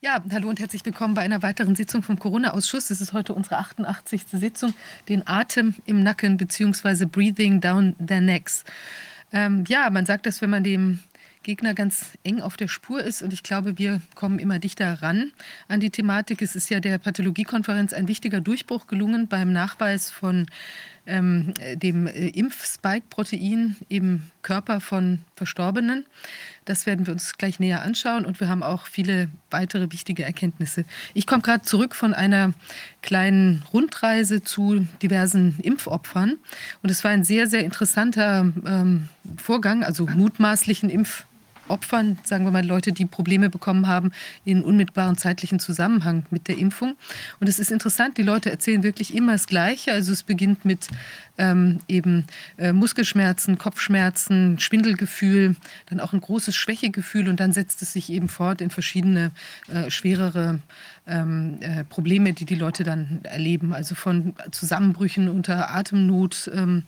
Ja, hallo und herzlich willkommen bei einer weiteren Sitzung vom Corona-Ausschuss. Es ist heute unsere 88. Sitzung, den Atem im Nacken bzw. Breathing Down Their Necks. Ähm, ja, man sagt das, wenn man dem Gegner ganz eng auf der Spur ist. Und ich glaube, wir kommen immer dichter ran an die Thematik. Es ist ja der Pathologiekonferenz ein wichtiger Durchbruch gelungen beim Nachweis von ähm, dem äh, Impfspike-Protein im Körper von Verstorbenen. Das werden wir uns gleich näher anschauen und wir haben auch viele weitere wichtige Erkenntnisse. Ich komme gerade zurück von einer kleinen Rundreise zu diversen Impfopfern und es war ein sehr, sehr interessanter ähm, Vorgang, also mutmaßlichen Impfopfern. Opfern, sagen wir mal Leute, die Probleme bekommen haben in unmittelbaren zeitlichen Zusammenhang mit der Impfung. Und es ist interessant, die Leute erzählen wirklich immer das Gleiche. Also es beginnt mit ähm, eben äh, Muskelschmerzen, Kopfschmerzen, Schwindelgefühl, dann auch ein großes Schwächegefühl und dann setzt es sich eben fort in verschiedene äh, schwerere ähm, äh, Probleme, die die Leute dann erleben. Also von Zusammenbrüchen unter Atemnot, ähm,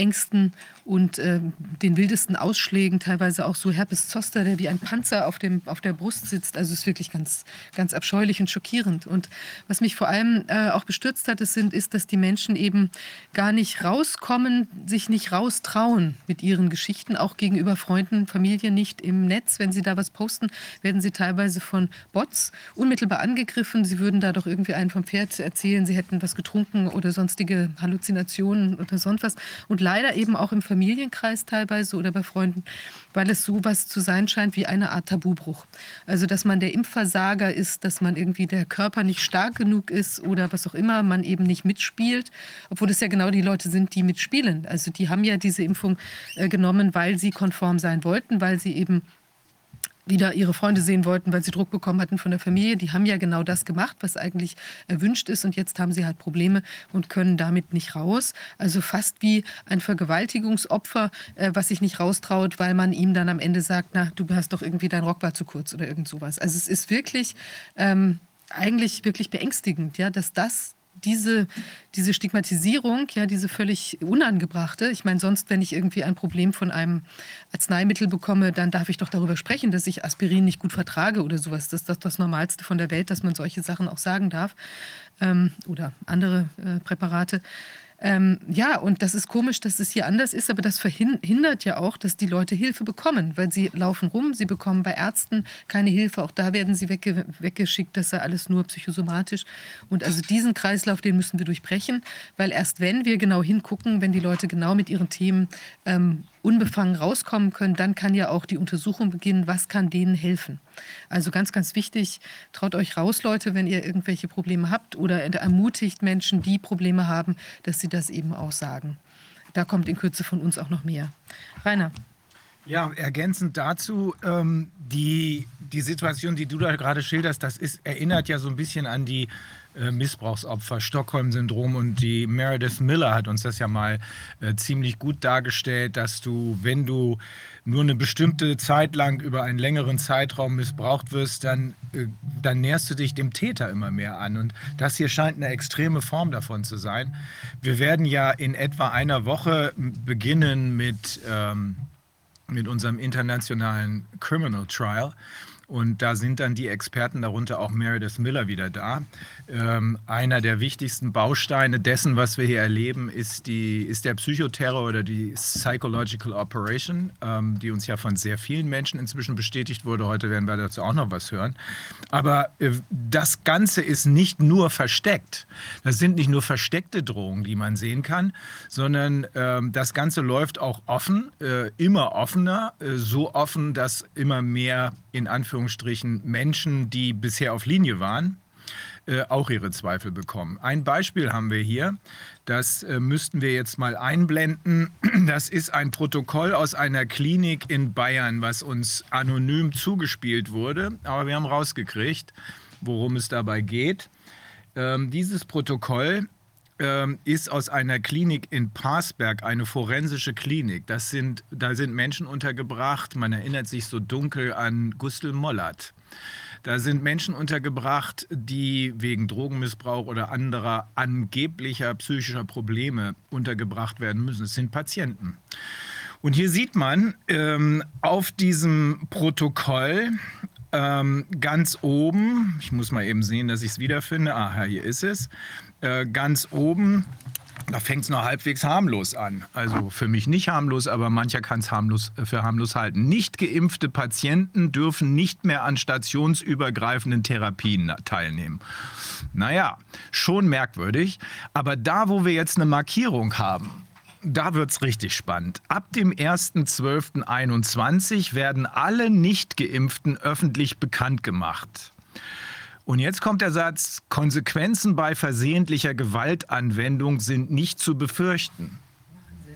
Ängsten und äh, den wildesten Ausschlägen, teilweise auch so Herpes zoster, der wie ein Panzer auf, dem, auf der Brust sitzt. Also es ist wirklich ganz, ganz abscheulich und schockierend. Und was mich vor allem äh, auch bestürzt hat, ist, sind, ist, dass die Menschen eben gar nicht rauskommen, sich nicht raustrauen mit ihren Geschichten, auch gegenüber Freunden, Familie nicht im Netz. Wenn sie da was posten, werden sie teilweise von Bots unmittelbar angegriffen. Sie würden da doch irgendwie einen vom Pferd erzählen, sie hätten was getrunken oder sonstige Halluzinationen oder sonst was. Und leider eben auch im Familienkreis teilweise oder bei Freunden, weil es so was zu sein scheint wie eine Art Tabubruch. Also, dass man der Impfversager ist, dass man irgendwie der Körper nicht stark genug ist oder was auch immer, man eben nicht mitspielt, obwohl es ja genau die Leute sind, die mitspielen. Also, die haben ja diese Impfung äh, genommen, weil sie konform sein wollten, weil sie eben wieder ihre Freunde sehen wollten, weil sie Druck bekommen hatten von der Familie. Die haben ja genau das gemacht, was eigentlich erwünscht ist. Und jetzt haben sie halt Probleme und können damit nicht raus. Also fast wie ein Vergewaltigungsopfer, äh, was sich nicht raustraut, weil man ihm dann am Ende sagt, na, du hast doch irgendwie dein Rock war zu kurz oder irgend sowas. Also es ist wirklich ähm, eigentlich wirklich beängstigend, ja, dass das diese, diese Stigmatisierung, ja, diese völlig unangebrachte, ich meine, sonst, wenn ich irgendwie ein Problem von einem Arzneimittel bekomme, dann darf ich doch darüber sprechen, dass ich Aspirin nicht gut vertrage oder sowas. Das ist das, das Normalste von der Welt, dass man solche Sachen auch sagen darf ähm, oder andere äh, Präparate. Ähm, ja, und das ist komisch, dass es hier anders ist, aber das verhindert ja auch, dass die Leute Hilfe bekommen, weil sie laufen rum, sie bekommen bei Ärzten keine Hilfe, auch da werden sie wegge weggeschickt, das sei alles nur psychosomatisch. Und also diesen Kreislauf, den müssen wir durchbrechen, weil erst wenn wir genau hingucken, wenn die Leute genau mit ihren Themen ähm, unbefangen rauskommen können, dann kann ja auch die Untersuchung beginnen, was kann denen helfen. Also ganz, ganz wichtig, traut euch raus, Leute, wenn ihr irgendwelche Probleme habt oder ermutigt Menschen, die Probleme haben, dass sie das eben auch sagen. Da kommt in Kürze von uns auch noch mehr. Rainer. Ja, ergänzend dazu, ähm, die, die Situation, die du da gerade schilderst, das ist, erinnert ja so ein bisschen an die Missbrauchsopfer, Stockholm-Syndrom und die Meredith Miller hat uns das ja mal äh, ziemlich gut dargestellt, dass du, wenn du nur eine bestimmte Zeit lang über einen längeren Zeitraum missbraucht wirst, dann, äh, dann näherst du dich dem Täter immer mehr an. Und das hier scheint eine extreme Form davon zu sein. Wir werden ja in etwa einer Woche beginnen mit, ähm, mit unserem internationalen Criminal Trial. Und da sind dann die Experten, darunter auch Meredith Miller, wieder da. Ähm, einer der wichtigsten Bausteine dessen, was wir hier erleben, ist, die, ist der Psychoterror oder die Psychological Operation, ähm, die uns ja von sehr vielen Menschen inzwischen bestätigt wurde. Heute werden wir dazu auch noch was hören. Aber äh, das Ganze ist nicht nur versteckt. Das sind nicht nur versteckte Drohungen, die man sehen kann, sondern ähm, das Ganze läuft auch offen, äh, immer offener, äh, so offen, dass immer mehr in Anführungsstrichen Menschen, die bisher auf Linie waren, äh, auch ihre Zweifel bekommen. Ein Beispiel haben wir hier, das äh, müssten wir jetzt mal einblenden. Das ist ein Protokoll aus einer Klinik in Bayern, was uns anonym zugespielt wurde, aber wir haben rausgekriegt, worum es dabei geht. Ähm, dieses Protokoll ähm, ist aus einer Klinik in Parsberg, eine forensische Klinik. Das sind, da sind Menschen untergebracht, man erinnert sich so dunkel an Gustl Mollert. Da sind Menschen untergebracht, die wegen Drogenmissbrauch oder anderer angeblicher psychischer Probleme untergebracht werden müssen. Es sind Patienten. Und hier sieht man ähm, auf diesem Protokoll ähm, ganz oben, ich muss mal eben sehen, dass ich es wiederfinde. Aha, hier ist es. Äh, ganz oben da fängt es noch halbwegs harmlos an. Also für mich nicht harmlos, aber mancher kann es harmlos, äh, für harmlos halten. Nicht geimpfte Patienten dürfen nicht mehr an stationsübergreifenden Therapien teilnehmen. Naja, schon merkwürdig. Aber da, wo wir jetzt eine Markierung haben, da wird es richtig spannend. Ab dem 1.12.21 werden alle Nicht-Geimpften öffentlich bekannt gemacht. Und jetzt kommt der Satz, Konsequenzen bei versehentlicher Gewaltanwendung sind nicht zu befürchten.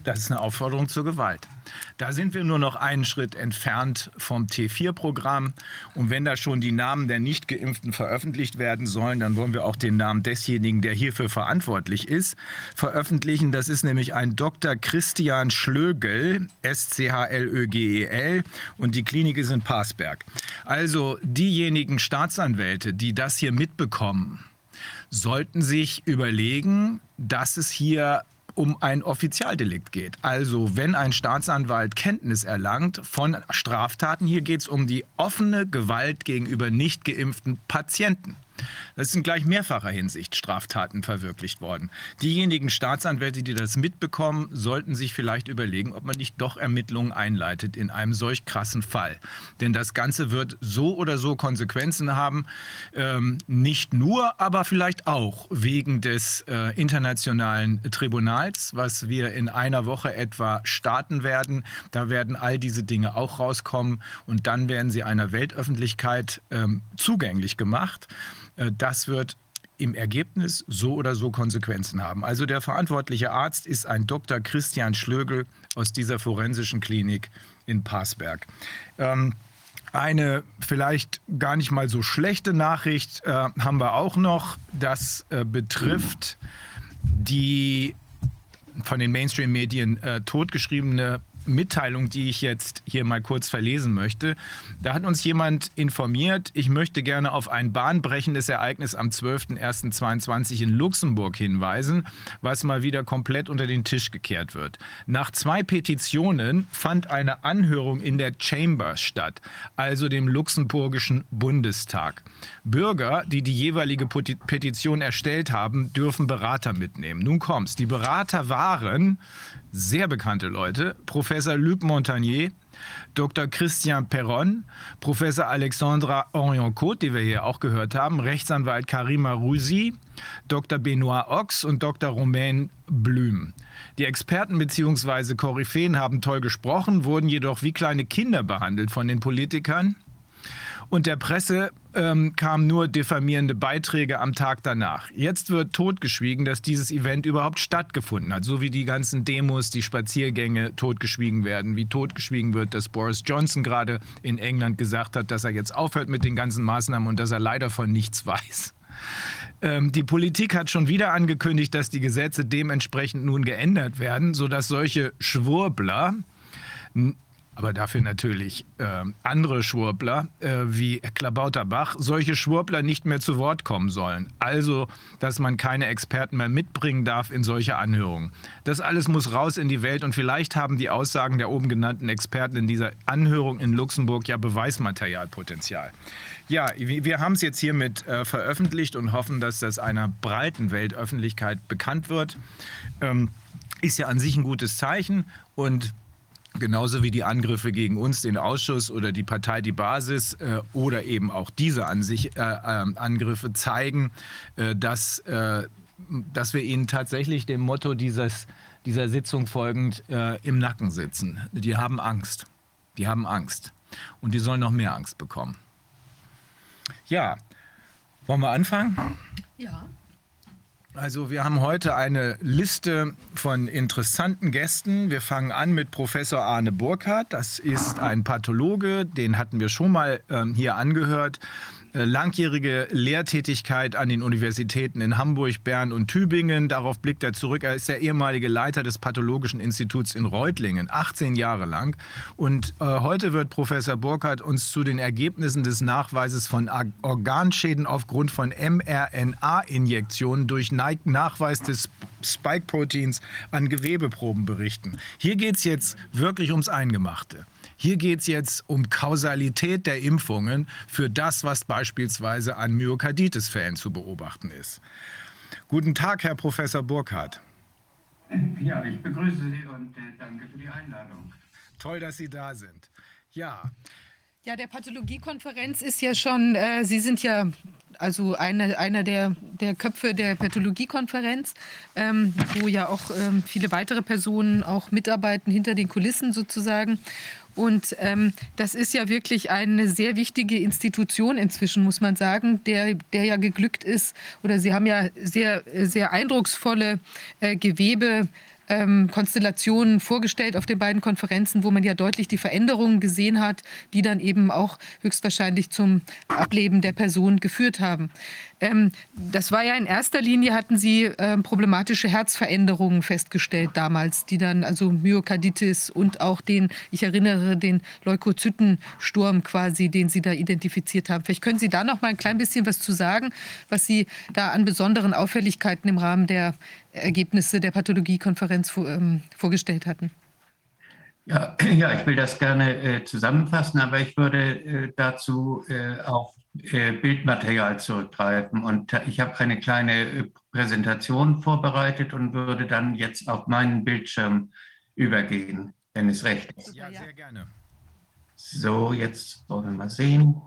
Das ist eine Aufforderung zur Gewalt. Da sind wir nur noch einen Schritt entfernt vom T4-Programm. Und wenn da schon die Namen der Nichtgeimpften veröffentlicht werden sollen, dann wollen wir auch den Namen desjenigen, der hierfür verantwortlich ist, veröffentlichen. Das ist nämlich ein Dr. Christian Schlögel, S-C-H-L-Ö-G-E-L. Und die Klinik ist in Parsberg. Also diejenigen Staatsanwälte, die das hier mitbekommen, sollten sich überlegen, dass es hier um ein Offizialdelikt geht. Also wenn ein Staatsanwalt Kenntnis erlangt von Straftaten, hier geht es um die offene Gewalt gegenüber nicht geimpften Patienten. Das in gleich mehrfacher Hinsicht Straftaten verwirklicht worden. Diejenigen Staatsanwälte, die das mitbekommen, sollten sich vielleicht überlegen, ob man nicht doch Ermittlungen einleitet in einem solch krassen Fall. Denn das Ganze wird so oder so Konsequenzen haben, ähm, nicht nur, aber vielleicht auch wegen des äh, internationalen Tribunals, was wir in einer Woche etwa starten werden. Da werden all diese Dinge auch rauskommen und dann werden sie einer Weltöffentlichkeit ähm, zugänglich gemacht. Äh, das wird im Ergebnis so oder so Konsequenzen haben. Also der verantwortliche Arzt ist ein Dr. Christian Schlögel aus dieser forensischen Klinik in Passberg. Ähm, eine vielleicht gar nicht mal so schlechte Nachricht äh, haben wir auch noch. Das äh, betrifft die von den Mainstream-Medien äh, totgeschriebene Mitteilung, die ich jetzt hier mal kurz verlesen möchte. Da hat uns jemand informiert, ich möchte gerne auf ein bahnbrechendes Ereignis am 12.01.22 in Luxemburg hinweisen, was mal wieder komplett unter den Tisch gekehrt wird. Nach zwei Petitionen fand eine Anhörung in der Chamber statt, also dem luxemburgischen Bundestag. Bürger, die die jeweilige Petition erstellt haben, dürfen Berater mitnehmen. Nun kommt's. Die Berater waren sehr bekannte Leute, Professor Luc Montagnier, Dr. Christian Perron, Professor Alexandra Orion-Côte, die wir hier auch gehört haben, Rechtsanwalt Karima Rusi, Dr. Benoit Ox und Dr. Romain Blüm. Die Experten bzw. Koryphäen haben toll gesprochen, wurden jedoch wie kleine Kinder behandelt von den Politikern und der Presse ähm, kamen nur diffamierende Beiträge am Tag danach. Jetzt wird totgeschwiegen, dass dieses Event überhaupt stattgefunden hat, so wie die ganzen Demos, die Spaziergänge totgeschwiegen werden, wie totgeschwiegen wird, dass Boris Johnson gerade in England gesagt hat, dass er jetzt aufhört mit den ganzen Maßnahmen und dass er leider von nichts weiß. Ähm, die Politik hat schon wieder angekündigt, dass die Gesetze dementsprechend nun geändert werden, sodass solche Schwurbler aber dafür natürlich äh, andere Schwurbler äh, wie Klabauterbach, solche Schwurbler nicht mehr zu Wort kommen sollen. Also, dass man keine Experten mehr mitbringen darf in solche Anhörungen. Das alles muss raus in die Welt und vielleicht haben die Aussagen der oben genannten Experten in dieser Anhörung in Luxemburg ja Beweismaterialpotenzial. Ja, wir haben es jetzt hiermit äh, veröffentlicht und hoffen, dass das einer breiten Weltöffentlichkeit bekannt wird. Ähm, ist ja an sich ein gutes Zeichen und Genauso wie die Angriffe gegen uns, den Ausschuss oder die Partei, die Basis äh, oder eben auch diese an sich, äh, äh, Angriffe zeigen, äh, dass, äh, dass wir ihnen tatsächlich dem Motto dieses, dieser Sitzung folgend äh, im Nacken sitzen. Die haben Angst. Die haben Angst. Und die sollen noch mehr Angst bekommen. Ja, wollen wir anfangen? Ja. Also wir haben heute eine Liste von interessanten Gästen. Wir fangen an mit Professor Arne Burkhardt. Das ist ein Pathologe, den hatten wir schon mal ähm, hier angehört. Äh, langjährige Lehrtätigkeit an den Universitäten in Hamburg, Bern und Tübingen. Darauf blickt er zurück. Er ist der ehemalige Leiter des Pathologischen Instituts in Reutlingen, 18 Jahre lang. Und äh, heute wird Professor Burkhardt uns zu den Ergebnissen des Nachweises von Organschäden aufgrund von mRNA-Injektionen durch Nachweis des Spike-Proteins an Gewebeproben berichten. Hier geht es jetzt wirklich ums Eingemachte. Hier geht es jetzt um Kausalität der Impfungen für das, was beispielsweise an Myokarditis-Fällen zu beobachten ist. Guten Tag, Herr Professor Burkhardt. Ja, ich begrüße Sie und äh, danke für die Einladung. Toll, dass Sie da sind. Ja. Ja, der Pathologiekonferenz ist ja schon, äh, Sie sind ja also einer, einer der, der Köpfe der Pathologiekonferenz, ähm, wo ja auch ähm, viele weitere Personen auch mitarbeiten hinter den Kulissen sozusagen. Und ähm, das ist ja wirklich eine sehr wichtige Institution inzwischen, muss man sagen, der, der ja geglückt ist. Oder Sie haben ja sehr, sehr eindrucksvolle äh, Gewebe ähm, Konstellationen vorgestellt auf den beiden Konferenzen, wo man ja deutlich die Veränderungen gesehen hat, die dann eben auch höchstwahrscheinlich zum Ableben der Person geführt haben. Ähm, das war ja in erster Linie, hatten Sie ähm, problematische Herzveränderungen festgestellt damals, die dann also Myokarditis und auch den, ich erinnere, den Leukozytensturm quasi, den Sie da identifiziert haben. Vielleicht können Sie da noch mal ein klein bisschen was zu sagen, was Sie da an besonderen Auffälligkeiten im Rahmen der Ergebnisse der Pathologiekonferenz vor, ähm, vorgestellt hatten. Ja, ja, ich will das gerne äh, zusammenfassen, aber ich würde äh, dazu äh, auf äh, Bildmaterial zurückgreifen. Und ich habe eine kleine äh, Präsentation vorbereitet und würde dann jetzt auf meinen Bildschirm übergehen, wenn es recht ist. Ja, sehr gerne. So, jetzt wollen wir mal sehen.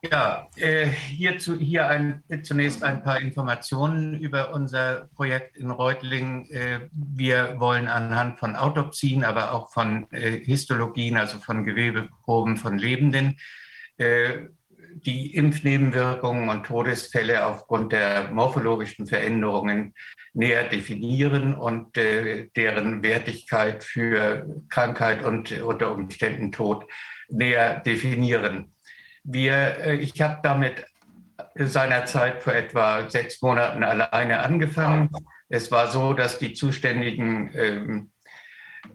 Ja, äh, hierzu, hier ein, zunächst ein paar Informationen über unser Projekt in Reutlingen. Äh, wir wollen anhand von Autopsien, aber auch von äh, Histologien, also von Gewebeproben von Lebenden, die Impfnebenwirkungen und Todesfälle aufgrund der morphologischen Veränderungen näher definieren und deren Wertigkeit für Krankheit und unter Umständen Tod näher definieren. Wir, äh, ich habe damit seinerzeit vor etwa sechs Monaten alleine angefangen. Es war so, dass die zuständigen ähm,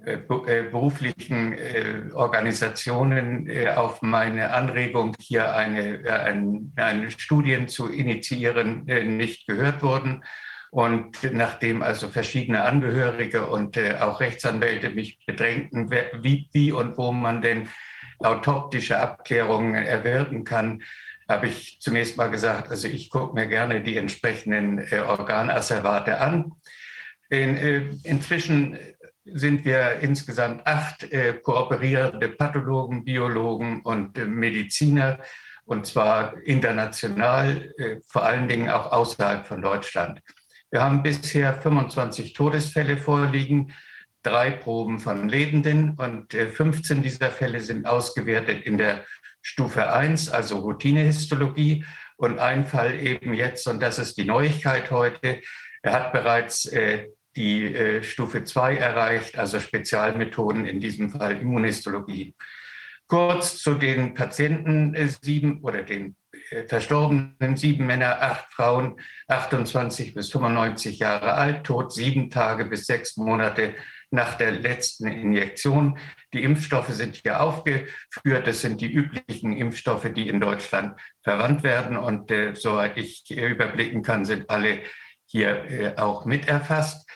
äh, äh, beruflichen äh, Organisationen äh, auf meine Anregung, hier eine, äh, ein, eine Studien zu initiieren, nicht gehört wurden. Und nachdem also verschiedene Angehörige und auch Rechtsanwälte mich bedrängten, wie, wie und wo man denn autoptische Abklärungen erwirken kann, habe ich zunächst mal gesagt, also ich gucke mir gerne die entsprechenden äh, Organasservate an. In, äh, inzwischen sind wir insgesamt acht äh, kooperierende Pathologen, Biologen und äh, Mediziner, und zwar international, äh, vor allen Dingen auch außerhalb von Deutschland. Wir haben bisher 25 Todesfälle vorliegen drei Proben von Lebenden und 15 äh, dieser Fälle sind ausgewertet in der Stufe 1, also Routinehistologie. Und ein Fall eben jetzt, und das ist die Neuigkeit heute, er hat bereits äh, die äh, Stufe 2 erreicht, also Spezialmethoden, in diesem Fall Immunhistologie. Kurz zu den Patienten, sieben oder den Verstorbenen, sieben Männer, acht Frauen, 28 bis 95 Jahre alt, tot sieben Tage bis sechs Monate nach der letzten Injektion. Die Impfstoffe sind hier aufgeführt. Das sind die üblichen Impfstoffe, die in Deutschland verwandt werden. Und äh, soweit ich überblicken kann, sind alle hier äh, auch mit erfasst.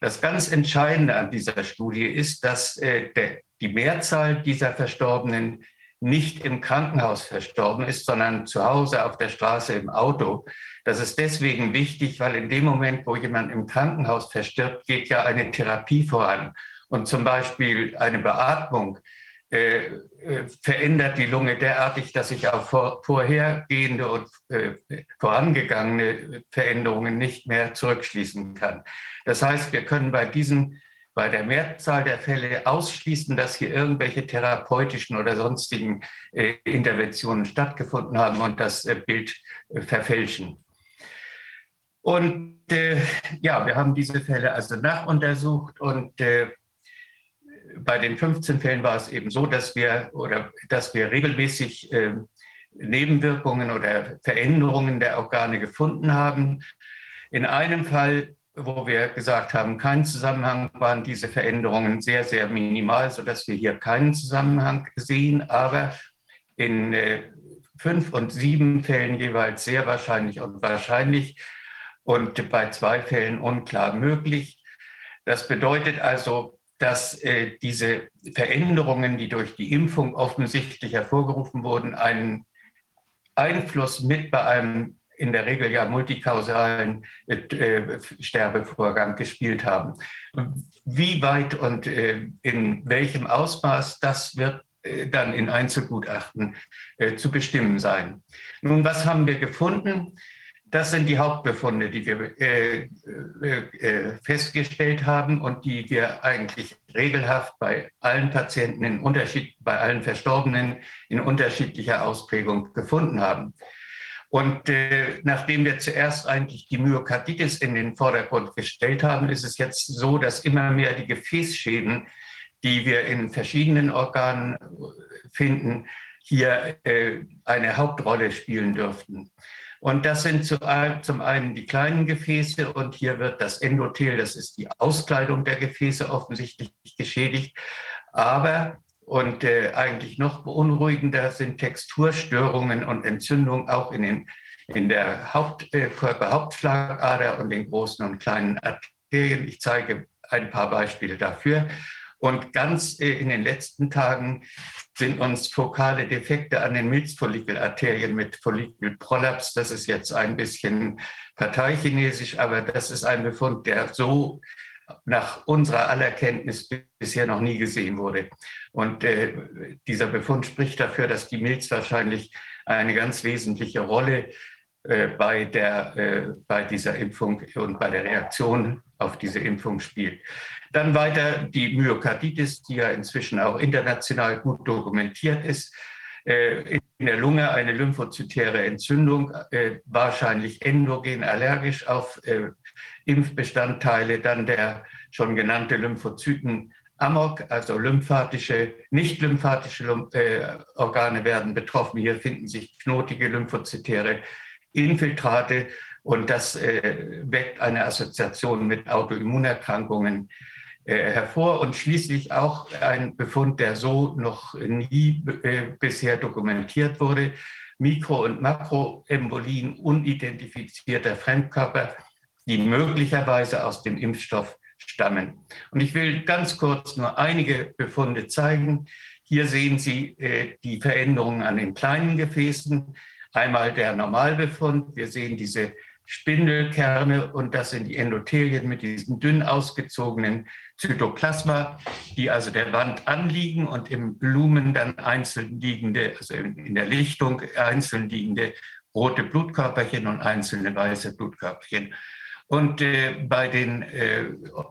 Das ganz Entscheidende an dieser Studie ist, dass äh, der, die Mehrzahl dieser Verstorbenen nicht im Krankenhaus verstorben ist, sondern zu Hause auf der Straße im Auto. Das ist deswegen wichtig, weil in dem Moment, wo jemand im Krankenhaus verstirbt, geht ja eine Therapie voran. Und zum Beispiel eine Beatmung äh, äh, verändert die Lunge derartig, dass ich auf vor, vorhergehende und äh, vorangegangene Veränderungen nicht mehr zurückschließen kann. Das heißt, wir können bei diesen bei der Mehrzahl der Fälle ausschließen, dass hier irgendwelche therapeutischen oder sonstigen äh, Interventionen stattgefunden haben und das äh, Bild verfälschen. Und äh, ja, wir haben diese Fälle also nachuntersucht und äh, bei den 15 Fällen war es eben so, dass wir oder dass wir regelmäßig äh, Nebenwirkungen oder Veränderungen der Organe gefunden haben. In einem Fall, wo wir gesagt haben, kein Zusammenhang, waren diese Veränderungen sehr, sehr minimal, sodass wir hier keinen Zusammenhang sehen. Aber in äh, fünf und sieben Fällen jeweils sehr wahrscheinlich und wahrscheinlich und bei zwei Fällen unklar möglich. Das bedeutet also, dass äh, diese Veränderungen, die durch die Impfung offensichtlich hervorgerufen wurden, einen Einfluss mit bei einem in der Regel ja multikausalen äh, Sterbevorgang gespielt haben. Wie weit und äh, in welchem Ausmaß, das wird äh, dann in Einzelgutachten äh, zu bestimmen sein. Nun, was haben wir gefunden? Das sind die Hauptbefunde, die wir äh, äh, festgestellt haben und die wir eigentlich regelhaft bei allen Patienten in Unterschied, bei allen Verstorbenen in unterschiedlicher Ausprägung gefunden haben. Und äh, nachdem wir zuerst eigentlich die Myokarditis in den Vordergrund gestellt haben, ist es jetzt so, dass immer mehr die Gefäßschäden, die wir in verschiedenen Organen finden, hier äh, eine Hauptrolle spielen dürften. Und das sind zu, zum einen die kleinen Gefäße und hier wird das Endothel, das ist die Auskleidung der Gefäße, offensichtlich geschädigt. Aber und äh, eigentlich noch beunruhigender sind Texturstörungen und Entzündungen auch in, den, in der Haupt, äh, Körperhauptschlagader und den großen und kleinen Arterien. Ich zeige ein paar Beispiele dafür. Und ganz äh, in den letzten Tagen sind uns fokale Defekte an den Milzfollikelarterien mit Follikelprolaps. Das ist jetzt ein bisschen parteichinesisch, aber das ist ein Befund, der so nach unserer aller Kenntnis bisher noch nie gesehen wurde. Und äh, dieser Befund spricht dafür, dass die Milz wahrscheinlich eine ganz wesentliche Rolle äh, bei, der, äh, bei dieser Impfung und bei der Reaktion auf diese Impfung spielt. Dann weiter die Myokarditis, die ja inzwischen auch international gut dokumentiert ist. Äh, in der Lunge eine lymphozytäre Entzündung, äh, wahrscheinlich endogen allergisch auf äh, Impfbestandteile, dann der schon genannte Lymphozyten Amok, also lymphatische, nicht lymphatische Organe werden betroffen. Hier finden sich knotige lymphozytäre Infiltrate und das weckt eine Assoziation mit Autoimmunerkrankungen hervor und schließlich auch ein Befund, der so noch nie äh, bisher dokumentiert wurde. Mikro- und Makroembolien unidentifizierter Fremdkörper die möglicherweise aus dem Impfstoff stammen. Und ich will ganz kurz nur einige Befunde zeigen. Hier sehen Sie äh, die Veränderungen an den kleinen Gefäßen. Einmal der Normalbefund. Wir sehen diese Spindelkerne und das sind die Endothelien mit diesen dünn ausgezogenen Zytoplasma, die also der Wand anliegen und im Blumen dann einzeln liegende, also in der Lichtung einzeln liegende rote Blutkörperchen und einzelne weiße Blutkörperchen. Und äh, bei den äh,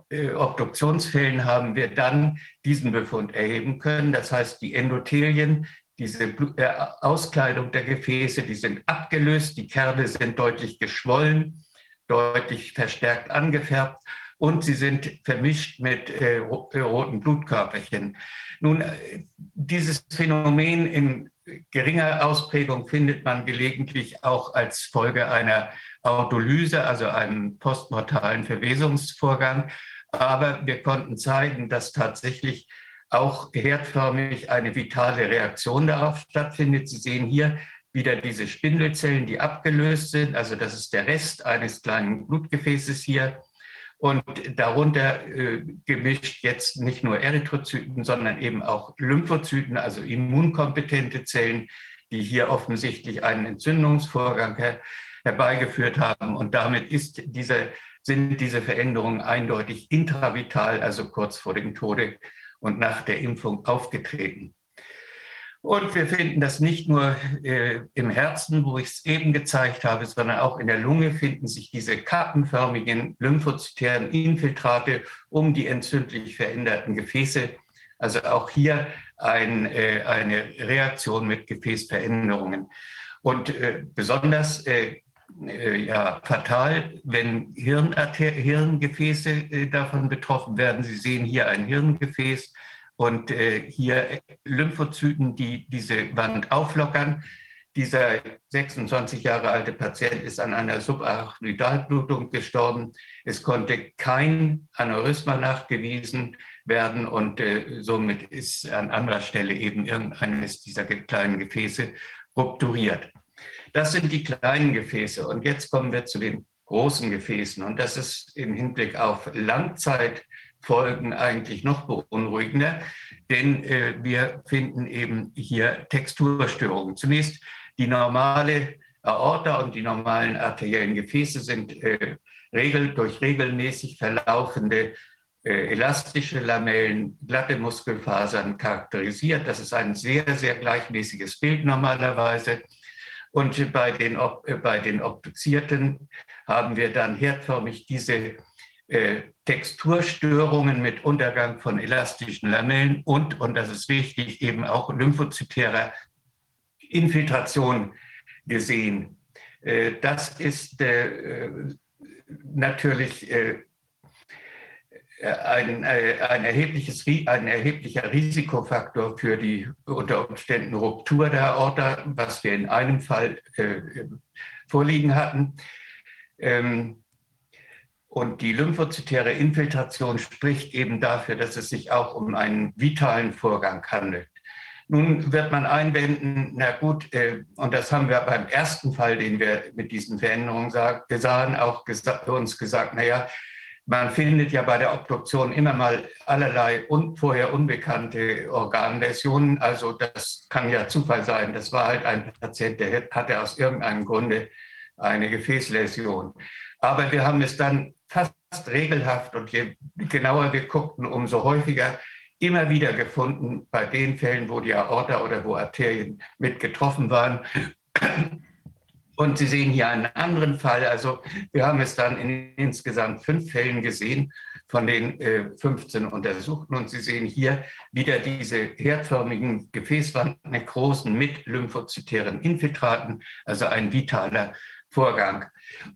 äh, Obduktionsfällen haben wir dann diesen Befund erheben können. Das heißt, die Endothelien, diese äh, Auskleidung der Gefäße, die sind abgelöst, die Kerne sind deutlich geschwollen, deutlich verstärkt angefärbt und sie sind vermischt mit äh, äh, roten Blutkörperchen. Nun, dieses Phänomen in geringer Ausprägung findet man gelegentlich auch als Folge einer Autolyse, also einen postmortalen Verwesungsvorgang. Aber wir konnten zeigen, dass tatsächlich auch herdförmig eine vitale Reaktion darauf stattfindet. Sie sehen hier wieder diese Spindelzellen, die abgelöst sind. Also das ist der Rest eines kleinen Blutgefäßes hier. Und darunter äh, gemischt jetzt nicht nur Erythrozyten, sondern eben auch Lymphozyten, also immunkompetente Zellen, die hier offensichtlich einen Entzündungsvorgang her herbeigeführt haben. Und damit ist diese, sind diese Veränderungen eindeutig intravital, also kurz vor dem Tode und nach der Impfung aufgetreten. Und wir finden das nicht nur äh, im Herzen, wo ich es eben gezeigt habe, sondern auch in der Lunge finden sich diese kappenförmigen lymphozytären Infiltrate um die entzündlich veränderten Gefäße. Also auch hier ein, äh, eine Reaktion mit Gefäßveränderungen. Und äh, besonders äh, äh, ja, fatal, wenn Hirnarter Hirngefäße äh, davon betroffen werden. Sie sehen hier ein Hirngefäß und äh, hier Lymphozyten, die diese Wand auflockern. Dieser 26 Jahre alte Patient ist an einer Subarachnoidalblutung gestorben. Es konnte kein Aneurysma nachgewiesen werden und äh, somit ist an anderer Stelle eben irgendeines dieser kleinen Gefäße rupturiert. Das sind die kleinen Gefäße. Und jetzt kommen wir zu den großen Gefäßen. Und das ist im Hinblick auf Langzeitfolgen eigentlich noch beunruhigender, denn äh, wir finden eben hier Texturstörungen. Zunächst die normale Aorta und die normalen arteriellen Gefäße sind äh, regel, durch regelmäßig verlaufende äh, elastische Lamellen, glatte Muskelfasern charakterisiert. Das ist ein sehr, sehr gleichmäßiges Bild normalerweise. Und bei den, äh, bei den Obduzierten haben wir dann herdförmig diese Texturstörungen mit Untergang von elastischen Lamellen und, und das ist wichtig, eben auch lymphozytärer Infiltration gesehen. Äh, das ist äh, natürlich äh, ein, ein, erhebliches, ein erheblicher Risikofaktor für die unter Umständen Ruptur der Aorta, was wir in einem Fall vorliegen hatten. Ähm, und die lymphozytäre Infiltration spricht eben dafür, dass es sich auch um einen vitalen Vorgang handelt. Nun wird man einwenden, na gut, äh, und das haben wir beim ersten Fall, den wir mit diesen Veränderungen sahen, auch uns gesagt, naja, man findet ja bei der Obduktion immer mal allerlei un, vorher unbekannte Organläsionen. Also das kann ja Zufall sein. Das war halt ein Patient, der hatte aus irgendeinem Grunde eine Gefäßläsion. Aber wir haben es dann fast regelhaft und je genauer wir guckten, umso häufiger immer wieder gefunden bei den Fällen, wo die Aorta oder wo Arterien mit getroffen waren. Und Sie sehen hier einen anderen Fall. Also wir haben es dann in insgesamt fünf Fällen gesehen von den äh, 15 Untersuchten. Und Sie sehen hier wieder diese herdförmigen Gefäßwandnekrosen mit lymphozytären Infiltraten, also ein vitaler Vorgang.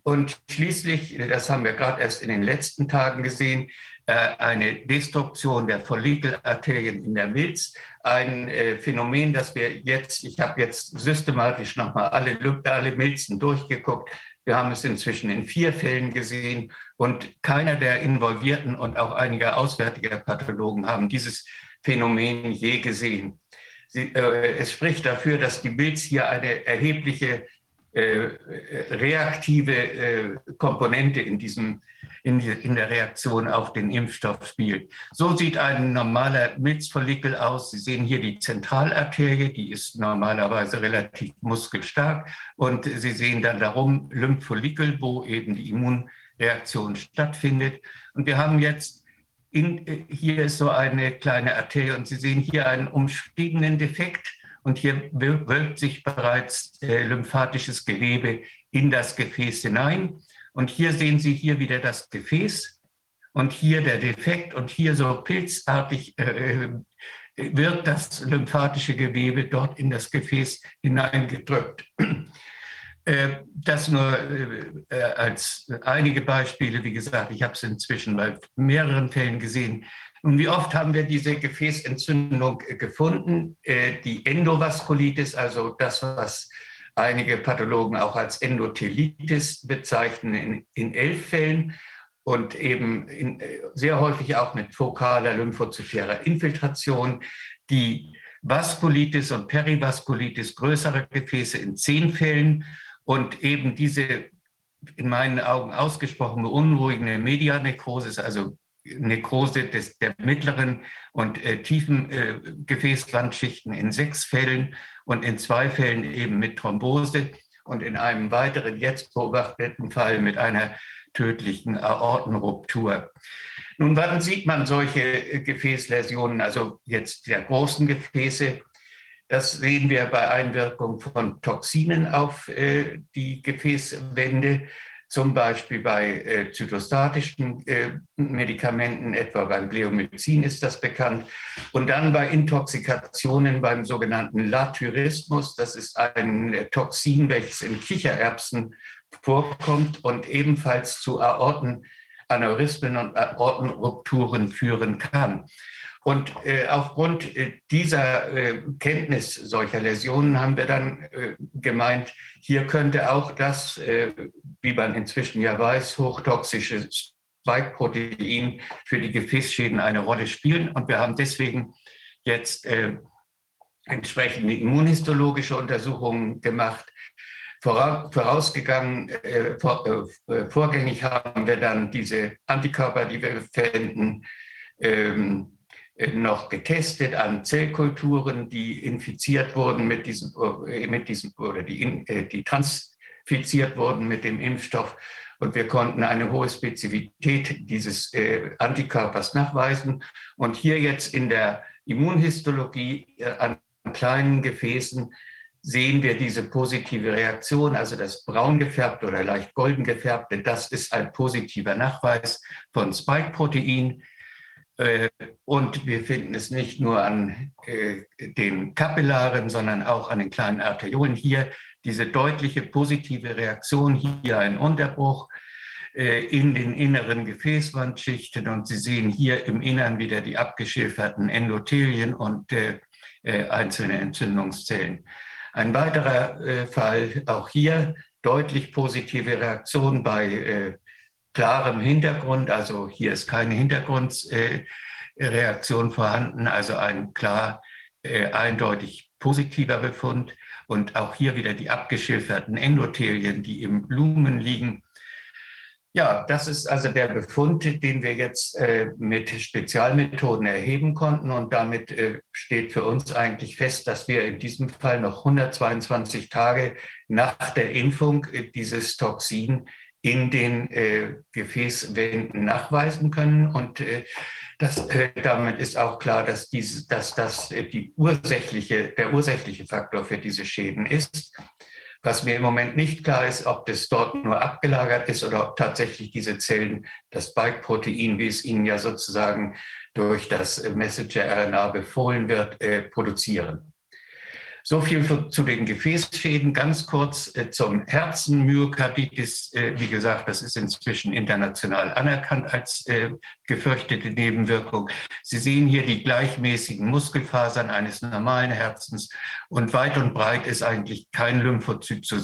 Und schließlich, das haben wir gerade erst in den letzten Tagen gesehen, äh, eine Destruktion der Follikelarterien in der Milz, ein äh, Phänomen, das wir jetzt, ich habe jetzt systematisch nochmal alle, alle Milzen durchgeguckt. Wir haben es inzwischen in vier Fällen gesehen und keiner der Involvierten und auch einige auswärtige Pathologen haben dieses Phänomen je gesehen. Sie, äh, es spricht dafür, dass die Milz hier eine erhebliche äh, reaktive äh, Komponente in diesem in, in der Reaktion auf den Impfstoff spielt. So sieht ein normaler Milzfollikel aus. Sie sehen hier die Zentralarterie, die ist normalerweise relativ muskelstark. Und Sie sehen dann darum Lymphfollikel, wo eben die Immunreaktion stattfindet. Und wir haben jetzt in, hier ist so eine kleine Arterie und Sie sehen hier einen umschriebenen Defekt. Und hier wölbt sich bereits äh, lymphatisches Gewebe in das Gefäß hinein. Und hier sehen Sie hier wieder das Gefäß und hier der Defekt und hier so pilzartig äh, äh, wird das lymphatische Gewebe dort in das Gefäß hineingedrückt. Äh, das nur äh, als einige Beispiele. Wie gesagt, ich habe es inzwischen bei mehreren Fällen gesehen. Und wie oft haben wir diese Gefäßentzündung gefunden? Die Endovaskulitis, also das, was einige Pathologen auch als Endothelitis bezeichnen in, in elf Fällen und eben in, sehr häufig auch mit fokaler lymphozytärer Infiltration. Die Vaskulitis und Perivaskulitis größere Gefäße in zehn Fällen und eben diese in meinen Augen ausgesprochen beunruhigende Medianekrose, also Nekrose des, der mittleren und äh, tiefen äh, Gefäßwandschichten in sechs Fällen und in zwei Fällen eben mit Thrombose und in einem weiteren jetzt beobachteten Fall mit einer tödlichen Aortenruptur. Nun, wann sieht man solche äh, Gefäßläsionen, also jetzt der großen Gefäße? Das sehen wir bei Einwirkung von Toxinen auf äh, die Gefäßwände zum Beispiel bei äh, zytostatischen äh, Medikamenten, etwa beim Bleomycin ist das bekannt, und dann bei Intoxikationen beim sogenannten Lathyrismus. Das ist ein äh, Toxin, welches in Kichererbsen vorkommt und ebenfalls zu Aortenaneurysmen und Aortenrupturen führen kann. Und äh, aufgrund äh, dieser äh, Kenntnis solcher Läsionen haben wir dann äh, gemeint, hier könnte auch das, äh, wie man inzwischen ja weiß, hochtoxische Spike-Protein für die Gefäßschäden eine Rolle spielen. Und wir haben deswegen jetzt entsprechende immunhistologische Untersuchungen gemacht Vorausgegangen, äh, vor, vorgängig haben wir dann diese Antikörper, die wir verwenden, ähm, noch getestet an Zellkulturen, die infiziert wurden mit diesem, mit diesem oder die, die transfiziert wurden mit dem Impfstoff. Und wir konnten eine hohe Spezifität dieses Antikörpers nachweisen. Und hier jetzt in der Immunhistologie an kleinen Gefäßen sehen wir diese positive Reaktion, also das braun gefärbte oder leicht golden gefärbte, das ist ein positiver Nachweis von Spike-Protein. Äh, und wir finden es nicht nur an äh, den Kapillaren, sondern auch an den kleinen Arteriolen. Hier diese deutliche positive Reaktion, hier ein Unterbruch äh, in den inneren Gefäßwandschichten. Und Sie sehen hier im Innern wieder die abgeschilferten Endothelien und einzelne Entzündungszellen. Ein weiterer Fall, auch hier deutlich positive Reaktion bei klarem Hintergrund. Also hier ist keine Hintergrundreaktion äh, vorhanden, also ein klar äh, eindeutig positiver Befund. Und auch hier wieder die abgeschilferten Endothelien, die im Lumen liegen. Ja, das ist also der Befund, den wir jetzt äh, mit Spezialmethoden erheben konnten. Und damit äh, steht für uns eigentlich fest, dass wir in diesem Fall noch 122 Tage nach der Impfung äh, dieses Toxin in den äh, Gefäßwänden nachweisen können. Und äh, das, äh, damit ist auch klar, dass, diese, dass das die ursächliche, der ursächliche Faktor für diese Schäden ist. Was mir im Moment nicht klar ist, ob das dort nur abgelagert ist oder ob tatsächlich diese Zellen das Spike-Protein, wie es ihnen ja sozusagen durch das Messenger-RNA befohlen wird, äh, produzieren. So viel zu den Gefäßschäden. Ganz kurz äh, zum Herzen. Myokarditis, äh, wie gesagt, das ist inzwischen international anerkannt als äh, gefürchtete Nebenwirkung. Sie sehen hier die gleichmäßigen Muskelfasern eines normalen Herzens und weit und breit ist eigentlich kein Lymphozyt zu,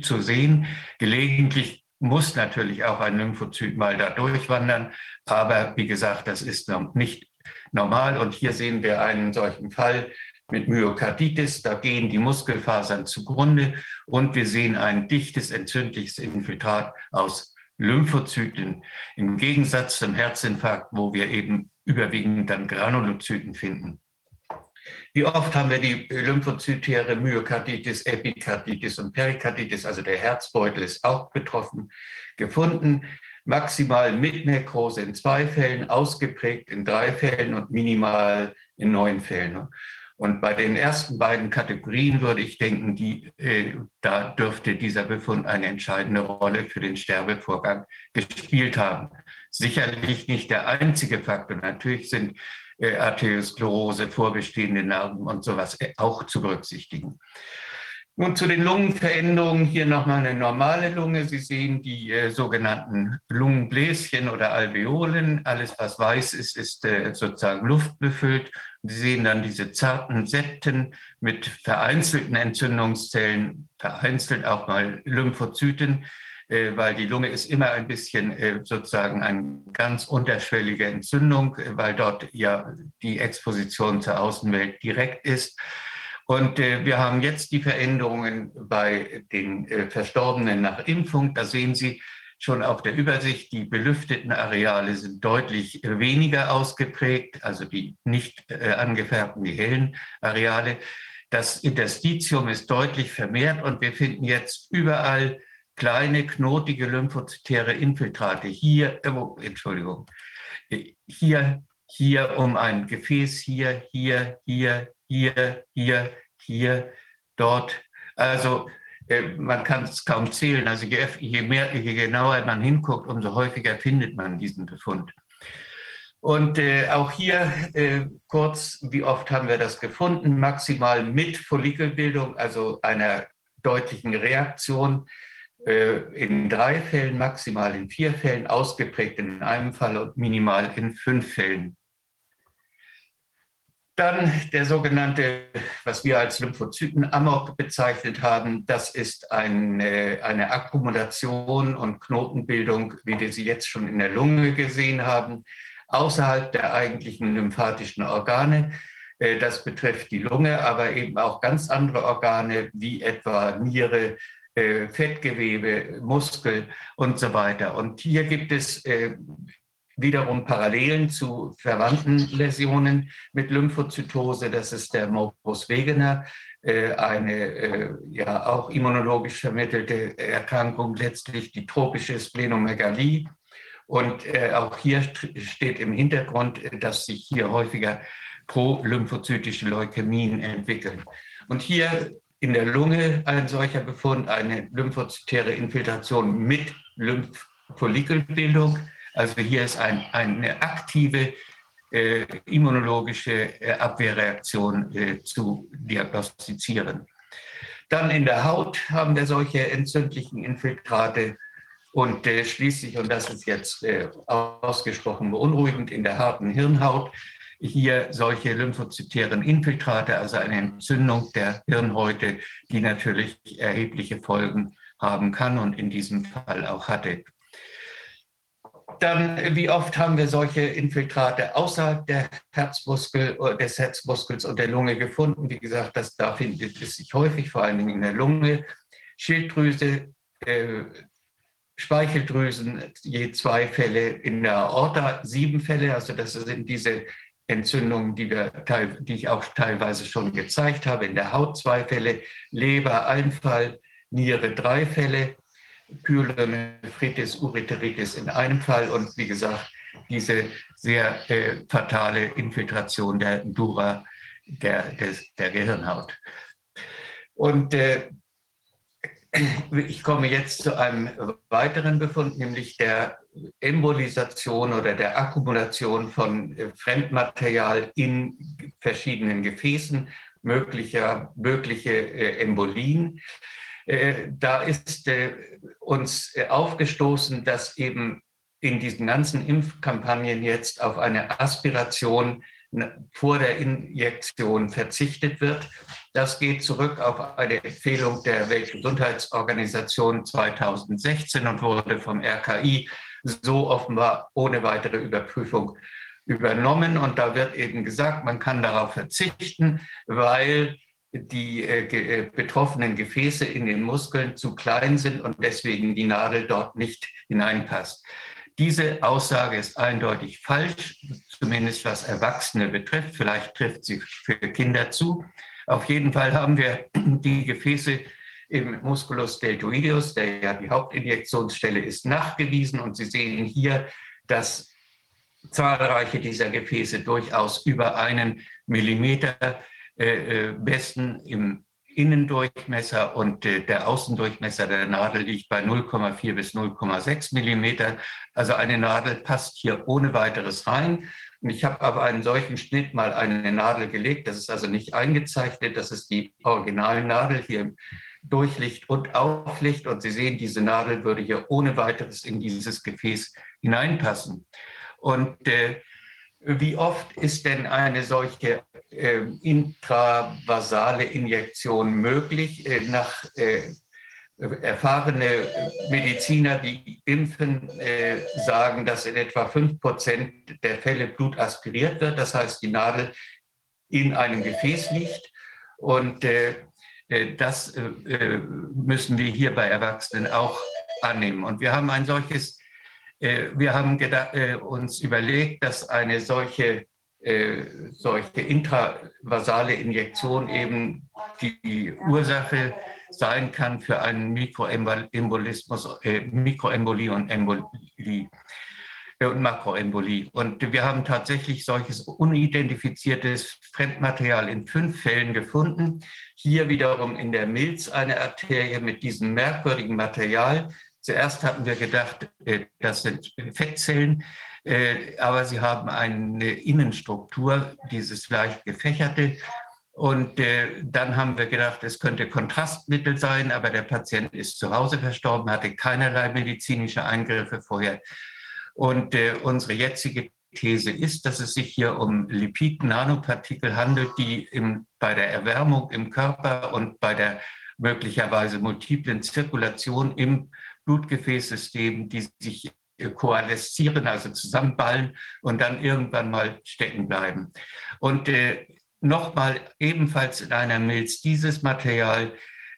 zu sehen. Gelegentlich muss natürlich auch ein Lymphozyt mal da durchwandern, aber wie gesagt, das ist noch nicht normal. Und hier sehen wir einen solchen Fall mit Myokarditis. Da gehen die Muskelfasern zugrunde und wir sehen ein dichtes entzündliches Infiltrat aus Lymphozyten. Im Gegensatz zum Herzinfarkt, wo wir eben überwiegend dann Granulozyten finden. Wie oft haben wir die lymphozytäre Myokarditis, Epikarditis und Perikarditis, also der Herzbeutel ist auch betroffen, gefunden. Maximal mit Nekrose in zwei Fällen, ausgeprägt in drei Fällen und minimal in neun Fällen. Und bei den ersten beiden Kategorien würde ich denken, die, äh, da dürfte dieser Befund eine entscheidende Rolle für den Sterbevorgang gespielt haben. Sicherlich nicht der einzige Faktor. Natürlich sind äh, Arteriosklerose, vorbestehende Narben und sowas äh, auch zu berücksichtigen. Nun zu den Lungenveränderungen. Hier nochmal eine normale Lunge. Sie sehen die äh, sogenannten Lungenbläschen oder Alveolen. Alles, was weiß ist, ist äh, sozusagen luftbefüllt. Sie sehen dann diese zarten Septen mit vereinzelten Entzündungszellen, vereinzelt auch mal Lymphozyten, äh, weil die Lunge ist immer ein bisschen äh, sozusagen eine ganz unterschwellige Entzündung, äh, weil dort ja die Exposition zur Außenwelt direkt ist. Und wir haben jetzt die Veränderungen bei den Verstorbenen nach Impfung. Da sehen Sie schon auf der Übersicht, die belüfteten Areale sind deutlich äh, weniger ausgeprägt, also die nicht äh, angefärbten, die hellen Areale. Das Interstitium ist deutlich vermehrt und wir finden jetzt überall kleine knotige lymphozytäre Infiltrate. Hier, oh, Entschuldigung, hier, hier um ein Gefäß, hier, hier, hier, hier, hier, hier, dort. Also äh, man kann es kaum zählen. Also je, je, mehr, je genauer man hinguckt, umso häufiger findet man diesen Befund. Und äh, auch hier äh, kurz, wie oft haben wir das gefunden? Maximal mit Follikelbildung, also einer deutlichen Reaktion äh, in drei Fällen, maximal in vier Fällen, ausgeprägt in einem Fall und minimal in fünf Fällen. Dann der sogenannte, was wir als Lymphozyten-Amok bezeichnet haben, das ist eine, eine Akkumulation und Knotenbildung, wie wir sie jetzt schon in der Lunge gesehen haben, außerhalb der eigentlichen lymphatischen Organe. Äh, das betrifft die Lunge, aber eben auch ganz andere Organe wie etwa Niere, äh, Fettgewebe, Muskel und so weiter. Und hier gibt es äh, wiederum Parallelen zu verwandten Läsionen mit Lymphozytose. Das ist der Morbus Wegener, äh, eine äh, ja auch immunologisch vermittelte Erkrankung, letztlich die tropische Splenomegalie. Und äh, auch hier steht im Hintergrund, dass sich hier häufiger prolymphozytische Leukämien entwickeln. Und hier in der Lunge ein solcher Befund, eine lymphozytäre Infiltration mit Lymphfollikelbildung. Also hier ist ein, eine aktive äh, immunologische äh, Abwehrreaktion äh, zu diagnostizieren. Dann in der Haut haben wir solche entzündlichen Infiltrate und äh, schließlich, und das ist jetzt äh, ausgesprochen beunruhigend, in der harten Hirnhaut hier solche lymphozytären Infiltrate, also eine Entzündung der Hirnhäute, die natürlich erhebliche Folgen haben kann und in diesem Fall auch hatte. Dann, wie oft haben wir solche Infiltrate außerhalb der Herzmuskel, äh, des Herzmuskels und der Lunge gefunden? Wie gesagt, das, da findet es sich häufig, vor allen Dingen in der Lunge. Schilddrüse, äh, Speicheldrüsen, je zwei Fälle in der Aorta, sieben Fälle. Also das sind diese Entzündungen, die, wir, die ich auch teilweise schon gezeigt habe. In der Haut zwei Fälle, Leber ein Fall, Niere drei Fälle, Pyelonephritis, Ureteritis in einem Fall und wie gesagt, diese sehr äh, fatale Infiltration der Dura der, des, der Gehirnhaut. Und äh, ich komme jetzt zu einem weiteren Befund, nämlich der Embolisation oder der Akkumulation von äh, Fremdmaterial in verschiedenen Gefäßen, möglicher, mögliche äh, Embolien. Äh, da ist äh, uns äh, aufgestoßen, dass eben in diesen ganzen Impfkampagnen jetzt auf eine Aspiration vor der Injektion verzichtet wird. Das geht zurück auf eine Empfehlung der Weltgesundheitsorganisation 2016 und wurde vom RKI so offenbar ohne weitere Überprüfung übernommen. Und da wird eben gesagt, man kann darauf verzichten, weil die äh, äh, betroffenen Gefäße in den Muskeln zu klein sind und deswegen die Nadel dort nicht hineinpasst. Diese Aussage ist eindeutig falsch, zumindest was Erwachsene betrifft. Vielleicht trifft sie für Kinder zu. Auf jeden Fall haben wir die Gefäße im Musculus deltoideus, der ja die Hauptinjektionsstelle ist, nachgewiesen. Und Sie sehen hier, dass zahlreiche dieser Gefäße durchaus über einen Millimeter besten im Innendurchmesser und äh, der Außendurchmesser der Nadel liegt bei 0,4 bis 0,6 Millimeter. Also eine Nadel passt hier ohne weiteres rein. Ich habe aber einen solchen Schnitt mal eine Nadel gelegt. Das ist also nicht eingezeichnet. Das ist die Originalnadel hier im Durchlicht und Auflicht. Und Sie sehen, diese Nadel würde hier ohne weiteres in dieses Gefäß hineinpassen. Und äh, wie oft ist denn eine solche äh, intravasale Injektion möglich? Äh, nach äh, erfahrene Mediziner, die impfen, äh, sagen, dass in etwa 5 Prozent der Fälle Blut aspiriert wird. Das heißt, die Nadel in einem Gefäß liegt. Und äh, äh, das müssen wir hier bei Erwachsenen auch annehmen. Und wir haben ein solches wir haben äh, uns überlegt, dass eine solche, äh, solche intravasale Injektion eben die Ursache sein kann für einen Mikroembolismus, Mikroembolie und Embolie und Makroembolie. Und wir haben tatsächlich solches unidentifiziertes Fremdmaterial in fünf Fällen gefunden. Hier wiederum in der Milz eine Arterie mit diesem merkwürdigen Material, Zuerst hatten wir gedacht, äh, das sind Fettzellen, äh, aber sie haben eine Innenstruktur, dieses leicht gefächerte. Und äh, dann haben wir gedacht, es könnte Kontrastmittel sein, aber der Patient ist zu Hause verstorben, hatte keinerlei medizinische Eingriffe vorher. Und unsere jetzige These ist, dass es sich hier um Lipid-Nanopartikel handelt, die im, bei der Erwärmung im Körper und bei der möglicherweise multiplen Zirkulation im Blutgefäßsystemen, die sich koaleszieren, also zusammenballen und dann irgendwann mal stecken bleiben. Und äh, nochmal ebenfalls in einer Milz dieses Material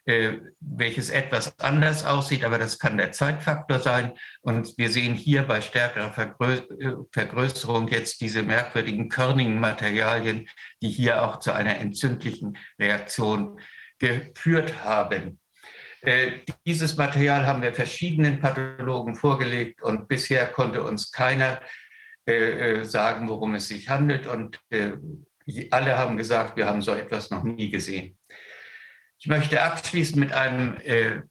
äh, welches etwas anders aussieht, aber das kann der Zeitfaktor sein. Und wir sehen hier bei stärkerer Vergrö äh, Vergrößerung jetzt diese merkwürdigen körnigen Materialien, die hier auch zu einer entzündlichen Reaktion geführt haben. Äh, dieses Material haben wir verschiedenen Pathologen vorgelegt und bisher konnte uns keiner äh, äh, sagen, worum es sich handelt. Und alle haben gesagt, wir haben so etwas noch nie gesehen. Ich möchte abschließen mit einem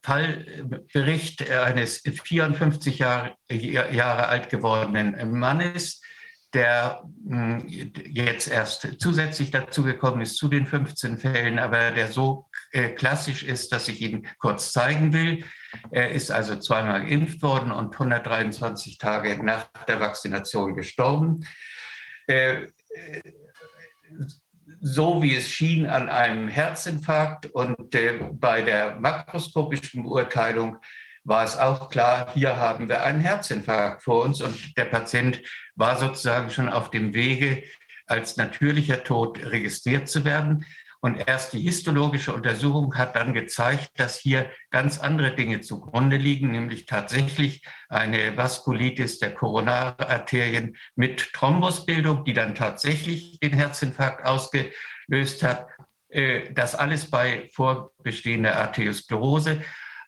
Fallbericht eines 54 Jahre, Jahre alt gewordenen Mannes, der hm, jetzt erst zusätzlich dazugekommen ist zu den 15 Fällen, aber der so klassisch ist, dass ich ihn kurz zeigen will. Er ist also zweimal geimpft worden und 123 Tage nach der Vaccination gestorben. Äh, so wie es schien an einem Herzinfarkt und äh, bei der makroskopischen Beurteilung war es auch klar, hier haben wir einen Herzinfarkt vor uns und der Patient war sozusagen schon auf dem Wege, als natürlicher Tod registriert zu werden. Und erst die histologische Untersuchung hat dann gezeigt, dass hier ganz andere Dinge zugrunde liegen, nämlich tatsächlich eine Vaskulitis der Koronararterien mit Thrombusbildung, die dann tatsächlich den Herzinfarkt ausgelöst hat. Äh, das alles bei vorbestehender Arteriosklerose.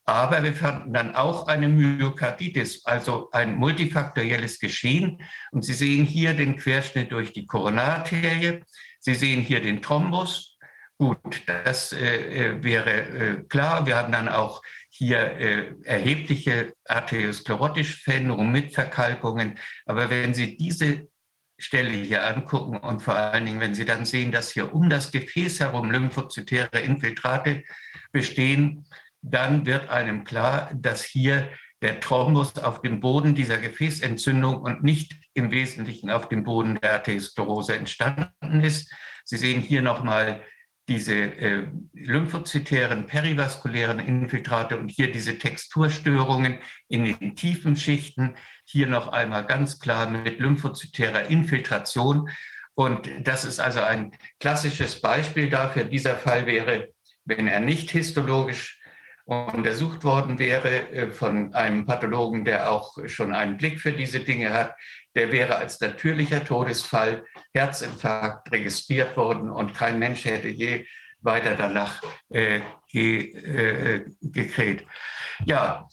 Aber wir fanden dann auch eine Myokarditis, also ein multifaktorielles Geschehen. Und Sie sehen hier den Querschnitt durch die Koronararterie. Sie sehen hier den Thrombus. Gut, das äh, äh wäre äh, klar. Wir haben dann auch hier äh, erhebliche arteriosklerotische Veränderungen mit Verkalkungen. Aber wenn Sie diese Stelle hier angucken und vor allen Dingen, wenn Sie dann sehen, dass hier um das Gefäß herum lymphozytäre Infiltrate bestehen, dann wird einem klar, dass hier der Thrombus auf dem Boden dieser Gefäßentzündung und nicht im Wesentlichen auf dem Boden der Arteriosklerose entstanden ist. Sie sehen hier nochmal diese äh, lymphozytären perivaskulären Infiltrate und hier diese Texturstörungen in den tiefen Schichten. Hier noch einmal ganz klar mit lymphozytärer Infiltration. Und das ist also ein klassisches Beispiel dafür. Dieser Fall wäre, wenn er nicht histologisch untersucht worden wäre äh, von einem Pathologen, der auch schon einen Blick für diese Dinge hat, der wäre als natürlicher Todesfall Herzinfarkt registriert worden und kein Mensch hätte je weiter danach äh, ge, äh, gekräht. Ja,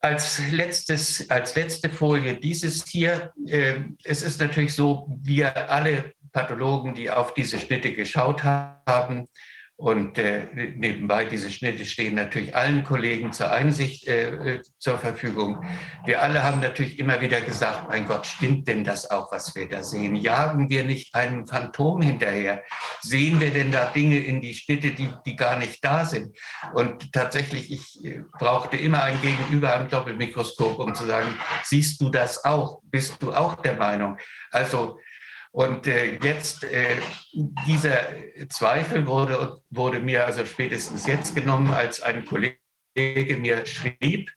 als, letztes, als letzte Folie dieses hier. Äh, es ist natürlich so, wir alle Pathologen, die auf diese Schnitte geschaut haben, und äh, nebenbei, diese Schnitte stehen natürlich allen Kollegen zur Einsicht äh, äh, zur Verfügung. Wir alle haben natürlich immer wieder gesagt, mein Gott, stimmt denn das auch, was wir da sehen? Jagen wir nicht einem Phantom hinterher? Sehen wir denn da Dinge in die Schnitte, die, die gar nicht da sind? Und tatsächlich, ich äh, brauchte immer ein Gegenüber am Doppelmikroskop, um zu sagen, siehst du das auch? Bist du auch der Meinung? Also und äh, jetzt, äh, dieser Zweifel wurde, wurde mir also spätestens jetzt genommen, als ein Kollege mir schrieb,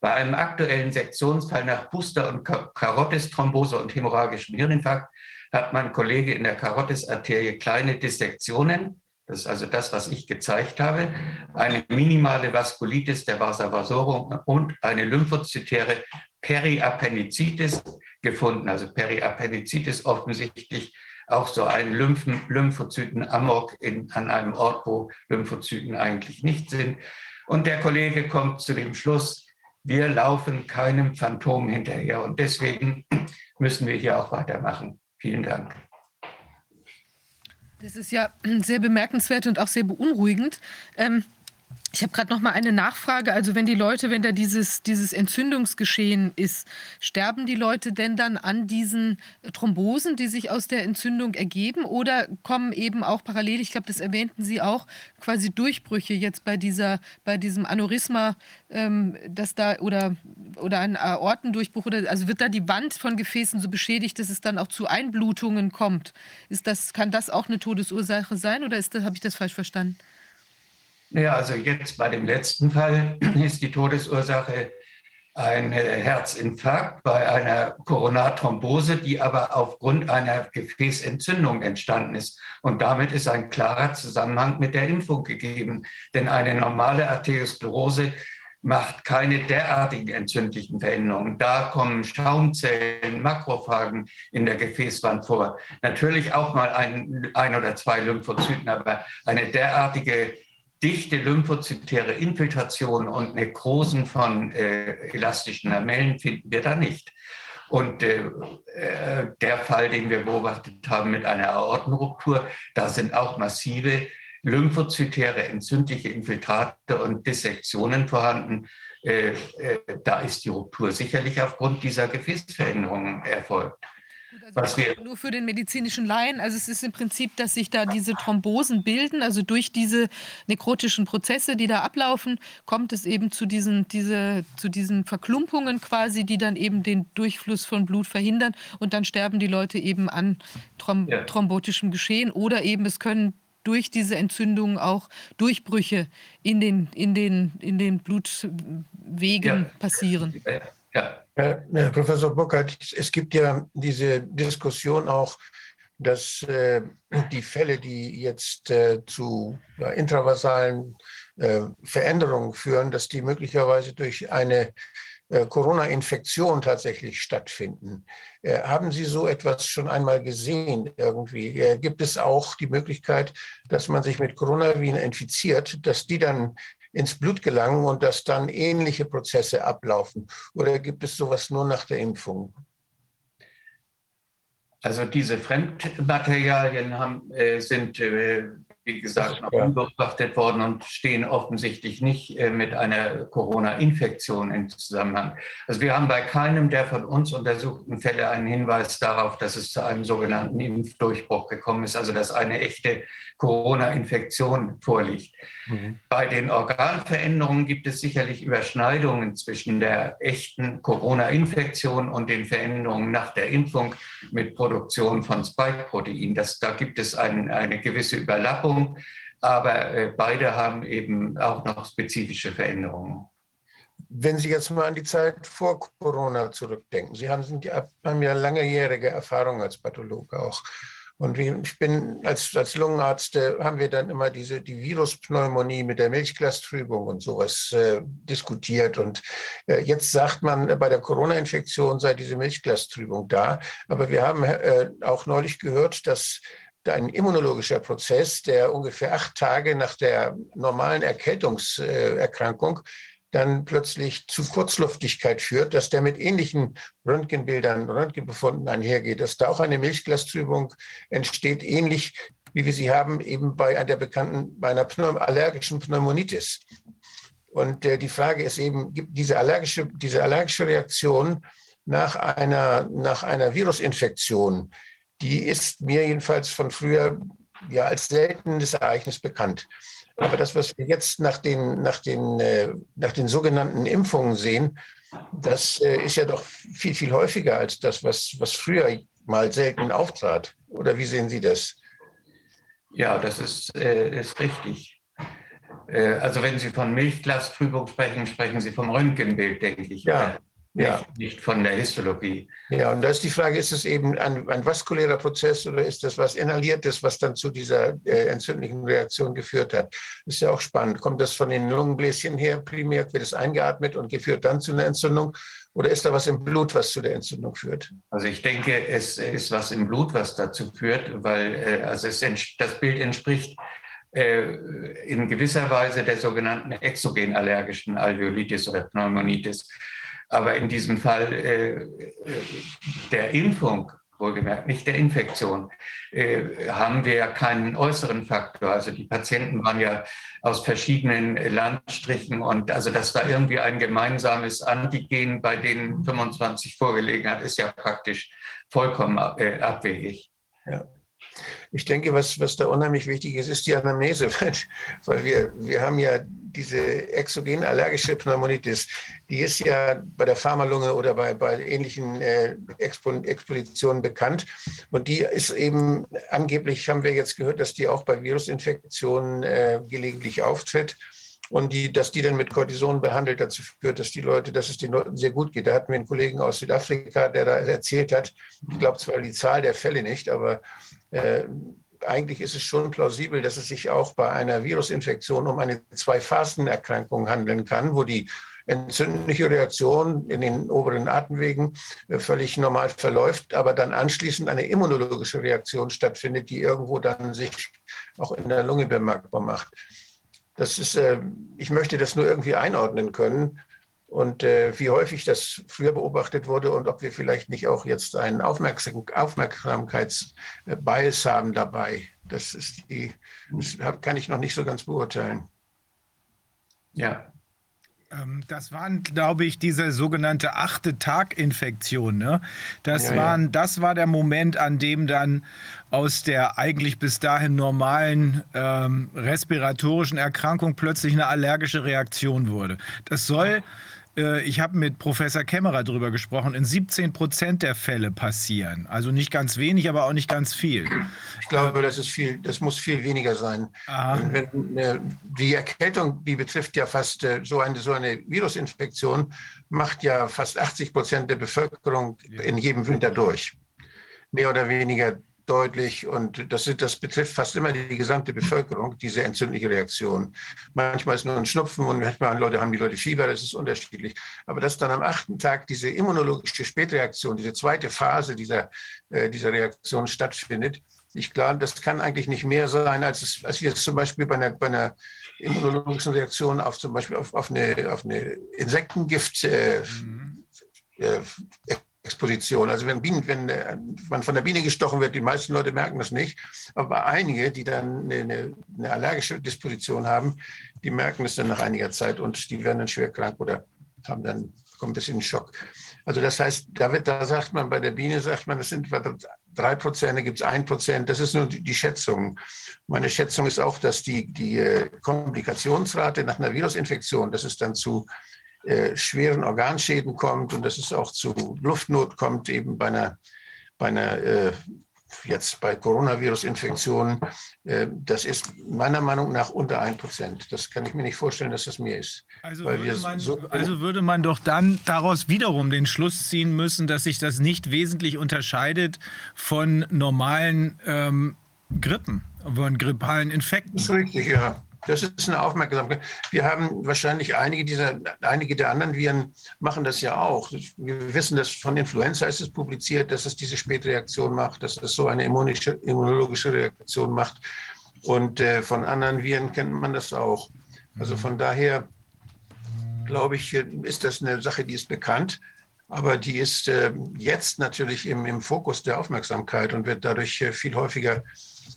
bei einem aktuellen Sektionsfall nach Booster- und Karotis-Thrombose und hämorrhagischem Hirninfarkt hat mein Kollege in der Karotisarterie kleine Dissektionen, das ist also das, was ich gezeigt habe, eine minimale Vaskulitis der Vasa vasorum und eine lymphozytäre Periappendizitis gefunden. Also Periappendizitis offensichtlich auch so ein Lymphen, Lymphozyten-Amok an einem Ort, wo Lymphozyten eigentlich nicht sind. Und der Kollege kommt zu dem Schluss, wir laufen keinem Phantom hinterher und deswegen müssen wir hier auch weitermachen. Vielen Dank. Das ist ja sehr bemerkenswert und auch sehr beunruhigend. Ähm, ich habe gerade noch mal eine Nachfrage. Also wenn die Leute, wenn da dieses, dieses Entzündungsgeschehen ist, sterben die Leute denn dann an diesen Thrombosen, die sich aus der Entzündung ergeben? Oder kommen eben auch parallel, ich glaube, das erwähnten Sie auch, quasi Durchbrüche jetzt bei, dieser, bei diesem Aneurysma, ähm, dass da oder, oder ein Aortendurchbruch, oder, also wird da die Wand von Gefäßen so beschädigt, dass es dann auch zu Einblutungen kommt? Ist das, kann das auch eine Todesursache sein oder habe ich das falsch verstanden? Ja, also jetzt bei dem letzten Fall ist die Todesursache ein Herzinfarkt bei einer Koronarthrombose, die aber aufgrund einer Gefäßentzündung entstanden ist. Und damit ist ein klarer Zusammenhang mit der Impfung gegeben. Denn eine normale Arteriosklerose macht keine derartigen entzündlichen Veränderungen. Da kommen Schaumzellen, Makrophagen in der Gefäßwand vor. Natürlich auch mal ein, ein oder zwei Lymphozyten, aber eine derartige dichte lymphozytäre Infiltration und Nekrosen von äh, elastischen Lamellen finden wir da nicht. Und äh, äh, der Fall, den wir beobachtet haben mit einer Aortenruptur, da sind auch massive lymphozytäre entzündliche Infiltrate und Dissektionen vorhanden. Äh, äh, da ist die Ruptur sicherlich aufgrund dieser Gefäßveränderungen erfolgt. Also nur für den medizinischen Laien, also es ist im Prinzip, dass sich da diese Thrombosen bilden, also durch diese nekrotischen Prozesse, die da ablaufen, kommt es eben zu diesen, diese, zu diesen Verklumpungen quasi, die dann eben den Durchfluss von Blut verhindern und dann sterben die Leute eben an Throm ja. thrombotischem Geschehen oder eben es können durch diese Entzündungen auch Durchbrüche in den, in den, in den Blutwegen ja. passieren. Ja. Herr Professor Burkhardt, es gibt ja diese Diskussion auch, dass äh, die Fälle, die jetzt äh, zu intravasalen äh, Veränderungen führen, dass die möglicherweise durch eine Corona-Infektion tatsächlich stattfinden. Haben Sie so etwas schon einmal gesehen irgendwie? Gibt es auch die Möglichkeit, dass man sich mit Coronaviren infiziert, dass die dann ins Blut gelangen und dass dann ähnliche Prozesse ablaufen? Oder gibt es sowas nur nach der Impfung? Also diese Fremdmaterialien haben, äh, sind äh, wie gesagt, noch unbeobachtet worden und stehen offensichtlich nicht äh, mit einer Corona-Infektion in Zusammenhang. Also wir haben bei keinem der von uns untersuchten Fälle einen Hinweis darauf, dass es zu einem sogenannten Impfdurchbruch gekommen ist, also dass eine echte Corona-Infektion vorliegt. Mhm. Bei den Organveränderungen gibt es sicherlich Überschneidungen zwischen der echten Corona-Infektion und den Veränderungen nach der Impfung mit Produktion von Spike-Protein. Da gibt es ein, eine gewisse Überlappung aber äh, beide haben eben auch noch spezifische Veränderungen. Wenn Sie jetzt mal an die Zeit vor Corona zurückdenken, Sie haben, sind, haben ja langjährige Erfahrung als Pathologe auch. Und ich bin als, als Lungenarzt, äh, haben wir dann immer diese, die Viruspneumonie mit der Milchglastrübung und sowas äh, diskutiert. Und äh, jetzt sagt man, bei der Corona-Infektion sei diese Milchglastrübung da. Aber wir haben äh, auch neulich gehört, dass ein immunologischer Prozess, der ungefähr acht Tage nach der normalen Erkältungserkrankung dann plötzlich zu Kurzluftigkeit führt, dass der mit ähnlichen Röntgenbildern, Röntgenbefunden einhergeht, dass da auch eine Milchglastrübung entsteht, ähnlich wie wir sie haben eben bei einer bekannten, bei einer Pneum allergischen Pneumonitis. Und äh, die Frage ist eben, gibt diese allergische, diese allergische Reaktion nach einer, nach einer Virusinfektion, die ist mir jedenfalls von früher ja als seltenes Ereignis bekannt. Aber das, was wir jetzt nach den, nach den, äh, nach den sogenannten Impfungen sehen, das äh, ist ja doch viel, viel häufiger als das, was, was früher mal selten auftrat. Oder wie sehen Sie das? Ja, das ist, äh, ist richtig. Also wenn Sie von Milchglastrübung sprechen, sprechen Sie vom Röntgenbild, denke ich. Ja, ja. nicht von der Histologie. Ja, und da ist die Frage, ist es eben ein, ein vaskulärer Prozess oder ist das was Inhaliertes, was dann zu dieser äh, entzündlichen Reaktion geführt hat? Das ist ja auch spannend. Kommt das von den Lungenbläschen her primär, wird es eingeatmet und geführt dann zu einer Entzündung? Oder ist da was im Blut, was zu der Entzündung führt? Also ich denke, es ist was im Blut, was dazu führt, weil äh, also es, das Bild entspricht äh, in gewisser Weise der sogenannten exogen allergischen Alveolitis oder Pneumonitis. Aber in diesem Fall äh, der Impfung, wohlgemerkt nicht der Infektion, äh, haben wir keinen äußeren Faktor. Also die Patienten waren ja aus verschiedenen Landstrichen und also dass da irgendwie ein gemeinsames Antigen bei denen 25 vorgelegen hat, ist ja praktisch vollkommen äh, abwegig. Ja. Ich denke, was, was da unheimlich wichtig ist, ist die Anamnese, weil wir, wir haben ja diese exogen allergische Pneumonitis, die ist ja bei der Pharmalunge oder bei, bei ähnlichen äh, Expositionen bekannt. Und die ist eben, angeblich haben wir jetzt gehört, dass die auch bei Virusinfektionen äh, gelegentlich auftritt. und die, dass die dann mit Cortison behandelt dazu führt, dass die Leute, dass es den Leuten sehr gut geht. Da hatten wir einen Kollegen aus Südafrika, der da erzählt hat, ich glaube zwar die Zahl der Fälle nicht, aber äh, eigentlich ist es schon plausibel, dass es sich auch bei einer Virusinfektion um eine Zwei-Phasen-Erkrankung handeln kann, wo die entzündliche Reaktion in den oberen Atemwegen äh, völlig normal verläuft, aber dann anschließend eine immunologische Reaktion stattfindet, die irgendwo dann sich auch in der Lunge bemerkbar macht. Das ist, äh, ich möchte das nur irgendwie einordnen können und äh, wie häufig das früher beobachtet wurde und ob wir vielleicht nicht auch jetzt einen Aufmerksam Aufmerksamkeitsbias haben dabei. Das ist die, das kann ich noch nicht so ganz beurteilen. Ja, ähm, das waren, glaube ich, diese sogenannte achte Tag-Infektion. Ne? Das, ja, waren, ja. das war der Moment, an dem dann aus der eigentlich bis dahin normalen ähm, respiratorischen Erkrankung plötzlich eine allergische Reaktion wurde. Das soll äh, ich habe mit Professor Kämmerer darüber gesprochen, in 17 Prozent der Fälle passieren. Also nicht ganz wenig, aber auch nicht ganz viel. Ich glaube, das ist viel, das muss viel weniger sein. Wenn, äh, die Erkältung, die betrifft ja fast äh, so eine, so eine Virusinfektion, macht ja fast 80 Prozent der Bevölkerung in jedem Winter durch. Mehr oder weniger deutlich und das, das betrifft fast immer die gesamte Bevölkerung, diese entzündliche Reaktion. Manchmal ist nur ein Schnupfen und manchmal Leute, haben die Leute Fieber, das ist unterschiedlich. Aber dass dann am achten Tag diese immunologische Spätreaktion, diese zweite Phase dieser, äh, dieser Reaktion stattfindet, ich glaube, das kann eigentlich nicht mehr sein, als, es, als jetzt zum Beispiel bei einer, bei einer immunologischen Reaktion auf zum Beispiel auf, auf eine, auf eine Insektengift äh, mhm. äh, Exposition. Also wenn, Bienen, wenn äh, man von der Biene gestochen wird, die meisten Leute merken das nicht, aber einige, die dann eine, eine, allergische Disposition haben, die merken es dann nach einiger Zeit und die werden dann schwer krank oder haben dann ein bisschen in Schock. Also das heißt, da, wird, da sagt man, bei der Biene sagt man, das sind drei Prozent, da gibt es ein Prozent, das ist nur die, die, Schätzung. Meine Schätzung ist auch, dass die, die äh, Komplikationsrate nach einer Virusinfektion, das ist dann zu äh, schweren Organschäden kommt und dass es auch zu Luftnot kommt, eben bei einer, bei einer äh, jetzt bei Coronavirus-Infektionen, äh, das ist meiner Meinung nach unter 1 Prozent. Das kann ich mir nicht vorstellen, dass das mehr ist. Also würde, man, so also würde man doch dann daraus wiederum den Schluss ziehen müssen, dass sich das nicht wesentlich unterscheidet von normalen ähm, Grippen, von grippalen Infekten. Das ist richtig, ja. Das ist eine Aufmerksamkeit. Wir haben wahrscheinlich einige dieser, einige der anderen Viren machen das ja auch. Wir wissen das von Influenza ist es publiziert, dass es diese Spätreaktion macht, dass es so eine immunologische Reaktion macht. Und äh, von anderen Viren kennt man das auch. Also von daher glaube ich, ist das eine Sache, die ist bekannt. Aber die ist äh, jetzt natürlich im, im Fokus der Aufmerksamkeit und wird dadurch äh, viel häufiger,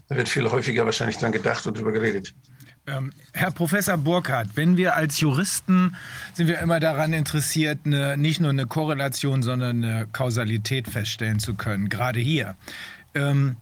wird viel häufiger wahrscheinlich dran gedacht und darüber geredet. Ähm, Herr Professor Burkhardt, wenn wir als Juristen sind wir immer daran interessiert, eine, nicht nur eine Korrelation, sondern eine Kausalität feststellen zu können, gerade hier. Ähm,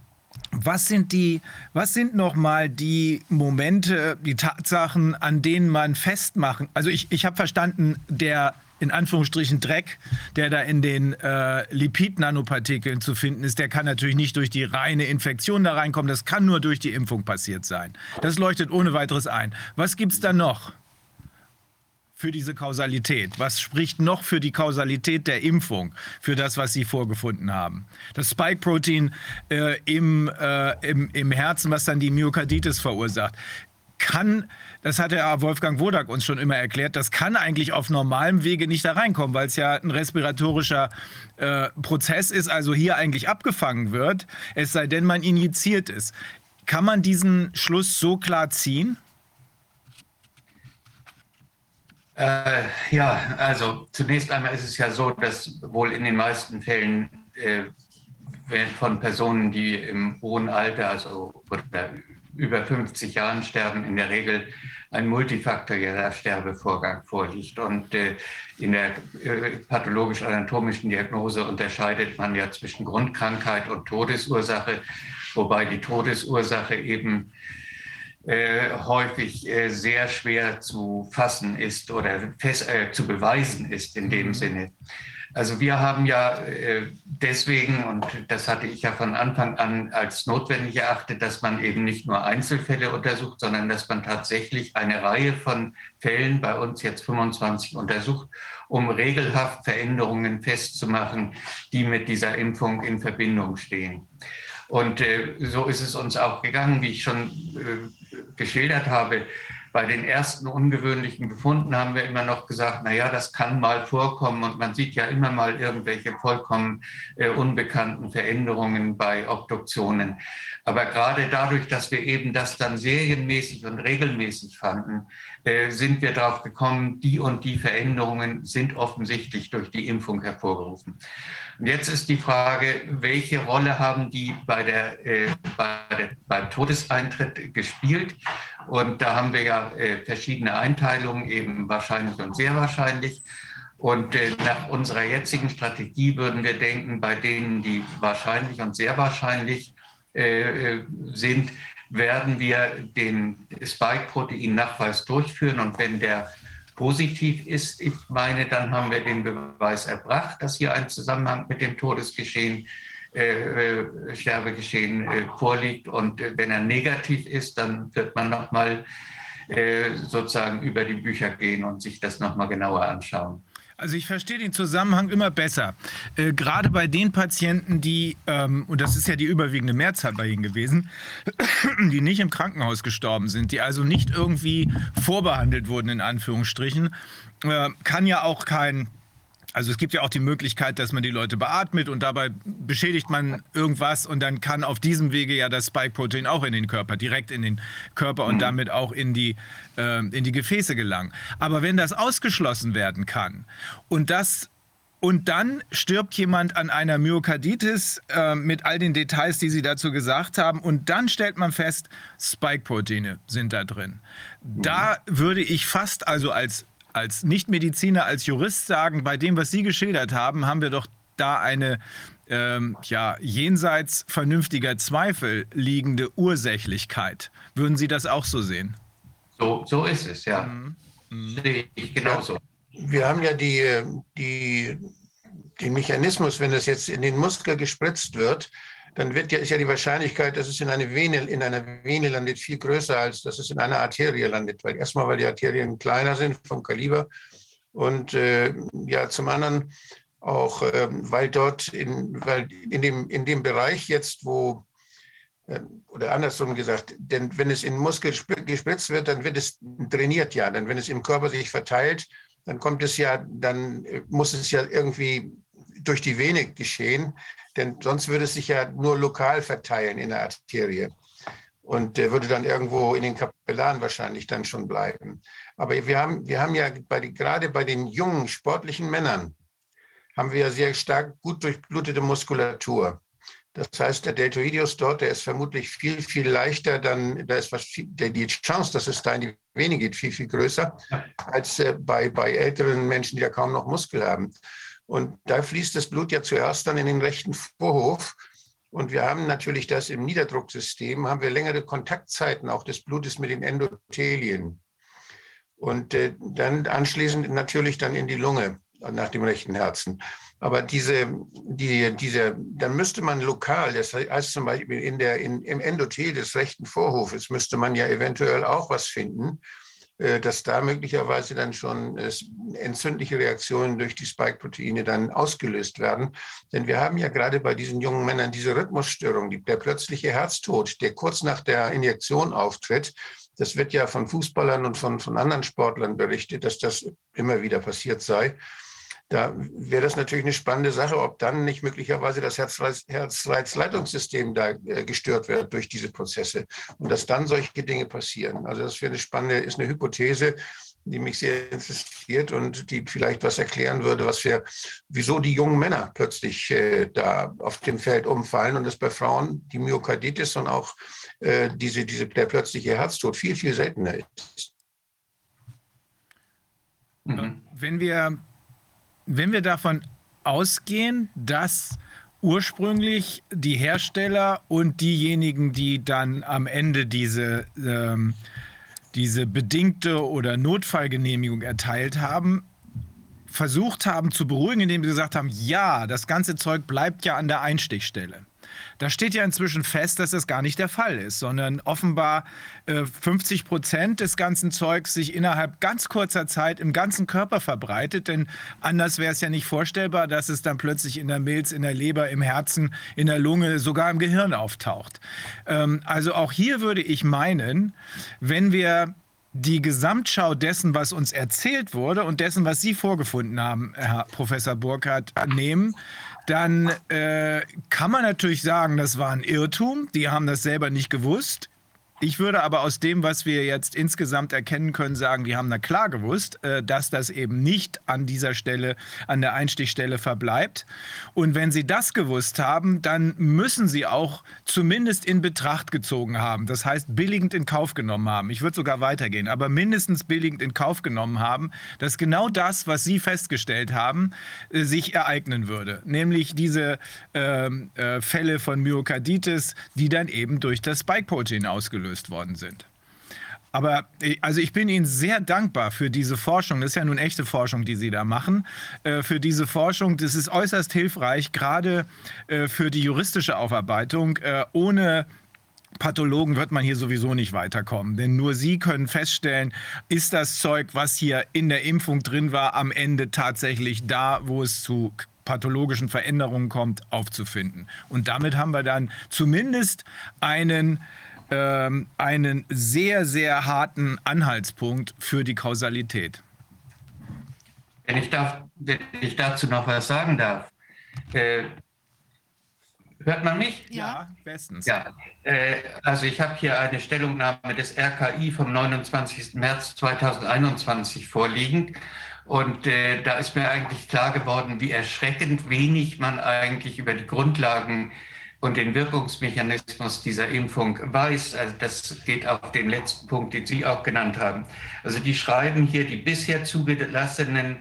was sind die, was sind nochmal die Momente, die Tatsachen, an denen man festmachen? Also ich, ich habe verstanden, der in Anführungsstrichen Dreck, der da in den äh, Lipid-Nanopartikeln zu finden ist, der kann natürlich nicht durch die reine Infektion da reinkommen. Das kann nur durch die Impfung passiert sein. Das leuchtet ohne weiteres ein. Was gibt es da noch für diese Kausalität? Was spricht noch für die Kausalität der Impfung, für das, was Sie vorgefunden haben? Das Spike-Protein äh, im, äh, im, im Herzen, was dann die Myokarditis verursacht, kann das hat der Wolfgang Wodak uns schon immer erklärt, das kann eigentlich auf normalem Wege nicht da reinkommen, weil es ja ein respiratorischer äh, Prozess ist, also hier eigentlich abgefangen wird, es sei denn, man injiziert es. Kann man diesen Schluss so klar ziehen? Äh, ja, also zunächst einmal ist es ja so, dass wohl in den meisten Fällen äh, von Personen, die im hohen Alter, also über 50 Jahren sterben, in der Regel ein multifaktorieller Sterbevorgang vorliegt. Und äh, in der äh, pathologisch-anatomischen Diagnose unterscheidet man ja zwischen Grundkrankheit und Todesursache, wobei die Todesursache eben äh, häufig äh, sehr schwer zu fassen ist oder fest, äh, zu beweisen ist in dem Sinne. Also wir haben ja äh, deswegen, und das hatte ich ja von Anfang an als notwendig erachtet, dass man eben nicht nur Einzelfälle untersucht, sondern dass man tatsächlich eine Reihe von Fällen, bei uns jetzt 25 untersucht, um regelhaft Veränderungen festzumachen, die mit dieser Impfung in Verbindung stehen. Und äh, so ist es uns auch gegangen, wie ich schon äh, geschildert habe. Bei den ersten ungewöhnlichen Befunden haben wir immer noch gesagt, na ja, das kann mal vorkommen und man sieht ja immer mal irgendwelche vollkommen äh, unbekannten Veränderungen bei Obduktionen. Aber gerade dadurch, dass wir eben das dann serienmäßig und regelmäßig fanden, äh, sind wir darauf gekommen, die und die Veränderungen sind offensichtlich durch die Impfung hervorgerufen. Und jetzt ist die Frage, welche Rolle haben die bei der, äh, bei der, beim Todeseintritt gespielt? Und da haben wir ja äh, verschiedene Einteilungen, eben wahrscheinlich und sehr wahrscheinlich. Und äh, nach unserer jetzigen Strategie würden wir denken, bei denen, die wahrscheinlich und sehr wahrscheinlich äh, äh, sind, werden wir den Spike-Protein-Nachweis durchführen. Und wenn der positiv ist. Ich meine, dann haben wir den Beweis erbracht, dass hier ein Zusammenhang mit dem Todesgeschehen, äh, äh Sterbegeschehen äh, vorliegt. Und äh, wenn er negativ ist, dann wird man nochmal äh, sozusagen über die Bücher gehen und sich das nochmal genauer anschauen. Also ich verstehe den Zusammenhang immer besser. Äh, gerade bei den Patienten, die, ähm, und das ist ja die überwiegende Mehrzahl bei ihnen gewesen, die nicht im Krankenhaus gestorben sind, die also nicht irgendwie vorbehandelt wurden, in Anführungsstrichen, äh, kann ja auch kein also es gibt ja auch die Möglichkeit, dass man die Leute beatmet und dabei beschädigt man irgendwas und dann kann auf diesem Wege ja das Spike-Protein auch in den Körper, direkt in den Körper und mhm. damit auch in die, äh, in die Gefäße gelangen. Aber wenn das ausgeschlossen werden kann und das und dann stirbt jemand an einer Myokarditis äh, mit all den Details, die Sie dazu gesagt haben. Und dann stellt man fest, Spike-Proteine sind da drin. Da mhm. würde ich fast also als als Nichtmediziner, als Jurist sagen, bei dem, was Sie geschildert haben, haben wir doch da eine ähm, ja, jenseits vernünftiger Zweifel liegende Ursächlichkeit. Würden Sie das auch so sehen? So, so ist es, ja. Mhm. Mhm. Sehe ich genauso. Wir haben ja die, die, den Mechanismus, wenn das jetzt in den Muskel gespritzt wird, dann wird ja, ist ja die Wahrscheinlichkeit, dass es in, eine Vene, in einer Vene landet, viel größer, als dass es in einer Arterie landet. Weil erstmal, weil die Arterien kleiner sind vom Kaliber und äh, ja, zum anderen auch, äh, weil dort in, weil in, dem, in dem Bereich jetzt, wo äh, oder andersrum gesagt, denn wenn es in Muskel gespritzt wird, dann wird es trainiert ja. Denn wenn es im Körper sich verteilt, dann kommt es ja, dann äh, muss es ja irgendwie durch die Vene geschehen. Denn sonst würde es sich ja nur lokal verteilen in der Arterie. Und der würde dann irgendwo in den Kapillaren wahrscheinlich dann schon bleiben. Aber wir haben, wir haben ja bei, gerade bei den jungen sportlichen Männern, haben wir ja sehr stark gut durchblutete Muskulatur. Das heißt, der Deltoideus dort, der ist vermutlich viel, viel leichter, dann, da ist was die Chance, dass es da in die Vene geht, viel, viel größer, als äh, bei, bei älteren Menschen, die ja kaum noch Muskel haben. Und da fließt das Blut ja zuerst dann in den rechten Vorhof. Und wir haben natürlich das im Niederdrucksystem, haben wir längere Kontaktzeiten auch des Blutes mit den Endothelien. Und äh, dann anschließend natürlich dann in die Lunge nach dem rechten Herzen. Aber diese, die, diese, dann müsste man lokal, das heißt zum Beispiel in der, in, im Endothel des rechten Vorhofes, müsste man ja eventuell auch was finden, dass da möglicherweise dann schon äh, entzündliche Reaktionen durch die Spike-Proteine dann ausgelöst werden. Denn wir haben ja gerade bei diesen jungen Männern diese Rhythmusstörung, der plötzliche Herztod, der kurz nach der Injektion auftritt. Das wird ja von Fußballern und von, von anderen Sportlern berichtet, dass das immer wieder passiert sei. Da wäre das natürlich eine spannende Sache, ob dann nicht möglicherweise das Herzleitungssystem da äh, gestört wird durch diese Prozesse und dass dann solche Dinge passieren. Also das wäre eine spannende, ist eine Hypothese, die mich sehr interessiert und die vielleicht was erklären würde, was wir, wieso die jungen Männer plötzlich äh, da auf dem Feld umfallen und dass bei Frauen die Myokarditis und auch äh, diese, diese, der plötzliche Herztod viel, viel seltener ist. Mhm. Wenn wir wenn wir davon ausgehen, dass ursprünglich die Hersteller und diejenigen, die dann am Ende diese, ähm, diese bedingte oder Notfallgenehmigung erteilt haben, versucht haben zu beruhigen, indem sie gesagt haben, ja, das ganze Zeug bleibt ja an der Einstichstelle. Da steht ja inzwischen fest, dass das gar nicht der Fall ist, sondern offenbar äh, 50 Prozent des ganzen Zeugs sich innerhalb ganz kurzer Zeit im ganzen Körper verbreitet. Denn anders wäre es ja nicht vorstellbar, dass es dann plötzlich in der Milz, in der Leber, im Herzen, in der Lunge, sogar im Gehirn auftaucht. Ähm, also auch hier würde ich meinen, wenn wir die Gesamtschau dessen, was uns erzählt wurde und dessen, was Sie vorgefunden haben, Herr Professor Burkhardt, nehmen, dann äh, kann man natürlich sagen, das war ein Irrtum. Die haben das selber nicht gewusst. Ich würde aber aus dem, was wir jetzt insgesamt erkennen können, sagen, die haben da klar gewusst, äh, dass das eben nicht an dieser Stelle, an der Einstichstelle verbleibt. Und wenn sie das gewusst haben, dann müssen sie auch zumindest in Betracht gezogen haben. Das heißt, billigend in Kauf genommen haben. Ich würde sogar weitergehen, aber mindestens billigend in Kauf genommen haben, dass genau das, was sie festgestellt haben, äh, sich ereignen würde. Nämlich diese ähm, äh, Fälle von Myokarditis, die dann eben durch das Spike-Protein ausgelöst ausgelöst worden sind. Aber äh, also ich bin Ihnen sehr dankbar für diese Forschung. Das ist ja nun echte Forschung, die Sie da machen. Äh, für diese Forschung, das ist äußerst hilfreich, gerade äh, für die juristische Aufarbeitung. Ohne Pathologen wird man hier sowieso nicht weiterkommen. Denn nur sie können feststellen, ist das Zeug, was hier in der Impfung drin war, am Ende tatsächlich da, wo es zu pathologischen Veränderungen kommt, aufzufinden. Und damit haben wir dann zumindest einen ähm, einen sehr, sehr harten Anhaltspunkt für die Kausalität. Wenn ich, darf, wenn ich dazu noch was sagen darf. Äh, hört man mich? Ja, bestens. Ja, äh, also ich habe hier eine Stellungnahme des RKI vom 29. März 2021 vorliegen. Und äh, da ist mir eigentlich klar geworden, wie erschreckend wenig man eigentlich über die Grundlagen und den Wirkungsmechanismus dieser Impfung weiß. Also das geht auf den letzten Punkt, den Sie auch genannt haben. Also die schreiben hier, die bisher zugelassenen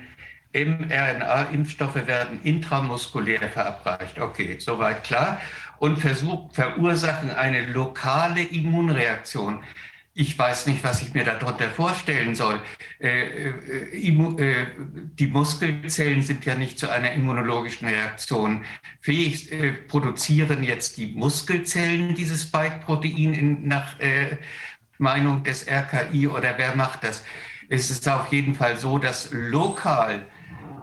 mRNA-Impfstoffe werden intramuskulär verabreicht. Okay, soweit klar. Und versuch, verursachen eine lokale Immunreaktion ich weiß nicht, was ich mir darunter vorstellen soll. Äh, äh, äh, die Muskelzellen sind ja nicht zu einer immunologischen Reaktion fähig. produzieren jetzt die Muskelzellen dieses Spike-Protein nach Meinung des RKI oder wer macht das? Es ist auf jeden Fall so, dass lokal äh,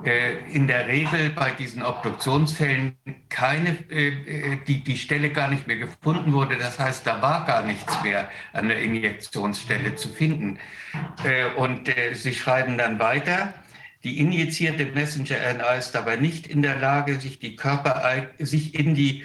in der Regel bei diesen Obduktionsfällen keine, äh, äh, die, die Stelle gar nicht mehr gefunden wurde. Das heißt, da war gar nichts mehr an der Injektionsstelle zu finden. Und Sie schreiben dann weiter, die injizierte Messenger-RNA ist dabei nicht in der Lage, sich, die Körper, sich in die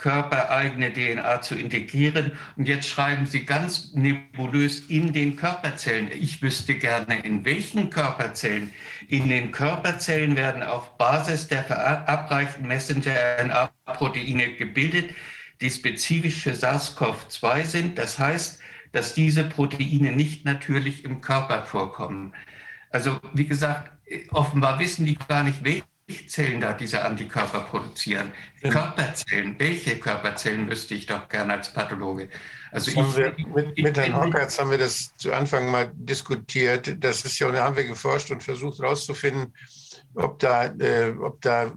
körpereigene DNA zu integrieren. Und jetzt schreiben Sie ganz nebulös in den Körperzellen. Ich wüsste gerne, in welchen Körperzellen. In den Körperzellen werden auf Basis der verabreichten Messenger-RNA-Proteine gebildet, die spezifisch für SARS-CoV-2 sind. Das heißt, dass diese Proteine nicht natürlich im Körper vorkommen. Also wie gesagt, offenbar wissen die gar nicht, welche Zellen da diese Antikörper produzieren. Körperzellen, welche Körperzellen wüsste ich doch gerne als Pathologe. Also ich, wir, mit, mit Herrn Hockertz haben wir das zu Anfang mal diskutiert. Das ist ja, da haben wir geforscht und versucht herauszufinden, ob da, äh, ob da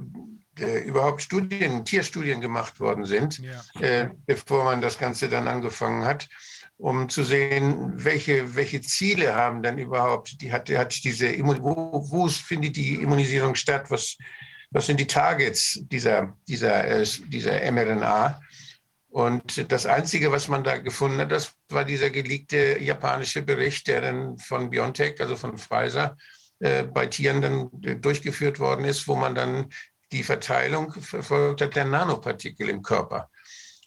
äh, überhaupt Studien, Tierstudien gemacht worden sind, ja. äh, bevor man das Ganze dann angefangen hat um zu sehen, welche, welche Ziele haben dann überhaupt, die hat, hat diese, wo, wo findet die Immunisierung statt, was, was sind die Targets dieser, dieser, äh, dieser mRNA. Und das Einzige, was man da gefunden hat, das war dieser geleakte japanische Bericht, der dann von BioNTech, also von Pfizer, äh, bei Tieren dann äh, durchgeführt worden ist, wo man dann die Verteilung verfolgt hat der Nanopartikel im Körper.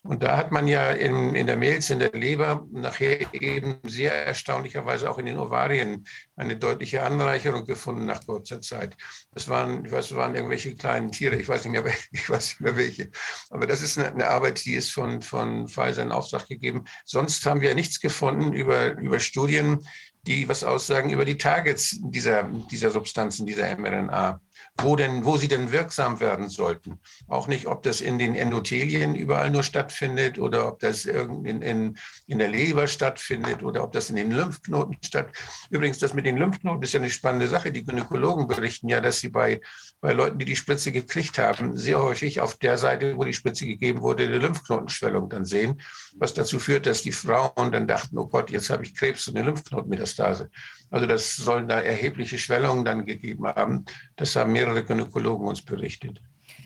Und da hat man ja in, in der Milz, in der Leber, nachher eben sehr erstaunlicherweise auch in den Ovarien eine deutliche Anreicherung gefunden nach kurzer Zeit. Das waren, ich weiß, waren irgendwelche kleinen Tiere, ich weiß nicht mehr, ich weiß nicht mehr welche. Aber das ist eine, Arbeit, die ist von, von Pfizer in Auftrag gegeben. Sonst haben wir nichts gefunden über, über Studien, die was aussagen über die Targets dieser, dieser Substanzen, dieser mRNA. Wo denn, wo sie denn wirksam werden sollten. Auch nicht, ob das in den Endothelien überall nur stattfindet oder ob das in, in, in der Leber stattfindet oder ob das in den Lymphknoten statt. Übrigens, das mit den Lymphknoten ist ja eine spannende Sache. Die Gynäkologen berichten ja, dass sie bei, bei Leuten, die die Spritze gekriegt haben, sehr häufig auf der Seite, wo die Spritze gegeben wurde, eine Lymphknotenschwellung dann sehen, was dazu führt, dass die Frauen dann dachten, oh Gott, jetzt habe ich Krebs und eine Lymphknotenmetastase. Also das sollen da erhebliche Schwellungen dann gegeben haben. Das haben mehrere Gynäkologen uns berichtet.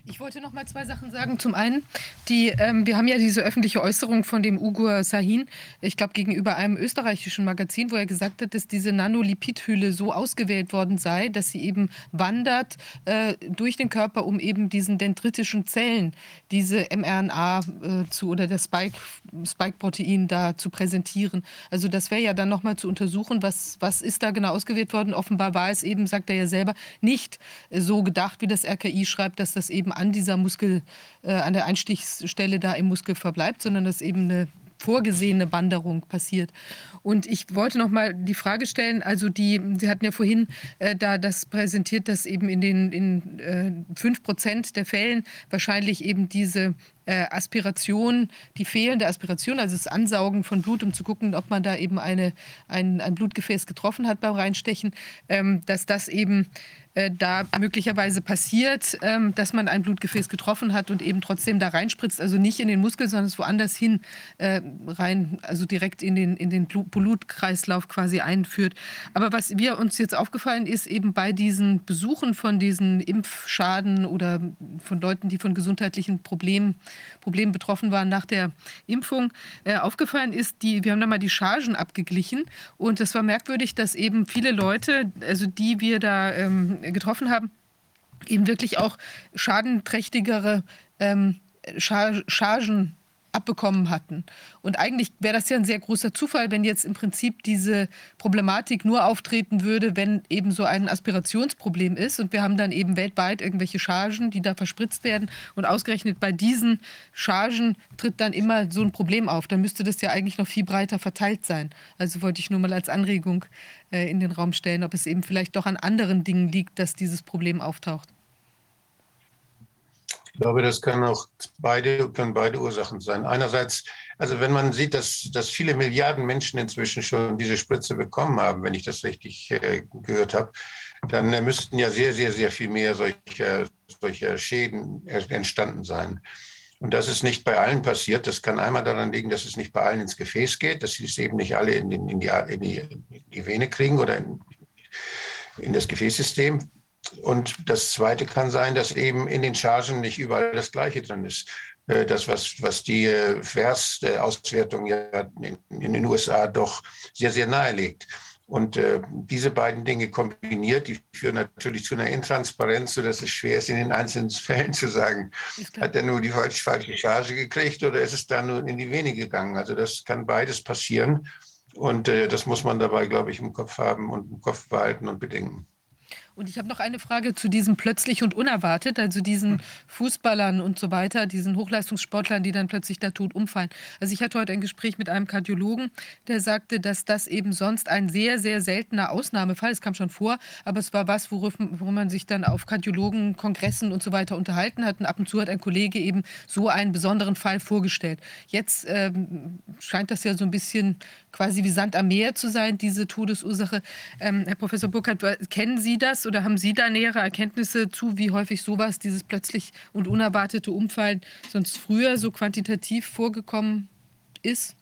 Ich wollte noch mal zwei Sachen sagen. Zum einen, die, ähm, wir haben ja diese öffentliche Äußerung von dem Ugur Sahin, ich glaube gegenüber einem österreichischen Magazin, wo er gesagt hat, dass diese Nanolipidhülle so ausgewählt worden sei, dass sie eben wandert äh, durch den Körper, um eben diesen dendritischen Zellen diese mRNA äh, zu oder das Spike, Spike-Protein da zu präsentieren. Also das wäre ja dann noch mal zu untersuchen, was, was ist da genau ausgewählt worden. Offenbar war es eben, sagt er ja selber, nicht so gedacht, wie das RKI schreibt, dass das eben an dieser Muskel, äh, an der Einstichsstelle da im Muskel verbleibt, sondern dass eben eine vorgesehene Wanderung passiert. Und ich wollte noch mal die Frage stellen, also die, Sie hatten ja vorhin äh, da das präsentiert, dass eben in den in, äh, 5 Prozent der Fällen wahrscheinlich eben diese äh, Aspiration, die fehlende Aspiration, also das Ansaugen von Blut, um zu gucken, ob man da eben eine, ein, ein Blutgefäß getroffen hat beim Reinstechen, ähm, dass das eben äh, da möglicherweise passiert, ähm, dass man ein Blutgefäß getroffen hat und eben trotzdem da reinspritzt, also nicht in den Muskel, sondern es woanders hin äh, rein, also direkt in den, in den Blutkreislauf quasi einführt. Aber was wir uns jetzt aufgefallen ist, eben bei diesen Besuchen von diesen Impfschaden oder von Leuten, die von gesundheitlichen Problemen, Problemen betroffen waren nach der Impfung, äh, aufgefallen ist, die, wir haben da mal die Chargen abgeglichen und es war merkwürdig, dass eben viele Leute, also die wir da ähm, getroffen haben, eben wirklich auch schadenträchtigere ähm, Chargen abbekommen hatten. Und eigentlich wäre das ja ein sehr großer Zufall, wenn jetzt im Prinzip diese Problematik nur auftreten würde, wenn eben so ein Aspirationsproblem ist. Und wir haben dann eben weltweit irgendwelche Chargen, die da verspritzt werden. Und ausgerechnet bei diesen Chargen tritt dann immer so ein Problem auf. Dann müsste das ja eigentlich noch viel breiter verteilt sein. Also wollte ich nur mal als Anregung äh, in den Raum stellen, ob es eben vielleicht doch an anderen Dingen liegt, dass dieses Problem auftaucht. Ich glaube, das können auch beide, können beide Ursachen sein. Einerseits, also wenn man sieht, dass, dass viele Milliarden Menschen inzwischen schon diese Spritze bekommen haben, wenn ich das richtig äh, gehört habe, dann äh, müssten ja sehr, sehr, sehr viel mehr solcher, solcher Schäden entstanden sein. Und das ist nicht bei allen passiert. Das kann einmal daran liegen, dass es nicht bei allen ins Gefäß geht, dass sie es eben nicht alle in, den, in, die, in, die, in die Vene kriegen oder in, das Gefäßsystem. Und das Zweite kann sein, dass eben in den Chargen nicht überall das Gleiche drin ist. Äh, das, was, was die äh, Versauswertung ja in, in, den USA doch sehr, sehr nahe legt. Und äh, diese beiden Dinge kombiniert, die führen natürlich zu einer Intransparenz, sodass es schwer ist, in den einzelnen Fällen zu sagen, hat er nur die falsche, falsche Charge gekriegt oder ist es da nur in die Vene gegangen? Also das kann beides passieren. Und äh, das muss man dabei, glaube ich, im Kopf haben und im Kopf behalten und bedenken. Und ich habe noch eine Frage zu diesem plötzlich und unerwartet, also diesen. Fußballern und so weiter, diesen Hochleistungssportlern, die dann plötzlich da tot umfallen. Also ich hatte heute ein Gespräch mit einem Kardiologen, der sagte, dass das eben sonst ein sehr, sehr seltener Ausnahmefall, es kam schon vor, aber es war was, worauf, worum man sich dann auf Kardiologen, Kongressen und so weiter unterhalten hat. Und ab und zu hat ein Kollege eben so einen besonderen Fall vorgestellt. Jetzt ähm, scheint das ja so ein bisschen quasi wie Sand am Meer zu sein, diese Todesursache. Ähm, Herr Professor Burkhardt, kennen Sie das oder haben Sie da nähere Erkenntnisse zu, wie häufig sowas, dieses plötzlich und unerwartete Umfallen, sonst früher so quantitativ vorgekommen ist?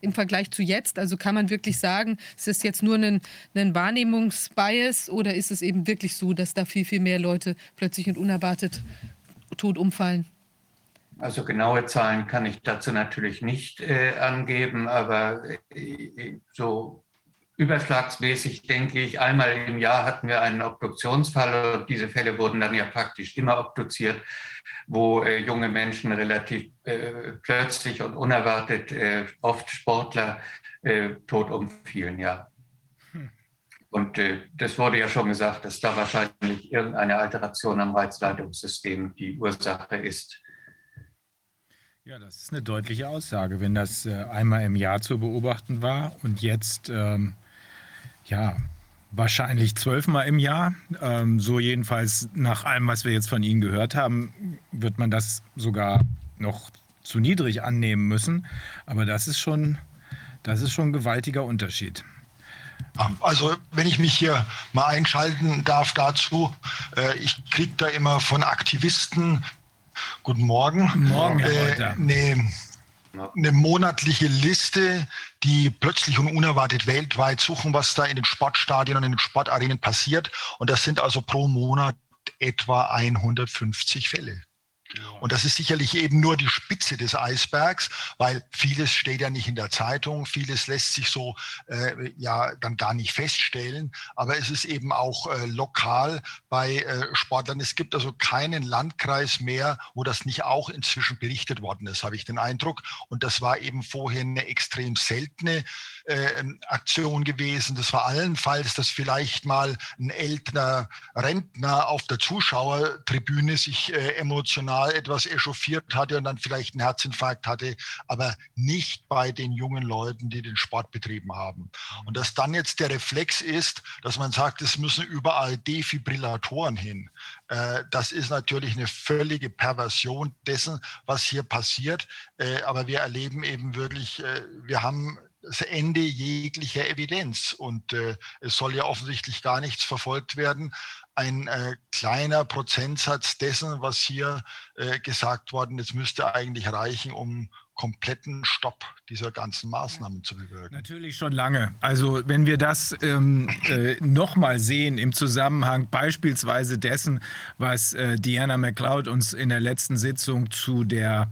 im Vergleich zu jetzt? Also kann man wirklich sagen, ist das jetzt nur ein, ein Wahrnehmungsbias oder ist es eben wirklich so, dass da viel, viel mehr Leute plötzlich und unerwartet tot umfallen? Also genaue Zahlen kann ich dazu natürlich nicht äh, angeben, aber äh, so überschlagsmäßig denke ich, einmal im Jahr hatten wir einen Obduktionsfall und diese Fälle wurden dann ja praktisch immer obduziert, wo äh, junge Menschen relativ äh, plötzlich und unerwartet, äh, oft Sportler, äh, tot umfielen, ja. Hm. Und das wurde ja schon gesagt, dass da wahrscheinlich irgendeine Alteration am Reizleitungssystem die Ursache ist. Ja, das ist eine deutliche Aussage, wenn das äh, einmal im Jahr zu beobachten war und jetzt, ähm, ja, Wahrscheinlich zwölfmal im Jahr. Ähm, so jedenfalls nach allem, was wir jetzt von Ihnen gehört haben, wird man das sogar noch zu niedrig annehmen müssen. Aber das ist schon, das ist schon ein gewaltiger Unterschied. Also wenn ich mich hier mal einschalten darf dazu, äh, ich kriege da immer von Aktivisten, guten Morgen, Morgen, Herr äh, eine, eine monatliche Liste, die plötzlich und unerwartet weltweit suchen, was da in den Sportstadien und in den Sportarenen passiert. Und das sind also pro Monat etwa 150 Fälle. Und das ist sicherlich eben nur die Spitze des Eisbergs, weil vieles steht ja nicht in der Zeitung, vieles lässt sich so äh, ja dann gar nicht feststellen. Aber es ist eben auch äh, lokal bei äh, Sportlern. Es gibt also keinen Landkreis mehr, wo das nicht auch inzwischen berichtet worden ist, habe ich den Eindruck. Und das war eben vorher eine extrem seltene äh, Aktion gewesen. Das war allenfalls, dass vielleicht mal ein älterer Rentner auf der Zuschauertribüne sich äh, emotional etwas echauffiert hatte und dann vielleicht einen Herzinfarkt hatte, aber nicht bei den jungen Leuten, die den Sport betrieben haben. Und dass dann jetzt der Reflex ist, dass man sagt, es müssen überall Defibrillatoren hin. Äh, das ist natürlich eine völlige Perversion dessen, was hier passiert. Äh, aber wir erleben eben wirklich, äh, wir haben das Ende jeglicher Evidenz. Und äh, es soll ja offensichtlich gar nichts verfolgt werden. Ein äh, kleiner Prozentsatz dessen, was hier äh, gesagt worden ist, müsste eigentlich reichen, um kompletten Stopp dieser ganzen Maßnahmen zu bewirken. Natürlich schon lange. Also wenn wir das ähm, äh, nochmal sehen im Zusammenhang beispielsweise dessen, was äh, Diana McLeod uns in der letzten Sitzung zu der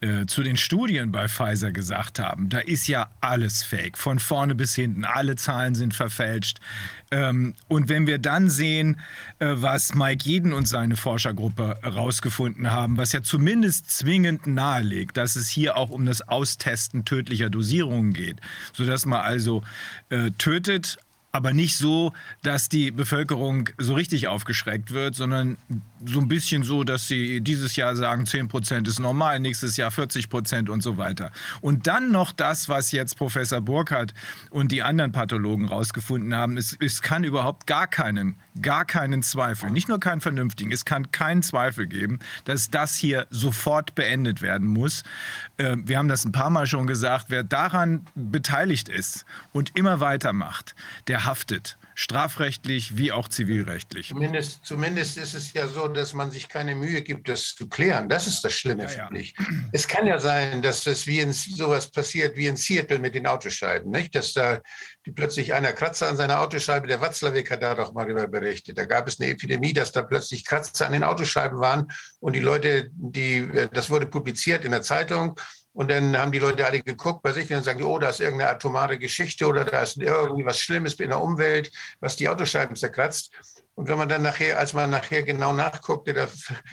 äh, zu den Studien bei Pfizer gesagt haben, da ist ja alles fake, von vorne bis hinten, alle Zahlen sind verfälscht. Ähm, und wenn wir dann sehen, äh, was Mike Jeden und seine Forschergruppe herausgefunden haben, was ja zumindest zwingend nahelegt, dass es hier auch um das Austesten tödlicher Dosierungen geht, sodass man also äh, tötet, aber nicht so, dass die Bevölkerung so richtig aufgeschreckt wird, sondern so ein bisschen so, dass sie dieses Jahr sagen, 10 Prozent ist normal, nächstes Jahr 40 Prozent und so weiter. Und dann noch das, was jetzt Professor Burkhardt und die anderen Pathologen rausgefunden haben, es, es kann überhaupt gar keinen, gar keinen Zweifel, nicht nur keinen vernünftigen, es kann keinen Zweifel geben, dass das hier sofort beendet werden muss. Äh, wir haben das ein paar Mal schon gesagt, wer daran beteiligt ist und immer weitermacht, der haftet strafrechtlich wie auch zivilrechtlich. Zumindest, zumindest ist es ja so, dass man sich keine Mühe gibt, das zu klären. Das ist das Schlimme, ja, finde ich. Es kann ja sein, dass das wie in sowas passiert wie in Seattle mit den Autoscheiben, nicht? Dass da plötzlich einer Kratzer an seiner Autoscheibe, der Watzlawick hat da doch mal darüber berichtet. Da gab es eine Epidemie, dass da plötzlich Kratzer an den Autoscheiben waren und die Leute, die, äh, das wurde publiziert in der Zeitung und dann haben die Leute alle geguckt bei sich und sagen, oh, da ist irgendeine atomare Geschichte oder da ist irgendwie was Schlimmes in der Umwelt, was die Autoscheiben zerkratzt. Und wenn man dann nachher, als man nachher genau nachguckte, da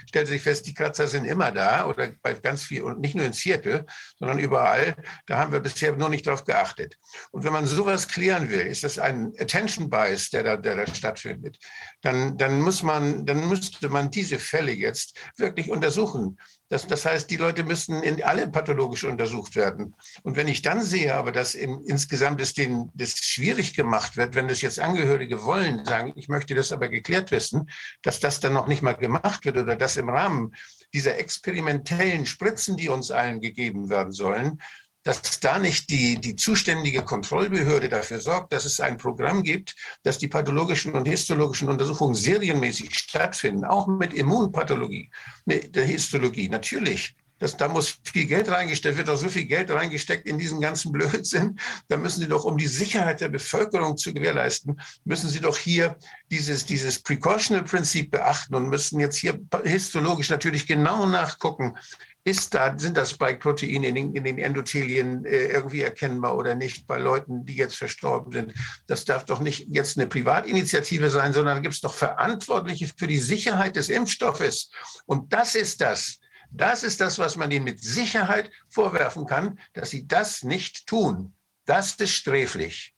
stellte sich fest, die Kratzer sind immer da oder bei ganz viel und nicht nur in Seattle, sondern überall. Da haben wir bisher nur nicht drauf geachtet. Und wenn man sowas klären will, ist das ein Attention Bias, der da, der da stattfindet. Dann, dann muss man, dann müsste man diese Fälle jetzt wirklich untersuchen. Das, das heißt, die Leute müssen in alle pathologisch untersucht werden. Und wenn ich dann sehe, aber dass in, insgesamt es denen das schwierig gemacht wird, wenn das jetzt Angehörige wollen, sagen, ich möchte das aber geklärt wissen, dass das dann noch nicht mal gemacht wird oder dass im Rahmen dieser experimentellen Spritzen, die uns allen gegeben werden sollen, dass da nicht die, die zuständige Kontrollbehörde dafür sorgt, dass es ein Programm gibt, dass die pathologischen und histologischen Untersuchungen serienmäßig stattfinden, auch mit Immunpathologie, mit der Histologie, natürlich. Das, da muss viel Geld reingesteckt, wird auch so viel Geld reingesteckt in diesen ganzen Blödsinn. Da müssen Sie doch, um die Sicherheit der Bevölkerung zu gewährleisten, müssen Sie doch hier dieses, dieses Precautional-Prinzip beachten und müssen jetzt hier histologisch natürlich genau nachgucken, ist da, sind das Spike-Proteine in, in, den Endothelien äh, irgendwie erkennbar oder nicht bei Leuten, die jetzt verstorben sind? Das darf doch nicht jetzt eine Privatinitiative sein, sondern gibt es doch Verantwortliche für die Sicherheit des Impfstoffes. Und das ist das. Das ist das, was man ihnen mit Sicherheit vorwerfen kann, dass sie das nicht tun. Das ist sträflich.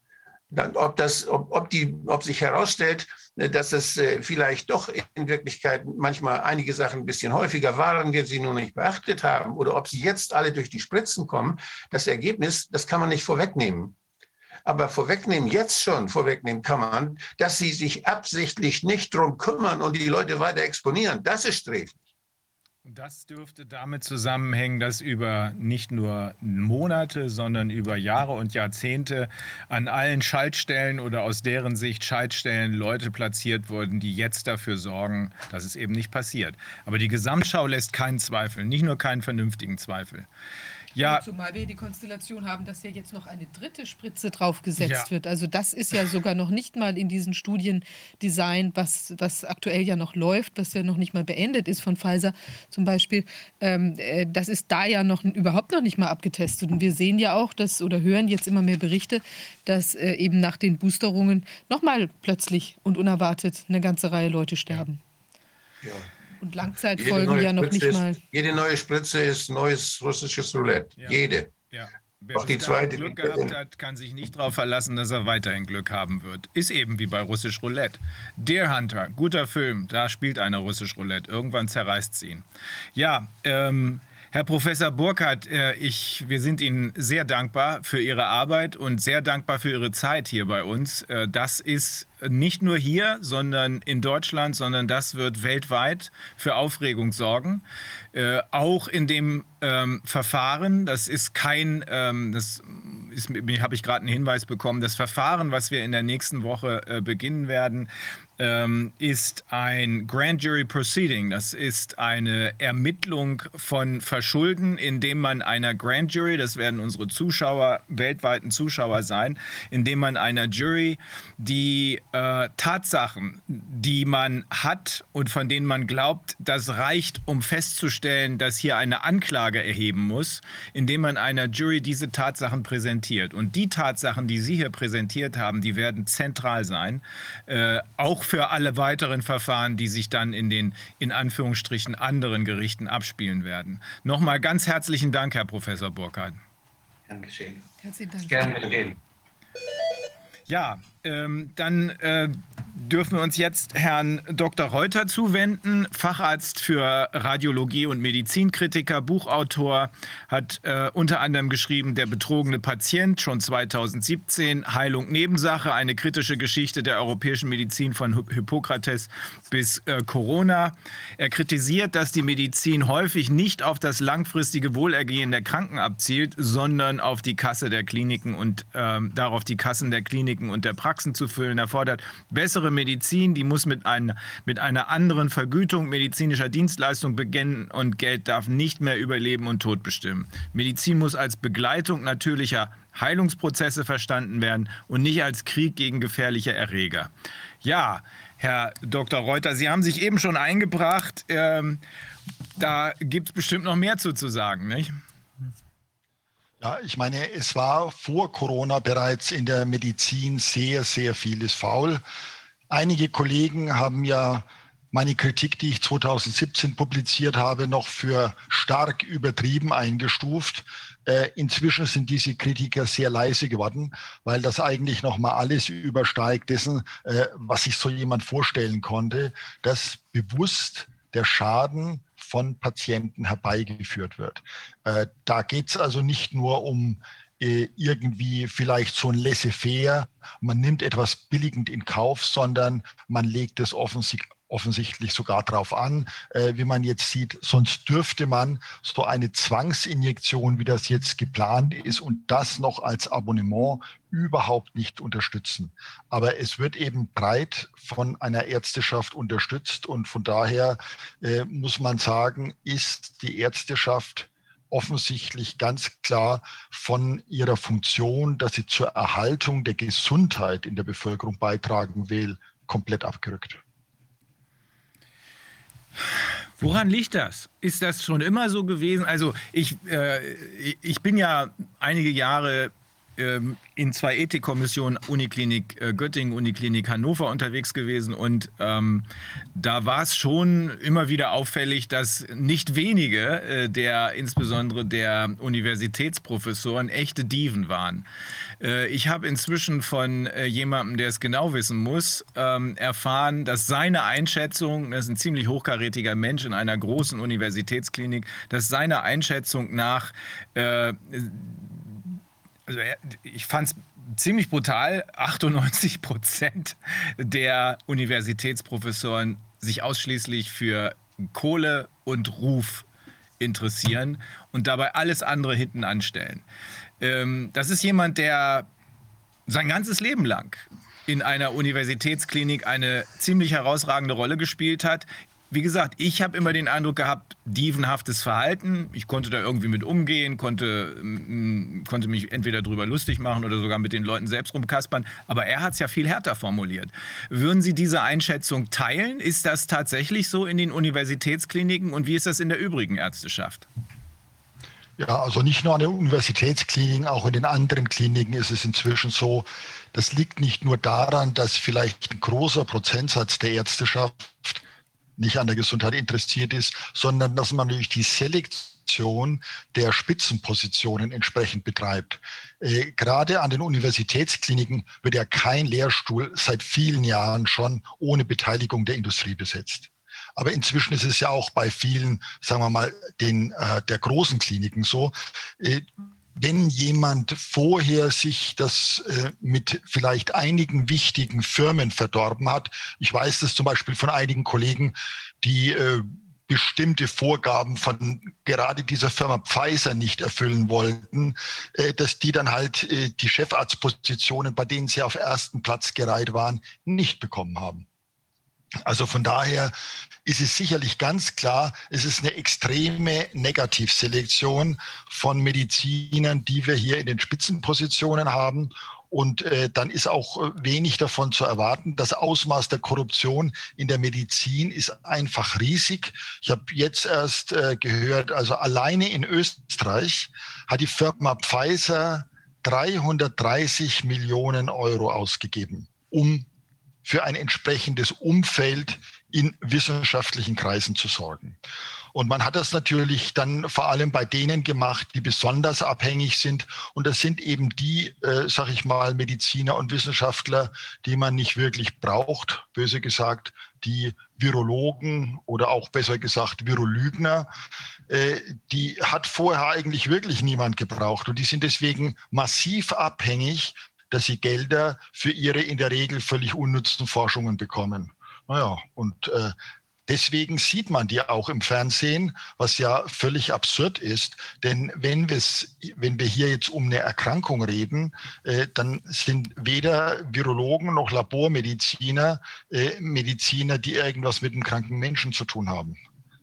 Dann, ob, das, ob, ob, die, ob sich herausstellt, dass es äh, vielleicht doch in Wirklichkeit manchmal einige Sachen ein bisschen häufiger waren, wir sie nur nicht beachtet haben, oder ob sie jetzt alle durch die Spritzen kommen, das Ergebnis, das kann man nicht vorwegnehmen. Aber vorwegnehmen, jetzt schon vorwegnehmen kann man, dass sie sich absichtlich nicht drum kümmern und die Leute weiter exponieren. Das ist sträflich. Das dürfte damit zusammenhängen, dass über nicht nur Monate, sondern über Jahre und Jahrzehnte an allen Schaltstellen oder aus deren Sicht Schaltstellen Leute platziert wurden, die jetzt dafür sorgen, dass es eben nicht passiert. Aber die Gesamtschau lässt keinen Zweifel, nicht nur keinen vernünftigen Zweifel. Ja. Zumal wir die Konstellation haben, dass ja jetzt noch eine dritte Spritze draufgesetzt ja. wird. Also das ist ja sogar noch nicht mal in diesen Studien designt, was, was aktuell ja noch läuft, was ja noch nicht mal beendet ist von Pfizer zum Beispiel. Ähm, äh, das ist da ja noch überhaupt noch nicht mal abgetestet. Und wir sehen ja auch, dass oder hören jetzt immer mehr Berichte, dass äh, eben nach den Boosterungen nochmal plötzlich und unerwartet eine ganze Reihe Leute sterben. ja. Und Langzeitfolgen ja noch nicht ist, mal. Jede neue Spritze ist neues russisches Roulette. Ja. Jede. Ja. Wer Auch die zweite, Glück gehabt hat, kann sich nicht darauf verlassen, dass er weiterhin Glück haben wird. Ist eben wie bei Russisch Roulette. Deer Hunter, guter Film, da spielt einer Russisch Roulette. Irgendwann zerreißt es ihn. Ja, ähm, Herr Professor Burkhardt, äh, ich, wir sind Ihnen sehr dankbar für Ihre Arbeit und sehr dankbar für Ihre Zeit hier bei uns. Äh, das ist nicht nur hier, sondern in Deutschland, sondern das wird weltweit für Aufregung sorgen. Äh, auch in dem ähm, Verfahren, das ist kein, ähm, das habe ich gerade einen Hinweis bekommen, das Verfahren, was wir in der nächsten Woche äh, beginnen werden, ähm, ist ein Grand Jury Proceeding. Das ist eine Ermittlung von Verschulden, indem man einer Grand Jury, das werden unsere Zuschauer, weltweiten Zuschauer sein, indem man einer Jury die äh, Tatsachen, die man hat und von denen man glaubt, das reicht, um festzustellen, dass hier eine Anklage erheben muss, indem man einer Jury diese Tatsachen präsentiert. Und die Tatsachen, die Sie hier präsentiert haben, die werden zentral sein, äh, auch für alle weiteren Verfahren, die sich dann in den in Anführungsstrichen anderen Gerichten abspielen werden. Nochmal ganz herzlichen Dank, Herr Professor Burkhardt. Gern geschehen. Herzlichen Dank. Gern geschehen. Ja, ähm, dann äh, dürfen wir uns jetzt Herrn Dr. Reuter zuwenden, Facharzt für Radiologie und Medizinkritiker, Buchautor, hat äh, unter anderem geschrieben Der betrogene Patient, schon 2017, Heilung Nebensache, eine kritische Geschichte der europäischen Medizin von Hippokrates bis äh, Corona. Er kritisiert, dass die Medizin häufig nicht auf das langfristige Wohlergehen der Kranken abzielt, sondern auf die Kasse der Kliniken und ähm, darauf die Kassen der Kliniken und der Praxen zu füllen, erfordert bessere Medizin, die muss mit, ein, mit einer anderen Vergütung medizinischer Dienstleistung beginnen und Geld darf nicht mehr über Leben und Tod bestimmen. Medizin muss als Begleitung natürlicher Heilungsprozesse verstanden werden und nicht als Krieg gegen gefährliche Erreger. Ja, Herr Dr. Reuter, Sie haben sich eben schon eingebracht. Ähm, da gibt es bestimmt noch mehr zu, zu sagen, nicht? Ja, ich meine, es war vor Corona bereits in der Medizin sehr, sehr vieles faul. Einige Kollegen haben ja meine Kritik, die ich 2017 publiziert habe, noch für stark übertrieben eingestuft. Äh, inzwischen sind diese Kritiker sehr leise geworden, weil das eigentlich noch mal alles übersteigt dessen, äh, was sich so jemand vorstellen konnte, dass bewusst der Schaden von Patienten herbeigeführt wird. Äh, da geht es also nicht nur um irgendwie vielleicht so ein laissez-faire, man nimmt etwas billigend in Kauf, sondern man legt es offensichtlich offensichtlich sogar darauf an, äh, wie man jetzt sieht. Sonst dürfte man so eine Zwangsinjektion, wie das jetzt geplant ist, und das noch als Abonnement überhaupt nicht unterstützen. Aber es wird eben breit von einer Ärzteschaft unterstützt und von daher äh, muss man sagen, ist die Ärzteschaft offensichtlich ganz klar von ihrer Funktion, dass sie zur Erhaltung der Gesundheit in der Bevölkerung beitragen will, komplett abgerückt. Woran liegt das? Ist das schon immer so gewesen? Also ich, äh, ich bin ja einige Jahre ähm, in zwei Ethikkommissionen Uniklinik äh, Göttingen, Uniklinik Hannover unterwegs gewesen und ähm, da war es schon immer wieder auffällig, dass nicht wenige äh, der, insbesondere der Universitätsprofessoren, echte Diven waren. Äh, ich habe inzwischen von äh, jemandem, der es genau wissen muss, ähm, erfahren, dass seine Einschätzung, das ist ein ziemlich hochkarätiger Mensch in einer großen Universitätsklinik, dass seine Einschätzung nach äh, also ich fand es ziemlich brutal, 98 Prozent der Universitätsprofessoren sich ausschließlich für Kohle und Ruf interessieren und dabei alles andere hinten anstellen. Ähm, das ist jemand, der sein ganzes Leben lang in einer Universitätsklinik eine ziemlich herausragende Rolle gespielt hat, wie gesagt, ich habe immer den Eindruck gehabt, dievenhaftes Verhalten. Ich konnte da irgendwie mit umgehen, konnte, mm, konnte mich entweder drüber lustig machen oder sogar mit den Leuten selbst rumkaspern. Aber er hat es ja viel härter formuliert. Würden Sie diese Einschätzung teilen? Ist das tatsächlich so in den Universitätskliniken und wie ist das in der übrigen Ärzteschaft? Ja, also nicht nur an den Universitätskliniken, auch in den anderen Kliniken ist es inzwischen so. Das liegt nicht nur daran, dass vielleicht ein großer Prozentsatz der Ärzteschaft nicht an der Gesundheit interessiert ist, sondern dass man natürlich die Selektion der Spitzenpositionen entsprechend betreibt. Äh, gerade an den Universitätskliniken wird ja kein Lehrstuhl seit vielen Jahren schon ohne Beteiligung der Industrie besetzt. Aber inzwischen ist es ja auch bei vielen, sagen wir mal, den, äh, der großen Kliniken so. Äh, wenn jemand vorher sich das äh, mit vielleicht einigen wichtigen Firmen verdorben hat, ich weiß das zum Beispiel von einigen Kollegen, die äh, bestimmte Vorgaben von gerade dieser Firma Pfizer nicht erfüllen wollten, äh, dass die dann halt äh, die Chefarztpositionen, bei denen sie auf ersten Platz gereiht waren, nicht bekommen haben. Also von daher ist es sicherlich ganz klar, es ist eine extreme Negativselektion von Medizinern, die wir hier in den Spitzenpositionen haben. Und äh, dann ist auch äh, wenig davon zu erwarten. Das Ausmaß der Korruption in der Medizin ist einfach riesig. Ich habe jetzt erst äh, gehört, also alleine in Österreich hat die Firma Pfizer 330 Millionen Euro ausgegeben, um für ein entsprechendes Umfeld in wissenschaftlichen Kreisen zu sorgen. Und man hat das natürlich dann vor allem bei denen gemacht, die besonders abhängig sind. Und das sind eben die, äh, sag ich mal, Mediziner und Wissenschaftler, die man nicht wirklich braucht, böse gesagt, die Virologen oder auch besser gesagt Virolügner, äh, die hat vorher eigentlich wirklich niemand gebraucht. Und die sind deswegen massiv abhängig dass sie Gelder für ihre in der Regel völlig unnützen Forschungen bekommen. Naja, und äh, deswegen sieht man die auch im Fernsehen, was ja völlig absurd ist. Denn wenn, wenn wir hier jetzt um eine Erkrankung reden, äh, dann sind weder Virologen noch Labormediziner äh, Mediziner, die irgendwas mit einem kranken Menschen zu tun haben.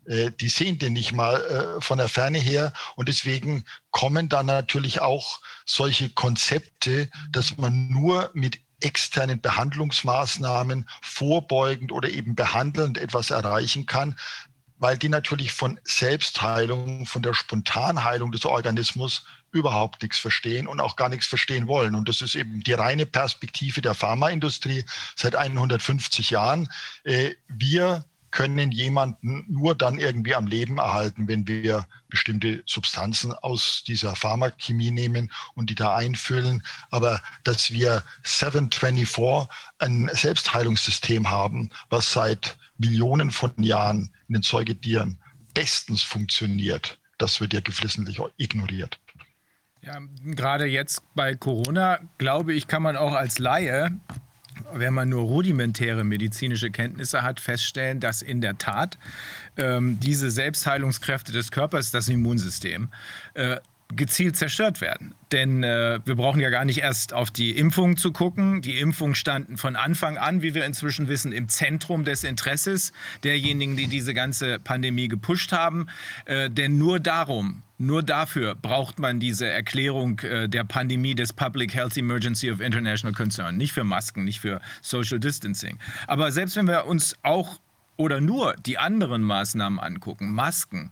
Äh, die sehen den nicht mal äh, von der Ferne her. Und deswegen kommen da natürlich auch solche Konzepte, dass man nur mit externen Behandlungsmaßnahmen vorbeugend oder eben behandelnd etwas erreichen kann, weil die natürlich von Selbstheilung, von der Spontanheilung des Organismus überhaupt nichts verstehen und auch gar nichts verstehen wollen. Und das ist eben die reine Perspektive der Pharmaindustrie seit 150 Jahren. Äh, wir können jemanden nur dann irgendwie am Leben erhalten, wenn wir bestimmte Substanzen aus dieser Pharmachemie nehmen und die da einfüllen. Aber dass wir 724 ein Selbstheilungssystem haben, was seit Millionen von Jahren in den Säugetieren bestens funktioniert, das wird ja geflissentlich ignoriert. Ja, gerade jetzt bei Corona, glaube ich, kann man auch als Laie wenn man nur rudimentäre medizinische Kenntnisse hat, feststellen, dass in der Tat ähm, diese Selbstheilungskräfte des Körpers, das Immunsystem, äh, gezielt zerstört werden. Denn äh, wir brauchen ja gar nicht erst auf die Impfung zu gucken. Die Impfungen standen von Anfang an, wie wir inzwischen wissen, im Zentrum des Interesses derjenigen, die diese ganze Pandemie gepusht haben. Äh, denn nur darum, nur dafür braucht man diese Erklärung äh, der Pandemie des Public Health Emergency of International Concern. Nicht für Masken, nicht für Social Distancing. Aber selbst wenn wir uns auch oder nur die anderen Maßnahmen angucken, Masken,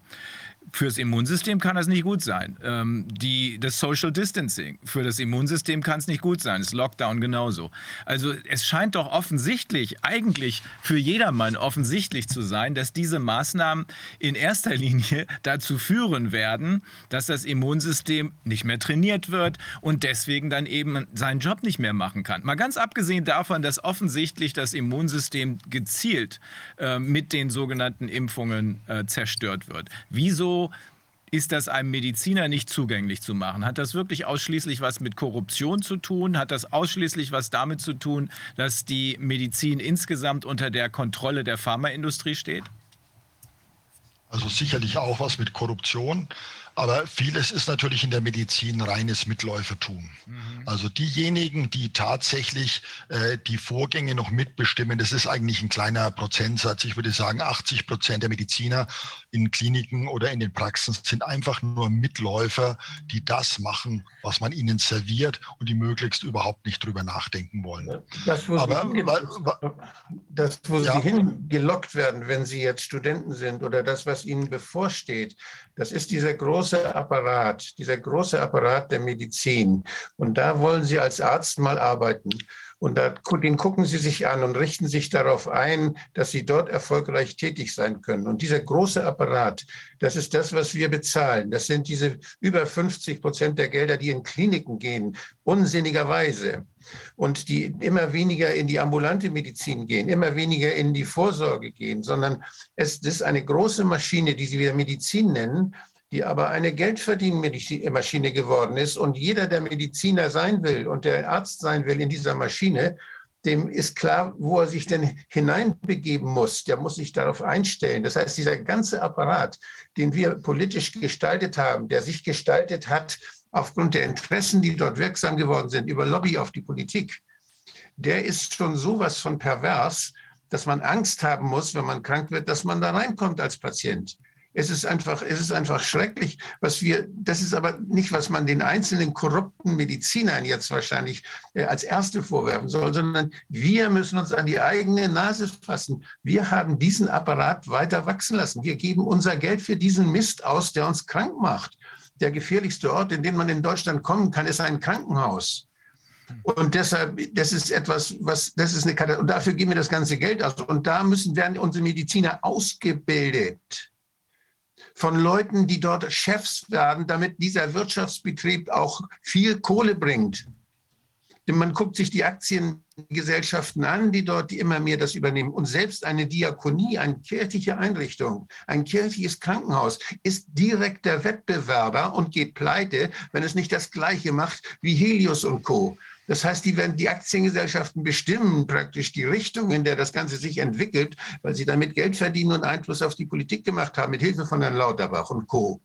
Fürs Immunsystem kann das nicht gut sein. Ähm, die, das Social Distancing für das Immunsystem kann es nicht gut sein. Das Lockdown genauso. Also es scheint doch offensichtlich, eigentlich für jedermann offensichtlich zu sein, dass diese Maßnahmen in erster Linie dazu führen werden, dass das Immunsystem nicht mehr trainiert wird und deswegen dann eben seinen Job nicht mehr machen kann. Mal ganz abgesehen davon, dass offensichtlich das Immunsystem gezielt äh, mit den sogenannten Impfungen äh, zerstört wird. Wieso ist das einem Mediziner nicht zugänglich zu machen? Hat das wirklich ausschließlich was mit Korruption zu tun? Hat das ausschließlich was damit zu tun, dass die Medizin insgesamt unter der Kontrolle der Pharmaindustrie steht? Also sicherlich auch was mit Korruption. Aber vieles ist natürlich in der Medizin reines Mitläufertum. Mhm. Also diejenigen, die tatsächlich äh, die Vorgänge noch mitbestimmen, das ist eigentlich ein kleiner Prozentsatz. Ich würde sagen, 80 Prozent der Mediziner in Kliniken oder in den Praxen sind einfach nur Mitläufer, die das machen, was man ihnen serviert und die möglichst überhaupt nicht drüber nachdenken wollen. Das, wo, Aber, sie, das, wo ja. sie hingelockt werden, wenn sie jetzt Studenten sind oder das, was ihnen bevorsteht, das ist dieser große Apparat, dieser große Apparat der Medizin. Und da wollen Sie als Arzt mal arbeiten. Und da, den gucken Sie sich an und richten sich darauf ein, dass Sie dort erfolgreich tätig sein können. Und dieser große Apparat, das ist das, was wir bezahlen. Das sind diese über 50 Prozent der Gelder, die in Kliniken gehen, unsinnigerweise. Und die immer weniger in die ambulante Medizin gehen, immer weniger in die Vorsorge gehen, sondern es ist eine große Maschine, die Sie Medizin nennen, die aber eine Geldverdienmaschine geworden ist. Und jeder, der Mediziner sein will und der Arzt sein will in dieser Maschine, dem ist klar, wo er sich denn hineinbegeben muss. Der muss sich darauf einstellen. Das heißt, dieser ganze Apparat, den wir politisch gestaltet haben, der sich gestaltet hat aufgrund der Interessen, die dort wirksam geworden sind, über Lobby auf die Politik, der ist schon sowas von pervers, dass man Angst haben muss, wenn man krank wird, dass man da reinkommt als Patient. Es ist einfach, es ist einfach schrecklich, was wir, das ist aber nicht, was man den einzelnen korrupten Medizinern jetzt wahrscheinlich äh, als Erste vorwerfen soll, sondern wir müssen uns an die eigene Nase fassen. Wir haben diesen Apparat weiter wachsen lassen. Wir geben unser Geld für diesen Mist aus, der uns krank macht. Der gefährlichste Ort, in den man in Deutschland kommen kann, ist ein Krankenhaus. Und deshalb, das ist etwas, was, das ist eine Katastrophe. Und dafür geben wir das ganze Geld aus. Und da müssen, werden unsere Mediziner ausgebildet von Leuten, die dort Chefs werden, damit dieser Wirtschaftsbetrieb auch viel Kohle bringt. Denn man guckt sich die Aktiengesellschaften an, die dort immer mehr das übernehmen. Und selbst eine Diakonie, eine kirchliche Einrichtung, ein kirchliches Krankenhaus ist direkter Wettbewerber und geht pleite, wenn es nicht das Gleiche macht wie Helios und Co. Das heißt, die werden die Aktiengesellschaften bestimmen praktisch die Richtung, in der das Ganze sich entwickelt, weil sie damit Geld verdienen und Einfluss auf die Politik gemacht haben, mit Hilfe von Herrn Lauterbach und Co.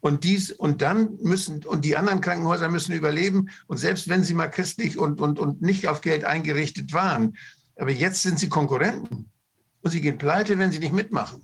Und dies, und dann müssen, und die anderen Krankenhäuser müssen überleben. Und selbst wenn sie mal christlich und, und, und nicht auf Geld eingerichtet waren, aber jetzt sind sie Konkurrenten. Und sie gehen pleite, wenn sie nicht mitmachen.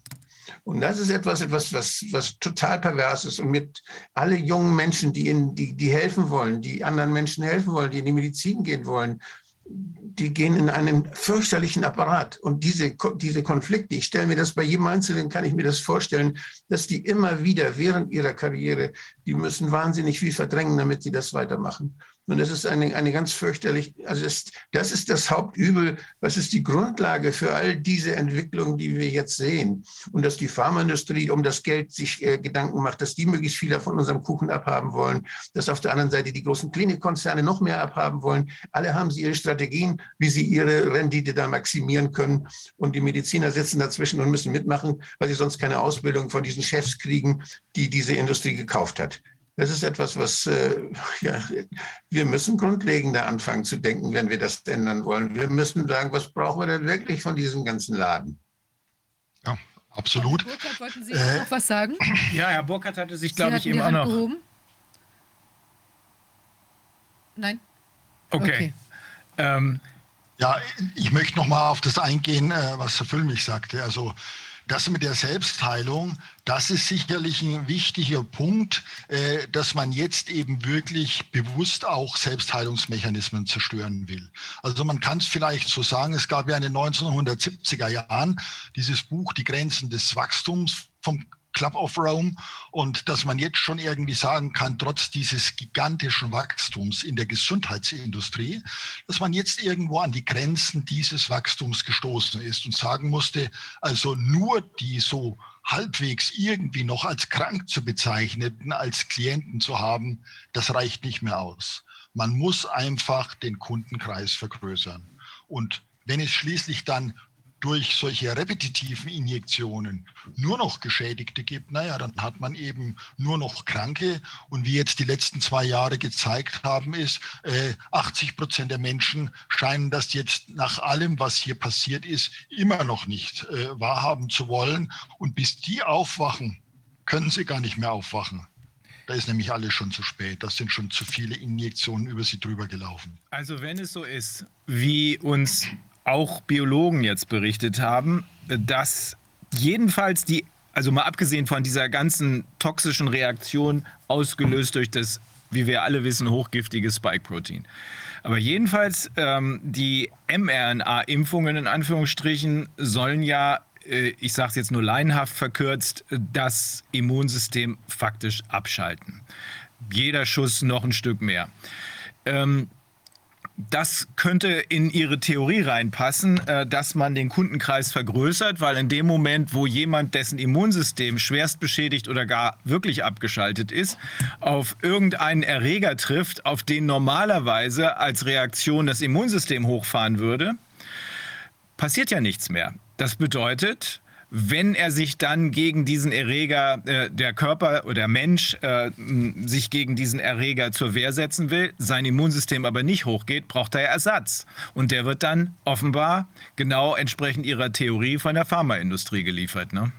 Und das ist etwas, etwas was, was total pervers ist. Und mit alle jungen Menschen, die, in, die, die helfen wollen, die anderen Menschen helfen wollen, die in die Medizin gehen wollen, die gehen in einen fürchterlichen Apparat. Und diese, diese Konflikte, ich stelle mir das bei jedem Einzelnen, kann ich mir das vorstellen, dass die immer wieder während ihrer Karriere, die müssen wahnsinnig viel verdrängen, damit sie das weitermachen. Und das ist eine, eine ganz fürchterlich, also das, das ist das Hauptübel, was ist die Grundlage für all diese Entwicklungen, die wir jetzt sehen. Und dass die Pharmaindustrie um das Geld sich äh, Gedanken macht, dass die möglichst viel von unserem Kuchen abhaben wollen, dass auf der anderen Seite die großen Klinikkonzerne noch mehr abhaben wollen. Alle haben sie ihre Strategien, wie sie ihre Rendite da maximieren können. Und die Mediziner sitzen dazwischen und müssen mitmachen, weil sie sonst keine Ausbildung von diesen Chefs kriegen, die diese Industrie gekauft hat. Das ist etwas, was äh, ja, wir müssen grundlegender anfangen zu denken, wenn wir das ändern wollen. Wir müssen sagen, was brauchen wir denn wirklich von diesem ganzen Laden? Ja, absolut. Herr Burkhardt, wollten Sie äh, noch was sagen? Ja, Herr Burkhardt hatte sich, glaube ich, eben auch noch. Gehoben? Nein. Okay. okay. Ähm, ja, ich möchte noch mal auf das eingehen, äh, was Herr Füllmich sagte. Also das mit der Selbstheilung, das ist sicherlich ein wichtiger Punkt, äh, dass man jetzt eben wirklich bewusst auch Selbstheilungsmechanismen zerstören will. Also man kann es vielleicht so sagen, es gab ja in den 1970er Jahren dieses Buch Die Grenzen des Wachstums vom Club of Rome und dass man jetzt schon irgendwie sagen kann, trotz dieses gigantischen Wachstums in der Gesundheitsindustrie, dass man jetzt irgendwo an die Grenzen dieses Wachstums gestoßen ist und sagen musste, also nur die so halbwegs irgendwie noch als krank zu bezeichneten, als Klienten zu haben, das reicht nicht mehr aus. Man muss einfach den Kundenkreis vergrößern. Und wenn es schließlich dann durch solche repetitiven Injektionen nur noch Geschädigte gibt, naja, dann hat man eben nur noch Kranke. Und wie jetzt die letzten zwei Jahre gezeigt haben, ist, äh, 80 Prozent der Menschen scheinen das jetzt nach allem, was hier passiert ist, immer noch nicht äh, wahrhaben zu wollen. Und bis die aufwachen, können sie gar nicht mehr aufwachen. Da ist nämlich alles schon zu spät. Das sind schon zu viele Injektionen über sie drüber gelaufen. Also wenn es so ist, wie uns auch Biologen jetzt berichtet haben, dass jedenfalls die, also mal abgesehen von dieser ganzen toxischen Reaktion ausgelöst durch das, wie wir alle wissen, hochgiftige Spike-Protein. Aber jedenfalls ähm, die mRNA-Impfungen in Anführungsstrichen sollen ja, äh, ich sage es jetzt nur laienhaft verkürzt, das Immunsystem faktisch abschalten. Jeder Schuss noch ein Stück mehr. Ähm, das könnte in Ihre Theorie reinpassen, äh, dass man den Kundenkreis vergrößert, weil in dem Moment, wo jemand, dessen Immunsystem schwerst beschädigt oder gar wirklich abgeschaltet ist, auf irgendeinen Erreger trifft, auf den normalerweise als Reaktion das Immunsystem hochfahren würde, passiert ja nichts mehr. Das bedeutet, wenn er sich dann gegen diesen Erreger, äh, der Körper oder der Mensch äh, sich gegen diesen Erreger zur Wehr setzen will, sein Immunsystem aber nicht hochgeht, braucht er Ersatz. Und der wird dann offenbar genau entsprechend ihrer Theorie von der Pharmaindustrie geliefert. Ne?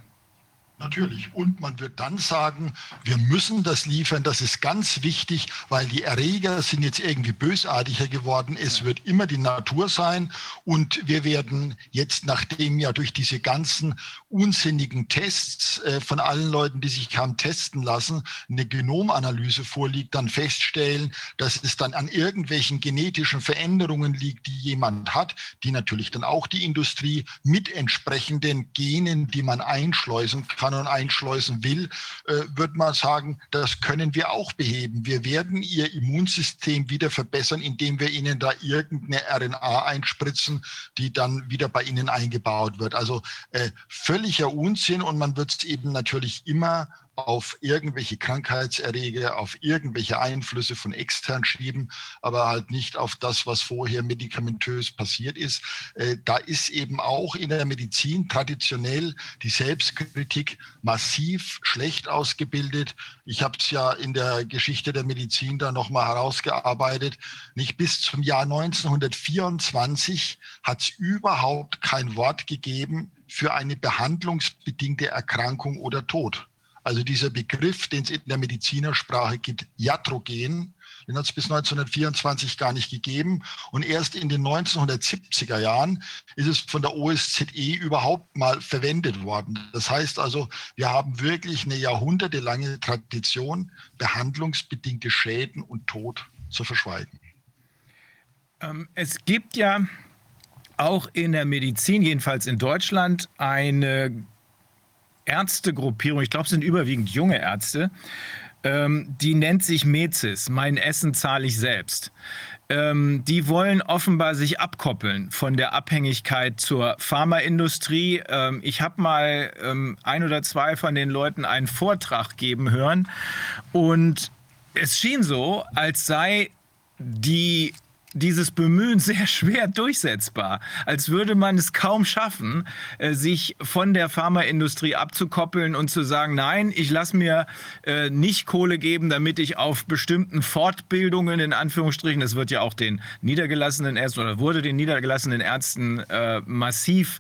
Natürlich. Und man wird dann sagen, wir müssen das liefern. Das ist ganz wichtig, weil die Erreger sind jetzt irgendwie bösartiger geworden. Es wird immer die Natur sein. Und wir werden jetzt, nachdem ja durch diese ganzen unsinnigen Tests äh, von allen Leuten, die sich haben testen lassen, eine Genomanalyse vorliegt, dann feststellen, dass es dann an irgendwelchen genetischen Veränderungen liegt, die jemand hat, die natürlich dann auch die Industrie mit entsprechenden Genen, die man einschleusen kann, kann und einschleusen will, äh, würde man sagen, das können wir auch beheben. Wir werden ihr Immunsystem wieder verbessern, indem wir ihnen da irgendeine RNA einspritzen, die dann wieder bei ihnen eingebaut wird. Also äh, völliger Unsinn und man wird es eben natürlich immer auf irgendwelche Krankheitserreger, auf irgendwelche Einflüsse von extern schieben, aber halt nicht auf das, was vorher medikamentös passiert ist. Äh, da ist eben auch in der Medizin traditionell die Selbstkritik massiv schlecht ausgebildet. Ich habe es ja in der Geschichte der Medizin da nochmal herausgearbeitet. Nicht bis zum Jahr 1924 hat es überhaupt kein Wort gegeben für eine behandlungsbedingte Erkrankung oder Tod. Also dieser Begriff, den es in der Medizinersprache gibt, Iatrogen, den hat es bis 1924 gar nicht gegeben. Und erst in den 1970er Jahren ist es von der OSZE überhaupt mal verwendet worden. Das heißt also, wir haben wirklich eine jahrhundertelange Tradition, behandlungsbedingte Schäden und Tod zu verschweigen. Ähm, es gibt ja auch in der Medizin, jedenfalls in Deutschland, eine Ärztegruppierung, ich glaube, es sind überwiegend junge Ärzte, ähm, die nennt sich Mezis, mein Essen zahle ich selbst. Ähm, die wollen offenbar sich abkoppeln von der Abhängigkeit zur Pharmaindustrie. Ähm, ich habe mal ähm, ein oder zwei von den Leuten einen Vortrag geben hören und es schien so, als sei die dieses Bemühen sehr schwer durchsetzbar, als würde man es kaum schaffen, äh, sich von der Pharmaindustrie abzukoppeln und zu sagen, nein, ich lasse mir äh, nicht Kohle geben, damit ich auf bestimmten Fortbildungen in Anführungsstrichen, es wird ja auch den niedergelassenen Ärzten oder wurde den niedergelassenen Ärzten äh, massiv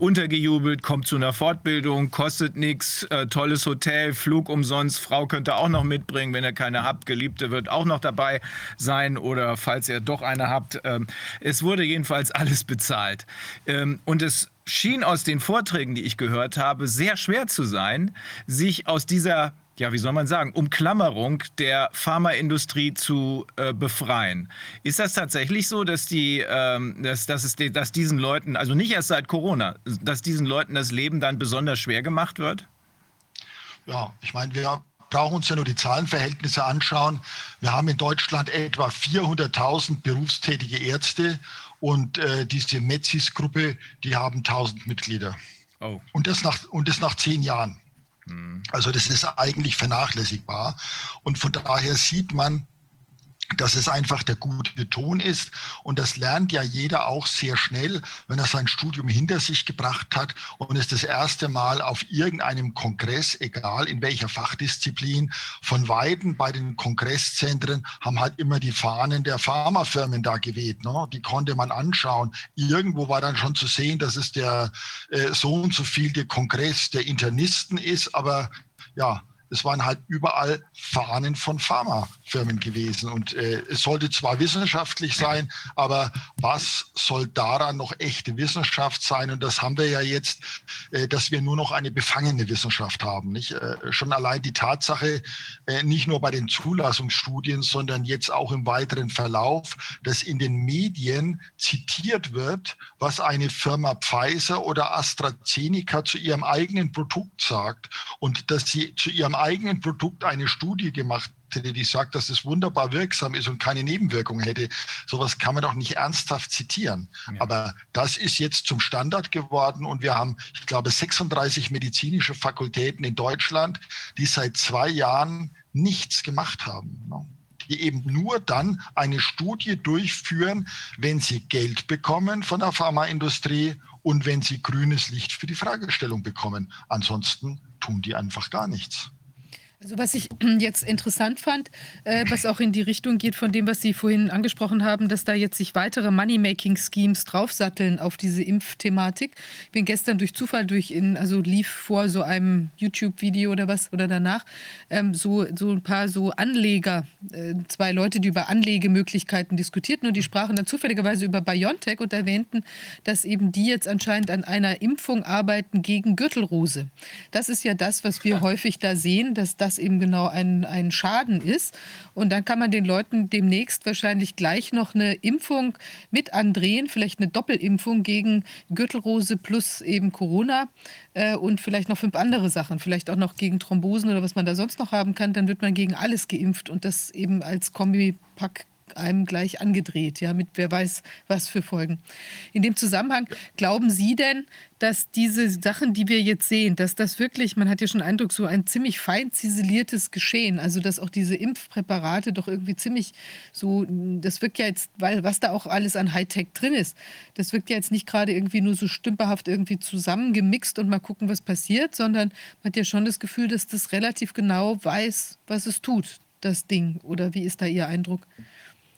untergejubelt, kommt zu einer Fortbildung, kostet nichts, tolles Hotel, Flug umsonst, Frau könnte auch noch mitbringen, wenn er keine habt, Geliebte wird auch noch dabei sein oder falls er doch eine habt. Ähm, es wurde jedenfalls alles bezahlt. Ähm, und es schien aus den Vorträgen, die ich gehört habe, sehr schwer zu sein, sich aus dieser ja, wie soll man sagen, Umklammerung der Pharmaindustrie zu äh, befreien. Ist das tatsächlich so, dass die, ähm, dass, dass, es, dass diesen Leuten, also nicht erst seit Corona, dass diesen Leuten das Leben dann besonders schwer gemacht wird? Ja, ich meine, wir brauchen uns ja nur die Zahlenverhältnisse anschauen. Wir haben in Deutschland etwa 400.000 berufstätige Ärzte und äh, diese Metzis-Gruppe, die haben 1000 Mitglieder. Oh. Und, das nach, und das nach zehn Jahren. Hm. Also das ist eigentlich vernachlässigbar. Und von daher sieht man, dass es einfach der gute Ton ist. Und das lernt ja jeder auch sehr schnell, wenn er sein Studium hinter sich gebracht hat und es das erste Mal auf irgendeinem Kongress, egal in welcher Fachdisziplin, von Weiden bei den Kongresszentren haben halt immer die Fahnen der Pharmafirmen da geweht. Ne? Die konnte man anschauen. Irgendwo war dann schon zu sehen, dass es der äh, so und so viel der Kongress der Internisten ist, aber ja, es waren halt überall Fahnen von Pharmafirmen gewesen. Und äh, es sollte zwar wissenschaftlich sein, aber was soll daran noch echte Wissenschaft sein? Und das haben wir ja jetzt, äh, dass wir nur noch eine befangene Wissenschaft haben. Nicht? Äh, schon allein die Tatsache, äh, nicht nur bei den Zulassungsstudien, sondern jetzt auch im weiteren Verlauf, dass in den Medien zitiert wird, was eine Firma Pfizer oder AstraZeneca zu ihrem eigenen Produkt sagt und dass sie zu ihrem eigenen Produkt eine Studie gemacht hätte, die sagt, dass es wunderbar wirksam ist und keine Nebenwirkungen hätte. Sowas kann man doch nicht ernsthaft zitieren. Ja. Aber das ist jetzt zum Standard geworden und wir haben, ich glaube, 36 medizinische Fakultäten in Deutschland, die seit zwei Jahren nichts gemacht haben. Ne? die eben nur dann eine Studie durchführen, wenn sie Geld bekommen von der Pharmaindustrie und wenn sie grünes Licht für die Fragestellung bekommen. Ansonsten tun die einfach gar nichts. Also was ich jetzt interessant fand, äh, was auch in die Richtung geht von dem, was Sie vorhin angesprochen haben, dass da jetzt sich weitere Money-Making-Schemes draufsatteln auf diese Impfthematik. Ich bin gestern durch Zufall durch in, also lief vor so einem YouTube-Video oder was oder danach, ähm, so, so ein paar so Anleger, äh, zwei Leute, die über Anlegemöglichkeiten diskutierten und die sprachen dann zufälligerweise über BioNTech und erwähnten, dass eben die jetzt anscheinend an einer Impfung arbeiten gegen Gürtelrose. Das ist ja das, was wir häufig da sehen, dass das was eben genau ein, ein Schaden ist. Und dann kann man den Leuten demnächst wahrscheinlich gleich noch eine Impfung mit andrehen, vielleicht eine Doppelimpfung gegen Gürtelrose plus eben Corona äh, und vielleicht noch fünf andere Sachen, vielleicht auch noch gegen Thrombosen oder was man da sonst noch haben kann. Dann wird man gegen alles geimpft und das eben als Kombipack einem gleich angedreht, ja, mit wer weiß was für Folgen. In dem Zusammenhang, glauben Sie denn, dass diese Sachen, die wir jetzt sehen, dass das wirklich, man hat ja schon Eindruck, so ein ziemlich fein ziseliertes Geschehen, also dass auch diese Impfpräparate doch irgendwie ziemlich so, das wirkt ja jetzt, weil was da auch alles an Hightech drin ist, das wirkt ja jetzt nicht gerade irgendwie nur so stümperhaft irgendwie zusammengemixt und mal gucken, was passiert, sondern man hat ja schon das Gefühl, dass das relativ genau weiß, was es tut, das Ding. Oder wie ist da Ihr Eindruck?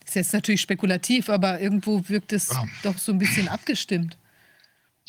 Ist jetzt natürlich spekulativ, aber irgendwo wirkt es ja. doch so ein bisschen abgestimmt.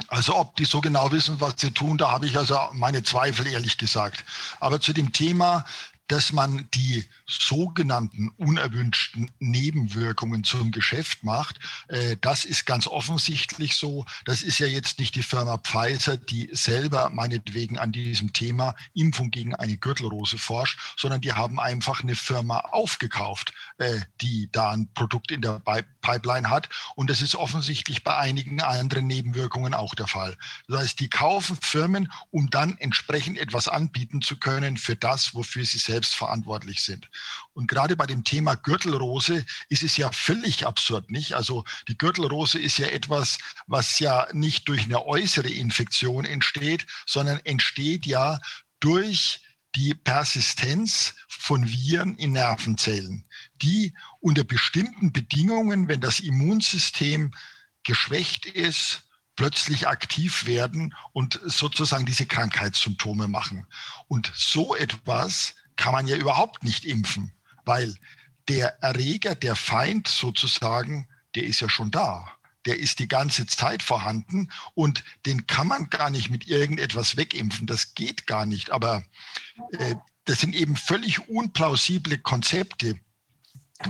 Also ob die so genau wissen, was sie tun, da habe ich also meine Zweifel, ehrlich gesagt. Aber zu dem Thema, dass man die sogenannten unerwünschten Nebenwirkungen zum Geschäft macht. Äh, das ist ganz offensichtlich so. Das ist ja jetzt nicht die Firma Pfizer, die selber meinetwegen an diesem Thema Impfung gegen eine Gürtelrose forscht, sondern die haben einfach eine Firma aufgekauft, äh, die da ein Produkt in der Pipeline hat. Und das ist offensichtlich bei einigen anderen Nebenwirkungen auch der Fall. Das heißt, die kaufen Firmen, um dann entsprechend etwas anbieten zu können für das, wofür sie selbst verantwortlich sind. Und gerade bei dem Thema Gürtelrose ist es ja völlig absurd, nicht? Also die Gürtelrose ist ja etwas, was ja nicht durch eine äußere Infektion entsteht, sondern entsteht ja durch die Persistenz von Viren in Nervenzellen, die unter bestimmten Bedingungen, wenn das Immunsystem geschwächt ist, plötzlich aktiv werden und sozusagen diese Krankheitssymptome machen. Und so etwas kann man ja überhaupt nicht impfen, weil der Erreger, der Feind sozusagen, der ist ja schon da. Der ist die ganze Zeit vorhanden und den kann man gar nicht mit irgendetwas wegimpfen. Das geht gar nicht. Aber äh, das sind eben völlig unplausible Konzepte,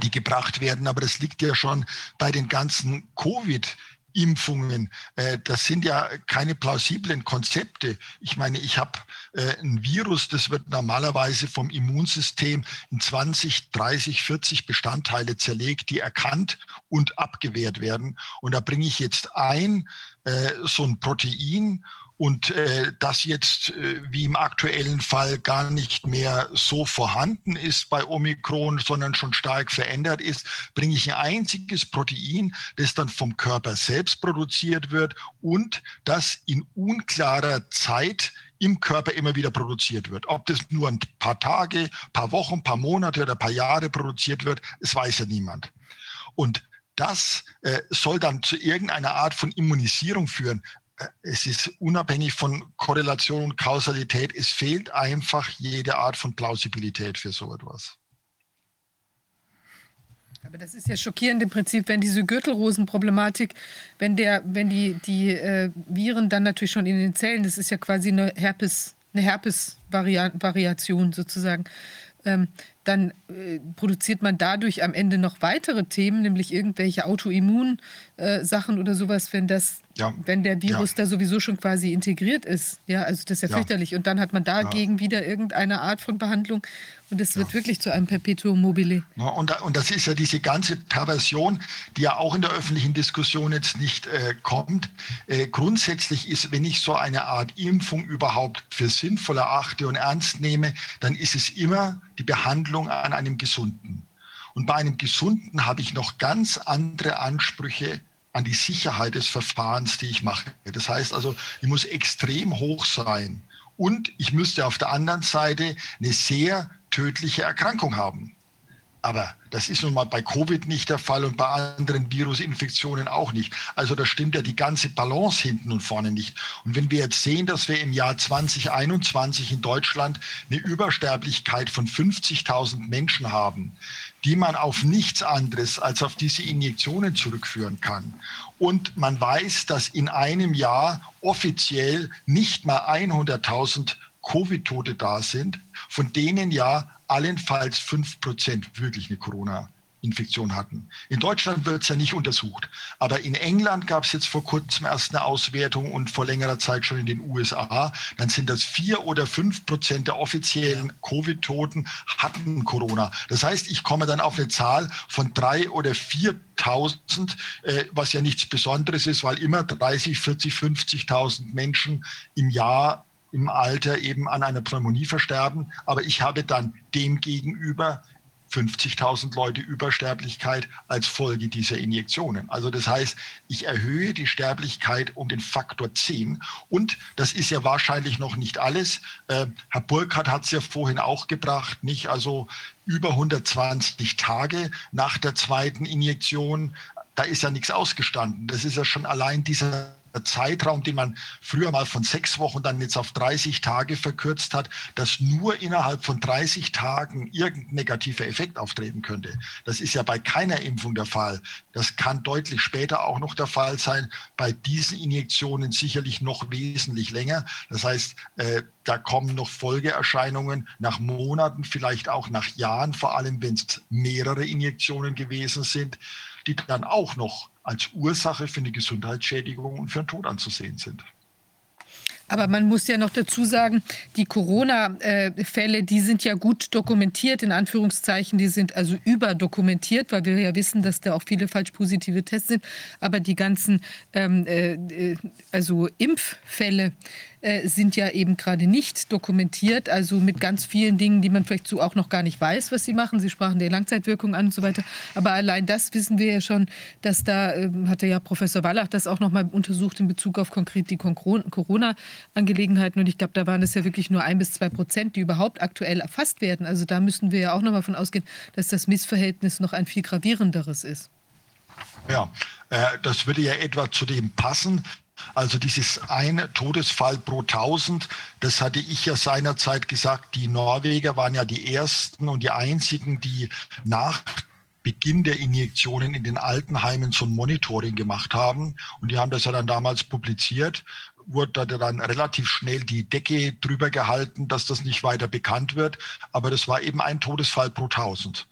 die gebracht werden. Aber das liegt ja schon bei den ganzen Covid- Impfungen. Äh, das sind ja keine plausiblen Konzepte. Ich meine, ich habe äh, ein Virus, das wird normalerweise vom Immunsystem in 20, 30, 40 Bestandteile zerlegt, die erkannt und abgewehrt werden. Und da bringe ich jetzt ein, äh, so ein Protein und äh, das jetzt äh, wie im aktuellen Fall gar nicht mehr so vorhanden ist bei Omikron, sondern schon stark verändert ist, bringe ich ein einziges Protein, das dann vom Körper selbst produziert wird und das in unklarer Zeit im Körper immer wieder produziert wird. Ob das nur ein paar Tage, paar Wochen, paar Monate oder paar Jahre produziert wird, es weiß ja niemand. Und das äh, soll dann zu irgendeiner Art von Immunisierung führen. Es ist unabhängig von Korrelation und Kausalität. Es fehlt einfach jede Art von Plausibilität für so etwas. Aber das ist ja schockierend im Prinzip, wenn diese Gürtelrosenproblematik, wenn der, wenn die, die äh, Viren dann natürlich schon in den Zellen, das ist ja quasi eine Herpes, eine Herpes-Variation sozusagen, ähm, dann äh, produziert man dadurch am Ende noch weitere Themen, nämlich irgendwelche Autoimmun-Sachen äh, oder sowas, wenn das, ja. wenn der Virus ja. da sowieso schon quasi integriert ist. Ja, also das ist ja, ja. fürchterlich. Und dann hat man dagegen wieder irgendeine Art von Behandlung und es wird wirklich zu einem Perpetuum mobile. und, und, das ist ja diese ganze Perversion, die ja auch in der öffentlichen Diskussion jetzt nicht äh, kommt. Äh, grundsätzlich ist, wenn ich so eine Art Impfung überhaupt für sinnvoll erachte und ernst nehme, dann ist es immer die Behandlung an einem Gesunden. Und bei einem Gesunden habe ich noch ganz andere Ansprüche an die Sicherheit des Verfahrens, die ich mache. Das heißt also, ich muss extrem hoch sein. Und ich müsste auf der anderen Seite eine sehr tödliche Erkrankung haben. Aber das ist nun mal bei Covid nicht der Fall und bei anderen Virusinfektionen auch nicht. Also da stimmt ja die ganze Balance hinten und vorne nicht. Und wenn wir jetzt sehen, dass wir im Jahr 2021 in Deutschland eine Übersterblichkeit von 50.000 Menschen haben, die man auf nichts anderes als auf diese Injektionen zurückführen kann. Und man weiß, dass in einem Jahr offiziell nicht mal 100.000 Covid-Tote da sind, von denen ja allenfalls 5 Prozent wirklich eine Corona Infektion hatten. In Deutschland wird es ja nicht untersucht. Aber in England gab es jetzt vor kurzem erst eine Auswertung und vor längerer Zeit schon in den USA. Dann sind das vier oder fünf Prozent der offiziellen Covid-Toten hatten Corona. Das heißt, ich komme dann auf eine Zahl von drei oder 4.000, äh, was ja nichts Besonderes ist, weil immer 30, 40, 50.000 Menschen im Jahr im Alter eben an einer Pneumonie versterben. Aber ich habe dann demgegenüber 50.000 Leute Übersterblichkeit als Folge dieser Injektionen. Also das heißt, ich erhöhe die Sterblichkeit um den Faktor 10. Und das ist ja wahrscheinlich noch nicht alles. Äh, Herr Burkhardt hat es ja vorhin auch gebracht, nicht? Also über 120 Tage nach der zweiten Injektion, da ist ja nichts ausgestanden. Das ist ja schon allein dieser Zeitraum, den man früher mal von sechs Wochen dann jetzt auf 30 Tage verkürzt hat, dass nur innerhalb von 30 Tagen irgendein negativer Effekt auftreten könnte. Das ist ja bei keiner Impfung der Fall. Das kann deutlich später auch noch der Fall sein. Bei diesen Injektionen sicherlich noch wesentlich länger. Das heißt, äh, da kommen noch Folgeerscheinungen nach Monaten, vielleicht auch nach Jahren, vor allem wenn es mehrere Injektionen gewesen sind, die dann auch noch als Ursache für eine Gesundheitsschädigung und für einen Tod anzusehen sind. Aber man muss ja noch dazu sagen, die Corona-Fälle, die sind ja gut dokumentiert, in Anführungszeichen. Die sind also überdokumentiert, weil wir ja wissen, dass da auch viele falsch positive Tests sind. Aber die ganzen ähm, äh, also Impffälle, äh, sind ja eben gerade nicht dokumentiert, also mit ganz vielen Dingen, die man vielleicht so auch noch gar nicht weiß, was sie machen. Sie sprachen der Langzeitwirkung an und so weiter. Aber allein das wissen wir ja schon, dass da, äh, hatte ja Professor Wallach das auch noch mal untersucht in Bezug auf konkret die Corona-Angelegenheiten. Und ich glaube, da waren es ja wirklich nur ein bis zwei Prozent, die überhaupt aktuell erfasst werden. Also da müssen wir ja auch noch mal von ausgehen, dass das Missverhältnis noch ein viel gravierenderes ist. Ja, äh, das würde ja etwa zu dem passen, also dieses eine Todesfall pro 1000, das hatte ich ja seinerzeit gesagt, die Norweger waren ja die ersten und die einzigen, die nach Beginn der Injektionen in den Altenheimen so ein Monitoring gemacht haben. Und die haben das ja dann damals publiziert wurde dann relativ schnell die Decke drüber gehalten, dass das nicht weiter bekannt wird. Aber das war eben ein Todesfall pro 1000.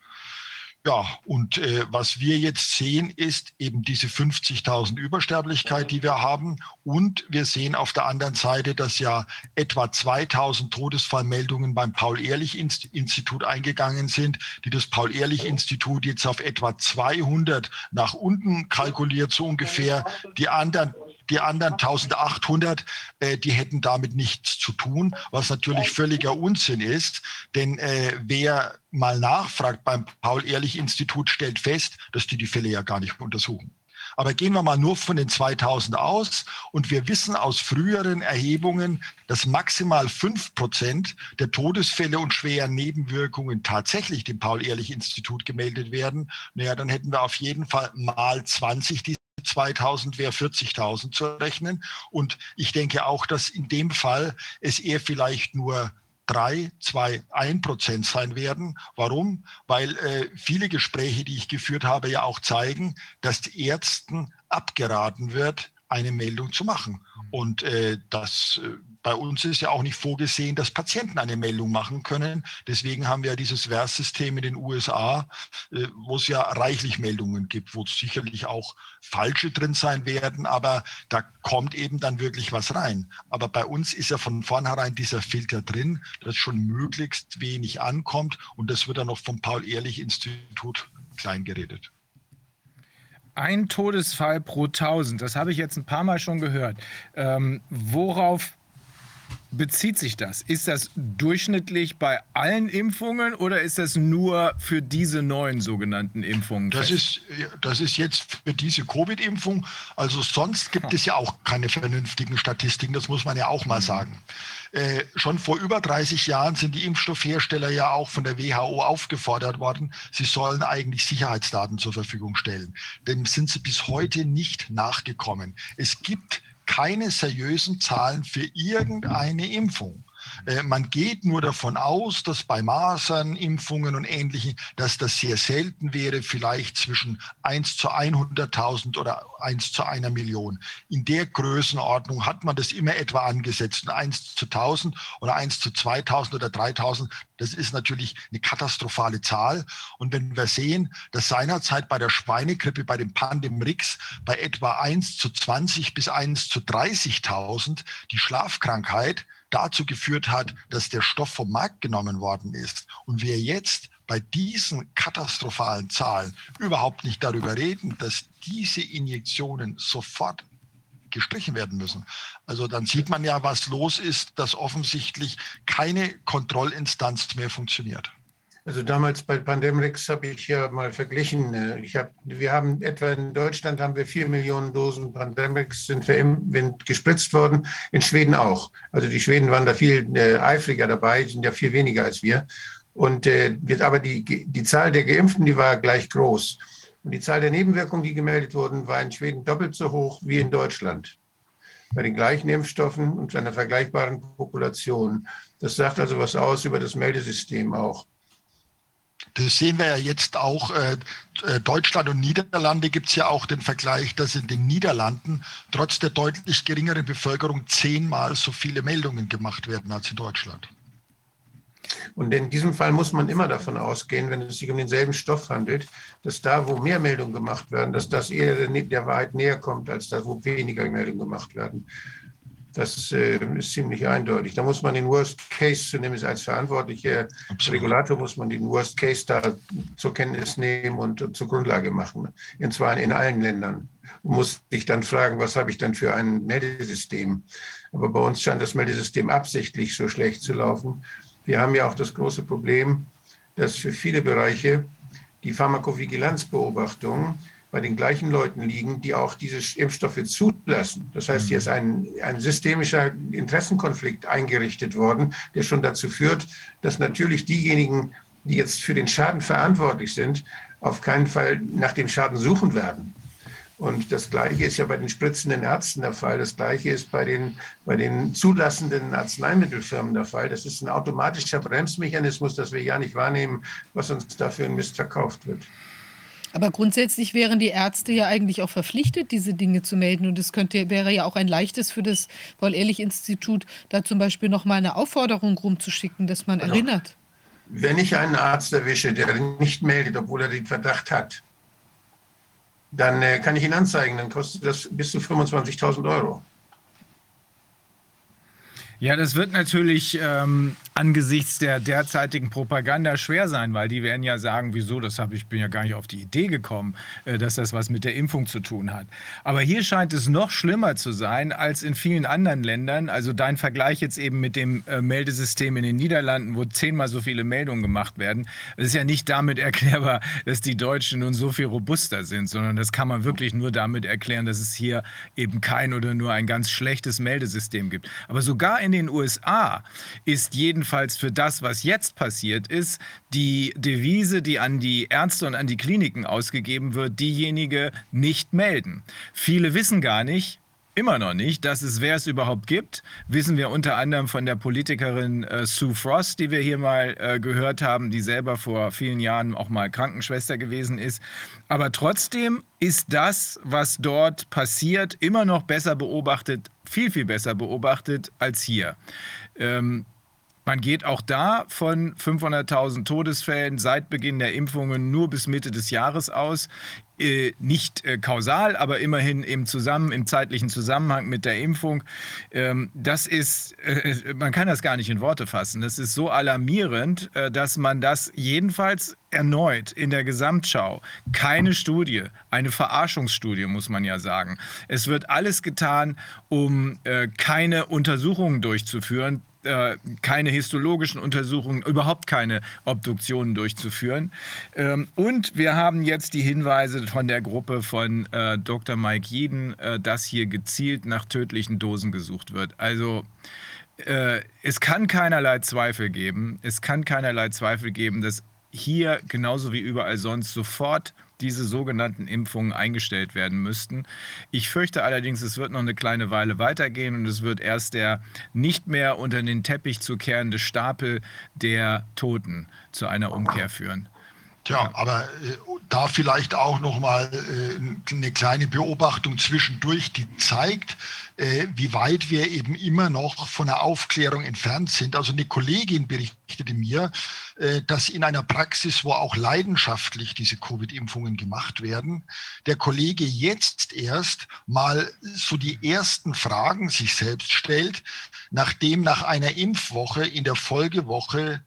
Ja, und äh, was wir jetzt sehen, ist eben diese 50.000 Übersterblichkeit, die wir haben. Und wir sehen auf der anderen Seite, dass ja etwa 2.000 Todesfallmeldungen beim Paul-Ehrlich-Institut eingegangen sind, die das Paul-Ehrlich-Institut jetzt auf etwa 200 nach unten kalkuliert, so ungefähr. Die anderen die anderen 1800, äh, die hätten damit nichts zu tun, was natürlich völliger Unsinn ist. Denn äh, wer mal nachfragt beim Paul-Ehrlich-Institut, stellt fest, dass die die Fälle ja gar nicht untersuchen. Aber gehen wir mal nur von den 2000 aus und wir wissen aus früheren Erhebungen, dass maximal 5 Prozent der Todesfälle und schweren Nebenwirkungen tatsächlich dem Paul-Ehrlich-Institut gemeldet werden. Naja, dann hätten wir auf jeden Fall mal 20 die 2000 wäre 40.000 zu rechnen. Und ich denke auch, dass in dem Fall es eher vielleicht nur drei, zwei, ein Prozent sein werden. Warum? Weil äh, viele Gespräche, die ich geführt habe, ja auch zeigen, dass die Ärzten abgeraten wird, eine Meldung zu machen. Und äh, das äh, bei uns ist ja auch nicht vorgesehen, dass Patienten eine Meldung machen können. Deswegen haben wir ja dieses VERS-System in den USA, äh, wo es ja reichlich Meldungen gibt, wo sicherlich auch falsche drin sein werden, aber da kommt eben dann wirklich was rein. Aber bei uns ist ja von vornherein dieser Filter drin, dass schon möglichst wenig ankommt und das wird dann noch vom Paul-Ehrlich-Institut kleingeredet. Ein Todesfall pro 1000, das habe ich jetzt ein paar Mal schon gehört. Ähm, worauf bezieht sich das? Ist das durchschnittlich bei allen Impfungen oder ist das nur für diese neuen sogenannten Impfungen? Das ist, das ist jetzt für diese Covid-Impfung. Also sonst gibt es ja auch keine vernünftigen Statistiken, das muss man ja auch mal mhm. sagen. Äh, schon vor über 30 Jahren sind die Impfstoffhersteller ja auch von der WHO aufgefordert worden, sie sollen eigentlich Sicherheitsdaten zur Verfügung stellen. Dem sind sie bis heute nicht nachgekommen. Es gibt keine seriösen Zahlen für irgendeine Impfung. Äh, man geht nur davon aus, dass bei Masern, Impfungen und Ähnlichem, dass das sehr selten wäre, vielleicht zwischen 1 zu 100.000 oder 1 zu einer Million. In der Größenordnung hat man das immer etwa angesetzt. 1 zu 1000 oder 1 zu 2000 oder 3000, das ist natürlich eine katastrophale Zahl. Und wenn wir sehen, dass seinerzeit bei der Schweinegrippe, bei dem Pandemrix bei etwa 1 zu 20 bis 1 zu 30.000 die Schlafkrankheit dazu geführt hat, dass der Stoff vom Markt genommen worden ist und wir jetzt bei diesen katastrophalen Zahlen überhaupt nicht darüber reden, dass diese Injektionen sofort gestrichen werden müssen. Also dann sieht man ja, was los ist, dass offensichtlich keine Kontrollinstanz mehr funktioniert. Also damals bei Pandemrix habe ich ja mal verglichen. Äh, ich hab, wir haben etwa in Deutschland haben wir vier Millionen Dosen Pandemrix sind wir gespritzt worden, in Schweden auch. Also die Schweden waren da viel äh, eifriger dabei, sind ja viel weniger als wir. Und äh, aber die, die Zahl der Geimpften, die war gleich groß. Und die Zahl der Nebenwirkungen, die gemeldet wurden, war in Schweden doppelt so hoch wie in Deutschland. Bei den gleichen Impfstoffen und einer vergleichbaren Population. Das sagt also was aus über das Meldesystem auch. Das sehen wir ja jetzt auch. Äh, äh, Deutschland und Niederlande gibt es ja auch den Vergleich, dass in den Niederlanden trotz der deutlich geringeren Bevölkerung zehnmal so viele Meldungen gemacht werden als in Deutschland. Und in diesem Fall muss man immer davon ausgehen, wenn es sich um denselben Stoff handelt, dass da, wo mehr Meldungen gemacht werden, dass das eher der Wahrheit näher kommt, als da, wo weniger Meldungen gemacht werden. Das äh, ist ziemlich eindeutig. Da muss man den Worst Case, zumindest als verantwortlicher Regulator, muss man den Worst Case da zur Kenntnis nehmen und zur Grundlage machen. Und zwar in allen Ländern. Und muss sich dann fragen, was habe ich dann für ein Meldesystem? Aber bei uns scheint das Meldesystem absichtlich so schlecht zu laufen. Wir haben ja auch das große Problem, dass für viele Bereiche die Pharmakovigilanzbeobachtung bei den gleichen Leuten liegen, die auch diese Impfstoffe zulassen. Das heißt, hier ist ein, ein systemischer Interessenkonflikt eingerichtet worden, der schon dazu führt, dass natürlich diejenigen, die jetzt für den Schaden verantwortlich sind, auf keinen Fall nach dem Schaden suchen werden. Und das Gleiche ist ja bei den spritzenden Ärzten der Fall. Das Gleiche ist bei den, bei den zulassenden Arzneimittelfirmen der Fall. Das ist ein automatischer Bremsmechanismus, dass wir ja nicht wahrnehmen, was uns dafür in Mist verkauft wird. Aber grundsätzlich wären die Ärzte ja eigentlich auch verpflichtet, diese Dinge zu melden. Und es könnte, wäre ja auch ein leichtes für das Paul-Ehrlich-Institut, da zum Beispiel nochmal eine Aufforderung rumzuschicken, dass man genau. erinnert. Wenn ich einen Arzt erwische, der nicht meldet, obwohl er den Verdacht hat, dann äh, kann ich ihn anzeigen. Dann kostet das bis zu 25.000 Euro. Ja, das wird natürlich ähm, angesichts der derzeitigen Propaganda schwer sein, weil die werden ja sagen, wieso, das habe ich bin ja gar nicht auf die Idee gekommen, äh, dass das was mit der Impfung zu tun hat. Aber hier scheint es noch schlimmer zu sein als in vielen anderen Ländern. Also dein Vergleich jetzt eben mit dem äh, Meldesystem in den Niederlanden, wo zehnmal so viele Meldungen gemacht werden, das ist ja nicht damit erklärbar, dass die Deutschen nun so viel robuster sind, sondern das kann man wirklich nur damit erklären, dass es hier eben kein oder nur ein ganz schlechtes Meldesystem gibt. Aber sogar in den USA ist jedenfalls für das, was jetzt passiert ist, die Devise, die an die Ärzte und an die Kliniken ausgegeben wird, diejenige nicht melden. Viele wissen gar nicht, immer noch nicht, dass es, wer es überhaupt gibt, wissen wir unter anderem von der Politikerin äh, Sue Frost, die wir hier mal äh, gehört haben, die selber vor vielen Jahren auch mal Krankenschwester gewesen ist. Aber trotzdem ist das, was dort passiert, immer noch besser beobachtet, viel, viel besser beobachtet als hier. Ähm, man geht auch da von 500.000 Todesfällen seit Beginn der Impfungen nur bis Mitte des Jahres aus. Äh, nicht äh, kausal, aber immerhin im, zusammen, im zeitlichen Zusammenhang mit der Impfung. Ähm, das ist, äh, man kann das gar nicht in Worte fassen. Das ist so alarmierend, äh, dass man das jedenfalls erneut in der Gesamtschau, keine Studie, eine Verarschungsstudie, muss man ja sagen. Es wird alles getan, um äh, keine Untersuchungen durchzuführen, äh, keine histologischen Untersuchungen, überhaupt keine Obduktionen durchzuführen. Ähm, und wir haben jetzt die Hinweise von der Gruppe von äh, Dr. Mike Jeden, äh, dass hier gezielt nach tödlichen Dosen gesucht wird. Also äh, es kann keinerlei Zweifel geben, es kann keinerlei Zweifel geben, dass hier genauso wie überall sonst sofort diese sogenannten Impfungen eingestellt werden müssten. Ich fürchte allerdings, es wird noch eine kleine Weile weitergehen und es wird erst der nicht mehr unter den Teppich zu kehrende Stapel der Toten zu einer Umkehr führen. Tja, aber äh, da vielleicht auch noch mal äh, eine kleine Beobachtung zwischendurch, die zeigt, äh, wie weit wir eben immer noch von der Aufklärung entfernt sind. Also eine Kollegin berichtete mir, äh, dass in einer Praxis, wo auch leidenschaftlich diese Covid-Impfungen gemacht werden, der Kollege jetzt erst mal so die ersten Fragen sich selbst stellt, nachdem nach einer Impfwoche in der Folgewoche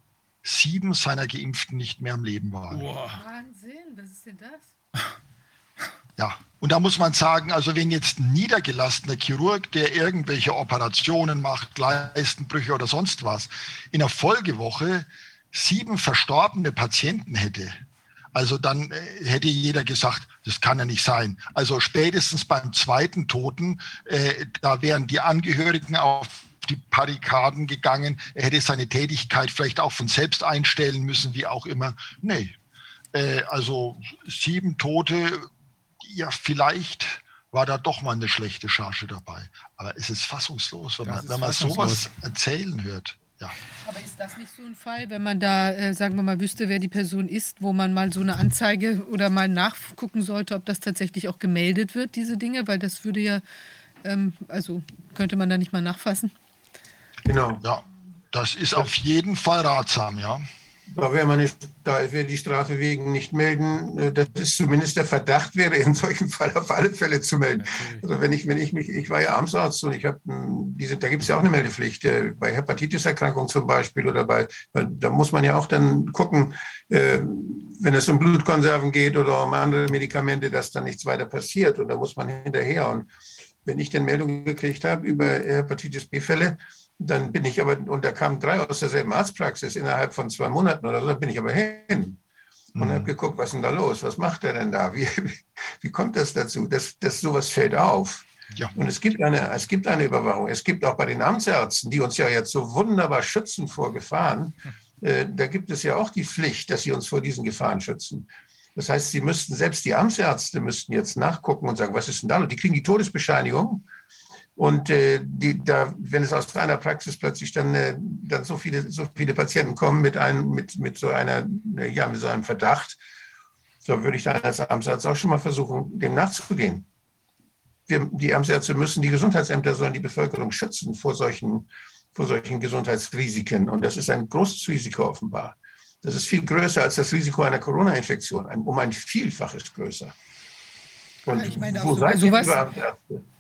sieben seiner Geimpften nicht mehr am Leben waren. Wow. Wahnsinn, was ist denn das? Ja, und da muss man sagen, also wenn jetzt ein niedergelassener Chirurg, der irgendwelche Operationen macht, Leistenbrüche oder sonst was, in der Folgewoche sieben verstorbene Patienten hätte, also dann äh, hätte jeder gesagt, das kann ja nicht sein. Also spätestens beim zweiten Toten, äh, da wären die Angehörigen auf die Barrikaden gegangen. Er hätte seine Tätigkeit vielleicht auch von selbst einstellen müssen, wie auch immer. Nee. Äh, also sieben Tote, ja, vielleicht war da doch mal eine schlechte Charge dabei. Aber es ist fassungslos, wenn man, wenn man sowas erzählen hört. Ja. Aber ist das nicht so ein Fall, wenn man da, äh, sagen wir mal, wüsste, wer die Person ist, wo man mal so eine Anzeige oder mal nachgucken sollte, ob das tatsächlich auch gemeldet wird, diese Dinge? Weil das würde ja, ähm, also könnte man da nicht mal nachfassen? Genau. Ja, das ist auf jeden Fall ratsam, ja. Da wäre man nicht, da wir die Strafe wegen nicht melden, äh, das ist zumindest der Verdacht wäre, in solchem Fall auf alle Fälle zu melden. Also wenn ich, wenn ich mich, ich war ja Amtsarzt und ich habe diese, da gibt es ja auch eine Meldepflicht, äh, bei Hepatitiserkrankungen zum Beispiel oder bei, da muss man ja auch dann gucken, äh, wenn es um Blutkonserven geht oder um andere Medikamente, dass da nichts weiter passiert und da muss man hinterher. Und wenn ich dann Meldungen gekriegt habe über Hepatitis B-Fälle, dann bin ich aber, und da kamen drei aus derselben Arztpraxis innerhalb von zwei Monaten oder so, bin ich aber hin und mhm. habe geguckt, was ist denn da los? Was macht er denn da? Wie, wie kommt das dazu? dass das sowas fällt auf. Ja. Und es gibt, eine, es gibt eine Überwachung. Es gibt auch bei den Amtsärzten, die uns ja jetzt so wunderbar schützen vor Gefahren, äh, da gibt es ja auch die Pflicht, dass sie uns vor diesen Gefahren schützen. Das heißt, sie müssten, selbst die Amtsärzte müssten jetzt nachgucken und sagen, was ist denn da? Und die kriegen die Todesbescheinigung und äh, die, da, wenn es aus einer Praxis plötzlich dann, äh, dann so, viele, so viele Patienten kommen mit, einem, mit, mit, so einer, ja, mit so einem Verdacht, so würde ich dann als Amtsarzt auch schon mal versuchen, dem nachzugehen. Wir, die Amtsärzte müssen, die Gesundheitsämter sollen die Bevölkerung schützen vor solchen, vor solchen Gesundheitsrisiken. Und das ist ein großes Risiko offenbar. Das ist viel größer als das Risiko einer Corona-Infektion, um ein Vielfaches größer. Und ja, ich meine, wo seid so, sowas,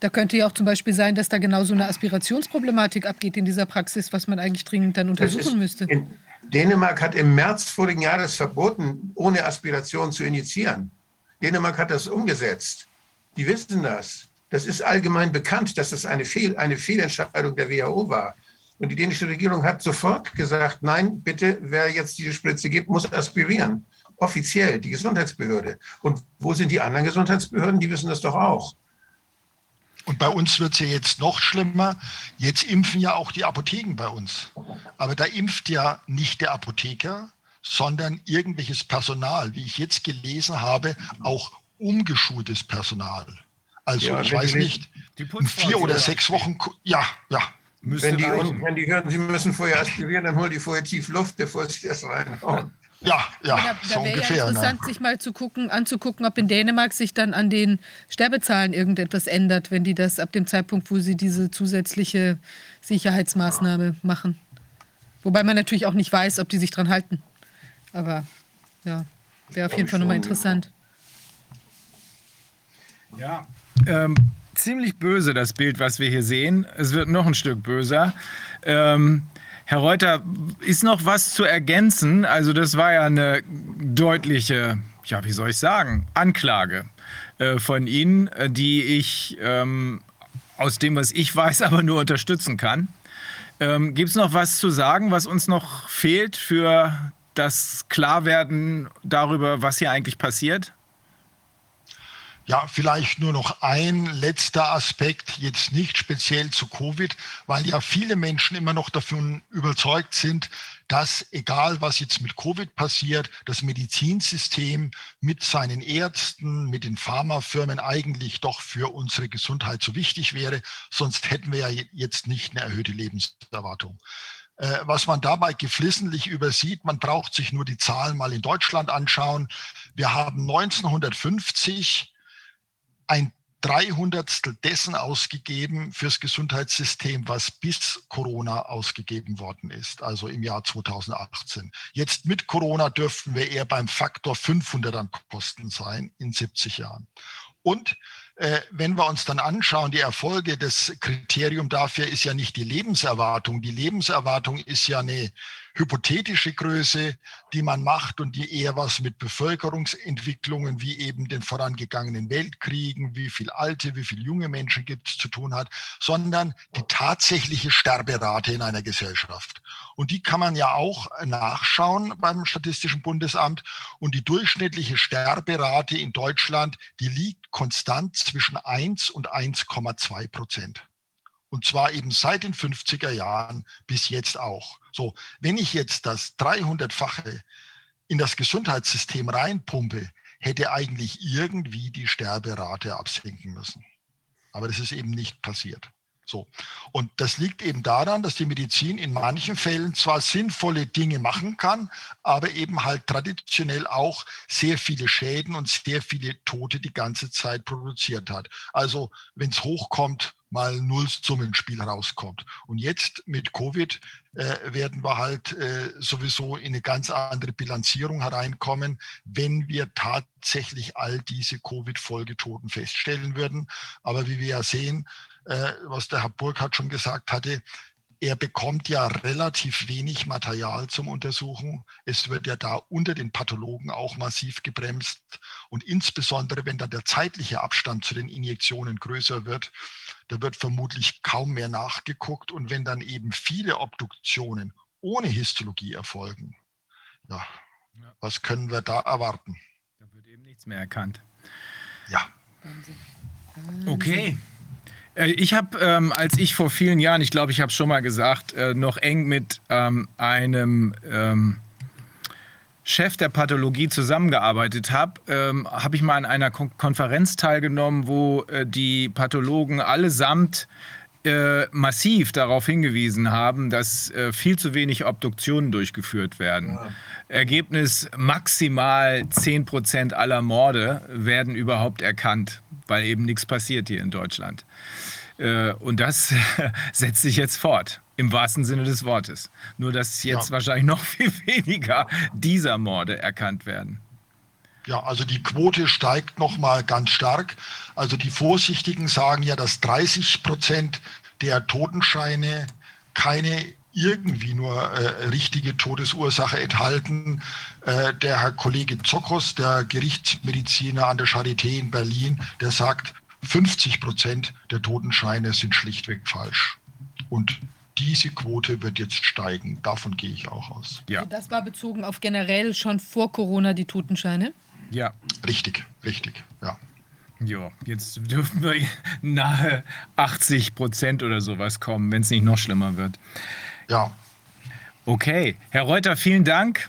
da könnte ja auch zum Beispiel sein, dass da genau so eine Aspirationsproblematik abgeht in dieser Praxis, was man eigentlich dringend dann untersuchen müsste. In Dänemark hat im März vorigen Jahres verboten, ohne Aspiration zu injizieren. Dänemark hat das umgesetzt. Die wissen das. Das ist allgemein bekannt, dass das eine, Fehl, eine Fehlentscheidung der WHO war. Und die dänische Regierung hat sofort gesagt, nein, bitte, wer jetzt diese Spritze gibt, muss aspirieren offiziell die Gesundheitsbehörde. Und wo sind die anderen Gesundheitsbehörden? Die wissen das doch auch. Und bei uns wird es ja jetzt noch schlimmer. Jetzt impfen ja auch die Apotheken bei uns. Aber da impft ja nicht der Apotheker, sondern irgendwelches Personal, wie ich jetzt gelesen habe, auch umgeschultes Personal. Also ja, ich weiß die, nicht, die vier oder sechs Wochen, ja, ja. Wenn die, wenn die hören, sie müssen vorher aspirieren, dann holen die vorher tief Luft, bevor sie das reinhauen. Ja, ja, da, so da wäre. Ja interessant, ne? sich mal zu gucken, anzugucken, ob in Dänemark sich dann an den Sterbezahlen irgendetwas ändert, wenn die das ab dem Zeitpunkt, wo sie diese zusätzliche Sicherheitsmaßnahme machen. Wobei man natürlich auch nicht weiß, ob die sich dran halten. Aber ja, wäre auf jeden Fall nochmal interessant. Ja, ähm, ziemlich böse das Bild, was wir hier sehen. Es wird noch ein Stück böser. Ähm, Herr Reuter, ist noch was zu ergänzen? Also das war ja eine deutliche, ja, wie soll ich sagen, Anklage äh, von Ihnen, äh, die ich ähm, aus dem, was ich weiß, aber nur unterstützen kann. Ähm, Gibt es noch was zu sagen, was uns noch fehlt für das Klarwerden darüber, was hier eigentlich passiert? Ja, vielleicht nur noch ein letzter Aspekt, jetzt nicht speziell zu Covid, weil ja viele Menschen immer noch davon überzeugt sind, dass egal was jetzt mit Covid passiert, das Medizinsystem mit seinen Ärzten, mit den Pharmafirmen eigentlich doch für unsere Gesundheit so wichtig wäre, sonst hätten wir ja jetzt nicht eine erhöhte Lebenserwartung. Äh, was man dabei geflissentlich übersieht, man braucht sich nur die Zahlen mal in Deutschland anschauen. Wir haben 1950 ein Dreihundertstel dessen ausgegeben fürs Gesundheitssystem, was bis Corona ausgegeben worden ist, also im Jahr 2018. Jetzt mit Corona dürften wir eher beim Faktor 500 an Kosten sein in 70 Jahren. Und äh, wenn wir uns dann anschauen, die Erfolge, das Kriterium dafür ist ja nicht die Lebenserwartung. Die Lebenserwartung ist ja eine hypothetische Größe, die man macht und die eher was mit Bevölkerungsentwicklungen wie eben den vorangegangenen Weltkriegen, wie viel alte, wie viel junge Menschen gibt es zu tun hat, sondern die tatsächliche Sterberate in einer Gesellschaft. Und die kann man ja auch nachschauen beim Statistischen Bundesamt. Und die durchschnittliche Sterberate in Deutschland, die liegt konstant zwischen 1 und 1,2 Prozent. Und zwar eben seit den 50er Jahren bis jetzt auch. So, wenn ich jetzt das 300-fache in das Gesundheitssystem reinpumpe, hätte eigentlich irgendwie die Sterberate absinken müssen. Aber das ist eben nicht passiert. So. Und das liegt eben daran, dass die Medizin in manchen Fällen zwar sinnvolle Dinge machen kann, aber eben halt traditionell auch sehr viele Schäden und sehr viele Tote die ganze Zeit produziert hat. Also wenn es hochkommt, mal Nullsummenspiel rauskommt. Und jetzt mit Covid äh, werden wir halt äh, sowieso in eine ganz andere Bilanzierung hereinkommen, wenn wir tatsächlich all diese Covid-Folgetoten feststellen würden. Aber wie wir ja sehen, äh, was der Herr Burkhardt schon gesagt hatte, er bekommt ja relativ wenig Material zum Untersuchen. Es wird ja da unter den Pathologen auch massiv gebremst. Und insbesondere, wenn dann der zeitliche Abstand zu den Injektionen größer wird, da wird vermutlich kaum mehr nachgeguckt. Und wenn dann eben viele Obduktionen ohne Histologie erfolgen, ja, ja. was können wir da erwarten? Da wird eben nichts mehr erkannt. Ja. Okay. Äh, ich habe, ähm, als ich vor vielen Jahren, ich glaube, ich habe es schon mal gesagt, äh, noch eng mit ähm, einem ähm, Chef der Pathologie zusammengearbeitet habe, ähm, habe ich mal an einer Kon Konferenz teilgenommen, wo äh, die Pathologen allesamt äh, massiv darauf hingewiesen haben, dass äh, viel zu wenig Obduktionen durchgeführt werden. Ja. Ergebnis maximal 10 Prozent aller Morde werden überhaupt erkannt, weil eben nichts passiert hier in Deutschland. Äh, und das setzt sich jetzt fort, im wahrsten Sinne des Wortes. Nur, dass jetzt ja. wahrscheinlich noch viel weniger dieser Morde erkannt werden. Ja, also die Quote steigt nochmal ganz stark. Also die Vorsichtigen sagen ja, dass 30 Prozent der Totenscheine keine irgendwie nur äh, richtige Todesursache enthalten. Äh, der Herr Kollege Zokos, der Gerichtsmediziner an der Charité in Berlin, der sagt, 50 Prozent der Totenscheine sind schlichtweg falsch. Und diese Quote wird jetzt steigen. Davon gehe ich auch aus. Ja. Also das war bezogen auf generell schon vor Corona die Totenscheine? Ja. Richtig, richtig, ja. Ja, jetzt dürfen wir nahe 80 Prozent oder sowas kommen, wenn es nicht noch schlimmer wird. Ja. Okay, Herr Reuter, vielen Dank.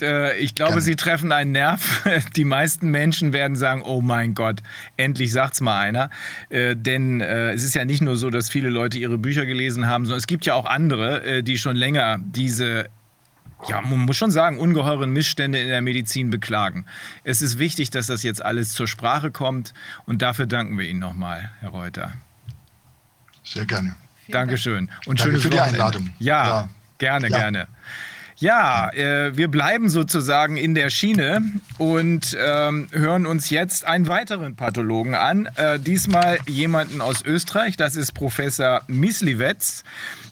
Äh, ich glaube. Sie treffen einen Nerv. Die meisten Menschen werden sagen, oh mein Gott, endlich sagt's mal einer. Äh, denn äh, es ist ja nicht nur so, dass viele Leute ihre Bücher gelesen haben, sondern es gibt ja auch andere, die schon länger diese ja, man muss schon sagen, ungeheuren Missstände in der Medizin beklagen. Es ist wichtig, dass das jetzt alles zur Sprache kommt und dafür danken wir Ihnen nochmal, Herr Reuter. Sehr gerne. Dankeschön. Und Danke für die Einladung. Ja, ja. gerne, ja. gerne. Ja, äh, wir bleiben sozusagen in der Schiene und ähm, hören uns jetzt einen weiteren Pathologen an. Äh, diesmal jemanden aus Österreich, das ist Professor Mislivets.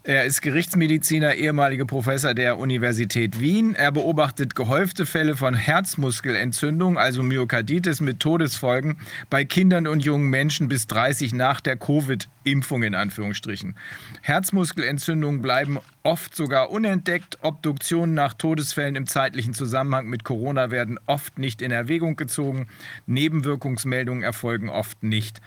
Er ist Gerichtsmediziner, ehemaliger Professor der Universität Wien. Er beobachtet gehäufte Fälle von Herzmuskelentzündung, also Myokarditis mit Todesfolgen, bei Kindern und jungen Menschen bis 30 nach der Covid-Impfung in Anführungsstrichen. Herzmuskelentzündungen bleiben oft sogar unentdeckt. Obduktionen nach Todesfällen im zeitlichen Zusammenhang mit Corona werden oft nicht in Erwägung gezogen. Nebenwirkungsmeldungen erfolgen oft nicht.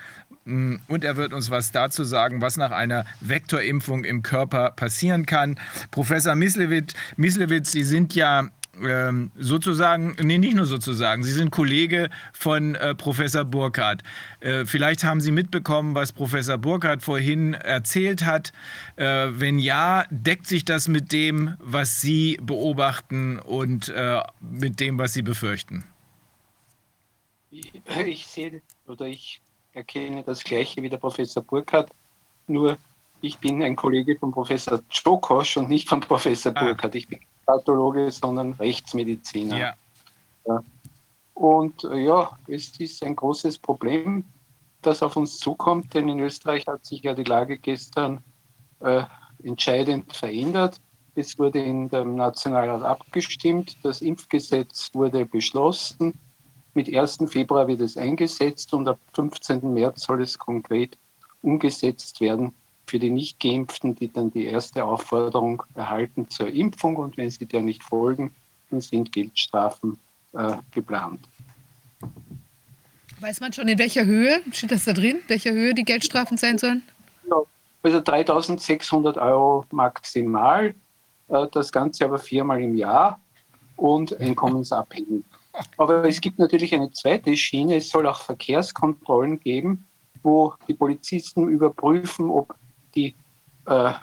Mm, und er wird uns was dazu sagen, was nach einer Vektorimpfung im Körper passieren kann. Professor Mislewitz, Mislewitz Sie sind ja ähm, sozusagen, nee, nicht nur sozusagen, Sie sind Kollege von äh, Professor Burkhardt. Äh, vielleicht haben Sie mitbekommen, was Professor Burkhardt vorhin erzählt hat. Äh, wenn ja, deckt sich das mit dem, was Sie beobachten und äh, mit dem, was Sie befürchten? Ich sehe oder ich erkenne das Gleiche wie der Professor Burkhardt, nur ich bin ein Kollege von Professor Tschokosch und nicht von Professor ah. Burkhardt. Ich bin Pathologe, sondern Rechtsmediziner. Ja. ja. Und äh, ja, es ist ein großes Problem, das auf uns zukommt, denn in Österreich hat sich ja die Lage gestern äh, entscheidend verändert. Es wurde in dem Nationalrat abgestimmt, das Impfgesetz wurde beschlossen mit 1. Februar wird es eingesetzt und ab 15. März soll es konkret umgesetzt werden für die Nicht-Geimpften, die dann die erste Aufforderung erhalten zur Impfung. Und wenn sie der nicht folgen, dann sind Geldstrafen äh, geplant. Weiß man schon, in welcher Höhe, steht das da drin, welcher Höhe die Geldstrafen sein sollen? Ja, also 3600 Euro maximal, äh, das Ganze aber viermal im Jahr und einkommensabhängig. Aber es gibt natürlich eine zweite Schiene. Es soll auch Verkehrskontrollen geben, wo die Polizisten überprüfen, ob die äh,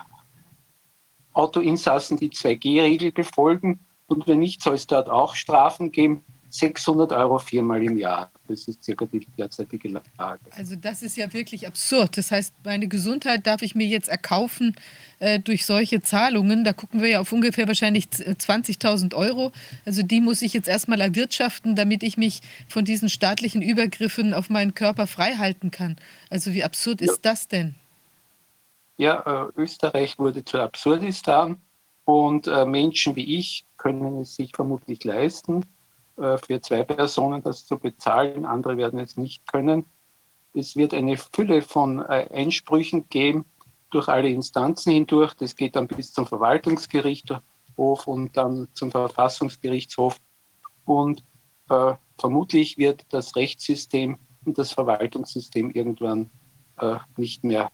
Autoinsassen die 2G-Regel befolgen. Und wenn nicht, soll es dort auch Strafen geben. 600 Euro viermal im Jahr. Das ist circa die derzeitige Lage. Also das ist ja wirklich absurd. Das heißt, meine Gesundheit darf ich mir jetzt erkaufen äh, durch solche Zahlungen. Da gucken wir ja auf ungefähr wahrscheinlich 20.000 Euro. Also die muss ich jetzt erstmal erwirtschaften, damit ich mich von diesen staatlichen Übergriffen auf meinen Körper freihalten kann. Also wie absurd ja. ist das denn? Ja, äh, Österreich wurde zu Absurdistan und äh, Menschen wie ich können es sich vermutlich leisten äh, für zwei Personen das zu bezahlen. Andere werden es nicht können. Es wird eine Fülle von äh, Einsprüchen geben durch alle Instanzen hindurch. Das geht dann bis zum Verwaltungsgerichtshof und dann zum Verfassungsgerichtshof. Und äh, vermutlich wird das Rechtssystem und das Verwaltungssystem irgendwann äh, nicht mehr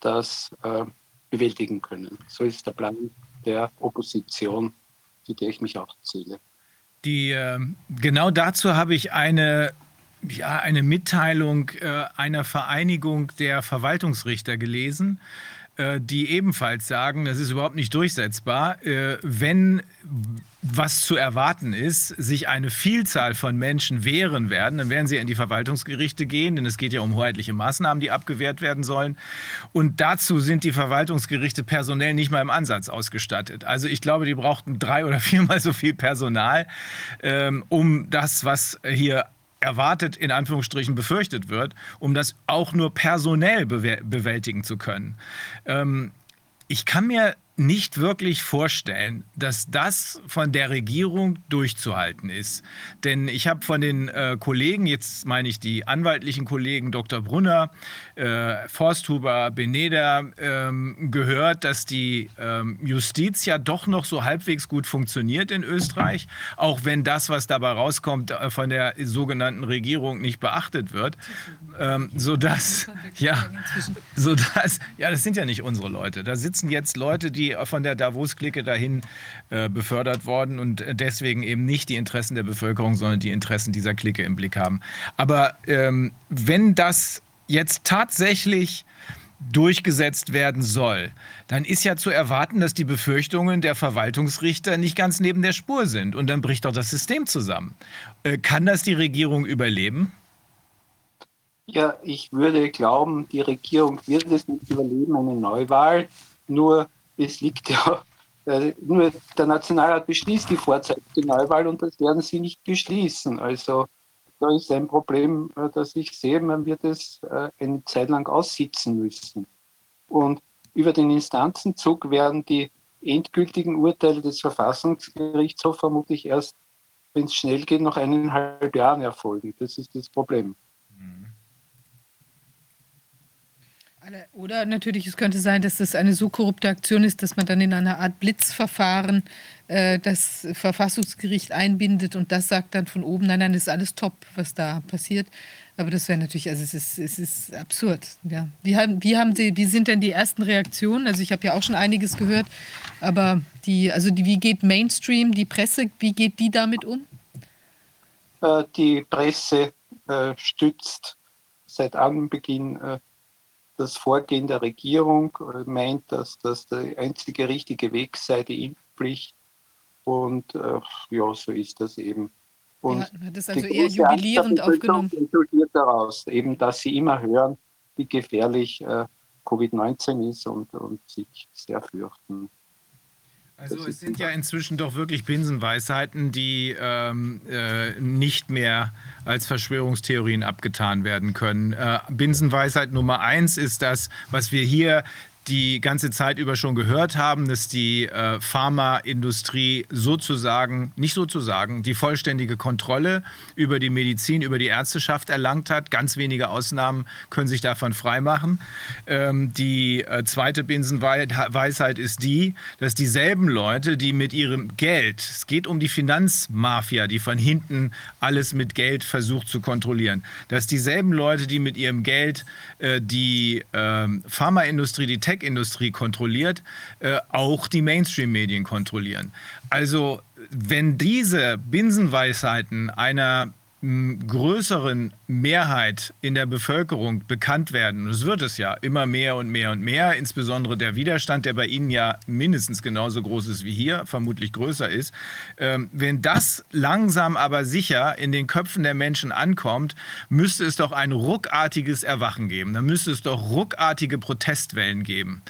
das äh, bewältigen können. So ist der Plan der Opposition, zu der ich mich auch zähle. Die, äh, genau dazu habe ich eine, ja, eine Mitteilung äh, einer Vereinigung der Verwaltungsrichter gelesen. Äh, die ebenfalls sagen, das ist überhaupt nicht durchsetzbar, äh, wenn was zu erwarten ist, sich eine Vielzahl von Menschen wehren werden, dann werden sie in die Verwaltungsgerichte gehen, denn es geht ja um hoheitliche Maßnahmen, die abgewehrt werden sollen. Und dazu sind die Verwaltungsgerichte personell nicht mal im Ansatz ausgestattet. Also ich glaube, die brauchten drei oder viermal so viel Personal, ähm, um das, was hier erwartet, in Anführungsstrichen befürchtet wird, um das auch nur personell bewältigen zu können. Ähm, ich kann mir nicht wirklich vorstellen, dass das von der Regierung durchzuhalten ist. Denn ich habe von den äh, Kollegen, jetzt meine ich die anwaltlichen Kollegen Dr. Brunner, äh, Forsthuber, Beneder, ähm, gehört, dass die ähm, Justiz ja doch noch so halbwegs gut funktioniert in Österreich, auch wenn das, was dabei rauskommt, äh, von der sogenannten Regierung nicht beachtet wird. Ähm, sodass, ja, sodass, ja, das sind ja nicht unsere Leute. Da sitzen jetzt Leute, die von der Davos-Clique dahin äh, befördert worden und deswegen eben nicht die Interessen der Bevölkerung, sondern die Interessen dieser Clique im Blick haben. Aber ähm, wenn das jetzt tatsächlich durchgesetzt werden soll, dann ist ja zu erwarten, dass die Befürchtungen der Verwaltungsrichter nicht ganz neben der Spur sind. Und dann bricht doch das System zusammen. Äh, kann das die Regierung überleben? Ja, ich würde glauben, die Regierung wird es nicht überleben, eine Neuwahl. Nur es liegt ja, äh, nur der Nationalrat beschließt die vorzeitige Neuwahl und das werden sie nicht beschließen. Also da ist ein Problem, äh, das ich sehe, man wird es äh, eine Zeit lang aussitzen müssen. Und über den Instanzenzug werden die endgültigen Urteile des Verfassungsgerichtshofs vermutlich erst, wenn es schnell geht, nach eineinhalb Jahren erfolgen. Das ist das Problem. Oder natürlich, es könnte sein, dass das eine so korrupte Aktion ist, dass man dann in einer Art Blitzverfahren äh, das Verfassungsgericht einbindet und das sagt dann von oben, nein, nein, ist alles top, was da passiert. Aber das wäre natürlich, also es ist, es ist absurd. Ja. Wie, haben, wie, haben Sie, wie sind denn die ersten Reaktionen? Also ich habe ja auch schon einiges gehört, aber die, also die, wie geht Mainstream, die Presse, wie geht die damit um? Äh, die Presse äh, stützt seit Anbeginn das Vorgehen der Regierung meint, dass das der einzige richtige Weg sei, die Impfpflicht. Und äh, ja, so ist das eben. Und ja, hat das also eher jubilierend aufgenommen. resultiert daraus, eben, dass sie immer hören, wie gefährlich äh, Covid-19 ist und, und sich sehr fürchten. Also es sind ja inzwischen doch wirklich Binsenweisheiten, die ähm, äh, nicht mehr als Verschwörungstheorien abgetan werden können. Äh, Binsenweisheit Nummer eins ist das, was wir hier die ganze Zeit über schon gehört haben, dass die äh, Pharmaindustrie sozusagen, nicht sozusagen, die vollständige Kontrolle über die Medizin, über die Ärzteschaft erlangt hat. Ganz wenige Ausnahmen können sich davon freimachen. Ähm, die äh, zweite Binsenweisheit ist die, dass dieselben Leute, die mit ihrem Geld, es geht um die Finanzmafia, die von hinten alles mit Geld versucht zu kontrollieren, dass dieselben Leute, die mit ihrem Geld äh, die ähm, Pharmaindustrie, die Tech Tech-Industrie kontrolliert, äh, auch die Mainstream-Medien kontrollieren. Also wenn diese Binsenweisheiten einer größeren Mehrheit in der Bevölkerung bekannt werden, und es wird es ja immer mehr und mehr und mehr, insbesondere der Widerstand, der bei Ihnen ja mindestens genauso groß ist wie hier, vermutlich größer ist, ähm, wenn das langsam aber sicher in den Köpfen der Menschen ankommt, müsste es doch ein ruckartiges Erwachen geben. Dann müsste es doch ruckartige Protestwellen geben.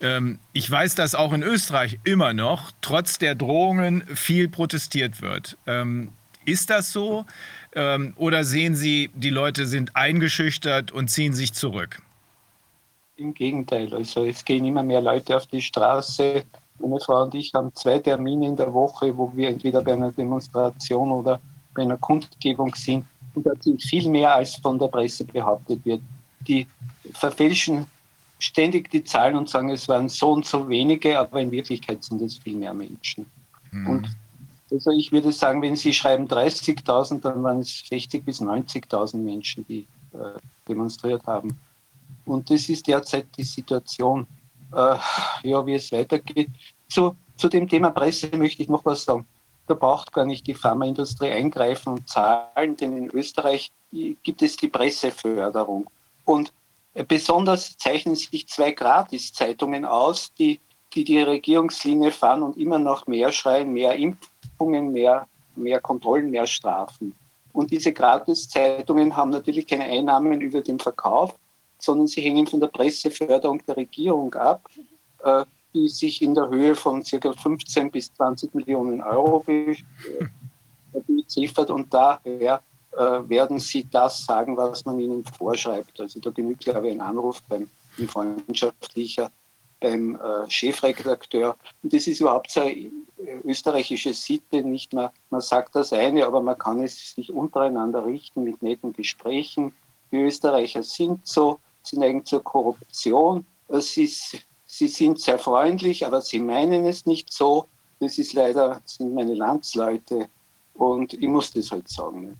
Ähm, ich weiß, dass auch in Österreich immer noch, trotz der Drohungen, viel protestiert wird. Ähm, ist das so? Ähm, oder sehen Sie, die Leute sind eingeschüchtert und ziehen sich zurück? Im Gegenteil. Also es gehen immer mehr Leute auf die Straße. Meine Frau und ich haben zwei Termine in der Woche, wo wir entweder bei einer Demonstration oder bei einer Kundgebung sind. Und das sind viel mehr, als von der Presse behauptet wird. Die verfälschen ständig die Zahlen und sagen, es waren so und so wenige, aber in Wirklichkeit sind es viel mehr Menschen. Mhm. Und also ich würde sagen, wenn Sie schreiben 30.000, dann waren es 60.000 bis 90.000 Menschen, die äh, demonstriert haben. Und das ist derzeit die Situation, äh, ja, wie es weitergeht. Zu, zu dem Thema Presse möchte ich noch was sagen. Da braucht gar nicht die Pharmaindustrie eingreifen und zahlen, denn in Österreich gibt es die Presseförderung. Und Besonders zeichnen sich zwei Gratiszeitungen aus, die, die die Regierungslinie fahren und immer noch mehr schreien, mehr Impfungen, mehr, mehr Kontrollen, mehr Strafen. Und diese Gratiszeitungen haben natürlich keine Einnahmen über den Verkauf, sondern sie hängen von der Presseförderung der Regierung ab, äh, die sich in der Höhe von ca. 15 bis 20 Millionen Euro äh, beziffert. Und daher äh, werden sie das sagen, was man ihnen vorschreibt. Also da genügt, glaube ich, ein Anruf beim ein freundschaftlicher beim äh, Chefredakteur. Und das ist überhaupt so eine österreichische Sitte, nicht mehr, man sagt das eine, aber man kann es sich untereinander richten mit netten Gesprächen. Die Österreicher sind so, sie neigen zur Korruption. Sie, sie sind sehr freundlich, aber sie meinen es nicht so. Das ist leider, das sind meine Landsleute und ich muss das halt sagen.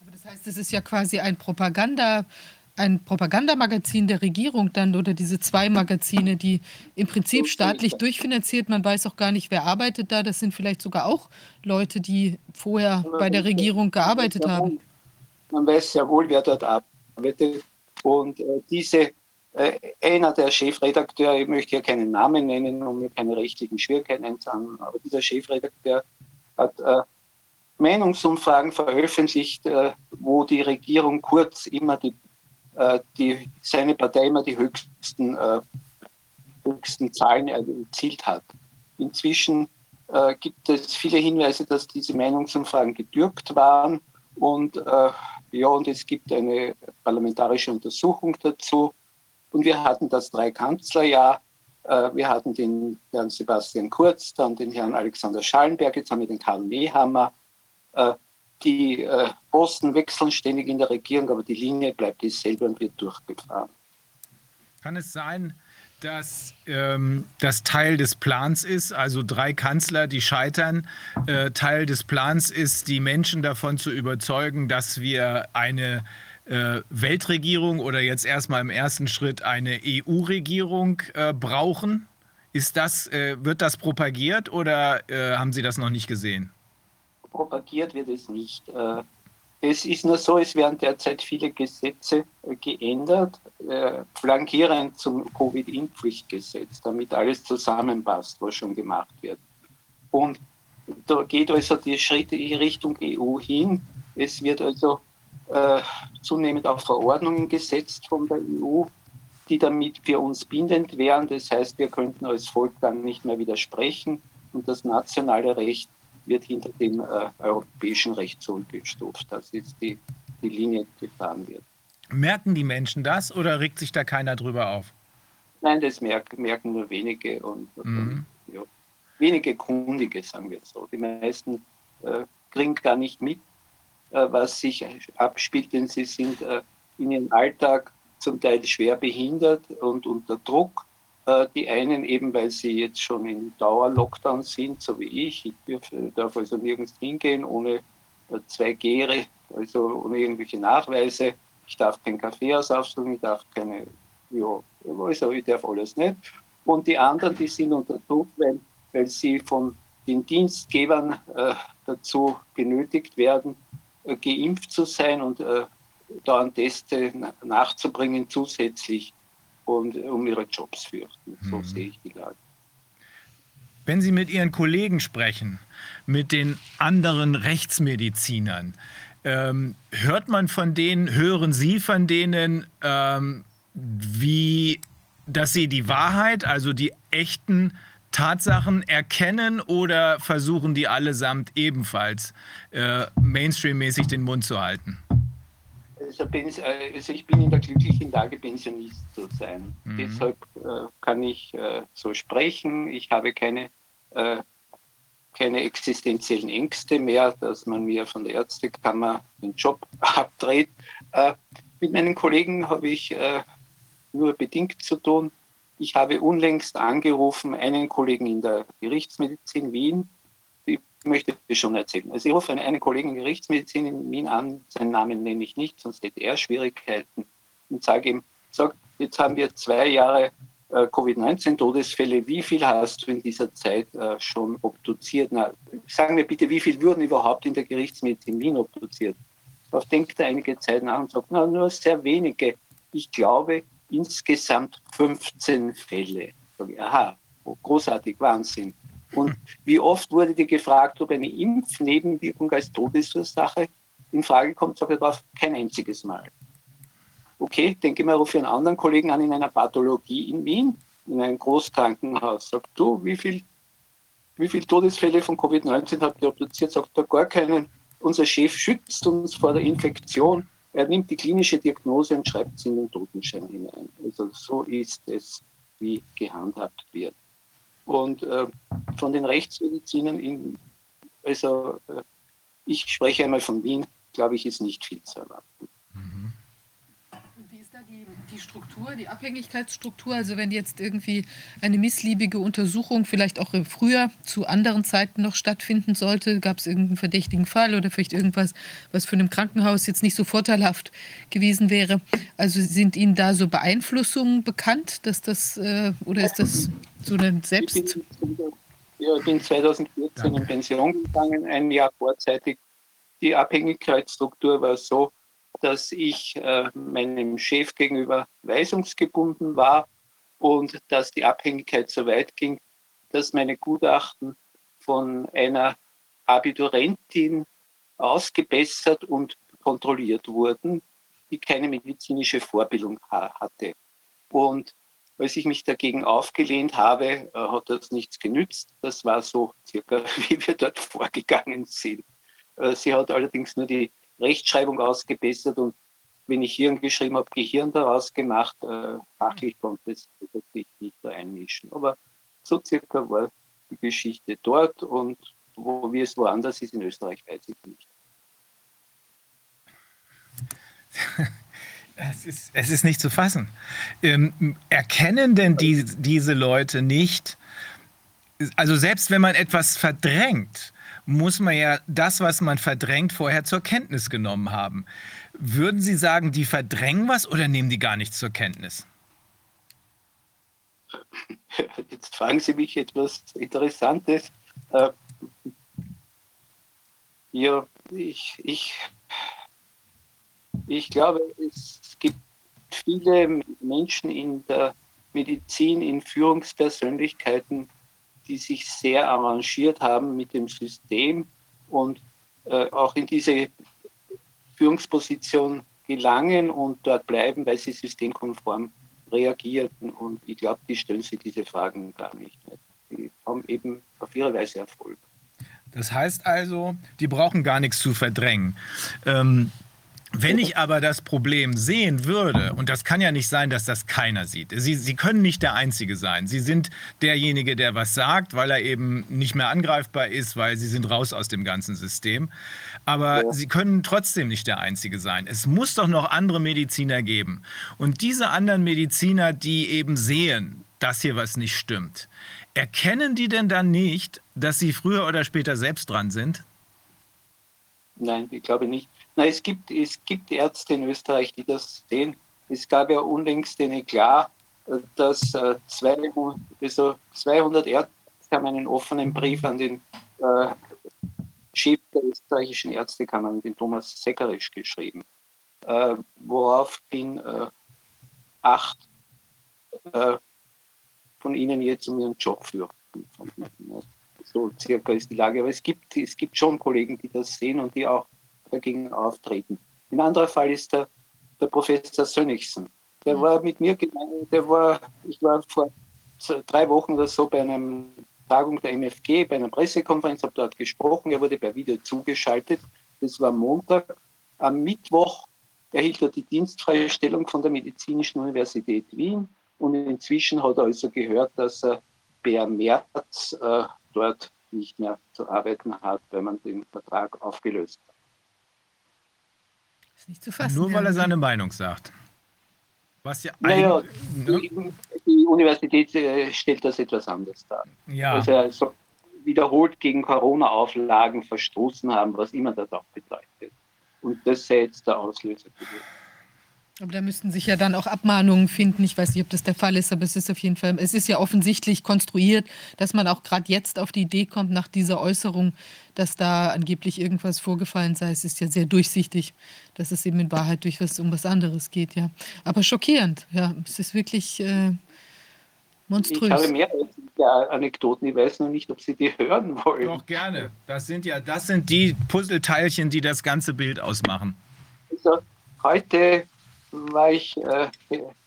Aber das heißt, es ist ja quasi ein Propaganda, ein Propagandamagazin der Regierung dann oder diese zwei Magazine, die im Prinzip staatlich durchfinanziert, man weiß auch gar nicht, wer arbeitet da. Das sind vielleicht sogar auch Leute, die vorher bei der Regierung gearbeitet haben. Man weiß ja wohl, wer dort arbeitet. Und äh, diese, äh, einer der Chefredakteure, ich möchte ja keinen Namen nennen, um mir keine rechtlichen Schwierigkeiten einzuhaben, aber dieser Chefredakteur hat äh, Meinungsumfragen veröffentlicht, äh, wo die Regierung kurz immer die, die, seine Partei immer die höchsten, äh, höchsten Zahlen erzielt hat. Inzwischen gibt es viele Hinweise, dass diese Meinungsumfragen gedürkt waren und ja, und es gibt eine parlamentarische Untersuchung dazu. Und wir hatten das Dreikanzlerjahr. Wir hatten den Herrn Sebastian Kurz, dann den Herrn Alexander Schallenberg, jetzt haben wir den Karl Nehammer. Die äh, Posten wechseln ständig in der Regierung, aber die Linie bleibt dieselbe und wird durchgefahren. Kann es sein, dass ähm, das Teil des Plans ist, also drei Kanzler, die scheitern, äh, Teil des Plans ist, die Menschen davon zu überzeugen, dass wir eine äh, Weltregierung oder jetzt erstmal im ersten Schritt eine EU-Regierung äh, brauchen? Ist das, äh, wird das propagiert oder äh, haben Sie das noch nicht gesehen? Propagiert wird es nicht. Äh, es ist nur so, es werden derzeit viele Gesetze äh, geändert, äh, flankierend zum Covid-Impfpflichtgesetz, damit alles zusammenpasst, was schon gemacht wird. Und da geht also die Schritte in Richtung EU hin. Es wird also äh, zunehmend auch Verordnungen gesetzt von der EU, die damit für uns bindend wären. Das heißt, wir könnten als Volk dann nicht mehr widersprechen und das nationale Recht wird hinter dem äh, europäischen Recht zurückgestuft. Das ist die, die Linie, die gefahren wird. Merken die Menschen das oder regt sich da keiner drüber auf? Nein, das merken, merken nur wenige und, mhm. ja, wenige Kundige, sagen wir so. Die meisten äh, kriegen gar nicht mit, äh, was sich abspielt, denn sie sind äh, in ihrem Alltag zum Teil schwer behindert und unter Druck die einen eben, weil sie jetzt schon in Dauer-Lockdown sind, so wie ich. Ich darf, also nirgends hingehen ohne 2G, also ohne irgendwelche Nachweise. Ich darf kein Kaffee aussuchen, ich darf keine, ja, also ich darf alles nicht. Und die anderen, die sind unter Druck, weil, weil sie von den Dienstgebern äh, dazu genötigt werden, äh, geimpft zu sein und äh, an Teste nachzubringen zusätzlich und um ihre Jobs fürchten. So mhm. sehe ich die Lage. Wenn Sie mit Ihren Kollegen sprechen, mit den anderen Rechtsmedizinern, ähm, hört man von denen, hören Sie von denen, ähm, wie, dass sie die Wahrheit, also die echten Tatsachen erkennen oder versuchen die allesamt ebenfalls äh, mainstreammäßig den Mund zu halten? Also, also, ich bin in der glücklichen Lage, Pensionist zu sein. Mhm. Deshalb äh, kann ich äh, so sprechen. Ich habe keine, äh, keine existenziellen Ängste mehr, dass man mir von der Ärztekammer den Job abdreht. Äh, mit meinen Kollegen habe ich äh, nur bedingt zu tun. Ich habe unlängst angerufen, einen Kollegen in der Gerichtsmedizin Wien, möchte ich schon erzählen. Also ich rufe einen, Kollegen in Gerichtsmedizin in Wien an, seinen Namen nenne ich nicht, sonst hätte er Schwierigkeiten und sage ihm, sag, jetzt haben wir zwei Jahre äh, Covid-19-Todesfälle, wie viel hast du in dieser Zeit äh, schon obduziert? Na, sagen wir bitte, wie viel wurden überhaupt in der Gerichtsmedizin in Wien obduziert? Darauf denkt er einige Zeit nach und sagt, na, nur sehr wenige. ich glaube, insgesamt 15 Fälle. Aha, oh, großartig, Wahnsinn. Und wie oft wurde dir gefragt, ob eine Impfnebenwirkung als Todesursache in Frage kommt, sage ich darauf, kein einziges Mal. Okay, denke mal, rufe einen anderen Kollegen an in einer Pathologie in Wien, in einem Großkrankenhaus. Sagt du, wie viel, wie viele Todesfälle von Covid-19 habt ihr obduziert? Sagt er, gar keinen. Unser Chef schützt uns vor der Infektion. Er nimmt die klinische Diagnose und schreibt sie in den Totenschein hinein. Also so ist es, wie gehandhabt wird. Und äh, von den Rechtsmedizinern, in, also äh, ich spreche einmal von Wien, glaube ich, ist nicht viel zu erwarten. Mhm. Da die, die Struktur, die Abhängigkeitsstruktur? Also wenn jetzt irgendwie eine missliebige Untersuchung vielleicht auch früher zu anderen Zeiten noch stattfinden sollte, gab es irgendeinen verdächtigen Fall oder vielleicht irgendwas, was für ein Krankenhaus jetzt nicht so vorteilhaft gewesen wäre. Also sind Ihnen da so Beeinflussungen bekannt, dass das äh, oder ist das so eine Selbst? Ich bin, ja, ich bin 2014 Danke. in Pension gegangen, ein Jahr vorzeitig die Abhängigkeitsstruktur war so, dass ich äh, meinem Chef gegenüber weisungsgebunden war und dass die Abhängigkeit so weit ging, dass meine Gutachten von einer Abiturentin ausgebessert und kontrolliert wurden, die keine medizinische Vorbildung hatte. Und als ich mich dagegen aufgelehnt habe, äh, hat das nichts genützt. Das war so circa, wie wir dort vorgegangen sind. Äh, sie hat allerdings nur die Rechtschreibung ausgebessert und wenn ich Hirn geschrieben habe, Gehirn daraus gemacht. Äh, fachlich konnte es sich nicht da einmischen. Aber so circa war die Geschichte dort und wo wie es woanders ist in Österreich, weiß ich nicht. Es ist, es ist nicht zu fassen. Ähm, erkennen denn die, diese Leute nicht, also selbst wenn man etwas verdrängt, muss man ja das, was man verdrängt, vorher zur Kenntnis genommen haben. Würden Sie sagen, die verdrängen was oder nehmen die gar nichts zur Kenntnis? Jetzt fragen Sie mich etwas Interessantes. Äh, ja, ich, ich, ich glaube, es gibt viele Menschen in der Medizin, in Führungspersönlichkeiten, die sich sehr arrangiert haben mit dem System und äh, auch in diese Führungsposition gelangen und dort bleiben, weil sie systemkonform reagierten. Und ich glaube, die stellen sich diese Fragen gar nicht. Die haben eben auf ihre Weise Erfolg. Das heißt also, die brauchen gar nichts zu verdrängen. Ähm, wenn ich aber das Problem sehen würde, und das kann ja nicht sein, dass das keiner sieht. Sie, Sie können nicht der Einzige sein. Sie sind derjenige, der was sagt, weil er eben nicht mehr angreifbar ist, weil Sie sind raus aus dem ganzen System. Aber ja. Sie können trotzdem nicht der Einzige sein. Es muss doch noch andere Mediziner geben. Und diese anderen Mediziner, die eben sehen, dass hier was nicht stimmt, erkennen die denn dann nicht, dass sie früher oder später selbst dran sind? Nein, ich glaube nicht. Na, es gibt, es gibt Ärzte in Österreich, die das sehen. Es gab ja unlängst eine Eklat, dass 200, äh, also 200 Ärzte haben einen offenen Brief an den äh, Chef der österreichischen Ärztekammer, den Thomas Seckerisch, geschrieben, äh, woraufhin äh, acht äh, von ihnen jetzt um ihren Job fürchten. So circa ist die Lage. Aber es gibt, es gibt schon Kollegen, die das sehen und die auch dagegen auftreten. Ein anderer Fall ist der, der Professor Sönnigsen. Der war mit mir, der war, ich war vor drei Wochen oder so bei einer Tagung der MFG, bei einer Pressekonferenz, habe dort gesprochen, er wurde per Video zugeschaltet. Das war Montag. Am Mittwoch erhielt er die dienstfreie Stellung von der Medizinischen Universität Wien und inzwischen hat er also gehört, dass er per März äh, dort nicht mehr zu arbeiten hat, weil man den Vertrag aufgelöst hat. Ist nicht zu fassen. Nur weil er seine Meinung sagt. Was ja naja, ne? die, die, Universität äh, stellt das etwas anders dar. Ja. Also, also wiederholt gegen Corona-Auflagen verstoßen haben, was immer das auch bedeutet. Und das sei jetzt der Auslöser gewesen. Aber da müssten sich ja dann auch Abmahnungen finden. Ich weiß nicht, ob das der Fall ist, aber es ist auf jeden Fall, es ist ja offensichtlich konstruiert, dass man auch gerade jetzt auf die Idee kommt, nach dieser Äußerung, dass da angeblich irgendwas vorgefallen sei. Es ist ja sehr durchsichtig, dass es eben in Wahrheit durchaus um was anderes geht, ja. Aber schockierend, ja. Es ist wirklich äh, monströs. Ich habe mehr Anekdoten, ich weiß noch nicht, ob Sie die hören wollen. Doch, gerne. Das sind ja, das sind die Puzzleteilchen, die das ganze Bild ausmachen. Also, heute war ich, äh,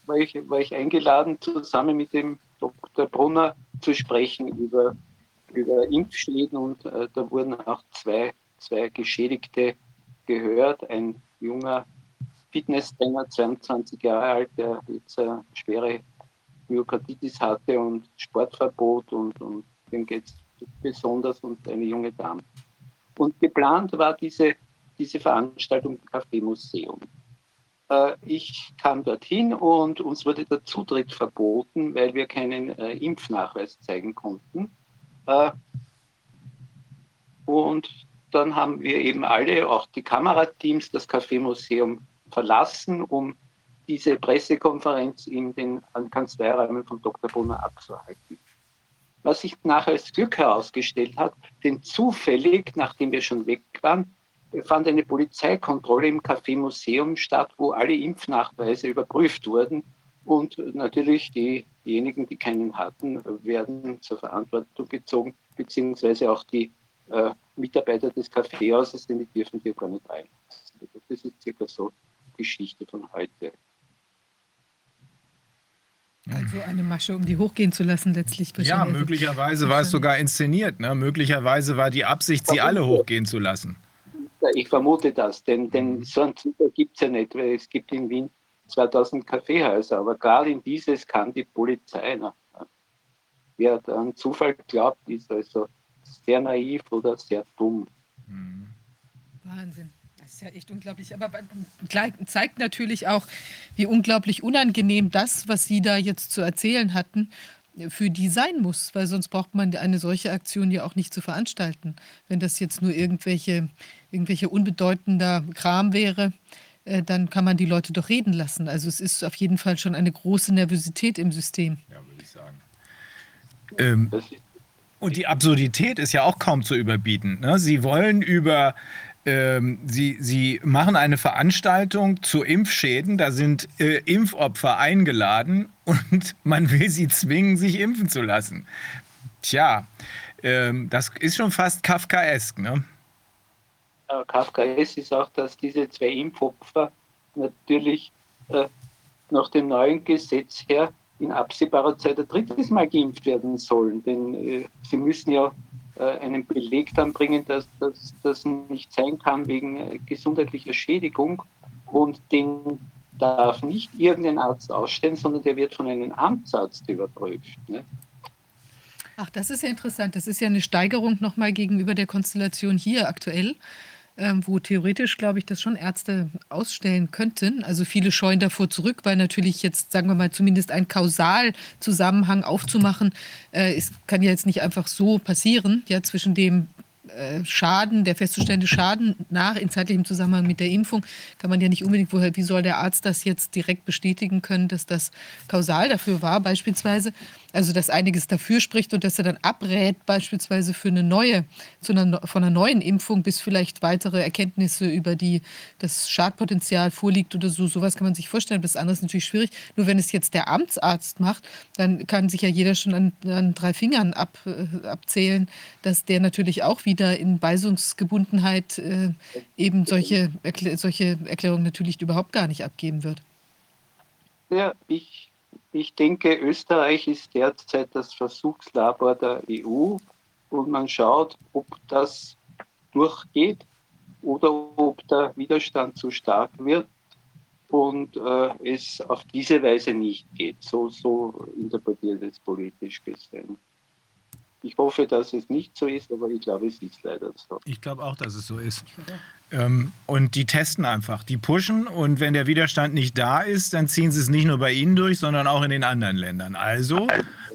war, ich, war ich eingeladen, zusammen mit dem Dr. Brunner zu sprechen über, über Impfschäden und äh, da wurden auch zwei, zwei Geschädigte gehört. Ein junger Fitnesstrainer, 22 Jahre alt, der jetzt eine schwere Myokarditis hatte und Sportverbot und, und dem geht es besonders und eine junge Dame. Und geplant war diese, diese Veranstaltung im Café Museum. Äh, ich kam dorthin und uns wurde der Zutritt verboten, weil wir keinen äh, Impfnachweis zeigen konnten. Äh, und dann haben wir eben alle, auch die Kamerateams, das Café-Museum verlassen, um diese Pressekonferenz in den Kanzleiräumen von Dr. Brunner abzuhalten. Was sich nachher als Glück herausgestellt hat, denn zufällig, nachdem wir schon weg waren, fand eine Polizeikontrolle im Café Museum statt, wo alle Impfnachweise überprüft wurden. Und natürlich die, diejenigen, die keinen hatten, werden zur Verantwortung gezogen, beziehungsweise auch die äh, Mitarbeiter des Kaffeehauses, denn die dürfen hier gar nicht rein. Das ist circa so Geschichte von heute. Also eine Masche, um die hochgehen zu lassen, letztlich. Ja, möglicherweise war es sogar inszeniert. Ne? Möglicherweise war die Absicht, sie alle hochgehen zu lassen. Ich vermute das, denn, denn mhm. so ein Zucker gibt es ja nicht, weil es gibt in Wien 2000 Kaffeehäuser, aber gerade in dieses kann die Polizei. Ne? Wer an Zufall glaubt, ist also sehr naiv oder sehr dumm. Mhm. Wahnsinn. Das ist ja echt unglaublich. Aber zeigt natürlich auch, wie unglaublich unangenehm das, was Sie da jetzt zu erzählen hatten, für die sein muss, weil sonst braucht man eine solche Aktion ja auch nicht zu veranstalten. Wenn das jetzt nur irgendwelche, irgendwelche unbedeutender Kram wäre, äh, dann kann man die Leute doch reden lassen. Also es ist auf jeden Fall schon eine große Nervosität im System. Ja, würde ich sagen. Ähm, und die Absurdität ist ja auch kaum zu überbieten. Ne? Sie wollen über ähm, sie, sie machen eine Veranstaltung zu Impfschäden, da sind äh, Impfopfer eingeladen und man will sie zwingen, sich impfen zu lassen. Tja, ähm, das ist schon fast Kafkaesk, ne? Ja, Kafkaesk ist auch, dass diese zwei Impfopfer natürlich äh, nach dem neuen Gesetz her in absehbarer Zeit ein drittes Mal geimpft werden sollen. Denn äh, sie müssen ja äh, einen Beleg dann bringen, dass das nicht sein kann wegen äh, gesundheitlicher Schädigung und den darf nicht irgendein Arzt ausstellen, sondern der wird von einem Amtsarzt überprüft. Ne? Ach, das ist ja interessant. Das ist ja eine Steigerung nochmal gegenüber der Konstellation hier aktuell ähm, wo theoretisch, glaube ich, das schon Ärzte ausstellen könnten. Also viele scheuen davor zurück, weil natürlich jetzt, sagen wir mal, zumindest ein Kausalzusammenhang aufzumachen, äh, es kann ja jetzt nicht einfach so passieren, ja, zwischen dem äh, Schaden, der festzustellende Schaden nach in zeitlichem Zusammenhang mit der Impfung, kann man ja nicht unbedingt, woher, wie soll der Arzt das jetzt direkt bestätigen können, dass das kausal dafür war, beispielsweise. Also, dass einiges dafür spricht und dass er dann abrät, beispielsweise für eine neue, einer, von einer neuen Impfung, bis vielleicht weitere Erkenntnisse über die, das Schadpotenzial vorliegt oder so. Sowas kann man sich vorstellen. Das andere ist natürlich schwierig. Nur wenn es jetzt der Amtsarzt macht, dann kann sich ja jeder schon an, an drei Fingern ab, äh, abzählen, dass der natürlich auch wieder in Weisungsgebundenheit äh, eben solche, Erklä solche Erklärungen natürlich überhaupt gar nicht abgeben wird. Ja, ich ich denke, Österreich ist derzeit das Versuchslabor der EU und man schaut, ob das durchgeht oder ob der Widerstand zu stark wird und äh, es auf diese Weise nicht geht. So, so interpretiert es politisch gesehen. Ich hoffe, dass es nicht so ist, aber ich glaube, es ist leider so. Ich glaube auch, dass es so ist. Ähm, und die testen einfach, die pushen und wenn der Widerstand nicht da ist, dann ziehen sie es nicht nur bei ihnen durch, sondern auch in den anderen Ländern. Also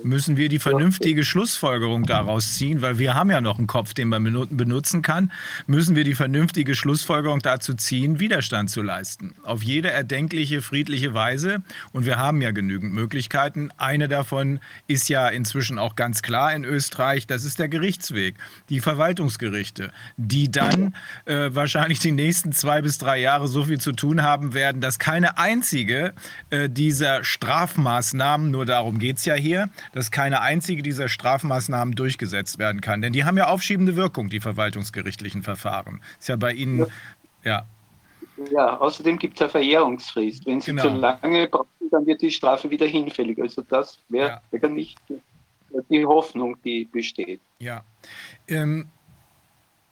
müssen wir die vernünftige Schlussfolgerung daraus ziehen, weil wir haben ja noch einen Kopf, den man benutzen kann, müssen wir die vernünftige Schlussfolgerung dazu ziehen, Widerstand zu leisten. Auf jede erdenkliche, friedliche Weise. Und wir haben ja genügend Möglichkeiten. Eine davon ist ja inzwischen auch ganz klar in Österreich, das ist der Gerichtsweg, die Verwaltungsgerichte, die dann äh, wahrscheinlich die nächsten zwei bis drei Jahre so viel zu tun haben werden, dass keine einzige äh, dieser Strafmaßnahmen, nur darum geht es ja hier, dass keine einzige dieser Strafmaßnahmen durchgesetzt werden kann. Denn die haben ja aufschiebende Wirkung, die verwaltungsgerichtlichen Verfahren. Ist ja bei Ihnen, ja. Ja, außerdem gibt es eine Verjährungsfrist. Wenn Sie genau. zu lange brauchen, dann wird die Strafe wieder hinfällig. Also das wäre ja. nicht die Hoffnung, die besteht. Ja. Ähm,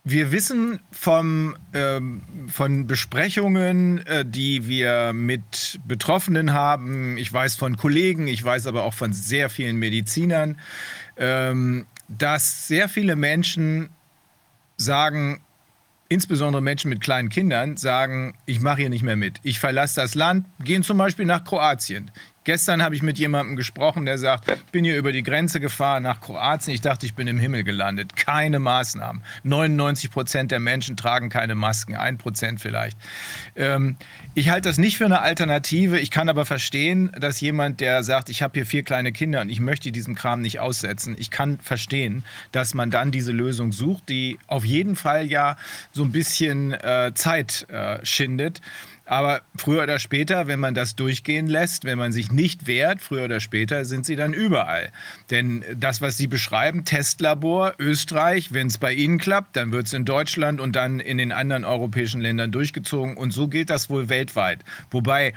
wir wissen vom, ähm, von Besprechungen, äh, die wir mit Betroffenen haben. Ich weiß von Kollegen, ich weiß aber auch von sehr vielen Medizinern, ähm, dass sehr viele Menschen sagen, insbesondere Menschen mit kleinen Kindern, sagen, ich mache hier nicht mehr mit. Ich verlasse das Land, gehen zum Beispiel nach Kroatien. Gestern habe ich mit jemandem gesprochen, der sagt, ich bin hier über die Grenze gefahren nach Kroatien. Ich dachte, ich bin im Himmel gelandet. Keine Maßnahmen. 99 Prozent der Menschen tragen keine Masken, ein Prozent vielleicht. Ähm, ich halte das nicht für eine Alternative. Ich kann aber verstehen, dass jemand, der sagt, ich habe hier vier kleine Kinder und ich möchte diesen Kram nicht aussetzen, ich kann verstehen, dass man dann diese Lösung sucht, die auf jeden Fall ja so ein bisschen äh, Zeit äh, schindet. Aber früher oder später, wenn man das durchgehen lässt, wenn man sich nicht wehrt, früher oder später sind sie dann überall. Denn das, was Sie beschreiben, Testlabor, Österreich, wenn es bei Ihnen klappt, dann wird es in Deutschland und dann in den anderen europäischen Ländern durchgezogen. Und so gilt das wohl weltweit. Wobei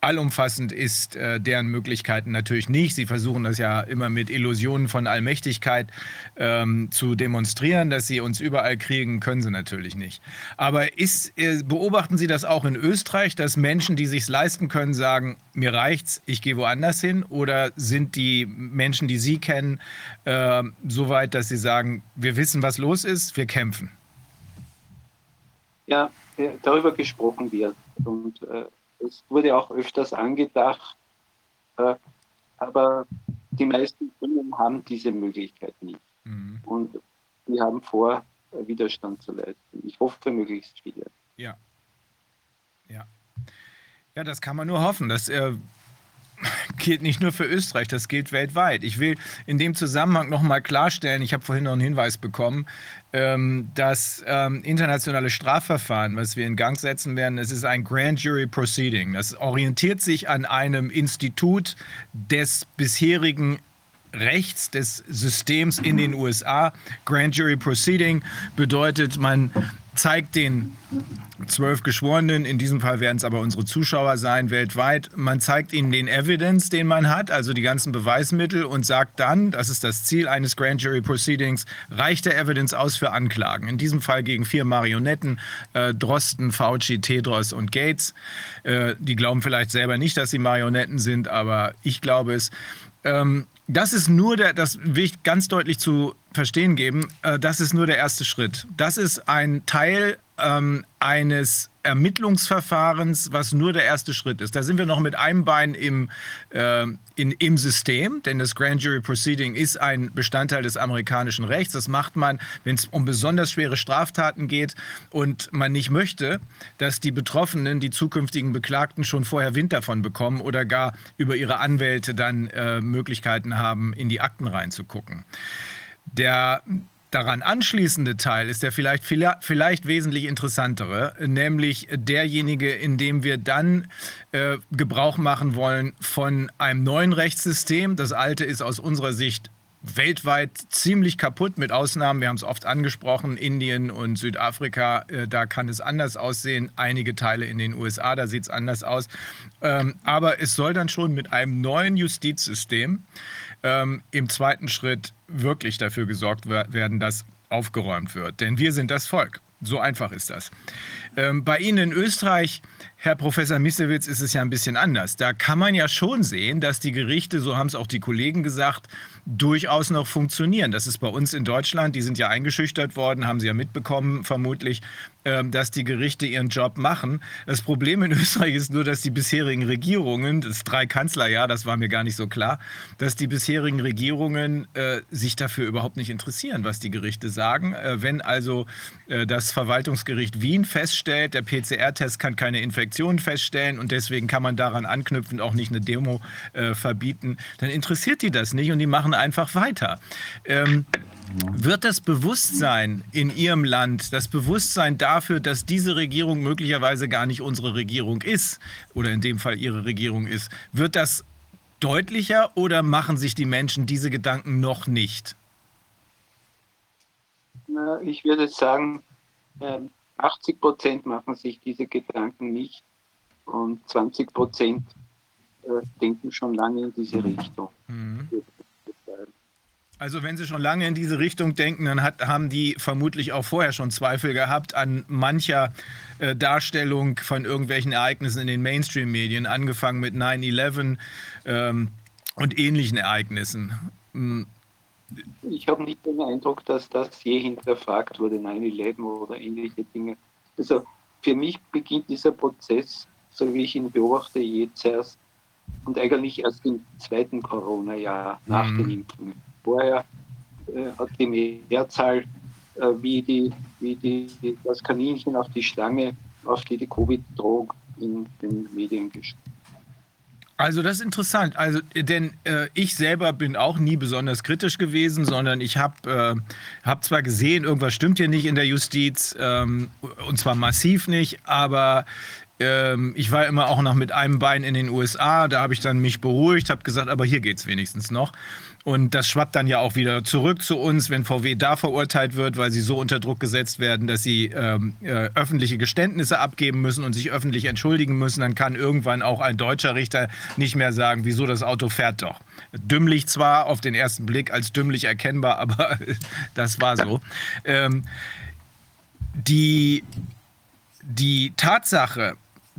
allumfassend ist äh, deren Möglichkeiten natürlich nicht. Sie versuchen das ja immer mit Illusionen von Allmächtigkeit ähm, zu demonstrieren, dass sie uns überall kriegen, können sie natürlich nicht. Aber ist, äh, beobachten Sie das auch in Österreich, dass Menschen, die sich leisten können, sagen, mir reicht's, ich gehe woanders hin? Oder sind die Menschen, die Sie kennen, äh, so weit, dass sie sagen, wir wissen, was los ist, wir kämpfen? Ja, darüber gesprochen wird. Und äh, es wurde auch öfters angedacht, äh, aber die meisten Firmen haben diese Möglichkeit nicht. Mhm. Und wir haben vor, Widerstand zu leisten. Ich hoffe möglichst viele. Ja. Ja. Ja, das kann man nur hoffen. Das äh, gilt nicht nur für Österreich, das gilt weltweit. Ich will in dem Zusammenhang nochmal klarstellen, ich habe vorhin noch einen Hinweis bekommen, ähm, das ähm, internationale Strafverfahren, was wir in Gang setzen werden, es ist ein Grand Jury Proceeding. Das orientiert sich an einem Institut des bisherigen Rechts des Systems in den USA. Grand Jury Proceeding bedeutet, man zeigt den zwölf Geschworenen, in diesem Fall werden es aber unsere Zuschauer sein weltweit, man zeigt ihnen den Evidence, den man hat, also die ganzen Beweismittel und sagt dann, das ist das Ziel eines Grand Jury Proceedings, reicht der Evidence aus für Anklagen. In diesem Fall gegen vier Marionetten, äh, Drosten, Fauci, Tedros und Gates. Äh, die glauben vielleicht selber nicht, dass sie Marionetten sind, aber ich glaube es. Ähm, das ist nur der, das will ich ganz deutlich zu verstehen geben, äh, das ist nur der erste Schritt. Das ist ein Teil ähm, eines Ermittlungsverfahrens, was nur der erste Schritt ist. Da sind wir noch mit einem Bein im, äh, in, im System, denn das Grand Jury Proceeding ist ein Bestandteil des amerikanischen Rechts. Das macht man, wenn es um besonders schwere Straftaten geht und man nicht möchte, dass die Betroffenen, die zukünftigen Beklagten schon vorher Wind davon bekommen oder gar über ihre Anwälte dann äh, Möglichkeiten haben, in die Akten reinzugucken. Der daran anschließende Teil ist der vielleicht, vielleicht wesentlich interessantere, nämlich derjenige, in dem wir dann äh, Gebrauch machen wollen von einem neuen Rechtssystem. Das alte ist aus unserer Sicht weltweit ziemlich kaputt, mit Ausnahmen, wir haben es oft angesprochen, Indien und Südafrika, äh, da kann es anders aussehen. Einige Teile in den USA, da sieht es anders aus. Ähm, aber es soll dann schon mit einem neuen Justizsystem ähm, im zweiten Schritt wirklich dafür gesorgt werden, dass aufgeräumt wird. Denn wir sind das Volk. So einfach ist das. Ähm, bei Ihnen in Österreich, Herr Professor Missewitz, ist es ja ein bisschen anders. Da kann man ja schon sehen, dass die Gerichte, so haben es auch die Kollegen gesagt, durchaus noch funktionieren. Das ist bei uns in Deutschland, die sind ja eingeschüchtert worden, haben Sie ja mitbekommen vermutlich, dass die Gerichte ihren Job machen. Das Problem in Österreich ist nur, dass die bisherigen Regierungen, das drei Kanzlerjahr, das war mir gar nicht so klar, dass die bisherigen Regierungen äh, sich dafür überhaupt nicht interessieren, was die Gerichte sagen. Äh, wenn also äh, das Verwaltungsgericht Wien feststellt, der PCR-Test kann keine Infektion feststellen und deswegen kann man daran anknüpfend auch nicht eine Demo äh, verbieten, dann interessiert die das nicht und die machen einfach weiter. Ähm, wird das Bewusstsein in Ihrem Land, das Bewusstsein dafür, dass diese Regierung möglicherweise gar nicht unsere Regierung ist oder in dem Fall Ihre Regierung ist, wird das deutlicher oder machen sich die Menschen diese Gedanken noch nicht? Ich würde sagen, 80 ähm, Prozent machen sich diese Gedanken nicht und 20 Prozent äh, denken schon lange in diese Richtung. Mhm. Also wenn Sie schon lange in diese Richtung denken, dann hat, haben die vermutlich auch vorher schon Zweifel gehabt an mancher äh, Darstellung von irgendwelchen Ereignissen in den Mainstream-Medien, angefangen mit 9-11 ähm, und ähnlichen Ereignissen. Hm. Ich habe nicht den Eindruck, dass das je hinterfragt wurde, 9-11 oder ähnliche Dinge. Also für mich beginnt dieser Prozess, so wie ich ihn beobachte, jetzt erst und eigentlich erst im zweiten Corona-Jahr nach mhm. den Impfungen vorher äh, hat die Mehrzahl äh, wie, die, wie die, das Kaninchen auf die Schlange, auf die die Covid-Drohung in den Medien geschrieben. Also das ist interessant. Also denn äh, ich selber bin auch nie besonders kritisch gewesen, sondern ich habe äh, hab zwar gesehen, irgendwas stimmt hier nicht in der Justiz ähm, und zwar massiv nicht, aber ähm, ich war immer auch noch mit einem Bein in den USA. Da habe ich dann mich beruhigt, habe gesagt, aber hier geht es wenigstens noch. Und das schwappt dann ja auch wieder zurück zu uns, wenn VW da verurteilt wird, weil sie so unter Druck gesetzt werden, dass sie ähm, äh, öffentliche Geständnisse abgeben müssen und sich öffentlich entschuldigen müssen. Dann kann irgendwann auch ein deutscher Richter nicht mehr sagen, wieso das Auto fährt doch. Dümmlich zwar auf den ersten Blick als dümmlich erkennbar, aber das war so. Ähm, die, die Tatsache,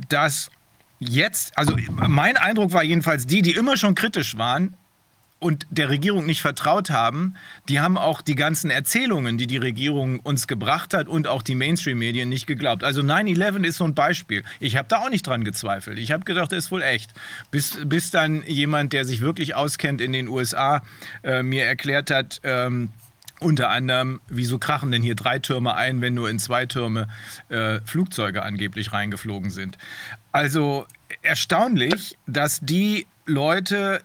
dass jetzt, also mein Eindruck war jedenfalls, die, die immer schon kritisch waren, und der Regierung nicht vertraut haben, die haben auch die ganzen Erzählungen, die die Regierung uns gebracht hat und auch die Mainstream-Medien nicht geglaubt. Also 9-11 ist so ein Beispiel. Ich habe da auch nicht dran gezweifelt. Ich habe gedacht, das ist wohl echt. Bis, bis dann jemand, der sich wirklich auskennt in den USA, äh, mir erklärt hat, ähm, unter anderem, wieso krachen denn hier drei Türme ein, wenn nur in zwei Türme äh, Flugzeuge angeblich reingeflogen sind? Also erstaunlich, dass die Leute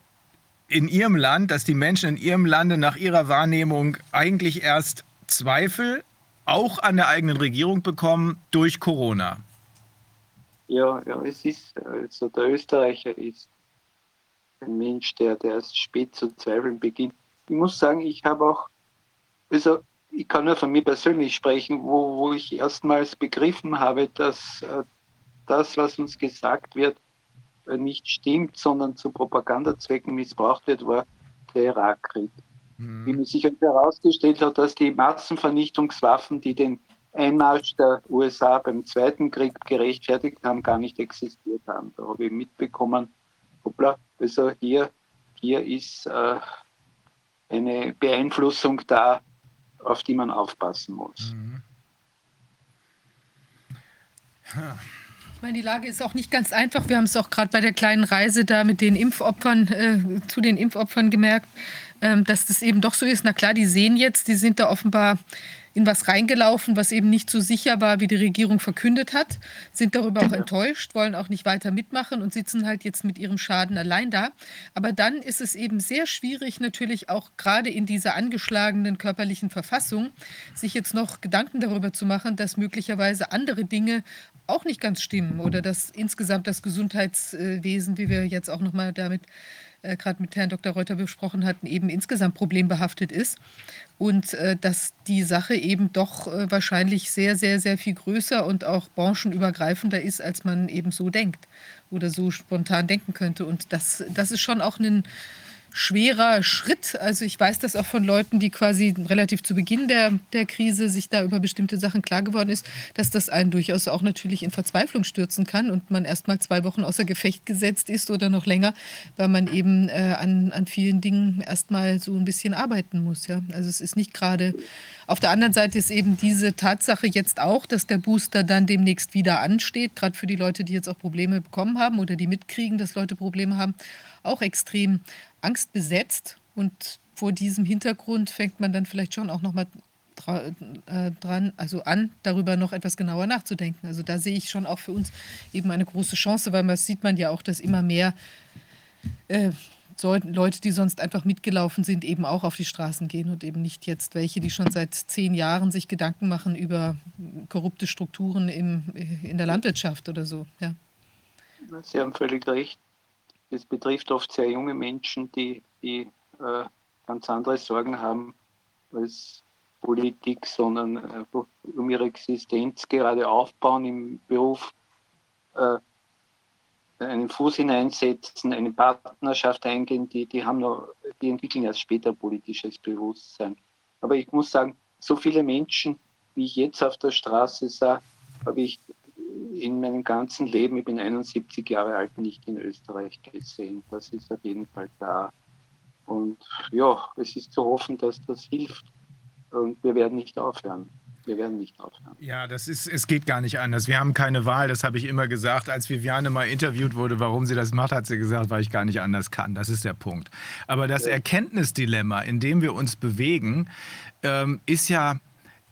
in ihrem Land, dass die Menschen in ihrem Lande nach ihrer Wahrnehmung eigentlich erst Zweifel auch an der eigenen Regierung bekommen durch Corona. Ja, ja, es ist, also der Österreicher ist ein Mensch, der, der erst spät zu zweifeln beginnt. Ich muss sagen, ich habe auch, also ich kann nur von mir persönlich sprechen, wo, wo ich erstmals begriffen habe, dass äh, das, was uns gesagt wird, nicht stimmt, sondern zu Propagandazwecken missbraucht wird, war der Irakkrieg. Mhm. Wie sich herausgestellt hat, dass die Massenvernichtungswaffen, die den Einmarsch der USA beim Zweiten Krieg gerechtfertigt haben, gar nicht existiert haben. Da habe ich mitbekommen, hoppla, also hier, hier ist äh, eine Beeinflussung da, auf die man aufpassen muss. Mhm. Ja meine, die Lage ist auch nicht ganz einfach. Wir haben es auch gerade bei der kleinen Reise da mit den Impfopfern, äh, zu den Impfopfern gemerkt, ähm, dass das eben doch so ist. Na klar, die sehen jetzt, die sind da offenbar in was reingelaufen, was eben nicht so sicher war, wie die Regierung verkündet hat, sind darüber auch enttäuscht, wollen auch nicht weiter mitmachen und sitzen halt jetzt mit ihrem Schaden allein da. Aber dann ist es eben sehr schwierig, natürlich auch gerade in dieser angeschlagenen körperlichen Verfassung, sich jetzt noch Gedanken darüber zu machen, dass möglicherweise andere Dinge auch nicht ganz stimmen oder dass insgesamt das Gesundheitswesen, wie wir jetzt auch nochmal damit äh, gerade mit Herrn Dr. Reuter besprochen hatten, eben insgesamt problembehaftet ist und äh, dass die Sache eben doch äh, wahrscheinlich sehr, sehr, sehr viel größer und auch branchenübergreifender ist, als man eben so denkt oder so spontan denken könnte. Und das, das ist schon auch ein schwerer Schritt. Also ich weiß das auch von Leuten, die quasi relativ zu Beginn der, der Krise sich da über bestimmte Sachen klar geworden ist, dass das einen durchaus auch natürlich in Verzweiflung stürzen kann und man erst mal zwei Wochen außer Gefecht gesetzt ist oder noch länger, weil man eben äh, an, an vielen Dingen erst mal so ein bisschen arbeiten muss. Ja? Also es ist nicht gerade. Auf der anderen Seite ist eben diese Tatsache jetzt auch, dass der Booster dann demnächst wieder ansteht, gerade für die Leute, die jetzt auch Probleme bekommen haben oder die mitkriegen, dass Leute Probleme haben, auch extrem angstbesetzt. Und vor diesem Hintergrund fängt man dann vielleicht schon auch nochmal äh, dran, also an, darüber noch etwas genauer nachzudenken. Also da sehe ich schon auch für uns eben eine große Chance, weil man sieht man ja auch, dass immer mehr äh, Leute, die sonst einfach mitgelaufen sind, eben auch auf die Straßen gehen und eben nicht jetzt welche, die schon seit zehn Jahren sich Gedanken machen über korrupte Strukturen im, in der Landwirtschaft oder so. Ja. Sie haben völlig recht. Es betrifft oft sehr junge Menschen, die, die äh, ganz andere Sorgen haben als Politik, sondern äh, um ihre Existenz gerade aufbauen im Beruf, äh, einen Fuß hineinsetzen, eine Partnerschaft eingehen, die, die, haben noch, die entwickeln erst später politisches Bewusstsein. Aber ich muss sagen, so viele Menschen, wie ich jetzt auf der Straße sah, habe ich in meinem ganzen Leben, ich bin 71 Jahre alt, nicht in Österreich gesehen. Das ist auf jeden Fall da. Und ja, es ist zu hoffen, dass das hilft. Und wir werden nicht aufhören. Wir werden nicht aufhören. Ja, das ist, es geht gar nicht anders. Wir haben keine Wahl, das habe ich immer gesagt. Als Viviane mal interviewt wurde, warum sie das macht, hat sie gesagt, weil ich gar nicht anders kann. Das ist der Punkt. Aber das ja. Erkenntnisdilemma, in dem wir uns bewegen, ähm, ist ja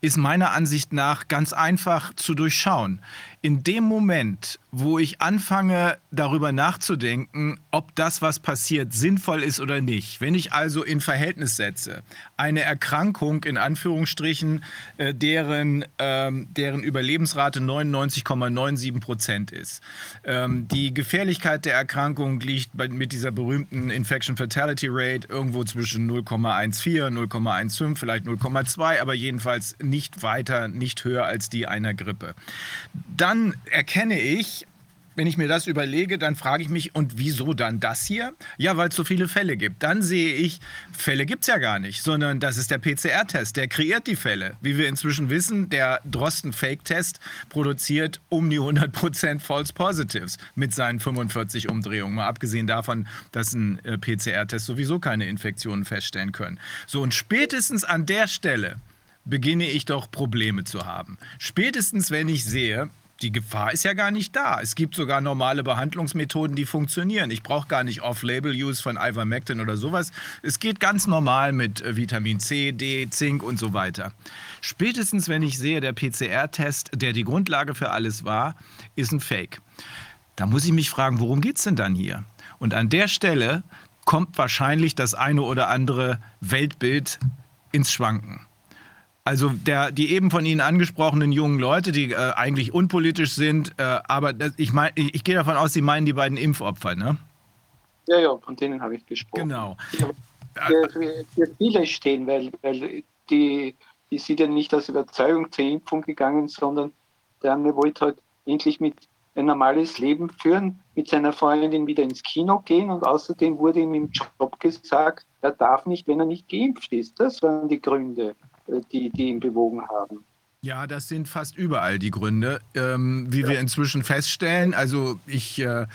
ist meiner Ansicht nach ganz einfach zu durchschauen in dem Moment, wo ich anfange, darüber nachzudenken, ob das, was passiert, sinnvoll ist oder nicht, wenn ich also in Verhältnis setze, eine Erkrankung in Anführungsstrichen, äh, deren, ähm, deren Überlebensrate 99,97 Prozent ist. Ähm, die Gefährlichkeit der Erkrankung liegt bei, mit dieser berühmten Infection Fatality Rate irgendwo zwischen 0,14, 0,15, vielleicht 0,2, aber jedenfalls nicht weiter, nicht höher als die einer Grippe. Dann dann erkenne ich, wenn ich mir das überlege, dann frage ich mich, und wieso dann das hier? Ja, weil es so viele Fälle gibt. Dann sehe ich, Fälle gibt es ja gar nicht, sondern das ist der PCR-Test, der kreiert die Fälle. Wie wir inzwischen wissen, der Drosten-Fake-Test produziert um die 100% False Positives mit seinen 45 Umdrehungen. Mal abgesehen davon, dass ein äh, PCR-Test sowieso keine Infektionen feststellen können. So, und spätestens an der Stelle beginne ich doch Probleme zu haben. Spätestens, wenn ich sehe, die Gefahr ist ja gar nicht da. Es gibt sogar normale Behandlungsmethoden, die funktionieren. Ich brauche gar nicht Off-Label-Use von Ivermectin oder sowas. Es geht ganz normal mit äh, Vitamin C, D, Zink und so weiter. Spätestens, wenn ich sehe, der PCR-Test, der die Grundlage für alles war, ist ein Fake. Da muss ich mich fragen, worum geht es denn dann hier? Und an der Stelle kommt wahrscheinlich das eine oder andere Weltbild ins Schwanken. Also der, die eben von Ihnen angesprochenen jungen Leute, die äh, eigentlich unpolitisch sind, äh, aber das, ich, mein, ich, ich gehe davon aus, Sie meinen die beiden Impfopfer, ne? Ja, ja, von denen habe ich gesprochen. Genau. Für, für, für viele stehen, weil, weil die, die sind ja nicht aus Überzeugung zur Impfung gegangen, sondern der eine wollte halt endlich mit ein normales Leben führen, mit seiner Freundin wieder ins Kino gehen und außerdem wurde ihm im Job gesagt, er darf nicht, wenn er nicht geimpft ist. Das waren die Gründe. Äh, die, die ihn bewogen haben. Ja, das sind fast überall die Gründe, ähm, wie ja. wir inzwischen feststellen. Also ich, äh,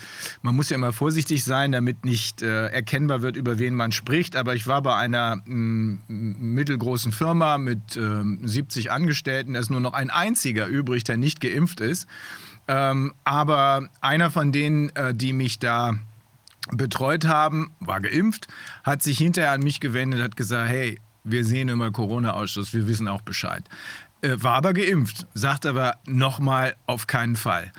man muss ja immer vorsichtig sein, damit nicht äh, erkennbar wird, über wen man spricht. Aber ich war bei einer m, mittelgroßen Firma mit 70 ähm, Angestellten. Da ist nur noch ein einziger übrig, der nicht geimpft ist. Ähm, aber einer von denen, äh, die mich da betreut haben, war geimpft, hat sich hinterher an mich gewendet, hat gesagt, hey, wir sehen immer Corona-Ausschuss, wir wissen auch Bescheid. Äh, war aber geimpft, sagt aber nochmal auf keinen Fall.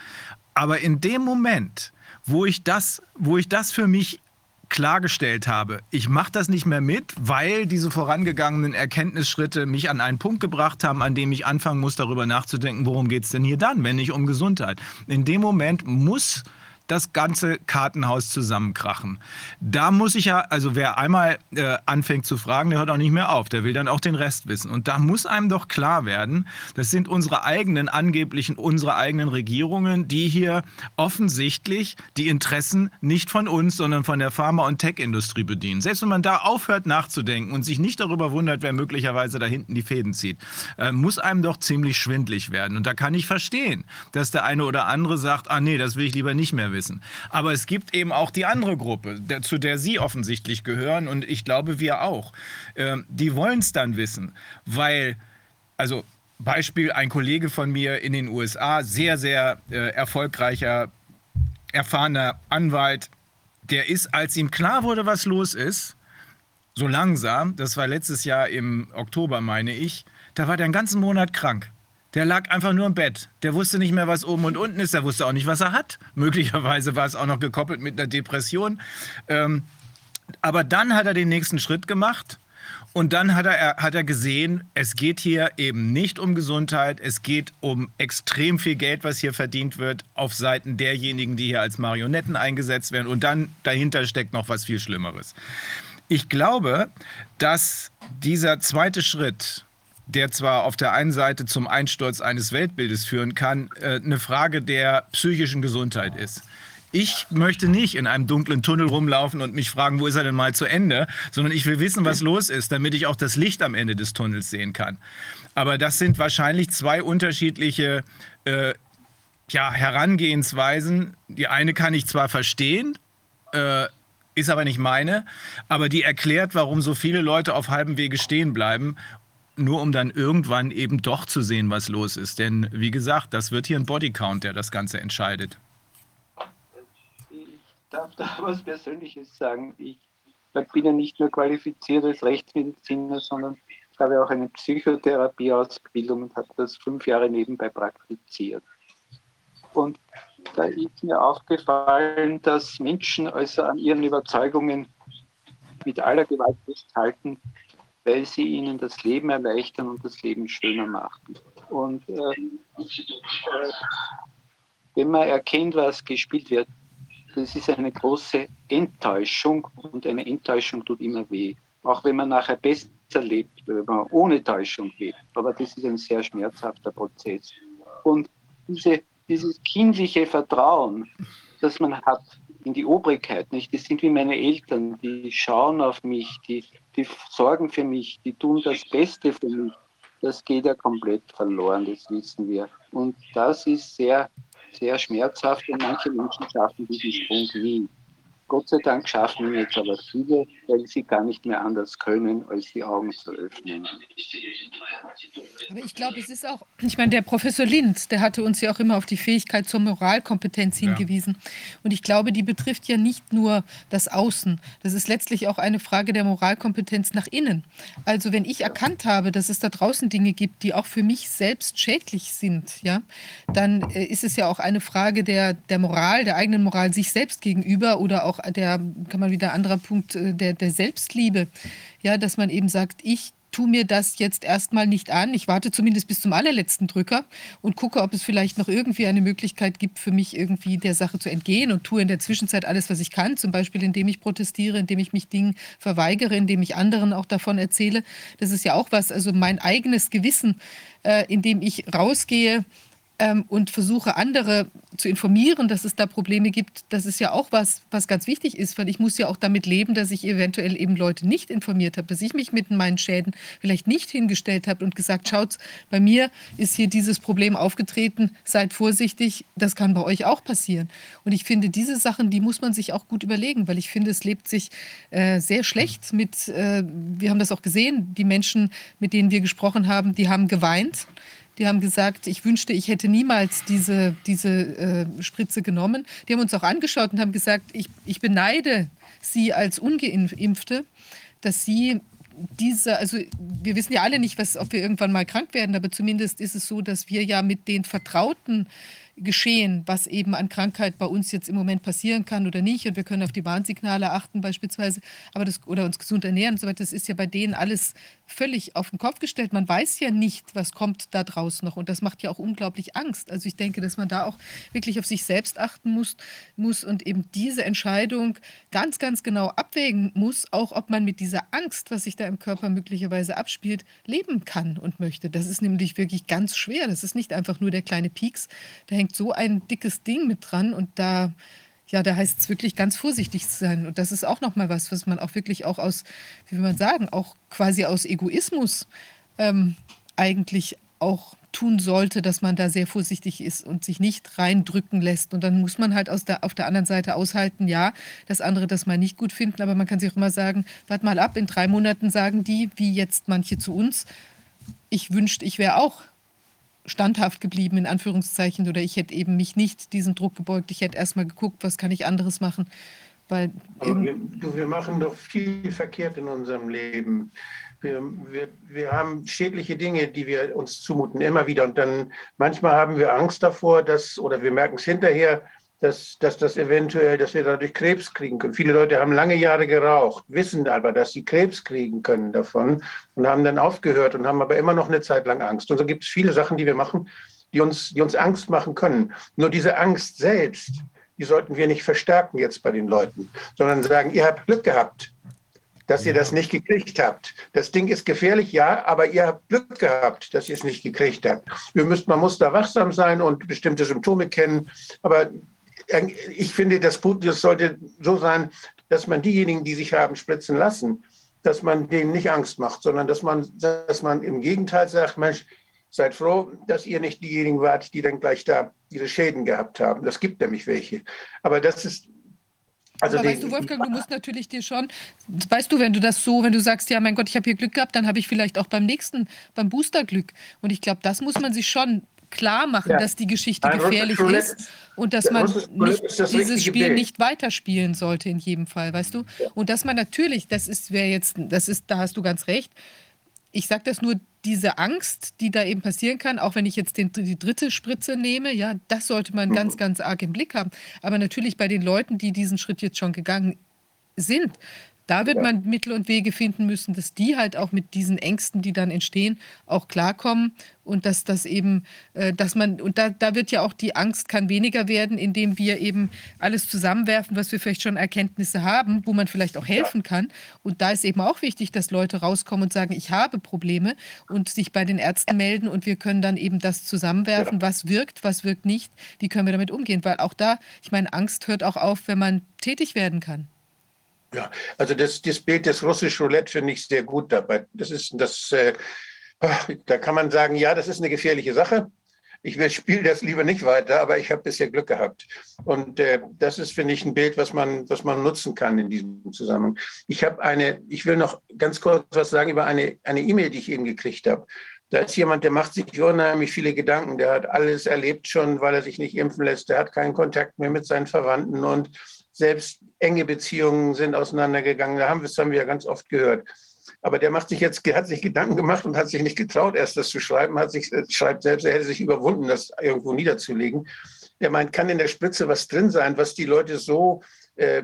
Aber in dem Moment, wo ich das, wo ich das für mich klargestellt habe, ich mache das nicht mehr mit, weil diese vorangegangenen Erkenntnisschritte mich an einen Punkt gebracht haben, an dem ich anfangen muss, darüber nachzudenken, worum geht es denn hier dann, wenn nicht um Gesundheit. In dem Moment muss das ganze Kartenhaus zusammenkrachen. Da muss ich ja, also wer einmal äh, anfängt zu fragen, der hört auch nicht mehr auf. Der will dann auch den Rest wissen. Und da muss einem doch klar werden, das sind unsere eigenen, angeblichen, unsere eigenen Regierungen, die hier offensichtlich die Interessen nicht von uns, sondern von der Pharma- und Tech-Industrie bedienen. Selbst wenn man da aufhört nachzudenken und sich nicht darüber wundert, wer möglicherweise da hinten die Fäden zieht, äh, muss einem doch ziemlich schwindlig werden. Und da kann ich verstehen, dass der eine oder andere sagt, ah nee, das will ich lieber nicht mehr wissen wissen. Aber es gibt eben auch die andere Gruppe, der, zu der Sie offensichtlich gehören und ich glaube, wir auch. Ähm, die wollen es dann wissen, weil, also Beispiel, ein Kollege von mir in den USA, sehr, sehr äh, erfolgreicher, erfahrener Anwalt, der ist, als ihm klar wurde, was los ist, so langsam, das war letztes Jahr im Oktober, meine ich, da war der einen ganzen Monat krank. Der lag einfach nur im Bett. Der wusste nicht mehr, was oben und unten ist. Der wusste auch nicht, was er hat. Möglicherweise war es auch noch gekoppelt mit einer Depression. Ähm, aber dann hat er den nächsten Schritt gemacht. Und dann hat er, hat er gesehen, es geht hier eben nicht um Gesundheit, es geht um extrem viel Geld, was hier verdient wird, auf Seiten derjenigen, die hier als Marionetten eingesetzt werden. Und dann dahinter steckt noch was viel Schlimmeres. Ich glaube, dass dieser zweite Schritt, der zwar auf der einen Seite zum Einsturz eines Weltbildes führen kann, äh, eine Frage der psychischen Gesundheit ist. Ich möchte nicht in einem dunklen Tunnel rumlaufen und mich fragen, wo ist er denn mal zu Ende, sondern ich will wissen, was los ist, damit ich auch das Licht am Ende des Tunnels sehen kann. Aber das sind wahrscheinlich zwei unterschiedliche äh, ja, Herangehensweisen. Die eine kann ich zwar verstehen, äh, ist aber nicht meine, aber die erklärt, warum so viele Leute auf halbem Wege stehen bleiben nur um dann irgendwann eben doch zu sehen, was los ist. Denn wie gesagt, das wird hier ein Bodycount, der das Ganze entscheidet. Ich darf da was Persönliches sagen. Ich bin ja nicht nur qualifiziert als Rechtsmediziner, sondern habe auch eine Psychotherapieausbildung und habe das fünf Jahre nebenbei praktiziert. Und da ist mir aufgefallen, dass Menschen also an ihren Überzeugungen mit aller Gewalt festhalten, weil sie ihnen das Leben erleichtern und das Leben schöner machen. Und äh, wenn man erkennt, was gespielt wird, das ist eine große Enttäuschung und eine Enttäuschung tut immer weh. Auch wenn man nachher besser lebt, wenn man ohne Täuschung lebt. Aber das ist ein sehr schmerzhafter Prozess. Und diese, dieses kindliche Vertrauen, das man hat in die Obrigkeit, nicht? Das sind wie meine Eltern, die schauen auf mich, die, die sorgen für mich, die tun das Beste für mich. Das geht ja komplett verloren, das wissen wir. Und das ist sehr, sehr schmerzhaft und manche Menschen schaffen diesen Sprung nie. Gott sei Dank schaffen ihn jetzt aber viele, weil sie gar nicht mehr anders können, als die Augen zu öffnen. Aber ich glaube, es ist auch, ich meine, der Professor Lind, der hatte uns ja auch immer auf die Fähigkeit zur Moralkompetenz hingewiesen. Ja. Und ich glaube, die betrifft ja nicht nur das Außen. Das ist letztlich auch eine Frage der Moralkompetenz nach innen. Also wenn ich erkannt habe, dass es da draußen Dinge gibt, die auch für mich selbst schädlich sind, ja, dann äh, ist es ja auch eine Frage der, der Moral, der eigenen Moral sich selbst gegenüber oder auch der, kann man wieder anderer Punkt, äh, der, der Selbstliebe. Ja, dass man eben sagt, ich tue mir das jetzt erstmal nicht an. Ich warte zumindest bis zum allerletzten Drücker und gucke, ob es vielleicht noch irgendwie eine Möglichkeit gibt, für mich irgendwie der Sache zu entgehen und tue in der Zwischenzeit alles, was ich kann, zum Beispiel indem ich protestiere, indem ich mich Dingen verweigere, indem ich anderen auch davon erzähle. Das ist ja auch was, also mein eigenes Gewissen, äh, indem ich rausgehe ähm, und versuche andere zu informieren, dass es da Probleme gibt, das ist ja auch was, was ganz wichtig ist, weil ich muss ja auch damit leben, dass ich eventuell eben Leute nicht informiert habe, dass ich mich mit meinen Schäden vielleicht nicht hingestellt habe und gesagt, schaut, bei mir ist hier dieses Problem aufgetreten, seid vorsichtig, das kann bei euch auch passieren. Und ich finde, diese Sachen, die muss man sich auch gut überlegen, weil ich finde, es lebt sich äh, sehr schlecht mit, äh, wir haben das auch gesehen, die Menschen, mit denen wir gesprochen haben, die haben geweint die haben gesagt, ich wünschte, ich hätte niemals diese, diese äh, Spritze genommen. Die haben uns auch angeschaut und haben gesagt, ich, ich beneide Sie als Ungeimpfte, dass Sie diese, also wir wissen ja alle nicht, was, ob wir irgendwann mal krank werden, aber zumindest ist es so, dass wir ja mit den vertrauten geschehen, was eben an Krankheit bei uns jetzt im Moment passieren kann oder nicht. Und wir können auf die Warnsignale achten beispielsweise, aber das, oder uns gesund ernähren und so weiter. Das ist ja bei denen alles völlig auf den Kopf gestellt. Man weiß ja nicht, was kommt da draus noch. Und das macht ja auch unglaublich Angst. Also ich denke, dass man da auch wirklich auf sich selbst achten muss, muss und eben diese Entscheidung ganz, ganz genau abwägen muss, auch ob man mit dieser Angst, was sich da im Körper möglicherweise abspielt, leben kann und möchte. Das ist nämlich wirklich ganz schwer. Das ist nicht einfach nur der kleine Pieks. Da hängt so ein dickes Ding mit dran und da ja, da heißt es wirklich ganz vorsichtig zu sein. Und das ist auch nochmal was, was man auch wirklich auch aus, wie will man sagen, auch quasi aus Egoismus ähm, eigentlich auch tun sollte, dass man da sehr vorsichtig ist und sich nicht reindrücken lässt. Und dann muss man halt aus der, auf der anderen Seite aushalten, ja, dass andere das mal nicht gut finden, aber man kann sich auch immer sagen, warte mal ab, in drei Monaten sagen die, wie jetzt manche zu uns, ich wünschte, ich wäre auch standhaft geblieben, in Anführungszeichen, oder ich hätte eben mich nicht diesem Druck gebeugt. Ich hätte erstmal geguckt, was kann ich anderes machen. Weil wir, du, wir machen doch viel verkehrt in unserem Leben. Wir, wir, wir haben schädliche Dinge, die wir uns zumuten, immer wieder. Und dann manchmal haben wir Angst davor, dass, oder wir merken es hinterher, dass, dass das eventuell, dass wir dadurch Krebs kriegen können. Viele Leute haben lange Jahre geraucht, wissen aber, dass sie Krebs kriegen können davon und haben dann aufgehört und haben aber immer noch eine Zeit lang Angst. Und so gibt es viele Sachen, die wir machen, die uns, die uns Angst machen können. Nur diese Angst selbst, die sollten wir nicht verstärken jetzt bei den Leuten, sondern sagen, ihr habt Glück gehabt, dass ihr das nicht gekriegt habt. Das Ding ist gefährlich, ja, aber ihr habt Glück gehabt, dass ihr es nicht gekriegt habt. Wir müsst, man muss da wachsam sein und bestimmte Symptome kennen, aber ich finde, das, das sollte so sein, dass man diejenigen, die sich haben spritzen lassen, dass man denen nicht Angst macht, sondern dass man, dass man im Gegenteil sagt, Mensch, seid froh, dass ihr nicht diejenigen wart, die dann gleich da diese Schäden gehabt haben. Das gibt nämlich welche. Aber das ist also Aber weißt du, Wolfgang, du musst natürlich dir schon, weißt du, wenn du das so, wenn du sagst, ja, mein Gott, ich habe hier Glück gehabt, dann habe ich vielleicht auch beim nächsten, beim Booster Glück. Und ich glaube, das muss man sich schon klar machen, ja. dass die Geschichte Ein gefährlich ist und dass man nicht, dieses Spiel Bild. nicht weiterspielen sollte in jedem Fall, weißt du? Ja. Und dass man natürlich, das ist, wer jetzt, das ist, da hast du ganz recht. Ich sage das nur, diese Angst, die da eben passieren kann, auch wenn ich jetzt den, die dritte Spritze nehme, ja, das sollte man mhm. ganz, ganz arg im Blick haben. Aber natürlich bei den Leuten, die diesen Schritt jetzt schon gegangen sind, da wird ja. man Mittel und Wege finden müssen, dass die halt auch mit diesen Ängsten, die dann entstehen, auch klarkommen und dass das eben, äh, dass man, und da, da wird ja auch die Angst kann weniger werden, indem wir eben alles zusammenwerfen, was wir vielleicht schon Erkenntnisse haben, wo man vielleicht auch helfen kann. Und da ist eben auch wichtig, dass Leute rauskommen und sagen, ich habe Probleme und sich bei den Ärzten melden und wir können dann eben das zusammenwerfen, was wirkt, was wirkt nicht, wie können wir damit umgehen. Weil auch da, ich meine, Angst hört auch auf, wenn man tätig werden kann. Ja, also das, das Bild des russischen Roulette finde ich sehr gut dabei. Das ist das, äh, da kann man sagen, ja, das ist eine gefährliche Sache. Ich spiele das lieber nicht weiter, aber ich habe bisher Glück gehabt. Und äh, das ist, finde ich, ein Bild, was man, was man nutzen kann in diesem Zusammenhang. Ich habe eine, ich will noch ganz kurz was sagen über eine eine E-Mail, die ich eben gekriegt habe. Da ist jemand, der macht sich unheimlich viele Gedanken. Der hat alles erlebt schon, weil er sich nicht impfen lässt. Der hat keinen Kontakt mehr mit seinen Verwandten und selbst enge Beziehungen sind auseinandergegangen. Da haben wir, das haben wir ja ganz oft gehört. Aber der macht sich jetzt, hat sich Gedanken gemacht und hat sich nicht getraut, erst das zu schreiben, hat sich, schreibt selbst, er hätte sich überwunden, das irgendwo niederzulegen. Der meint, kann in der Spritze was drin sein, was die Leute so, äh,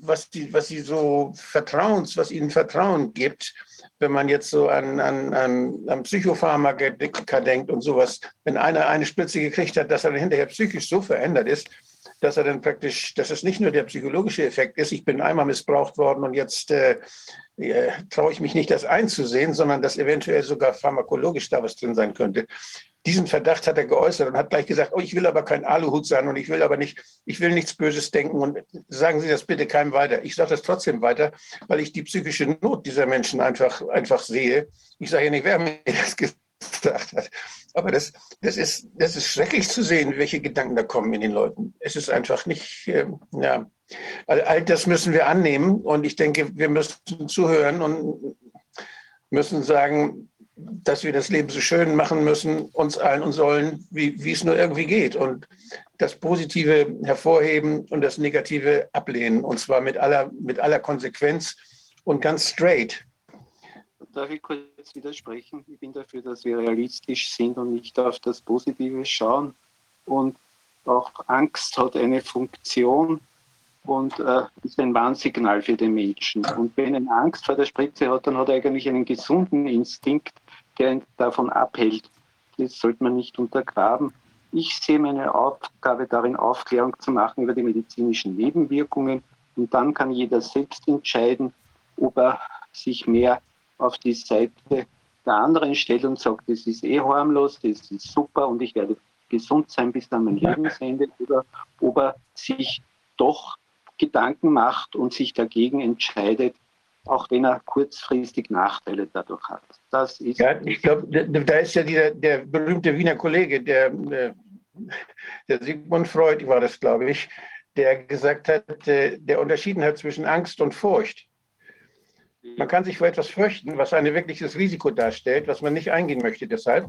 was, die, was sie so Vertrauens, was ihnen Vertrauen gibt, wenn man jetzt so an, an, an, an Psychopharmaka denkt und sowas, wenn einer eine Spritze gekriegt hat, dass er hinterher psychisch so verändert ist, dass er dann praktisch, dass es nicht nur der psychologische Effekt ist, ich bin einmal missbraucht worden und jetzt äh, äh, traue ich mich nicht, das einzusehen, sondern dass eventuell sogar pharmakologisch da was drin sein könnte. Diesen Verdacht hat er geäußert und hat gleich gesagt, oh, ich will aber kein Aluhut sein und ich will aber nicht, ich will nichts Böses denken und sagen Sie das bitte keinem weiter. Ich sage das trotzdem weiter, weil ich die psychische Not dieser Menschen einfach, einfach sehe. Ich sage ja nicht, wer mir das gesagt hat. Aber das, das, ist, das ist schrecklich zu sehen, welche Gedanken da kommen in den Leuten. Es ist einfach nicht, äh, ja, all, all das müssen wir annehmen und ich denke, wir müssen zuhören und müssen sagen, dass wir das Leben so schön machen müssen, uns allen und sollen, wie, wie es nur irgendwie geht. Und das Positive hervorheben und das Negative ablehnen. Und zwar mit aller, mit aller Konsequenz und ganz straight. Darf ich kurz widersprechen? Ich bin dafür, dass wir realistisch sind und nicht auf das Positive schauen. Und auch Angst hat eine Funktion und äh, ist ein Warnsignal für den Menschen. Und wenn er Angst vor der Spritze hat, dann hat er eigentlich einen gesunden Instinkt, der ihn davon abhält. Das sollte man nicht untergraben. Ich sehe meine Aufgabe darin, Aufklärung zu machen über die medizinischen Nebenwirkungen. Und dann kann jeder selbst entscheiden, ob er sich mehr auf die Seite der anderen stellt und sagt, das ist eh harmlos, das ist super und ich werde gesund sein bis dann mein Lebensende, oder ob er sich doch Gedanken macht und sich dagegen entscheidet, auch wenn er kurzfristig Nachteile dadurch hat. Das ist ja, ich glaube, da ist ja dieser, der berühmte Wiener Kollege, der, der Sigmund Freud war das, glaube ich, der gesagt hat, äh, der unterschieden hat zwischen Angst und Furcht. Man kann sich vor etwas fürchten, was ein wirkliches Risiko darstellt, was man nicht eingehen möchte deshalb.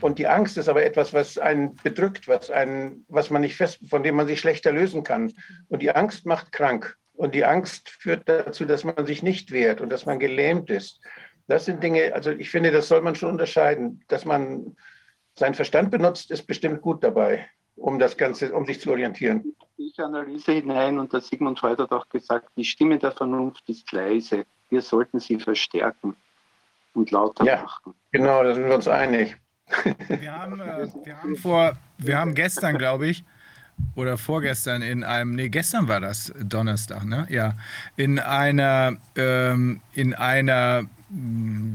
Und die Angst ist aber etwas, was einen bedrückt, was, einen, was man nicht fest, von dem man sich schlechter lösen kann. Und die Angst macht krank. Und die Angst führt dazu, dass man sich nicht wehrt und dass man gelähmt ist. Das sind Dinge, also ich finde, das soll man schon unterscheiden. Dass man seinen Verstand benutzt, ist bestimmt gut dabei, um das Ganze, um sich zu orientieren. Ich Analyse hinein und der Sigmund Freud hat auch gesagt, die Stimme der Vernunft ist leise. Wir sollten sie verstärken und lauter ja, machen. Genau, da sind wir uns einig. Wir haben, äh, wir haben vor, wir haben gestern, glaube ich, oder vorgestern in einem, nee, gestern war das Donnerstag, ne? Ja, in einer, ähm, in einer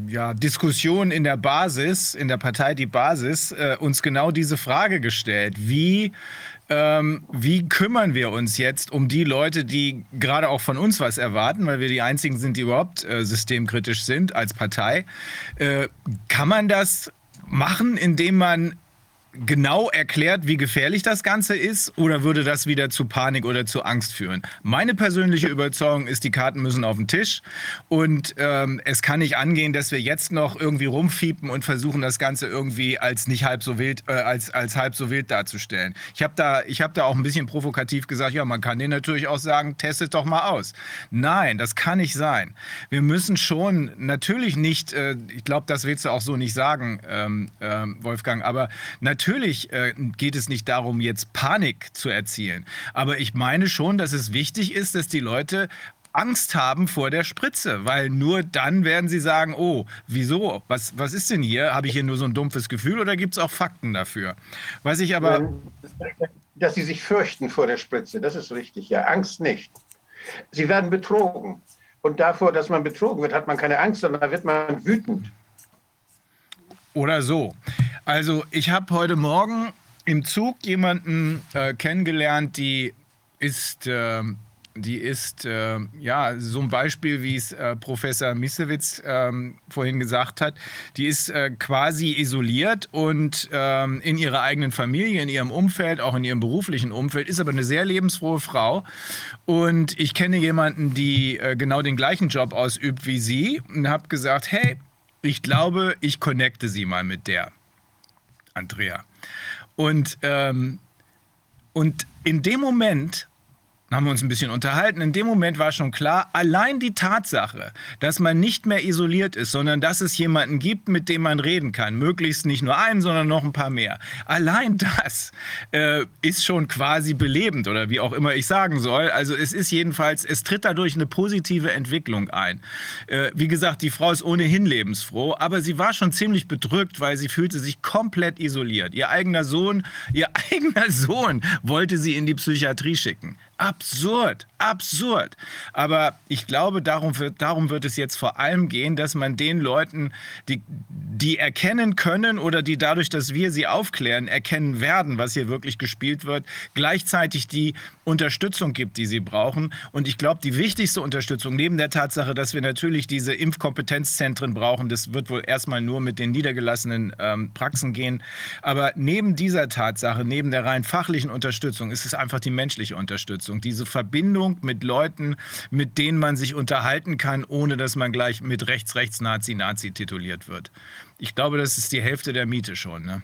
ja, Diskussion in der Basis, in der Partei Die Basis, äh, uns genau diese Frage gestellt. Wie, ähm, wie kümmern wir uns jetzt um die Leute, die gerade auch von uns was erwarten, weil wir die einzigen sind, die überhaupt äh, systemkritisch sind als Partei? Äh, kann man das machen, indem man genau erklärt, wie gefährlich das Ganze ist, oder würde das wieder zu Panik oder zu Angst führen? Meine persönliche Überzeugung ist, die Karten müssen auf den Tisch und ähm, es kann nicht angehen, dass wir jetzt noch irgendwie rumfiepen und versuchen, das Ganze irgendwie als nicht halb so wild, äh, als, als halb so wild darzustellen. Ich habe da, ich da auch ein bisschen provokativ gesagt, ja, man kann den natürlich auch sagen, testet doch mal aus. Nein, das kann nicht sein. Wir müssen schon natürlich nicht, äh, ich glaube, das willst du auch so nicht sagen, ähm, äh, Wolfgang, aber natürlich natürlich äh, geht es nicht darum, jetzt Panik zu erzielen. Aber ich meine schon, dass es wichtig ist, dass die Leute Angst haben vor der Spritze, weil nur dann werden sie sagen, oh, wieso? Was, was ist denn hier? Habe ich hier nur so ein dumpfes Gefühl oder gibt es auch Fakten dafür? Was ich aber... Dass sie sich fürchten vor der Spritze, das ist richtig, ja. Angst nicht. Sie werden betrogen. Und davor, dass man betrogen wird, hat man keine Angst, sondern da wird man wütend. Oder so. Also ich habe heute Morgen im Zug jemanden äh, kennengelernt, die ist, äh, die ist äh, ja so ein Beispiel, wie es äh, Professor Misewitz ähm, vorhin gesagt hat. Die ist äh, quasi isoliert und ähm, in ihrer eigenen Familie, in ihrem Umfeld, auch in ihrem beruflichen Umfeld, ist aber eine sehr lebensfrohe Frau. Und ich kenne jemanden, die äh, genau den gleichen Job ausübt wie sie und habe gesagt, hey, ich glaube, ich connecte sie mal mit der, Andrea. Und, ähm, und in dem Moment haben wir uns ein bisschen unterhalten. In dem Moment war schon klar, allein die Tatsache, dass man nicht mehr isoliert ist, sondern dass es jemanden gibt, mit dem man reden kann, möglichst nicht nur einen, sondern noch ein paar mehr. Allein das äh, ist schon quasi belebend oder wie auch immer ich sagen soll. Also es ist jedenfalls, es tritt dadurch eine positive Entwicklung ein. Äh, wie gesagt, die Frau ist ohnehin lebensfroh, aber sie war schon ziemlich bedrückt, weil sie fühlte sich komplett isoliert. Ihr eigener Sohn, ihr eigener Sohn wollte sie in die Psychiatrie schicken. Absurd, absurd. Aber ich glaube, darum wird, darum wird es jetzt vor allem gehen, dass man den Leuten, die, die erkennen können oder die dadurch, dass wir sie aufklären, erkennen werden, was hier wirklich gespielt wird, gleichzeitig die Unterstützung gibt, die sie brauchen. Und ich glaube, die wichtigste Unterstützung, neben der Tatsache, dass wir natürlich diese Impfkompetenzzentren brauchen, das wird wohl erstmal nur mit den niedergelassenen ähm, Praxen gehen. Aber neben dieser Tatsache, neben der rein fachlichen Unterstützung, ist es einfach die menschliche Unterstützung. Diese Verbindung mit Leuten, mit denen man sich unterhalten kann, ohne dass man gleich mit rechts, rechts, Nazi, Nazi tituliert wird. Ich glaube, das ist die Hälfte der Miete schon. Ne?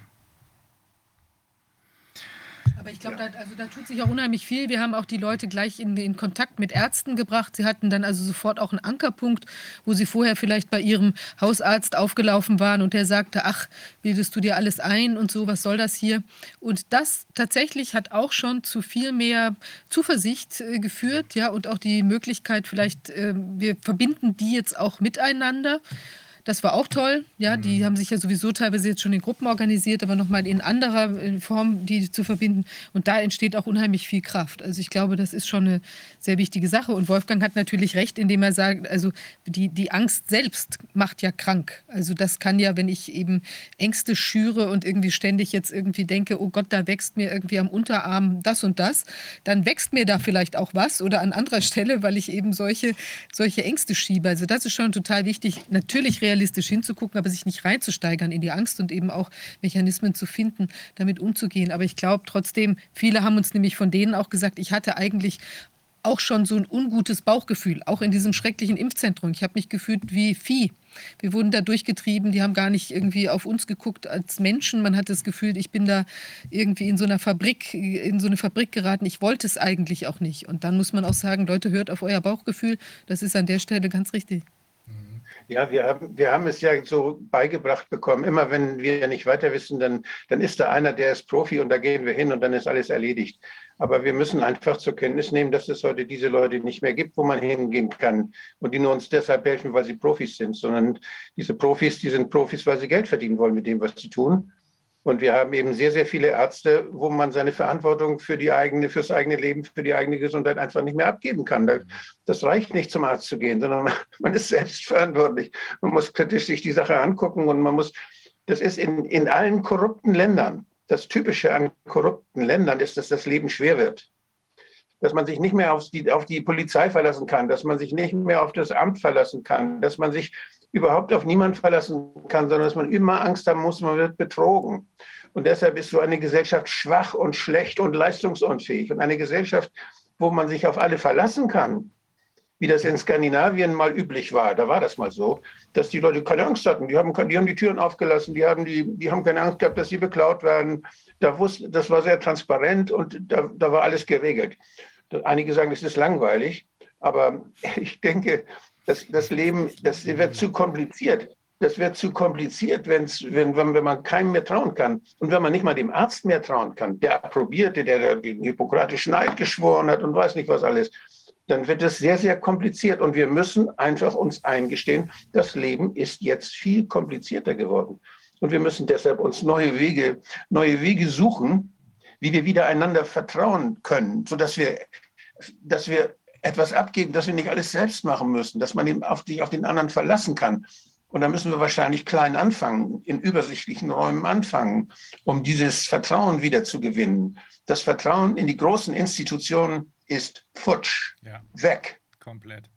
Aber ich glaube, ja. da, also da tut sich auch unheimlich viel. Wir haben auch die Leute gleich in, in Kontakt mit Ärzten gebracht. Sie hatten dann also sofort auch einen Ankerpunkt, wo sie vorher vielleicht bei ihrem Hausarzt aufgelaufen waren und der sagte, ach, bildest du dir alles ein und so, was soll das hier? Und das tatsächlich hat auch schon zu viel mehr Zuversicht äh, geführt, ja, und auch die Möglichkeit, vielleicht, äh, wir verbinden die jetzt auch miteinander. Das war auch toll. Ja, die mhm. haben sich ja sowieso teilweise jetzt schon in Gruppen organisiert, aber nochmal in anderer Form die zu verbinden. Und da entsteht auch unheimlich viel Kraft. Also ich glaube, das ist schon eine sehr wichtige Sache. Und Wolfgang hat natürlich recht, indem er sagt, also die, die Angst selbst macht ja krank. Also das kann ja, wenn ich eben Ängste schüre und irgendwie ständig jetzt irgendwie denke, oh Gott, da wächst mir irgendwie am Unterarm das und das, dann wächst mir da vielleicht auch was oder an anderer Stelle, weil ich eben solche, solche Ängste schiebe. Also das ist schon total wichtig. Natürlich reagieren realistisch hinzugucken, aber sich nicht reinzusteigern in die Angst und eben auch Mechanismen zu finden, damit umzugehen. Aber ich glaube trotzdem, viele haben uns nämlich von denen auch gesagt, ich hatte eigentlich auch schon so ein ungutes Bauchgefühl, auch in diesem schrecklichen Impfzentrum. Ich habe mich gefühlt wie Vieh. Wir wurden da durchgetrieben, die haben gar nicht irgendwie auf uns geguckt als Menschen. Man hat das Gefühl, ich bin da irgendwie in so einer Fabrik, in so eine Fabrik geraten. Ich wollte es eigentlich auch nicht. Und dann muss man auch sagen, Leute, hört auf euer Bauchgefühl. Das ist an der Stelle ganz richtig. Ja, wir haben, wir haben es ja so beigebracht bekommen. Immer wenn wir nicht weiter wissen, dann, dann ist da einer, der ist Profi und da gehen wir hin und dann ist alles erledigt. Aber wir müssen einfach zur Kenntnis nehmen, dass es heute diese Leute nicht mehr gibt, wo man hingehen kann und die nur uns deshalb helfen, weil sie Profis sind, sondern diese Profis, die sind Profis, weil sie Geld verdienen wollen mit dem, was sie tun. Und wir haben eben sehr, sehr viele Ärzte, wo man seine Verantwortung für die eigene, fürs eigene Leben, für die eigene Gesundheit einfach nicht mehr abgeben kann. Das reicht nicht, zum Arzt zu gehen, sondern man ist selbst verantwortlich. Man muss kritisch sich die Sache angucken und man muss, das ist in, in allen korrupten Ländern, das Typische an korrupten Ländern ist, dass das Leben schwer wird. Dass man sich nicht mehr auf die, auf die Polizei verlassen kann, dass man sich nicht mehr auf das Amt verlassen kann, dass man sich überhaupt auf niemanden verlassen kann, sondern dass man immer Angst haben muss, man wird betrogen. Und deshalb ist so eine Gesellschaft schwach und schlecht und leistungsunfähig. Und eine Gesellschaft, wo man sich auf alle verlassen kann, wie das in Skandinavien mal üblich war, da war das mal so, dass die Leute keine Angst hatten. Die haben, die haben die Türen aufgelassen, die haben, die, die haben keine Angst gehabt, dass sie beklaut werden. Da wussten, das war sehr transparent und da, da war alles geregelt. Einige sagen, es ist langweilig, aber ich denke, das, das Leben, das wird zu kompliziert. Das wird zu kompliziert, wenn's, wenn, wenn, wenn man keinem mehr trauen kann. Und wenn man nicht mal dem Arzt mehr trauen kann, der approbierte, der den hippokratischen Eid geschworen hat und weiß nicht was alles, dann wird es sehr, sehr kompliziert. Und wir müssen einfach uns eingestehen, das Leben ist jetzt viel komplizierter geworden. Und wir müssen deshalb uns neue Wege, neue Wege suchen, wie wir wieder einander vertrauen können, sodass wir, dass wir etwas abgeben, dass wir nicht alles selbst machen müssen, dass man eben auf, die, auf den anderen verlassen kann. Und da müssen wir wahrscheinlich klein anfangen, in übersichtlichen Räumen anfangen, um dieses Vertrauen wieder zu gewinnen. Das Vertrauen in die großen Institutionen ist futsch, ja. weg. Komplett.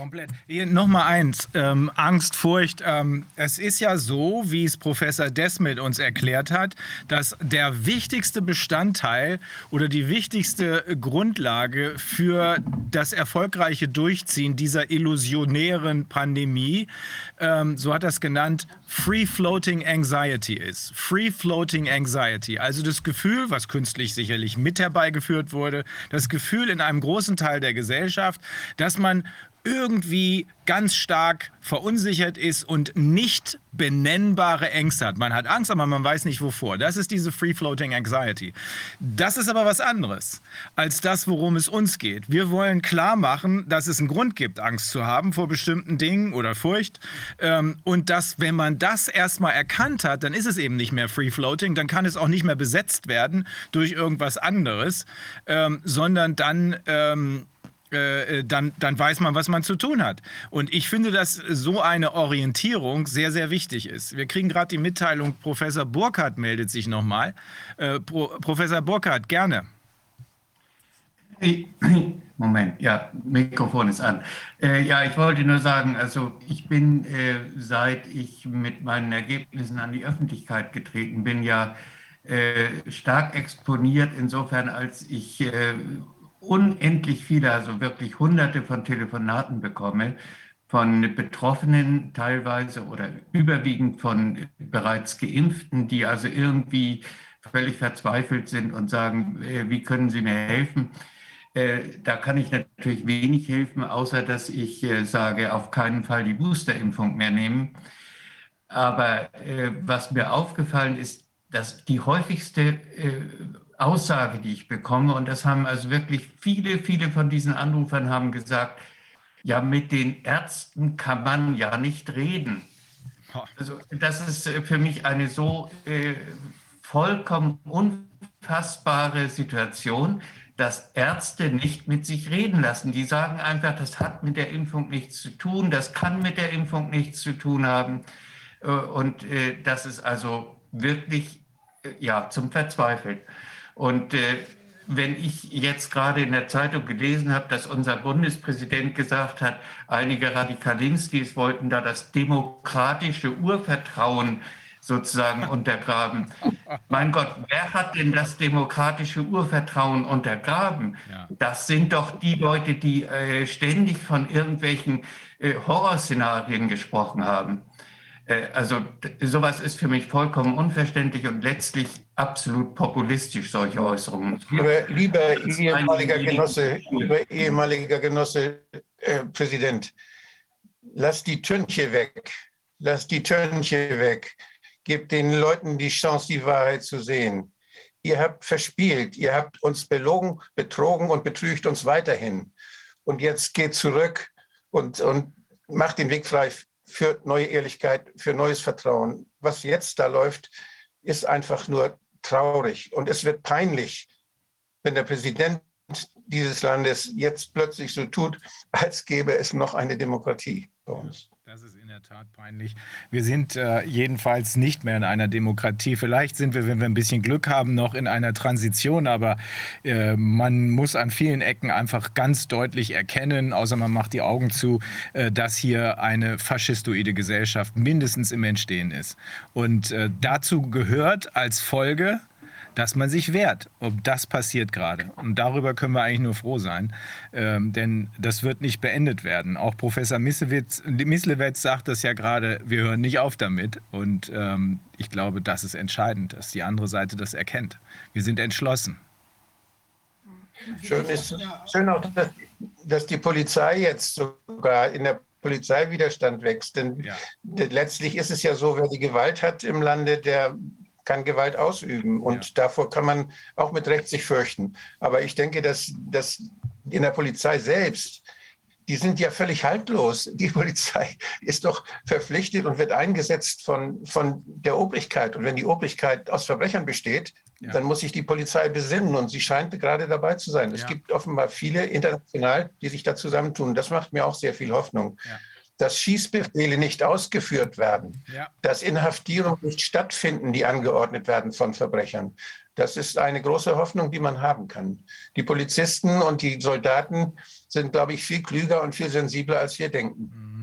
Komplett. Nochmal eins, ähm, Angst, Furcht. Ähm, es ist ja so, wie es Professor Desmet uns erklärt hat, dass der wichtigste Bestandteil oder die wichtigste Grundlage für das erfolgreiche Durchziehen dieser illusionären Pandemie, ähm, so hat er es genannt, Free Floating Anxiety ist. Free Floating Anxiety, also das Gefühl, was künstlich sicherlich mit herbeigeführt wurde, das Gefühl in einem großen Teil der Gesellschaft, dass man irgendwie ganz stark verunsichert ist und nicht benennbare Ängste hat. Man hat Angst, aber man weiß nicht wovor. Das ist diese Free-Floating Anxiety. Das ist aber was anderes als das, worum es uns geht. Wir wollen klar machen, dass es einen Grund gibt, Angst zu haben vor bestimmten Dingen oder Furcht. Ähm, und dass, wenn man das erstmal erkannt hat, dann ist es eben nicht mehr Free-Floating, dann kann es auch nicht mehr besetzt werden durch irgendwas anderes, ähm, sondern dann ähm, äh, äh, dann, dann weiß man, was man zu tun hat. Und ich finde, dass so eine Orientierung sehr, sehr wichtig ist. Wir kriegen gerade die Mitteilung, Professor Burkhardt meldet sich nochmal. Äh, Pro, Professor Burkhardt, gerne. Moment, ja, Mikrofon ist an. Äh, ja, ich wollte nur sagen, also ich bin, äh, seit ich mit meinen Ergebnissen an die Öffentlichkeit getreten bin, ja äh, stark exponiert, insofern als ich unendlich viele, also wirklich hunderte von Telefonaten bekomme von Betroffenen teilweise oder überwiegend von bereits Geimpften, die also irgendwie völlig verzweifelt sind und sagen, äh, wie können Sie mir helfen? Äh, da kann ich natürlich wenig helfen, außer dass ich äh, sage, auf keinen Fall die Boosterimpfung mehr nehmen. Aber was mir aufgefallen ist, dass die häufigste Aussage, die ich bekomme, und das haben also wirklich viele, viele von diesen Anrufern haben gesagt, ja, mit den Ärzten kann man ja nicht reden. Also das ist für mich eine so äh, vollkommen unfassbare Situation, dass Ärzte nicht mit sich reden lassen. Die sagen einfach, das hat mit der Impfung nichts zu tun, das kann mit der Impfung nichts zu tun haben. Äh, und äh, das ist also wirklich äh, ja, zum Verzweifeln. Und wenn ich jetzt gerade in der Zeitung gelesen habe, dass unser Bundespräsident gesagt hat, einige Radikalinskis wollten da das demokratische Urvertrauen sozusagen untergraben. Mein Gott, wer hat denn das demokratische Urvertrauen untergraben? Ja. Das sind doch die Leute, die äh, ständig von irgendwelchen äh, Horrorszenarien gesprochen haben. Äh, also sowas ist für mich vollkommen unverständlich und letztlich absolut populistisch, solche Äußerungen. Lieber, lieber ehemaliger Genosse, lieber ehemaliger Genosse, äh, Präsident, lass die Tönche weg. Lass die Tönche weg. Gib den Leuten die Chance, die Wahrheit zu sehen. Ihr habt verspielt, ihr habt uns belogen, betrogen und betrügt uns weiterhin. Und jetzt geht zurück und, und macht den Weg frei für neue Ehrlichkeit, für neues Vertrauen. Was jetzt da läuft, ist einfach nur traurig. Und es wird peinlich, wenn der Präsident dieses Landes jetzt plötzlich so tut, als gäbe es noch eine Demokratie bei uns. Der Tat peinlich. Wir sind äh, jedenfalls nicht mehr in einer Demokratie. Vielleicht sind wir, wenn wir ein bisschen Glück haben, noch in einer Transition, aber äh, man muss an vielen Ecken einfach ganz deutlich erkennen, außer man macht die Augen zu, äh, dass hier eine faschistoide Gesellschaft mindestens im Entstehen ist. Und äh, dazu gehört als Folge dass man sich wehrt. Ob das passiert gerade. Und darüber können wir eigentlich nur froh sein, ähm, denn das wird nicht beendet werden. Auch Professor Mislewetz sagt das ja gerade, wir hören nicht auf damit. Und ähm, ich glaube, das ist entscheidend, dass die andere Seite das erkennt. Wir sind entschlossen. Schön, ist, schön auch, dass, dass die Polizei jetzt sogar in der Polizeiwiderstand wächst. Denn ja. letztlich ist es ja so, wer die Gewalt hat im Lande, der kann Gewalt ausüben. Und ja. davor kann man auch mit Recht sich fürchten. Aber ich denke, dass, dass in der Polizei selbst, die sind ja völlig haltlos. Die Polizei ist doch verpflichtet und wird eingesetzt von, von der Obrigkeit. Und wenn die Obrigkeit aus Verbrechern besteht, ja. dann muss sich die Polizei besinnen. Und sie scheint gerade dabei zu sein. Ja. Es gibt offenbar viele international, die sich da zusammentun. Das macht mir auch sehr viel Hoffnung. Dass Schießbefehle nicht ausgeführt werden, ja. dass Inhaftierungen nicht stattfinden, die angeordnet werden von Verbrechern. Das ist eine große Hoffnung, die man haben kann. Die Polizisten und die Soldaten sind, glaube ich, viel klüger und viel sensibler, als wir denken. Mhm.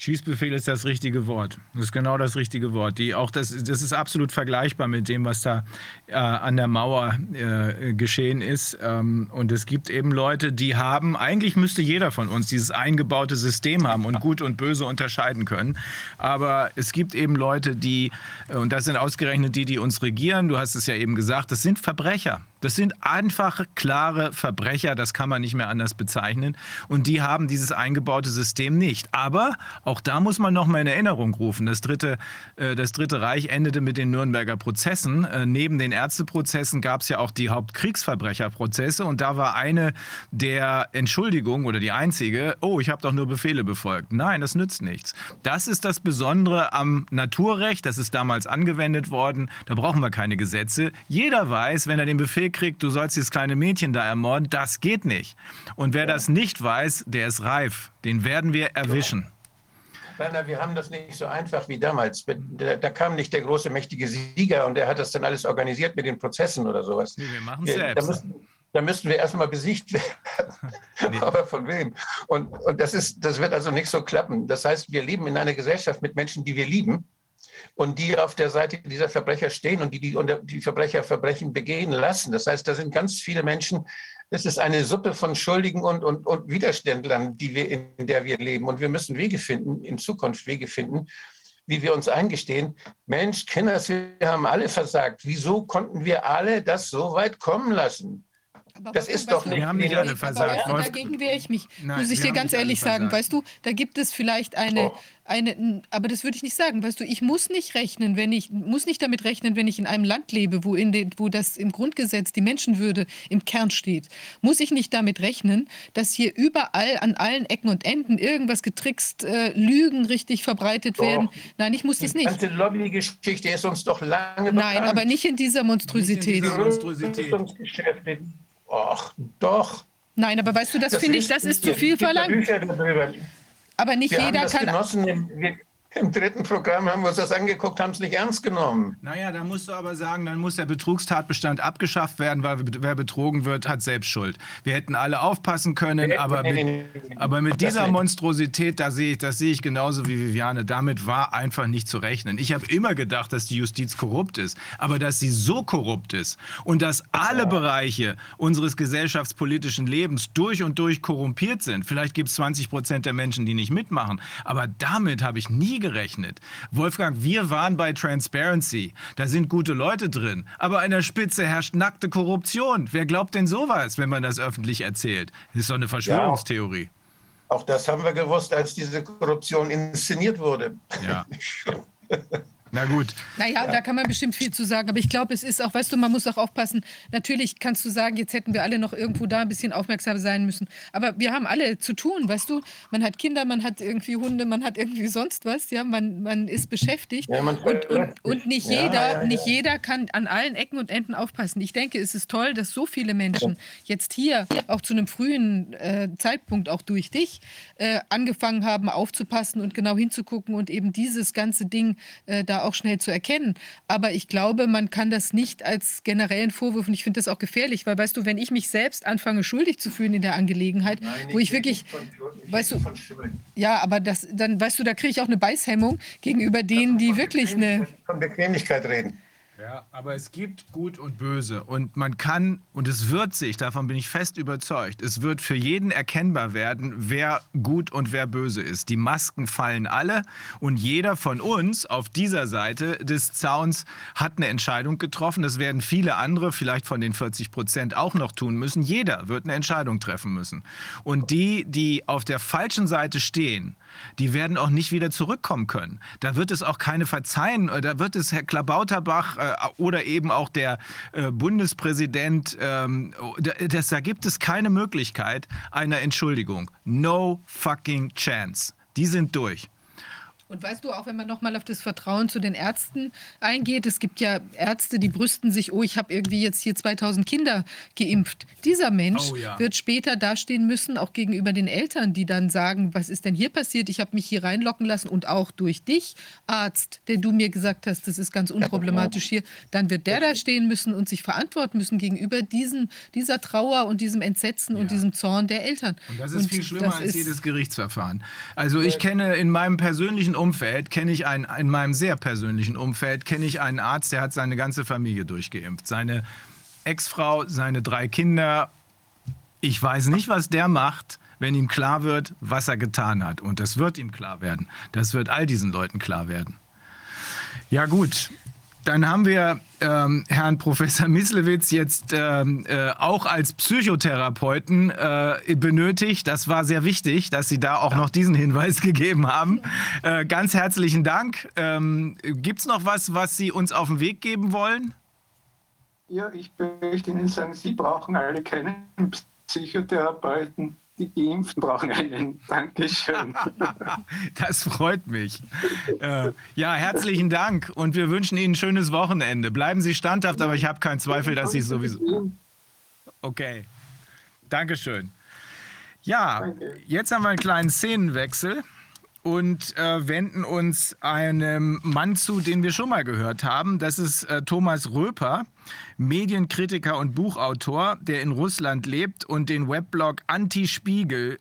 Schießbefehl ist das richtige Wort. Das ist genau das richtige Wort. Die auch das, das ist absolut vergleichbar mit dem, was da äh, an der Mauer äh, geschehen ist. Ähm, und es gibt eben Leute, die haben, eigentlich müsste jeder von uns dieses eingebaute System haben und gut und böse unterscheiden können. Aber es gibt eben Leute, die, äh, und das sind ausgerechnet die, die uns regieren, du hast es ja eben gesagt, das sind Verbrecher. Das sind einfach klare Verbrecher, das kann man nicht mehr anders bezeichnen. Und die haben dieses eingebaute System nicht. Aber auch da muss man noch mal in Erinnerung rufen. Das dritte, äh, das dritte Reich endete mit den Nürnberger Prozessen. Äh, neben den Ärzteprozessen gab es ja auch die Hauptkriegsverbrecherprozesse. Und da war eine der Entschuldigungen oder die einzige, oh, ich habe doch nur Befehle befolgt. Nein, das nützt nichts. Das ist das Besondere am Naturrecht. Das ist damals angewendet worden. Da brauchen wir keine Gesetze. Jeder weiß, wenn er den Befehl kriegt, du sollst dieses kleine Mädchen da ermorden, das geht nicht. Und wer ja. das nicht weiß, der ist reif. Den werden wir erwischen. Werner, wir haben das nicht so einfach wie damals. Da, da, kam nicht der große, mächtige Sieger und der hat das dann alles organisiert mit den Prozessen oder sowas. Nee, wir machen es selbst. Da müssen, da müssten wir erstmal besiegt werden. Nee. Aber von wem? Und, und das, ist, das wird also nicht so klappen. Das heißt, wir leben in einer Gesellschaft mit Menschen, die wir lieben und die auf der Seite dieser Verbrecher stehen und die die, die Verbrecher Verbrechen begehen lassen. Das heißt, da sind ganz viele Menschen, es ist eine Suppe von Schuldigen und, und, und Widerständlern, die wir, in der wir leben. Und wir müssen Wege finden, in Zukunft Wege finden, wie wir uns eingestehen, Mensch, Kinder, wir haben alle versagt. Wieso konnten wir alle das so weit kommen lassen? Aber Das ist doch nicht- Wir haben nicht alle versagt. dagegen wehre ich mich, Nein, muss ich dir ganz ehrlich sagen. versagt. Weißt du, da gibt es vielleicht eine, Oh. Eine, aber das würde ich nicht sagen. Weißt du, ich muss nicht rechnen, wenn ich, muss nicht damit rechnen, wenn ich in einem Land lebe, wo, in den, wo das im Grundgesetz die Menschenwürde im Kern steht, muss ich nicht damit rechnen, dass hier überall an allen Ecken und Enden irgendwas getrickst, äh, Lügen richtig verbreitet Doch. werden. Nein, ich muss das Die nicht. ganze Lobbygeschichte ist uns doch lange Nein, bekannt. aber nicht in dieser Monstrosität. dieser- Monstrosität. Ach, doch. Nein, aber weißt du, das, finde ich, das ist zu viel verlangt. Bücher darüber. Aber nicht Wir jeder das kann. genossen. Wir, Im dritten Programm haben wir uns das angeguckt, haben es nicht ernst genommen. Naja, da musst du aber sagen, dann muss der Betrugstatbestand abgeschafft werden, weil wer betrogen wird, hat selbst Schuld. Wir hätten alle aufpassen können, aber Nee, mit, nee, nee. aber mit dieser. Monstrosität, da sehe ich, das sehe ich genauso wie Viviane, damit war einfach nicht zu rechnen. Ich habe immer gedacht, dass die Justiz korrupt ist, aber dass sie so korrupt ist und dass alle Bereiche unseres gesellschaftspolitischen Lebens durch und durch korrumpiert sind. Vielleicht gibt es 20 Prozent der Menschen, die nicht mitmachen, aber damit habe ich nie gerechnet. Wolfgang, wir waren bei Transparency. Da sind gute Leute drin. Aber an der Spitze herrscht nackte Korruption. Wer glaubt denn sowas, wenn man das öffentlich erzählt? Das ist doch eine Verschwörungstheorie. Auch das haben wir gewusst, als diese Korruption inszeniert wurde. Ja. Na gut. Naja, da kann man bestimmt viel zu sagen. Aber ich glaube, es ist auch, weißt du, man muss auch aufpassen. Natürlich kannst du sagen, jetzt hätten wir alle noch irgendwo da ein bisschen aufmerksam sein müssen. Aber wir haben alle zu tun, weißt du? Man hat Kinder, man hat irgendwie Hunde, man hat irgendwie sonst was. Ja, man, man ist beschäftigt. Ja, man und, und, und nicht Ja, jeder, ja, ja. nicht jeder kann an allen Ecken und Enden aufpassen. Ich denke, es ist toll, dass so viele Menschen jetzt hier auch zu einem frühen äh, Zeitpunkt auch durch dich äh, angefangen haben aufzupassen und genau hinzugucken und eben dieses ganze Ding äh, da auch schnell zu erkennen. Aber ich glaube, man kann das nicht als generellen Vorwurf und ich finde das auch gefährlich, weil weißt du, wenn ich mich selbst anfange schuldig zu fühlen in der Angelegenheit, wo ich wirklich, weißt du, ja, aber das, dann weißt du, da kriege ich auch eine Beißhemmung gegenüber denen, die wirklich eine Von Bequemlichkeit reden. Ja, aber es gibt Gut und Böse und man kann und es wird sich, davon bin ich fest überzeugt, es wird für jeden erkennbar werden, wer gut und wer böse ist. Die Masken fallen alle und jeder von uns auf dieser Seite des Zauns hat eine Entscheidung getroffen. Das werden viele andere, vielleicht von den 40 Prozent, auch noch tun müssen. Jeder wird eine Entscheidung treffen müssen. Und die, die auf der falschen Seite stehen, die werden auch nicht wieder zurückkommen können. Da wird es auch keine verzeihen. Äh, Da wird es Herr Klabauterbach äh, oder eben auch der äh, Bundespräsident, ähm, da, das, da gibt es keine Möglichkeit einer Entschuldigung. No fucking chance. Die sind durch. Und weißt du, auch wenn man nochmal auf das Vertrauen zu den Ärzten eingeht, es gibt ja Ärzte, die brüsten sich, oh, ich habe irgendwie jetzt hier 2000 Kinder geimpft. Dieser Mensch Oh ja. wird später dastehen müssen, auch gegenüber den Eltern, die dann sagen, was ist denn hier passiert? Ich habe mich hier reinlocken lassen und auch durch dich, Arzt, der du mir gesagt hast, das ist ganz unproblematisch hier, dann wird der da stehen müssen und sich verantworten müssen gegenüber diesen, dieser Trauer und diesem Entsetzen und Ja. diesem Zorn der Eltern. Und das ist viel schlimmer als jedes Gerichtsverfahren. Also ich kenne in meinem persönlichen Umfeld, kenne ich einen, in meinem sehr persönlichen Umfeld, kenne ich einen Arzt, der hat seine ganze Familie durchgeimpft. Seine Ex-Frau, seine drei Kinder. Ich weiß nicht, was der macht, wenn ihm klar wird, was er getan hat. Und das wird ihm klar werden. Das wird all diesen Leuten klar werden. Ja gut, dann haben wir ähm, Herrn Professor Mislewitz jetzt ähm, äh, auch als Psychotherapeuten äh, benötigt. Das war sehr wichtig, dass Sie da auch noch diesen Hinweis gegeben haben. Äh, ganz herzlichen Dank. Ähm, Gibt es noch was, was Sie uns auf den Weg geben wollen? Ja, ich möchte Ihnen sagen, Sie brauchen alle keinen Psychotherapeuten. Die Geimpften brauchen einen. Dankeschön. Das freut mich. Äh, ja, herzlichen Dank und wir wünschen Ihnen ein schönes Wochenende. Bleiben Sie standhaft, aber ich habe keinen Zweifel, dass Sie es sowieso. Okay. Dankeschön. Ja, Danke. jetzt haben wir einen kleinen Szenenwechsel und äh, wenden uns einem Mann zu, den wir schon mal gehört haben. Das ist äh, Thomas Röper, Medienkritiker und Buchautor, der in Russland lebt und den Weblog antispiegel.ru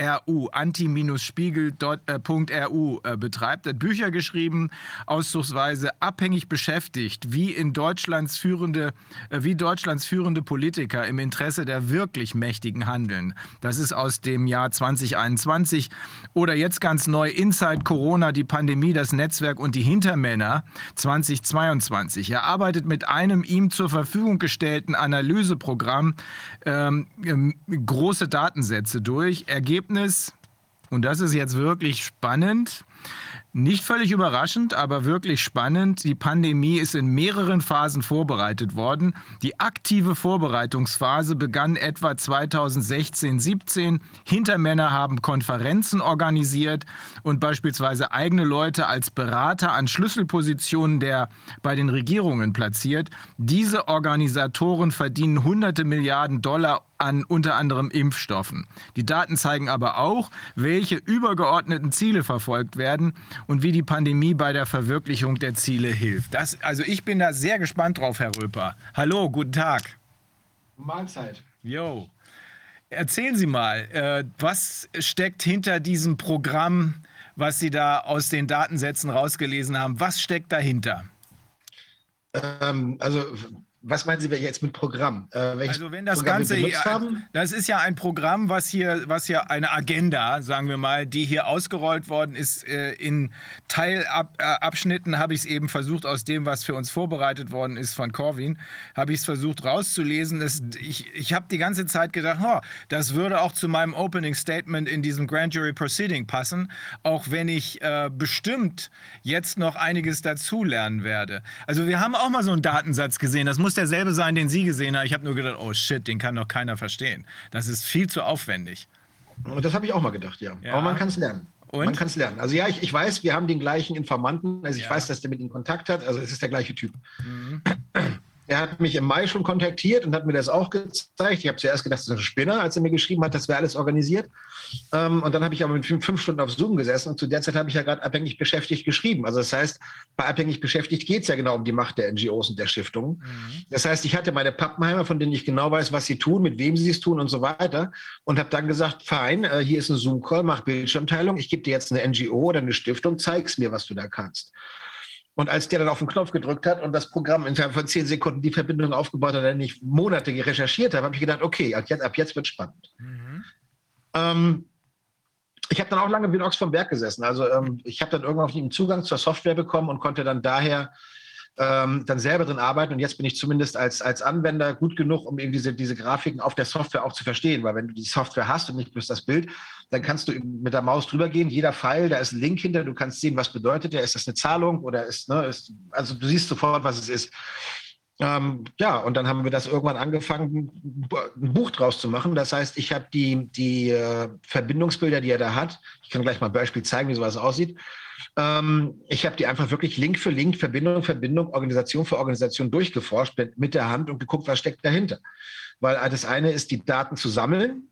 anti-spiegel.ru, anti-spiegel.ru äh, betreibt. Er hat Bücher geschrieben, auszugsweise abhängig beschäftigt, wie in Deutschlands führende, äh, wie Deutschlands führende Politiker im Interesse der wirklich Mächtigen handeln. Das ist aus dem Jahr 2021 oder jetzt ganz neu Inside Corona, die Pandemie, das Netzwerk und die Hintermänner 2022. Er arbeitet mit einem ihm zur Verfügung gestellten Analyseprogramm ähm, ähm, große Datensätze durch. Ergebnis, und das ist jetzt wirklich spannend, nicht völlig überraschend, aber wirklich spannend. Die Pandemie ist in mehreren Phasen vorbereitet worden. Die aktive Vorbereitungsphase begann etwa 2016, 17. Hintermänner haben Konferenzen organisiert und beispielsweise eigene Leute als Berater an Schlüsselpositionen der bei den Regierungen platziert. Diese Organisatoren verdienen hunderte Milliarden Dollar an unter anderem Impfstoffen. Die Daten zeigen aber auch, welche übergeordneten Ziele verfolgt werden und wie die Pandemie bei der Verwirklichung der Ziele hilft. Das, also ich bin da sehr gespannt drauf, Herr Röper. Hallo, guten Tag. Mahlzeit. Jo. Erzählen Sie mal, äh, was steckt hinter diesem Programm, was Sie da aus den Datensätzen rausgelesen haben? Was steckt dahinter? Ähm, also was meinen Sie jetzt mit Programm? Äh, also wenn das Programm Ganze hier, haben? das ist ja ein Programm, was hier, was hier eine Agenda, sagen wir mal, die hier ausgerollt worden ist. Äh, in Teilabschnitten habe ich es eben versucht, aus dem, was für uns vorbereitet worden ist von Corwin, habe ich es versucht rauszulesen. Das, ich ich habe die ganze Zeit gedacht, oh, das würde auch zu meinem Opening Statement in diesem Grand Jury Proceeding passen, auch wenn ich äh, bestimmt jetzt noch einiges dazulernen werde. Also wir haben auch mal so einen Datensatz gesehen, das muss muss derselbe sein, den Sie gesehen haben. Ich habe nur gedacht, oh shit, den kann doch keiner verstehen. Das ist viel zu aufwendig. Das habe ich auch mal gedacht, ja. ja. Aber man kann es lernen. Und? Man kann es lernen. Also ja, ich, ich weiß, wir haben den gleichen Informanten. Also ich ja. weiß, dass der mit ihm Kontakt hat. Also es ist der gleiche Typ. Mhm. Er hat mich im Mai schon kontaktiert und hat mir das auch gezeigt. Ich habe zuerst gedacht, das ist ein Spinner, als er mir geschrieben hat, das wäre alles organisiert. Ähm, und dann habe ich aber mit fünf, Stunden auf Zoom gesessen und zu der Zeit habe ich ja gerade abhängig beschäftigt geschrieben. Also das heißt, bei abhängig beschäftigt geht es ja genau um die Macht der NGOs und der Stiftungen. Mhm. Das heißt, ich hatte meine Pappenheimer, von denen ich genau weiß, was sie tun, mit wem sie es tun und so weiter. Und habe dann gesagt, fein, äh, hier ist ein Zoom-Call, mach Bildschirmteilung. Ich gebe dir jetzt eine NGO oder eine Stiftung, zeig's mir, was du da kannst. Und als der dann auf den Knopf gedrückt hat und das Programm innerhalb von zehn Sekunden die Verbindung aufgebaut hat, dann ich Monate recherchiert habe, habe ich gedacht, okay, ab jetzt, ab jetzt wird spannend. Mhm. Ähm, ich habe dann auch lange wie ein Ochs vom Berg gesessen. Also ähm, ich habe dann irgendwann einen Zugang zur Software bekommen und konnte dann daher ähm, dann selber drin arbeiten. Und jetzt bin ich zumindest als, als Anwender gut genug, um eben diese, diese Grafiken auf der Software auch zu verstehen. Weil wenn du die Software hast und nicht bloß das Bild, dann kannst du mit der Maus drüber gehen. Jeder Pfeil, da ist ein Link hinter. Du kannst sehen, was bedeutet der. Ist das eine Zahlung oder ist, ne, ist also du siehst sofort, was es ist. Ähm, ja, und dann haben wir das irgendwann angefangen, ein Buch draus zu machen. Das heißt, ich habe die, die äh, Verbindungsbilder, die er da hat. Ich kann gleich mal ein Beispiel zeigen, wie sowas aussieht. Ähm, ich habe die einfach wirklich Link für Link, Verbindung, Verbindung, Organisation für Organisation durchgeforscht mit der Hand und geguckt, was steckt dahinter. Weil das eine ist, die Daten zu sammeln.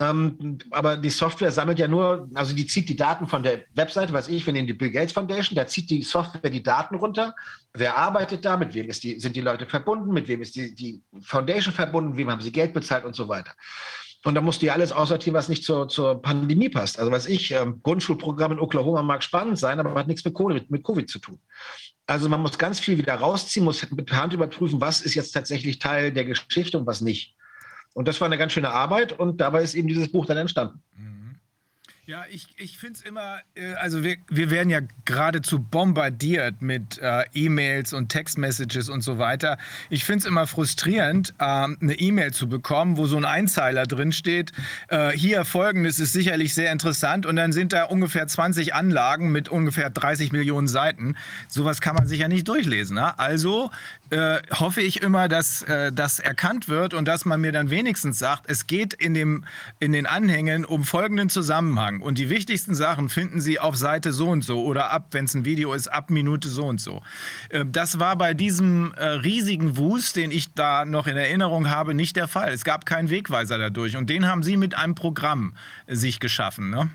Ähm, aber die Software sammelt ja nur, also die zieht die Daten von der Webseite, was ich, wir nehmen die Bill Gates Foundation, da zieht die Software die Daten runter. Wer arbeitet da? Mit wem die, sind die Leute verbunden? Mit wem ist die, die Foundation verbunden? Wem haben sie Geld bezahlt und so weiter? Und da musst du ja alles aussortieren, was nicht zur, zur Pandemie passt. Also was ich, ähm, Grundschulprogramm in Oklahoma mag spannend sein, aber hat nichts mit, mit, mit Covid zu tun. Also man muss ganz viel wieder rausziehen, muss mit Hand überprüfen, was ist jetzt tatsächlich Teil der Geschichte und was nicht. Und das war eine ganz schöne Arbeit und dabei ist eben dieses Buch dann entstanden. Mhm. Ja, ich, ich finde es immer, äh, also wir, wir werden ja geradezu bombardiert mit äh, E-Mails und Textmessages und so weiter. Ich finde es immer frustrierend, äh, eine E-Mail zu bekommen, wo so ein Einzeiler drin steht, äh, hier folgendes ist sicherlich sehr interessant und dann sind da ungefähr 20 Anlagen mit ungefähr 30 Millionen Seiten. Sowas kann man sich ja nicht durchlesen. Ne? Also äh, hoffe ich immer, dass äh, das erkannt wird und dass man mir dann wenigstens sagt, es geht in, dem, in den Anhängen um folgenden Zusammenhang. Und die wichtigsten Sachen finden Sie auf Seite so und so oder ab, wenn es ein Video ist, ab Minute so und so. Ähm, das war bei diesem äh, riesigen Wust, den ich da noch in Erinnerung habe, nicht der Fall. Es gab keinen Wegweiser dadurch. Und den haben Sie mit einem Programm äh, sich geschaffen, ne?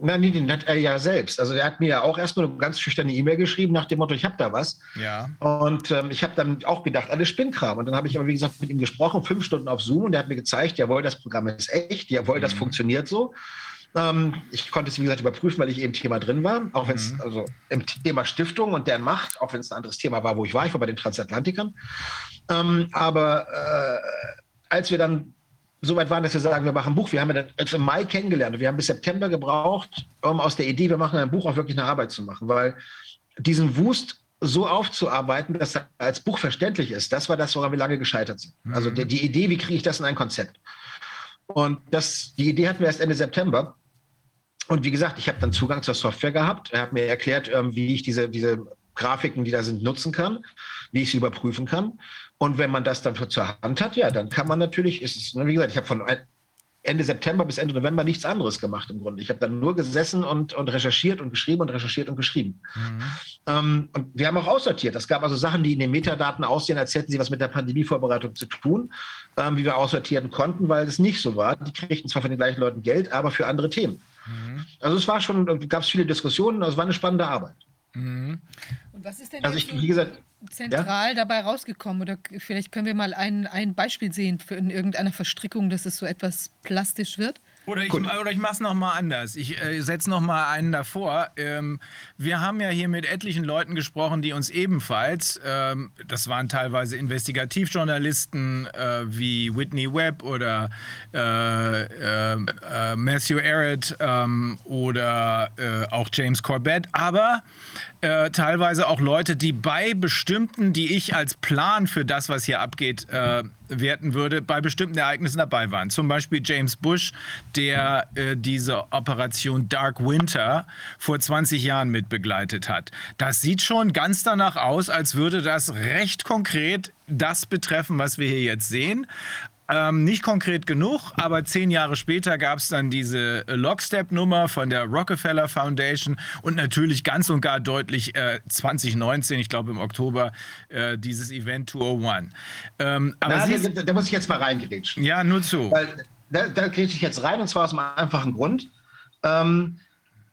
Nein, den hat er ja selbst. Also er hat mir ja auch erstmal eine ganz schüchterne E-Mail geschrieben nach dem Motto, ich habe da was. Ja. Und ähm, ich habe dann auch gedacht, alles Spinnkram. Und dann habe ich aber, wie gesagt, mit ihm gesprochen, fünf Stunden auf Zoom und er hat mir gezeigt, jawohl, das Programm ist echt, jawohl, mhm. das funktioniert so. Ähm, ich konnte es, wie gesagt, überprüfen, weil ich eben Thema drin war, auch wenn es mhm. also im Thema Stiftung und deren Macht, auch wenn es ein anderes Thema war, wo ich war, ich war bei den Transatlantikern. Ähm, aber äh, als wir dann so weit waren, dass wir sagen, wir machen ein Buch, wir haben ja dann im Mai kennengelernt. Wir haben bis September gebraucht, um aus der Idee, wir machen ein Buch, auch wirklich eine Arbeit zu machen, weil diesen Wust so aufzuarbeiten, dass er als Buch verständlich ist, das war das, woran wir lange gescheitert sind. Also die, die Idee, wie kriege ich das in ein Konzept? Und das, die Idee hatten wir erst Ende September. Und wie gesagt, ich habe dann Zugang zur Software gehabt. Er hat mir erklärt, ähm, wie ich diese, diese Grafiken, die da sind, nutzen kann, wie ich sie überprüfen kann. Und wenn man das dann zur Hand hat, ja, dann kann man natürlich, ist es, wie gesagt, ich habe von Ende September bis Ende November nichts anderes gemacht im Grunde. Ich habe dann nur gesessen und, und recherchiert und geschrieben und recherchiert und geschrieben. Mhm. Ähm, und wir haben auch aussortiert. Es gab also Sachen, die in den Metadaten aussehen, als hätten sie was mit der Pandemievorbereitung zu tun, ähm, wie wir aussortieren konnten, weil es nicht so war. Die kriegten zwar von den gleichen Leuten Geld, aber für andere Themen. Mhm. Also es war schon, gab es viele Diskussionen, also es war eine spannende Arbeit. Mhm. Und was ist denn also ich, wie gesagt, zentral ja? dabei rausgekommen? Oder vielleicht können wir mal ein, ein Beispiel sehen für in irgendeiner Verstrickung, dass es so etwas plastisch wird? Oder ich, oder ich mache es nochmal anders. Ich äh, setze nochmal einen davor. Ähm, wir haben ja hier mit etlichen Leuten gesprochen, die uns ebenfalls, ähm, das waren teilweise Investigativjournalisten äh, wie Whitney Webb oder äh, äh, äh Matthew Arrett ähm, oder äh, auch James Corbett, aber äh, teilweise auch Leute, die bei bestimmten, die ich als Plan für das, was hier abgeht, äh, werten würde, bei bestimmten Ereignissen dabei waren. Zum Beispiel James Bush, der äh, diese Operation Dark Winter vor 20 Jahren mitbegleitet hat. Das sieht schon ganz danach aus, als würde das recht konkret das betreffen, was wir hier jetzt sehen. Ähm, nicht konkret genug, aber zehn Jahre später gab es dann diese Lockstep-Nummer von der Rockefeller Foundation und natürlich ganz und gar deutlich äh, 2019, ich glaube im Oktober, äh, dieses Event 201. Ähm, aber Na, Sie, da, da, muss ich jetzt mal reingerätschen. Ja, nur zu. Weil, da, da kriege ich jetzt rein und zwar aus einem einfachen Grund. Ähm,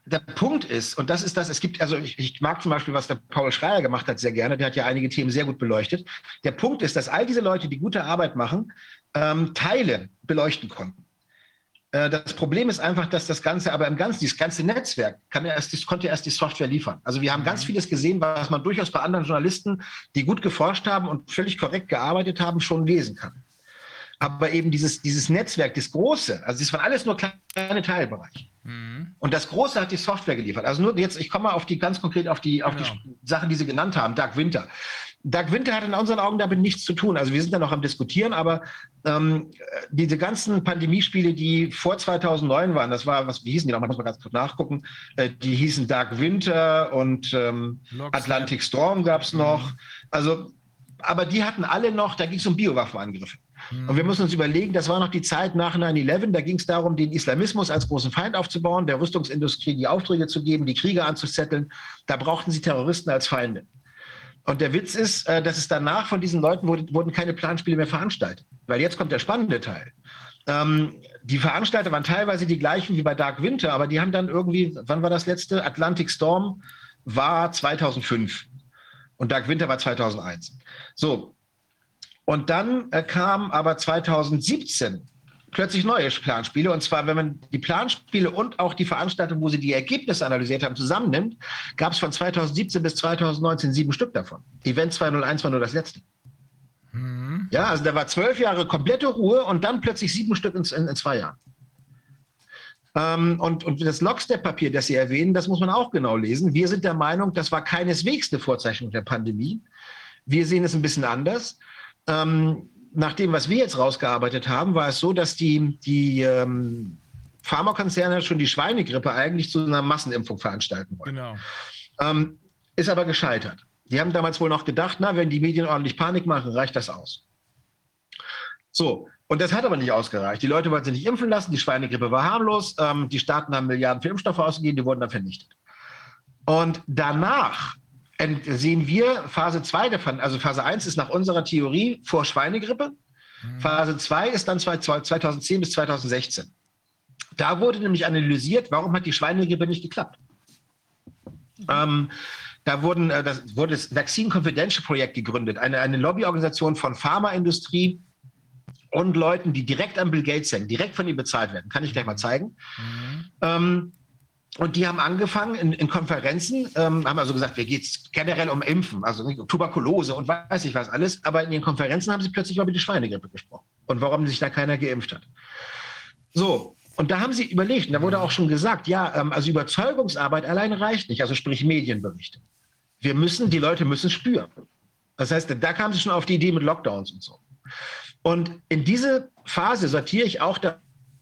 der Punkt ist, und das ist das, es gibt, also ich, ich, mag zum Beispiel, was der Paul Schreier gemacht hat, sehr gerne, der hat ja einige Themen sehr gut beleuchtet. Der Punkt ist, dass all diese Leute, die gute Arbeit machen, ähm, Teile beleuchten konnten. Äh, das Problem ist einfach, dass das Ganze, aber im Ganzen, dieses ganze Netzwerk kann erst, konnte erst die Software liefern. Also wir haben ganz mhm. vieles gesehen, was man durchaus bei anderen Journalisten, die gut geforscht haben und völlig korrekt gearbeitet haben, schon lesen kann. Aber eben dieses, dieses Netzwerk, das Große, also das waren alles nur kleine Teilbereiche. Mhm. Und das Große hat die Software geliefert. Also nur jetzt, ich komme mal auf die ganz konkret auf die, auf genau. die Sachen, die Sie genannt haben, Dark Winter. Dark Winter hat in unseren Augen damit nichts zu tun. Also wir sind da noch am Diskutieren, aber ähm, diese ganzen Pandemiespiele, die vor 2009 waren, das war, was, wie hießen die noch? Man muss mal ganz kurz nachgucken. Äh, die hießen Dark Winter und ähm, Atlantic Storm gab es noch. Also, aber die hatten alle noch, da ging es um Biowaffenangriffe. Mhm. Und wir müssen uns überlegen, das war noch die Zeit nach 9-11, da ging es darum, den Islamismus als großen Feind aufzubauen, der Rüstungsindustrie die Aufträge zu geben, die Kriege anzuzetteln. Da brauchten sie Terroristen als Feinde. Und der Witz ist, äh, dass es danach von diesen Leuten wurde, wurden keine Planspiele mehr veranstaltet. Weil jetzt kommt der spannende Teil. Ähm, die Veranstalter waren teilweise die gleichen wie bei Dark Winter, aber die haben dann irgendwie, wann war das letzte? Atlantic Storm war 2005 und Dark Winter war 2001. So. Und dann äh, kam aber 2017 plötzlich neue Planspiele. Und zwar, wenn man die Planspiele und auch die Veranstaltung, wo sie die Ergebnisse analysiert haben, zusammennimmt, gab es von 2017 bis 2019 sieben Stück davon. Event 201 war nur das letzte. Mhm. Ja, also da war zwölf Jahre komplette Ruhe und dann plötzlich sieben Stück in, in, in zwei Jahren. Ähm, und, und das Lockstep-Papier, das Sie erwähnen, das muss man auch genau lesen. Wir sind der Meinung, das war keineswegs eine Vorzeichnung der Pandemie. Wir sehen es ein bisschen anders. Ähm, nach dem, was wir jetzt rausgearbeitet haben, war es so, dass die, die ähm, Pharmakonzerne schon die Schweinegrippe eigentlich zu einer Massenimpfung veranstalten wollen. Genau. Ähm, ist aber gescheitert. Die haben damals wohl noch gedacht, na, wenn die Medien ordentlich Panik machen, reicht das aus. So, und das hat aber nicht ausgereicht. Die Leute wollten sich nicht impfen lassen, die Schweinegrippe war harmlos, ähm, die Staaten haben Milliarden für Impfstoffe ausgegeben, die wurden dann vernichtet. Und danach sehen wir Phase 2 davon. Also Phase 1 ist nach unserer Theorie vor Schweinegrippe. Mhm. Phase 2 ist dann 2010 bis 2016. Da wurde nämlich analysiert, warum hat die Schweinegrippe nicht geklappt. Mhm. Ähm, da wurden, äh, das wurde das Vaccine Confidential Projekt gegründet, eine, eine Lobbyorganisation von Pharmaindustrie und Leuten, die direkt an Bill Gates hängen, direkt von ihm bezahlt werden. Kann ich gleich mal zeigen. Mhm. Ähm, und die haben angefangen in, in Konferenzen, ähm, haben also gesagt, wir geht es generell um Impfen, also Tuberkulose und weiß ich was alles. Aber in den Konferenzen haben sie plötzlich über die Schweinegrippe gesprochen und warum sich da keiner geimpft hat. So, und da haben sie überlegt, und da wurde auch schon gesagt, ja, ähm, also Überzeugungsarbeit allein reicht nicht, also sprich Medienberichte. Wir müssen, die Leute müssen spüren. Das heißt, da kamen sie schon auf die Idee mit Lockdowns und so. Und in diese Phase sortiere ich auch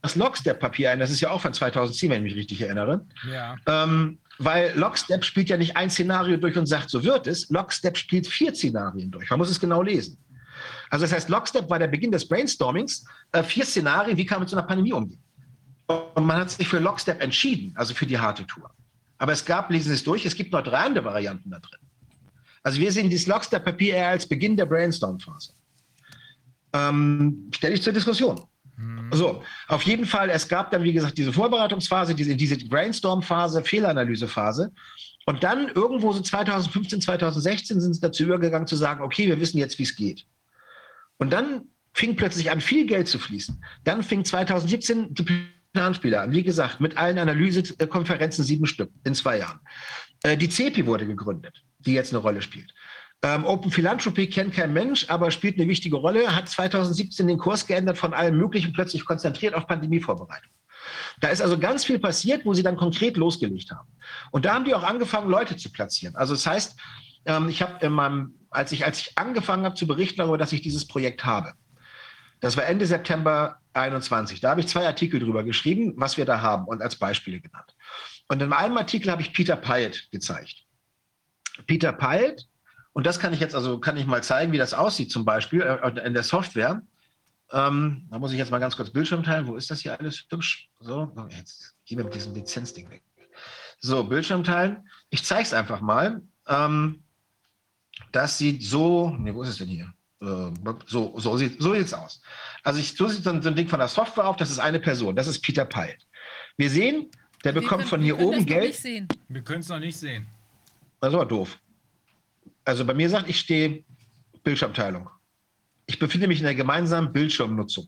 das Lockstep-Papier ein. Das ist ja auch von 2010, wenn ich mich richtig erinnere. Ja. Ähm, weil Lockstep spielt ja nicht ein Szenario durch und sagt, so wird es. Lockstep spielt vier Szenarien durch. Man muss es genau lesen. Also das heißt, Lockstep war der Beginn des Brainstormings. Äh, vier Szenarien, wie kann man mit so einer Pandemie umgehen? Und man hat sich für Lockstep entschieden, also für die harte Tour. Aber es gab, lesen Sie es durch, es gibt noch drei andere Varianten da drin. Also wir sehen dieses Lockstep-Papier eher als Beginn der Brainstorm-Phase. Ähm, Stelle ich zur Diskussion. So, auf jeden Fall, es gab dann, wie gesagt, diese Vorbereitungsphase, diese, diese Brainstorm-Phase, Fehlanalyse-Phase. Und dann irgendwo so 2015, 2016 sind sie dazu übergegangen zu sagen, okay, wir wissen jetzt, wie es geht. Und dann fing plötzlich an, viel Geld zu fließen. Dann fing 2017 die Planspieler an. Wie gesagt, mit allen Analysekonferenzen sieben Stück in zwei Jahren. Äh, die CEPI wurde gegründet, die jetzt eine Rolle spielt. Ähm, Open Philanthropy kennt kein Mensch, aber spielt eine wichtige Rolle, hat 2017 den Kurs geändert von allem Möglichen, plötzlich konzentriert auf Pandemievorbereitung. Da ist also ganz viel passiert, wo sie dann konkret losgelegt haben. Und da haben die auch angefangen, Leute zu platzieren. Also das heißt, ähm, ich habe in meinem, als ich, als ich angefangen habe zu berichten darüber, dass ich dieses Projekt habe, das war Ende September 21. Da habe ich zwei Artikel drüber geschrieben, was wir da haben und als Beispiele genannt. Und in einem Artikel habe ich Peter Pyatt gezeigt. Peter Pyatt, und das kann ich jetzt, also kann ich mal zeigen, wie das aussieht, zum Beispiel äh, in der Software. Ähm, da muss ich jetzt mal ganz kurz Bildschirm teilen. Wo ist das hier alles hübsch? So, jetzt gehen wir mit diesem Lizenzding weg. So, Bildschirm teilen. Ich zeige es einfach mal. Ähm, das sieht so, ne, wo ist es denn hier? Äh, so, so sieht so sieht's aus. Also ich so sieht so ein Ding von der Software auf, das ist eine Person, das ist Peter Pyle. Wir sehen, der wir bekommt können, von hier oben Geld. Wir können es noch nicht sehen. Das war doof. Also bei mir sagt, ich stehe Bildschirmteilung. Ich befinde mich in der gemeinsamen Bildschirmnutzung.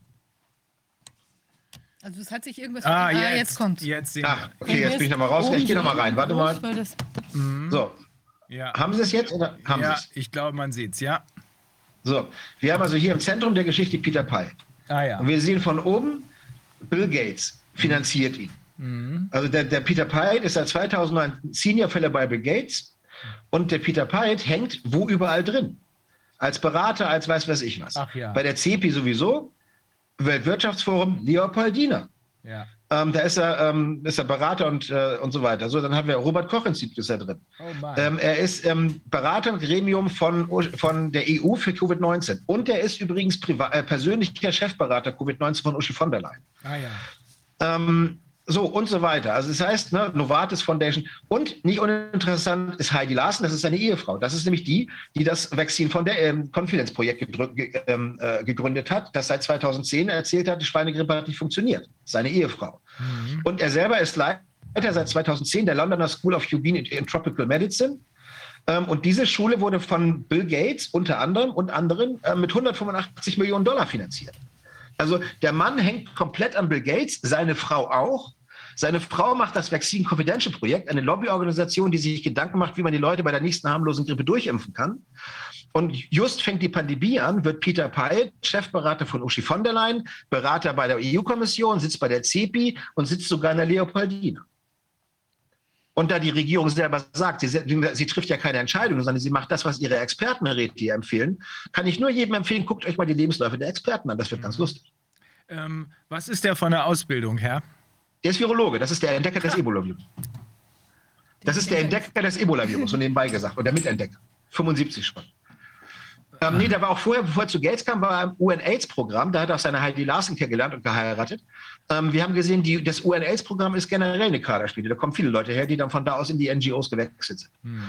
Also es hat sich irgendwas. Ah, jetzt, ah, jetzt kommt. Jetzt sehen ah, okay, jetzt bin ich nochmal raus. Ich gehe nochmal rein. Warte mal. Mhm. So. Ja. Haben Sie es jetzt oder haben ja, Sie es? Ich glaube, man sieht es, ja. So, wir haben also hier im Zentrum der Geschichte Peter Pye. Ah, ja. Und wir sehen von oben, Bill Gates finanziert ihn. Mhm. Also der, der, Peter Pye ist seit 2009 Senior Fellow bei Bill Gates und der Peter Pye hängt wo überall drin. Als Berater, als weiß was ich was. Ja. Bei der CEPI sowieso, Weltwirtschaftsforum Leopoldina. Ja. Ähm, da ist er, ähm, ist er Berater und, äh, und so weiter. So, dann haben wir Robert Koch Institut ist er drin. Oh ähm, er ist ähm, Berater im Gremium von, von der EU für Covid-19. Und er ist übrigens äh, persönlicher Chefberater Covid-19 von Uschi von der Leyen. Ah ja. So und so weiter. Also das heißt, ne, Novartis Foundation und nicht uninteressant ist Heidi Larsen, das ist seine Ehefrau. Das ist nämlich die, die das Vaccine von der ähm, Confidence Projekt ähm, äh, gegründet hat, das seit 2010 erzählt hat, die Schweinegrippe hat nicht funktioniert. Seine Ehefrau. Mhm. Und er selber ist Leiter seit 2010 der Londoner School of Hygiene in Tropical Medicine. Ähm, und diese Schule wurde von Bill Gates unter anderem und anderen äh, mit 185 Millionen Dollar finanziert. Also der Mann hängt komplett an Bill Gates, seine Frau auch. Seine Frau macht das Vaccine Confidential Projekt, eine Lobbyorganisation, die sich Gedanken macht, wie man die Leute bei der nächsten harmlosen Grippe durchimpfen kann. Und just fängt die Pandemie an, wird Peter Pyle, Chefberater von Uschi von der Leyen, Berater bei der EU-Kommission, sitzt bei der CEPI und sitzt sogar in der Leopoldina. Und da die Regierung selber sagt, sie, sie, trifft ja keine Entscheidung, sondern sie macht das, was ihre Expertenräte ihr empfehlen, kann ich nur jedem empfehlen, guckt euch mal die Lebensläufe der Experten an. Das wird ganz mhm. lustig. Ähm, was ist der von der Ausbildung, Herr? Der ist Virologe, das ist der Entdecker des Ebola-Virus. Das ist der Entdecker des Ebola-Virus, so nebenbei gesagt, oder der Mitentdecker. 75 schon. Ähm, nee, der war auch vorher, bevor er zu Gates kam, war er im UN-AIDS-Programm. Da hat er auch seine Heidi Larsen kennengelernt und geheiratet. Ähm, wir haben gesehen, die, das UN-AIDS-Programm ist generell eine Kaderspiele. Da kommen viele Leute her, die dann von da aus in die NGOs gewechselt sind. Mhm.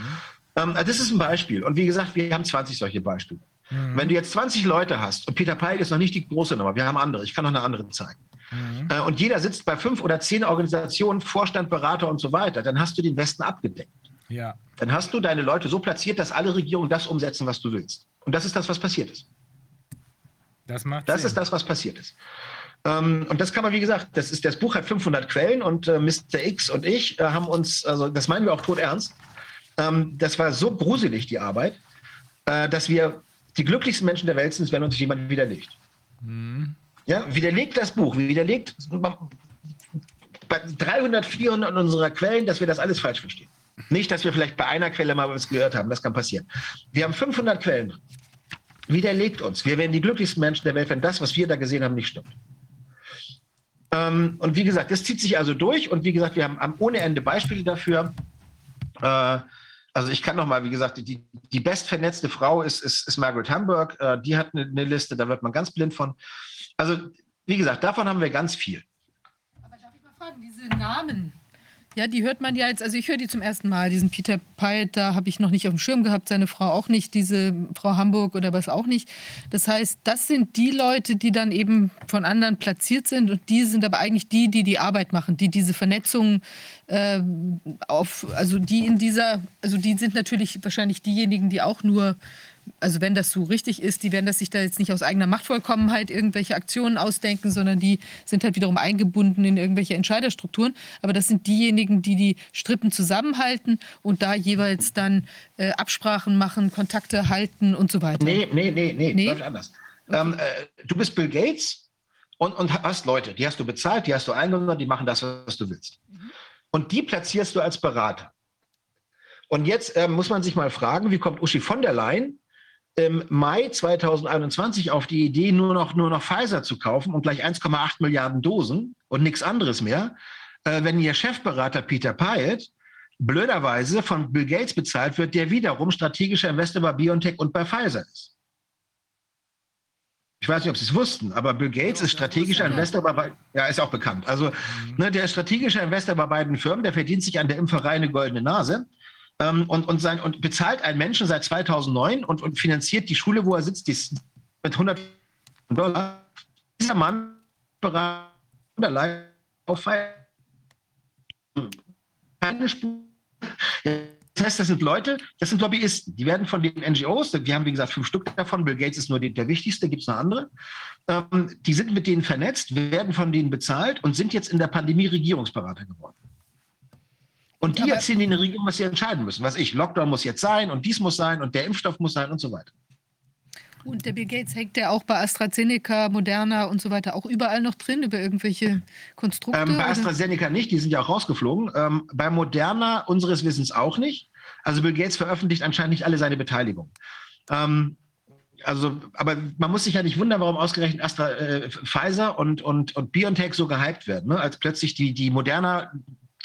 Ähm, also das ist ein Beispiel. Und wie gesagt, wir haben 20 solche Beispiele. Mhm. Wenn du jetzt 20 Leute hast, und Peter Peil ist noch nicht die große Nummer, wir haben andere, ich kann noch eine andere zeigen. Mhm. Äh, und jeder sitzt bei fünf oder zehn Organisationen, Vorstand, Berater und so weiter, dann hast du den Westen abgedeckt. Ja. Dann hast du deine Leute so platziert, dass alle Regierungen das umsetzen, was du willst. Und das ist das, was passiert ist. Das macht Das Sinn. ist das, was passiert ist. Ähm, und das kann man, wie gesagt, das ist das Buch hat 500 Quellen und äh, Mr. X und ich äh, haben uns, also das meinen wir auch tot ernst. Ähm, das war so gruselig die Arbeit, äh, dass wir die glücklichsten Menschen der Welt sind, wenn uns jemand widerlegt. Mhm. Ja, widerlegt das Buch, widerlegt bei 300, 400 unserer Quellen, dass wir das alles falsch verstehen. Nicht, dass wir vielleicht bei einer Quelle mal was gehört haben, das kann passieren. Wir haben 500 Quellen. Widerlegt uns. Wir werden die glücklichsten Menschen der Welt, wenn das, was wir da gesehen haben, nicht stimmt. Ähm, und wie gesagt, das zieht sich also durch. Und wie gesagt, wir haben ohne Ende Beispiele dafür. Äh, also ich kann noch mal, wie gesagt, die, die bestvernetzte Frau ist, ist, ist Margaret Hamburg. Äh, die hat eine, eine, Liste, da wird man ganz blind von. Also wie gesagt, davon haben wir ganz viel. Aber darf ich mal fragen, diese Namen, ja, die hört man ja jetzt, also ich höre die zum ersten Mal, diesen Peter Pyatt, da habe ich noch nicht auf dem Schirm gehabt, seine Frau auch nicht, diese Frau Hamburg oder was auch nicht. Das heißt, das sind die Leute, die dann eben von anderen platziert sind und die sind aber eigentlich die, die die Arbeit machen, die diese Vernetzung äh, auf, also die in dieser, also die sind natürlich wahrscheinlich diejenigen, die auch nur also wenn das so richtig ist, die werden das sich da jetzt nicht aus eigener Machtvollkommenheit irgendwelche Aktionen ausdenken, sondern die sind halt wiederum eingebunden in irgendwelche Entscheiderstrukturen. Aber das sind diejenigen, die die Strippen zusammenhalten und da jeweils dann äh, Absprachen machen, Kontakte halten und so weiter. Nee, nee, nee, nee, nee? läuft anders. Okay. Ähm, äh, du bist Bill Gates und, und hast Leute, die hast du bezahlt, die hast du eingeladen, die machen das, was du willst. Mhm. Und die platzierst du als Berater. Und jetzt äh, muss man sich mal fragen, wie kommt Uschi von der Leyen im Mai 2021 auf die Idee, nur noch, nur noch Pfizer zu kaufen und gleich 1,8 Milliarden Dosen und nichts anderes mehr, äh, wenn ihr Chefberater Peter Pyatt blöderweise von Bill Gates bezahlt wird, der wiederum strategischer Investor bei BioNTech und bei Pfizer ist. Ich weiß nicht, ob Sie es wussten, aber Bill Gates ist strategischer Investor bei, ja, ist auch bekannt. Also, mhm. ne, der ist strategischer Investor bei beiden Firmen, der verdient sich an der Impferei eine goldene Nase ähm, und, und, sein, und bezahlt einen Menschen seit 2009 und, und finanziert die Schule, wo er sitzt, die, mit 100 Dollar. Dieser Mann bereit auf keine Spur. Das heißt, das sind Leute, das sind Lobbyisten. Die werden von den NGOs, wir haben wie gesagt fünf Stück davon, Bill Gates ist nur der wichtigste, gibt es noch andere. Ähm, die sind mit denen vernetzt, werden von denen bezahlt und sind jetzt in der Pandemie Regierungsberater geworden. Und die Aber erzählen den Regierungen, was sie entscheiden müssen. Was ich, Lockdown muss jetzt sein und dies muss sein und der Impfstoff muss sein und so weiter. Und der Bill Gates hängt ja auch bei AstraZeneca, Moderna und so weiter auch überall noch drin, über irgendwelche Konstrukte? Ähm, bei AstraZeneca nicht, die sind ja auch rausgeflogen. Ähm, bei Moderna unseres Wissens auch nicht. Also Bill Gates veröffentlicht anscheinend nicht alle seine Beteiligung. Ähm, also, aber man muss sich ja nicht wundern, warum ausgerechnet Astra, äh, Pfizer und, und, und BioNTech so gehypt werden. Ne? Als plötzlich die, die Moderna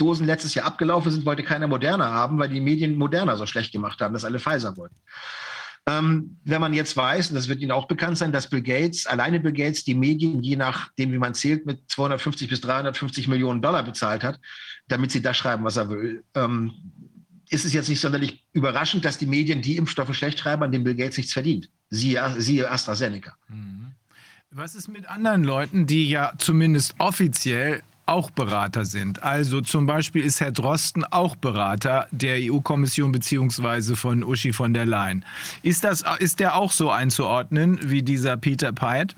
Dosen letztes Jahr abgelaufen sind, wollte keiner Moderna haben, weil die Medien Moderna so schlecht gemacht haben, dass alle Pfizer wollten. Ähm, wenn man jetzt weiß, und das wird Ihnen auch bekannt sein, dass Bill Gates, alleine Bill Gates, die Medien, je nachdem, wie man zählt, mit 250 bis 350 Millionen Dollar bezahlt hat, damit sie das schreiben, was er will, ähm, ist es jetzt nicht sonderlich überraschend, dass die Medien die Impfstoffe schlecht schreiben, an denen Bill Gates nichts verdient. Siehe, siehe AstraZeneca. Mhm. Was ist mit anderen Leuten, die ja zumindest offiziell auch Berater sind. Also zum Beispiel ist Herr Drosten auch Berater der EU-Kommission beziehungsweise von Uschi von der Leyen. Ist, das, ist der auch so einzuordnen wie dieser Peter Pyatt?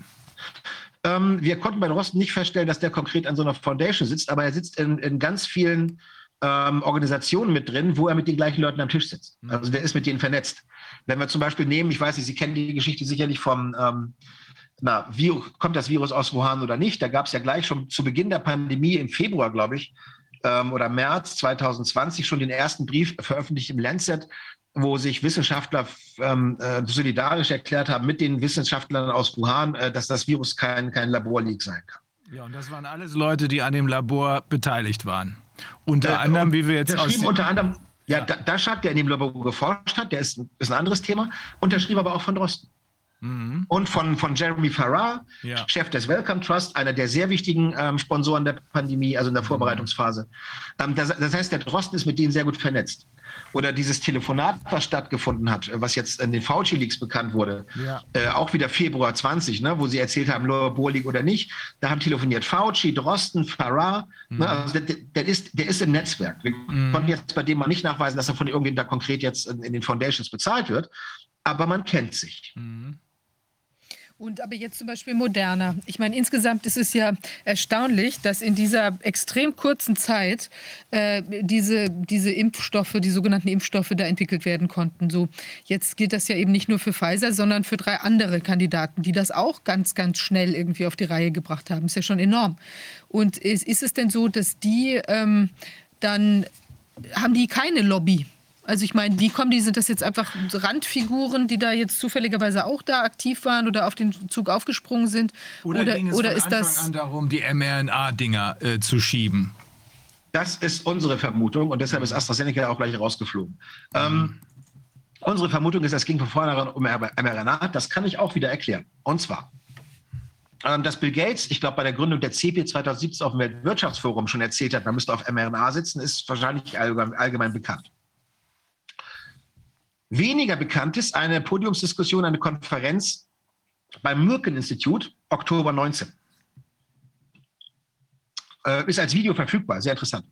Ähm, wir konnten bei Drosten nicht feststellen, dass der konkret an so einer Foundation sitzt, aber er sitzt in, in ganz vielen ähm, Organisationen mit drin, wo er mit den gleichen Leuten am Tisch sitzt. Mhm. Also der ist mit denen vernetzt. Wenn wir zum Beispiel nehmen, ich weiß nicht, Sie kennen die Geschichte sicherlich vom ähm, na, wie kommt das Virus aus Wuhan oder nicht? Da gab es ja gleich schon zu Beginn der Pandemie im Februar, glaube ich, ähm, oder März 2020 schon den ersten Brief veröffentlicht im Lancet, wo sich Wissenschaftler ähm, äh, solidarisch erklärt haben mit den Wissenschaftlern aus Wuhan, äh, dass das Virus kein, kein Laborleak sein kann. Ja, und das waren alles Leute, die an dem Labor beteiligt waren. Unter äh, anderem, wie wir jetzt aus. Unter anderem, ja, ja. Daschak, der in dem Labor geforscht hat, der ist, ist ein anderes Thema, unterschrieb aber auch von Drosten. Mhm. Und von, von Jeremy Farrar, ja. Chef des Welcome Trust, einer der sehr wichtigen ähm, Sponsoren der Pandemie, also in der mhm. Vorbereitungsphase. Ähm, das, das, heißt, der Drosten ist mit denen sehr gut vernetzt. Oder dieses Telefonat, was stattgefunden hat, was jetzt in den Fauci-Leaks bekannt wurde, ja. äh, auch wieder Februar 20, ne, wo sie erzählt haben, Labor-Leak oder nicht, da haben telefoniert Fauci, Drosten, Farrar. Ne, mhm. Ne, also der, der, ist, der ist im Netzwerk. Wir mhm. konnten jetzt bei dem mal nicht nachweisen, dass er von irgendjemandem da konkret jetzt in, in, den Foundations bezahlt wird, aber man kennt sich. Mhm. Und aber jetzt zum Beispiel moderner. Ich meine, insgesamt ist es ja erstaunlich, dass in dieser extrem kurzen Zeit äh, diese, diese Impfstoffe, die sogenannten Impfstoffe da entwickelt werden konnten. So, jetzt gilt das ja eben nicht nur für Pfizer, sondern für drei andere Kandidaten, die das auch ganz, ganz schnell irgendwie auf die Reihe gebracht haben. Ist ja schon enorm. Und ist, ist es denn so, dass die ähm, dann, haben die keine Lobby? Also ich meine, wie kommen die? Sind das jetzt einfach Randfiguren, die da jetzt zufälligerweise auch da aktiv waren oder auf den Zug aufgesprungen sind? Oder, oder, ging es oder von ist Anfang das an darum, die mRNA-Dinger äh, zu schieben? Das ist unsere Vermutung und deshalb ist AstraZeneca auch gleich rausgeflogen. Mhm. Ähm, unsere Vermutung ist, es ging von vornherein um mRNA. Das kann ich auch wieder erklären. Und zwar, ähm, dass Bill Gates, ich glaube, bei der Gründung der CP 2017 auf dem Weltwirtschaftsforum schon erzählt hat, man müsste auf mRNA sitzen, ist wahrscheinlich allgemein, allgemein bekannt. Weniger bekannt ist eine Podiumsdiskussion, eine Konferenz beim Mürken-Institut, Oktober 19. Äh, ist als Video verfügbar, sehr interessant.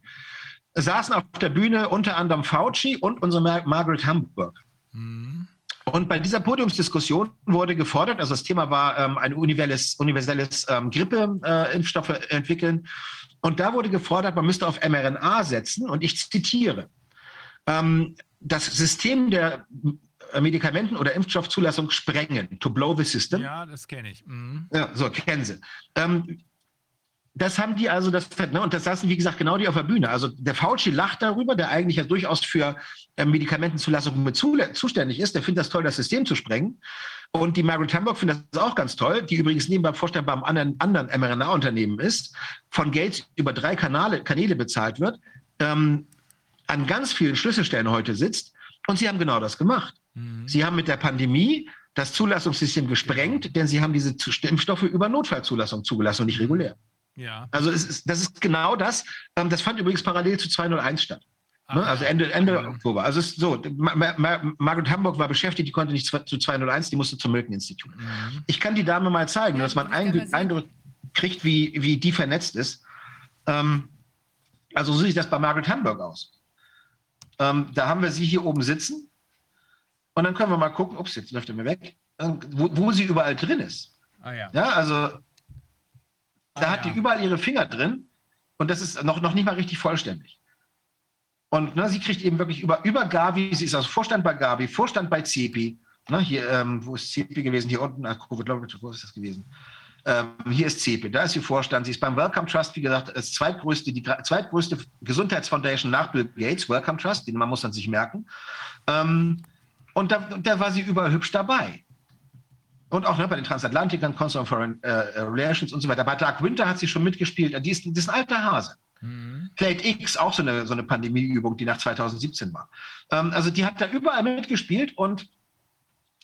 Es saßen auf der Bühne unter anderem Fauci und unsere Mar Margaret Hamburg. Mhm. Und bei dieser Podiumsdiskussion wurde gefordert, also das Thema war ähm, ein universelles, universelles ähm, Grippeimpfstoffe äh, entwickeln. Und da wurde gefordert, man müsste auf mRNA setzen. Und ich zitiere, ähm, das System der äh, Medikamenten- oder Impfstoffzulassung sprengen, to blow the system. Ja, das kenne ich. Mhm. Ja, so, kennen Sie. Ähm, das haben die also, das, ne, und das saßen, wie gesagt, genau die auf der Bühne. Also der Fauci lacht darüber, der eigentlich ja durchaus für äh, Medikamentenzulassung mit zu, zuständig ist. Der findet das toll, das System zu sprengen. Und die Margaret Hamburg findet das auch ganz toll, die übrigens nebenbei Vorstand beim anderen, anderen mRNA-Unternehmen ist, von Gates über drei Kanäle, Kanäle bezahlt wird. Ähm, an ganz vielen Schlüsselstellen heute sitzt. Und sie haben genau das gemacht. Mhm. Sie haben mit der Pandemie das Zulassungssystem gesprengt, denn sie haben diese Impfstoffe über Notfallzulassung zugelassen und nicht regulär. Ja. Also ist, das ist genau das. Ähm, das fand übrigens parallel zu 201 statt. Ne? Also Ende, Ende ja. Oktober. Also ist so, Mar Mar Margaret Hamburg war beschäftigt, die konnte nicht zu 201, die musste zum Milken-Institut. Mhm. Ich kann die Dame mal zeigen, dass man einen Eindruck kriegt, wie, wie die vernetzt ist. Ähm, also so sieht das bei Margaret Hamburg aus. Ähm, da haben wir sie hier oben sitzen. Und dann können wir mal gucken, ups, jetzt läuft er mir weg, ähm, wo, wo, sie überall drin ist. Ah, ja. ja, also da ah, hat ja. die überall ihre Finger drin und das ist noch, noch nicht mal richtig vollständig. Und ne, sie kriegt eben wirklich über, über Gavi, sie ist also Vorstand bei Gavi, Vorstand bei CEPI. Ne, hier, ähm, wo ist CEPI gewesen? Hier unten, ach, wo ist das gewesen? Ähm, hier ist CEPE, da ist ihr Vorstand. Sie ist beim Wellcome Trust, wie gesagt, das zweitgrößte, die zweitgrößte Gesundheitsfoundation nach Bill Gates, Wellcome Trust, den man muss dann sich merken. Ähm, und da, da, war sie überall hübsch dabei. Und auch ne, bei den Transatlantikern, Council on Foreign äh, Relations und so weiter. Bei Dark Winter hat sie schon mitgespielt. Die ist, die ist ein alter Hase. Mhm. Plate X, auch so eine, so eine Pandemieübung, die nach 2017 war. Ähm, also die hat da überall mitgespielt und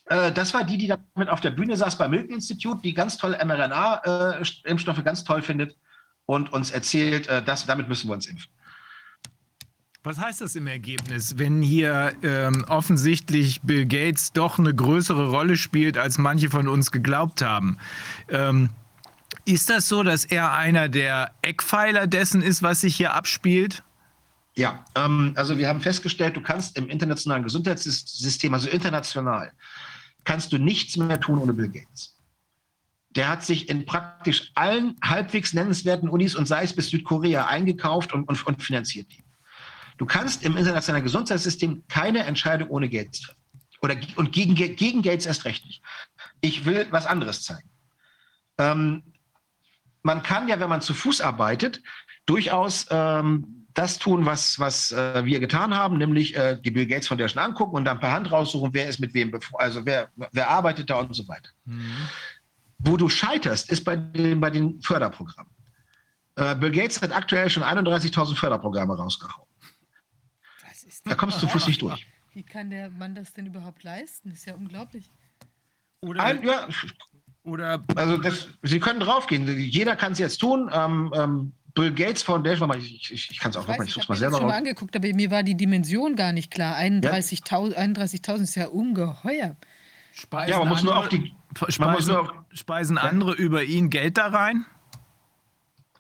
äh, das war die, die damit auf der Bühne saß beim Milken Institute, die ganz tolle mRNA-Impfstoffe ganz toll findet und uns erzählt, äh, dass, damit müssen wir uns impfen. Was heißt das im Ergebnis, wenn hier ähm, offensichtlich Bill Gates doch eine größere Rolle spielt, als manche von uns geglaubt haben? Ähm, ist das so, dass er einer der Eckpfeiler dessen ist, was sich hier abspielt? Ja, ähm, also wir haben festgestellt, du kannst im internationalen Gesundheitssystem, also international, kannst du nichts mehr tun ohne Bill Gates. Der hat sich in praktisch allen halbwegs nennenswerten Unis und sei es bis Südkorea eingekauft und, und, und finanziert die. Du kannst im internationalen Gesundheitssystem keine Entscheidung ohne Gates treffen. Oder, und gegen, gegen Gates erst recht nicht. Ich will was anderes zeigen. Ähm, man kann ja, wenn man zu Fuß arbeitet, durchaus ähm, das tun, was, was äh, wir getan haben, nämlich äh, die Bill Gates Foundation angucken und dann per Hand raussuchen, wer ist mit wem, also wer, wer arbeitet da und so weiter. Mhm. Wo du scheiterst, ist bei den, bei den Förderprogrammen. Äh, Bill Gates hat aktuell schon 31.000 Förderprogramme rausgehauen. Da kommst du nicht durch. Wie kann der Mann das denn überhaupt leisten? Das ist ja unglaublich. Oder, Ein, ja, oder also das, Sie können draufgehen. Jeder kann es jetzt tun. Ähm, ähm, Bill Gates Foundation, ich, ich, ich kann es auch nochmal, ich suche mal selber Ich habe mal angeguckt, aber mir war die Dimension gar nicht klar. 31.000 ja. 31 ist ja ungeheuer. Speisen ja, man muss andere, nur auf die. Speisen, auf, speisen ja. andere über ihn Geld da rein?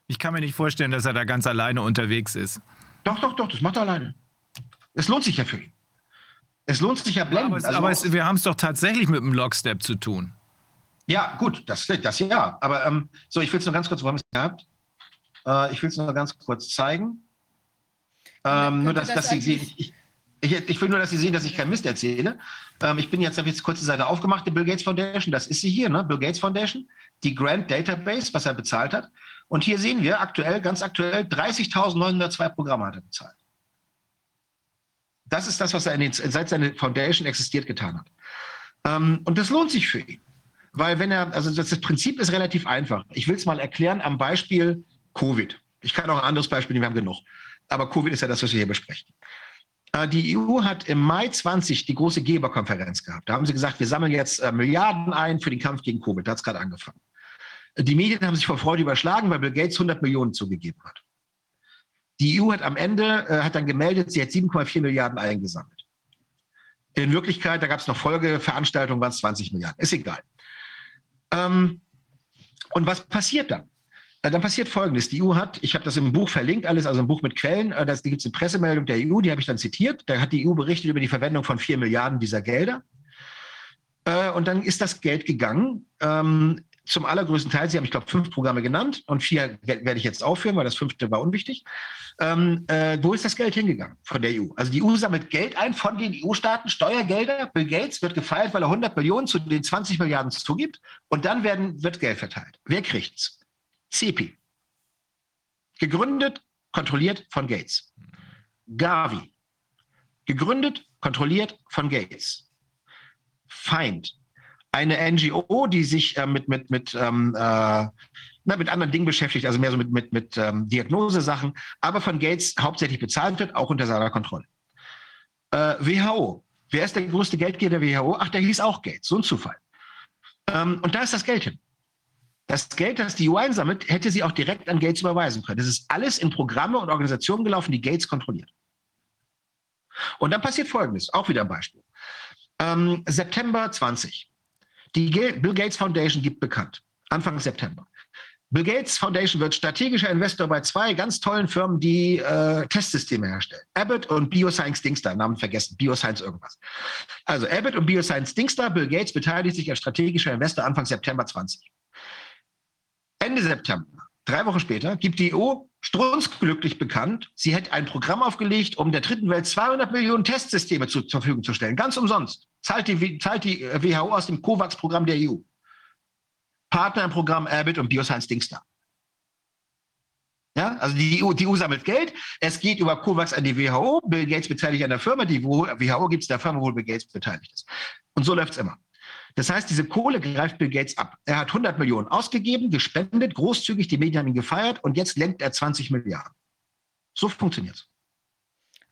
Ich kann mir nicht vorstellen, dass er da ganz alleine unterwegs ist. Doch, doch, doch, das macht er alleine. Es lohnt sich ja für ihn. Es lohnt sich ja blendend. Aber, es, also aber es, wir haben es doch tatsächlich mit dem Lockstep zu tun. Ja, gut, das, das ja. Aber ähm, so, ich will es nur ganz kurz, wo haben wir es gehabt? Äh, ich will es nur ganz kurz zeigen. Ähm, nur, dass, das dass Sie, ich, ich, ich, will nur, dass Sie sehen, dass ich kein Mist erzähle. Ähm, ich bin jetzt, habe jetzt kurz die Seite aufgemacht, die Bill Gates Foundation, das ist sie hier, ne? Bill Gates Foundation, die Grant Database, was er bezahlt hat. Und hier sehen wir aktuell, ganz aktuell, 30.902 Programme hat er bezahlt. Das ist das, was er den, seit seine Foundation existiert getan hat. Ähm, und das lohnt sich für ihn. Weil wenn er, also das, das Prinzip ist relativ einfach. Ich will es mal erklären am Beispiel Covid. Ich kann auch ein anderes Beispiel nehmen, wir haben genug. Aber Covid ist ja das, was wir hier besprechen. Äh, die EU hat im Mai 20 die große Geberkonferenz gehabt. Da haben sie gesagt, wir sammeln jetzt äh, Milliarden ein für den Kampf gegen Covid. Da hat es gerade angefangen. Die Medien haben sich vor Freude überschlagen, weil Bill Gates 100 Millionen zugegeben hat. Die EU hat am Ende, äh, hat dann gemeldet, sie hat 7,4 Milliarden eingesammelt. In Wirklichkeit, da gab es noch Folgeveranstaltungen, waren es 20 Milliarden. Ist egal. Ähm, und was passiert dann? Äh, dann passiert Folgendes. Die EU hat, ich habe das im Buch verlinkt, alles, also im Buch mit Quellen, äh, das, gibt es eine Pressemeldung der EU, die habe ich dann zitiert. Da hat die EU berichtet über die Verwendung von 4 Milliarden dieser Gelder. Äh, und dann ist das Geld gegangen. Ähm, zum allergrößten Teil, Sie haben, ich glaube, fünf Programme genannt und vier werde ich jetzt aufführen, weil das fünfte war unwichtig. Ähm, äh, wo ist das Geld hingegangen von der EU? Also die EU sammelt Geld ein von den EU-Staaten, Steuergelder. Bill Gates wird gefeiert, weil er 100 Millionen zu den 20 Milliarden zugibt und dann werden, wird Geld verteilt. Wer kriegt's? CEPI. Gegründet, kontrolliert von Gates. Gavi. Gegründet, kontrolliert von Gates. Feind eine NGO, die sich äh, mit, mit, mit, ähm, äh, na, mit anderen Dingen beschäftigt, also mehr so mit, mit, mit ähm, Diagnosesachen, aber von Gates hauptsächlich bezahlt wird, auch unter seiner Kontrolle. Äh, WHO. Wer ist der größte Geldgeber der WHO? Ach, der hieß auch Gates. So ein Zufall. Ähm, und da ist das Geld hin. Das Geld, das die EU einsammelt, hätte sie auch direkt an Gates überweisen können. Das ist alles in Programme und Organisationen gelaufen, die Gates kontrolliert. Und dann passiert Folgendes, auch wieder ein Beispiel. Ähm, September 20. Die Bill Gates Foundation gibt bekannt, Anfang September. Bill Gates Foundation wird strategischer Investor bei zwei ganz tollen Firmen, die äh, Testsysteme herstellen. Abbott und Bioscience Dingstar, Namen vergessen, Bioscience irgendwas. Also Abbott und Bioscience Dingstar, Bill Gates beteiligt sich als strategischer Investor Anfang September 20. Ende September, drei Wochen später, gibt die EU strunzglücklich bekannt, sie hätte ein Programm aufgelegt, um der dritten Welt 200 Millionen Testsysteme zu, zur Verfügung zu stellen, ganz umsonst zahlt die, zahlt die WHO aus dem COVAX-Programm der EU. Partner im Programm Abbott und Bioscience Dingstar. Ja, also die EU, die EU sammelt Geld, es geht über COVAX an die WHO, Bill Gates beteiligt an der Firma, die WHO gibt es der Firma, wo Bill Gates beteiligt ist. Und so läuft es immer. Das heißt, diese Kohle greift Bill Gates ab. Er hat 100 Millionen ausgegeben, gespendet, großzügig, die Medien haben ihn gefeiert und jetzt lenkt er 20 Milliarden. So funktioniert es.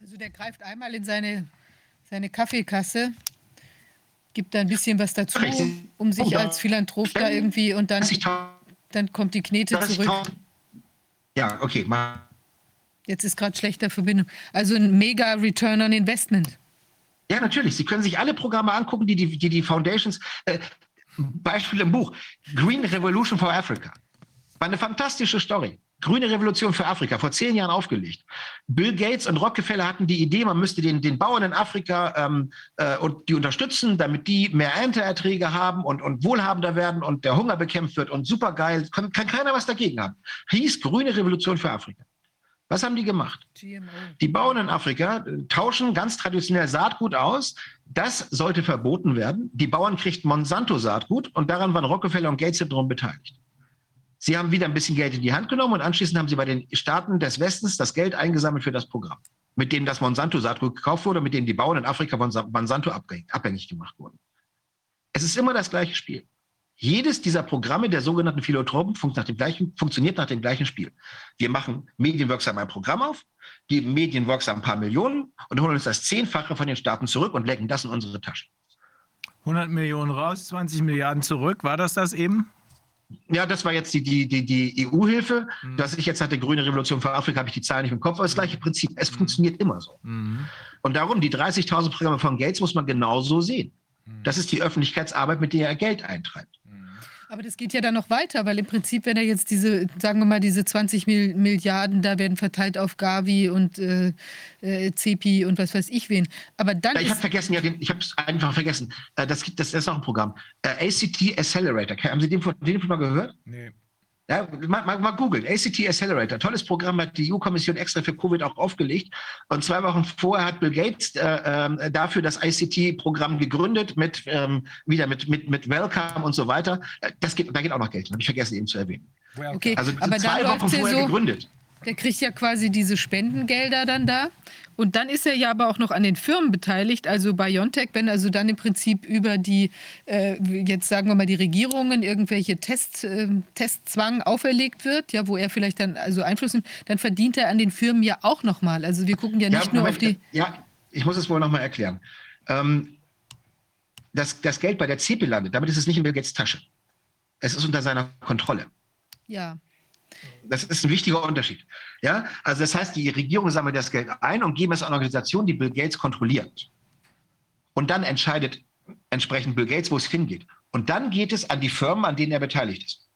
Also der greift einmal in seine, seine Kaffeekasse gibt da ein bisschen was dazu, um sich als Philanthrop da irgendwie und dann, dann kommt die Knete zurück. Ja, okay. Jetzt ist gerade schlechter Verbindung. Also ein mega Return on Investment. Ja, natürlich. Sie können sich alle Programme angucken, die die, die, die Foundations, äh, Beispiel im Buch, Green Revolution for Africa. War eine fantastische Story. Grüne Revolution für Afrika, vor zehn Jahren aufgelegt. Bill Gates und Rockefeller hatten die Idee, man müsste den, den Bauern in Afrika ähm, äh, und die unterstützen, damit die mehr Ernteerträge haben und, und wohlhabender werden und der Hunger bekämpft wird und supergeil. Kann, kann keiner was dagegen haben. Hieß Grüne Revolution für Afrika. Was haben die gemacht? GMO. Die Bauern in Afrika äh, tauschen ganz traditionell Saatgut aus. Das sollte verboten werden. Die Bauern kriegten Monsanto-Saatgut und daran waren Rockefeller und Gates darum beteiligt. Sie haben wieder ein bisschen Geld in die Hand genommen und anschließend haben Sie bei den Staaten des Westens das Geld eingesammelt für das Programm, mit dem das Monsanto-Saatgut gekauft wurde, mit dem die Bauern in Afrika von Monsanto abhängig gemacht wurden. Es ist immer das gleiche Spiel. Jedes dieser Programme der sogenannten Philanthropen funkt nach gleichen, funktioniert nach dem gleichen Spiel. Wir machen medienwirksam ein Programm auf, geben medienwirksam ein paar Millionen und holen uns das Zehnfache von den Staaten zurück und lecken das in unsere Taschen. 100 Millionen raus, 20 Milliarden zurück. War das das eben? Ja, das war jetzt die, die, die, die EU-Hilfe. Mhm. Dass ich jetzt hatte, Grüne Revolution für Afrika, habe ich die Zahlen nicht im Kopf, aber das gleiche Prinzip. Es mhm. funktioniert immer so. Mhm. Und darum, die 30.000 Programme von Gates muss man genauso sehen. Mhm. Das ist die Öffentlichkeitsarbeit, mit der er Geld eintreibt. Aber das geht ja dann noch weiter, weil im Prinzip, wenn er jetzt diese, sagen wir mal, diese 20 Milliarden da werden verteilt auf Gavi und äh, äh, CEPI und was weiß ich wen. Aber dann. Ja, ich habe vergessen, ja, den, ich habe es einfach vergessen. Äh, das, das, das ist auch ein Programm. Äh, ACT Accelerator. Haben Sie den, den schon mal gehört? Nee. Ja, mal, mal, mal googeln. ACT Accelerator, tolles Programm, hat die EU-Kommission extra für Covid auch aufgelegt. Und zwei Wochen vorher hat Bill Gates äh, äh, dafür das ICT-Programm gegründet, mit ähm, wieder mit, mit, mit Welcome und so weiter. Äh, das geht, da geht auch noch Geld. Habe ich vergessen, eben zu erwähnen. Okay, also aber zwei Wochen vorher so, gegründet. Der kriegt ja quasi diese Spendengelder dann da. Und dann ist er ja aber auch noch an den Firmen beteiligt, also BioNTech, wenn also dann im Prinzip über die, äh, jetzt sagen wir mal, die Regierungen irgendwelche Test, äh, Testzwang auferlegt wird, ja, wo er vielleicht dann also Einfluss nimmt, dann verdient er an den Firmen ja auch nochmal. Also wir gucken ja nicht ja, nur auf die. Ja, ich muss es wohl nochmal erklären. Ähm, das, das Geld bei der CEPI landet, damit ist es nicht in Bill Gates Tasche. Es ist unter seiner Kontrolle. Ja. Das ist ein wichtiger Unterschied. Ja, also das heißt, die Regierung sammelt das Geld ein und geben es an Organisationen, die Bill Gates kontrolliert. Und dann entscheidet entsprechend Bill Gates, wo es hingeht. Und dann geht es an die Firmen, an denen er beteiligt ist.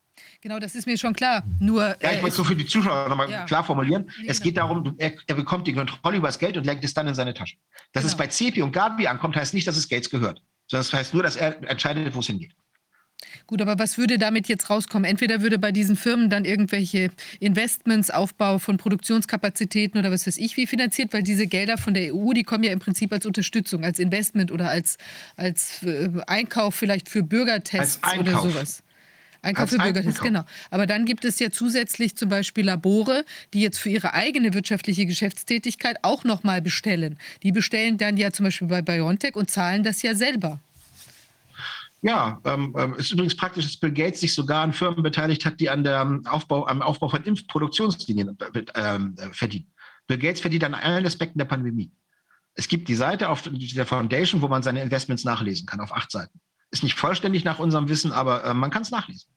Genau, das ist mir schon klar. Nur, ja, ich äh, wollte so für die Zuschauer nochmal ja. klar formulieren. Nee, es geht genau. darum, er, er, bekommt die Kontrolle über das Geld und legt es dann in seine Tasche. Dass genau. es bei CEPI und Gabi ankommt, heißt nicht, dass es Gates gehört, sondern es das heißt nur, dass er entscheidet, wo es hingeht. Gut, aber was würde damit jetzt rauskommen? Entweder würde bei diesen Firmen dann irgendwelche Investments, Aufbau von Produktionskapazitäten oder was weiß ich wie finanziert, weil diese Gelder von der EU, die kommen ja im Prinzip als Unterstützung, als Investment oder als, als äh, Einkauf vielleicht für Bürgertests oder sowas. Einkauf für Bürgertests, genau. Aber dann gibt es ja zusätzlich zum Beispiel Labore, die jetzt für ihre eigene wirtschaftliche Geschäftstätigkeit auch nochmal bestellen. Die bestellen dann ja zum Beispiel bei BioNTech und zahlen das ja selber. Ja, ähm, ähm, ist übrigens praktisch, dass Bill Gates sich sogar an Firmen beteiligt hat, die an der ähm, Aufbau, am Aufbau von Impfproduktionslinien äh, ähm, äh, verdienen. Bill Gates verdient an allen Aspekten der Pandemie. Es gibt die Seite auf der Foundation, wo man seine Investments nachlesen kann, auf acht Seiten. Ist nicht vollständig nach unserem Wissen, aber äh, man kann es nachlesen.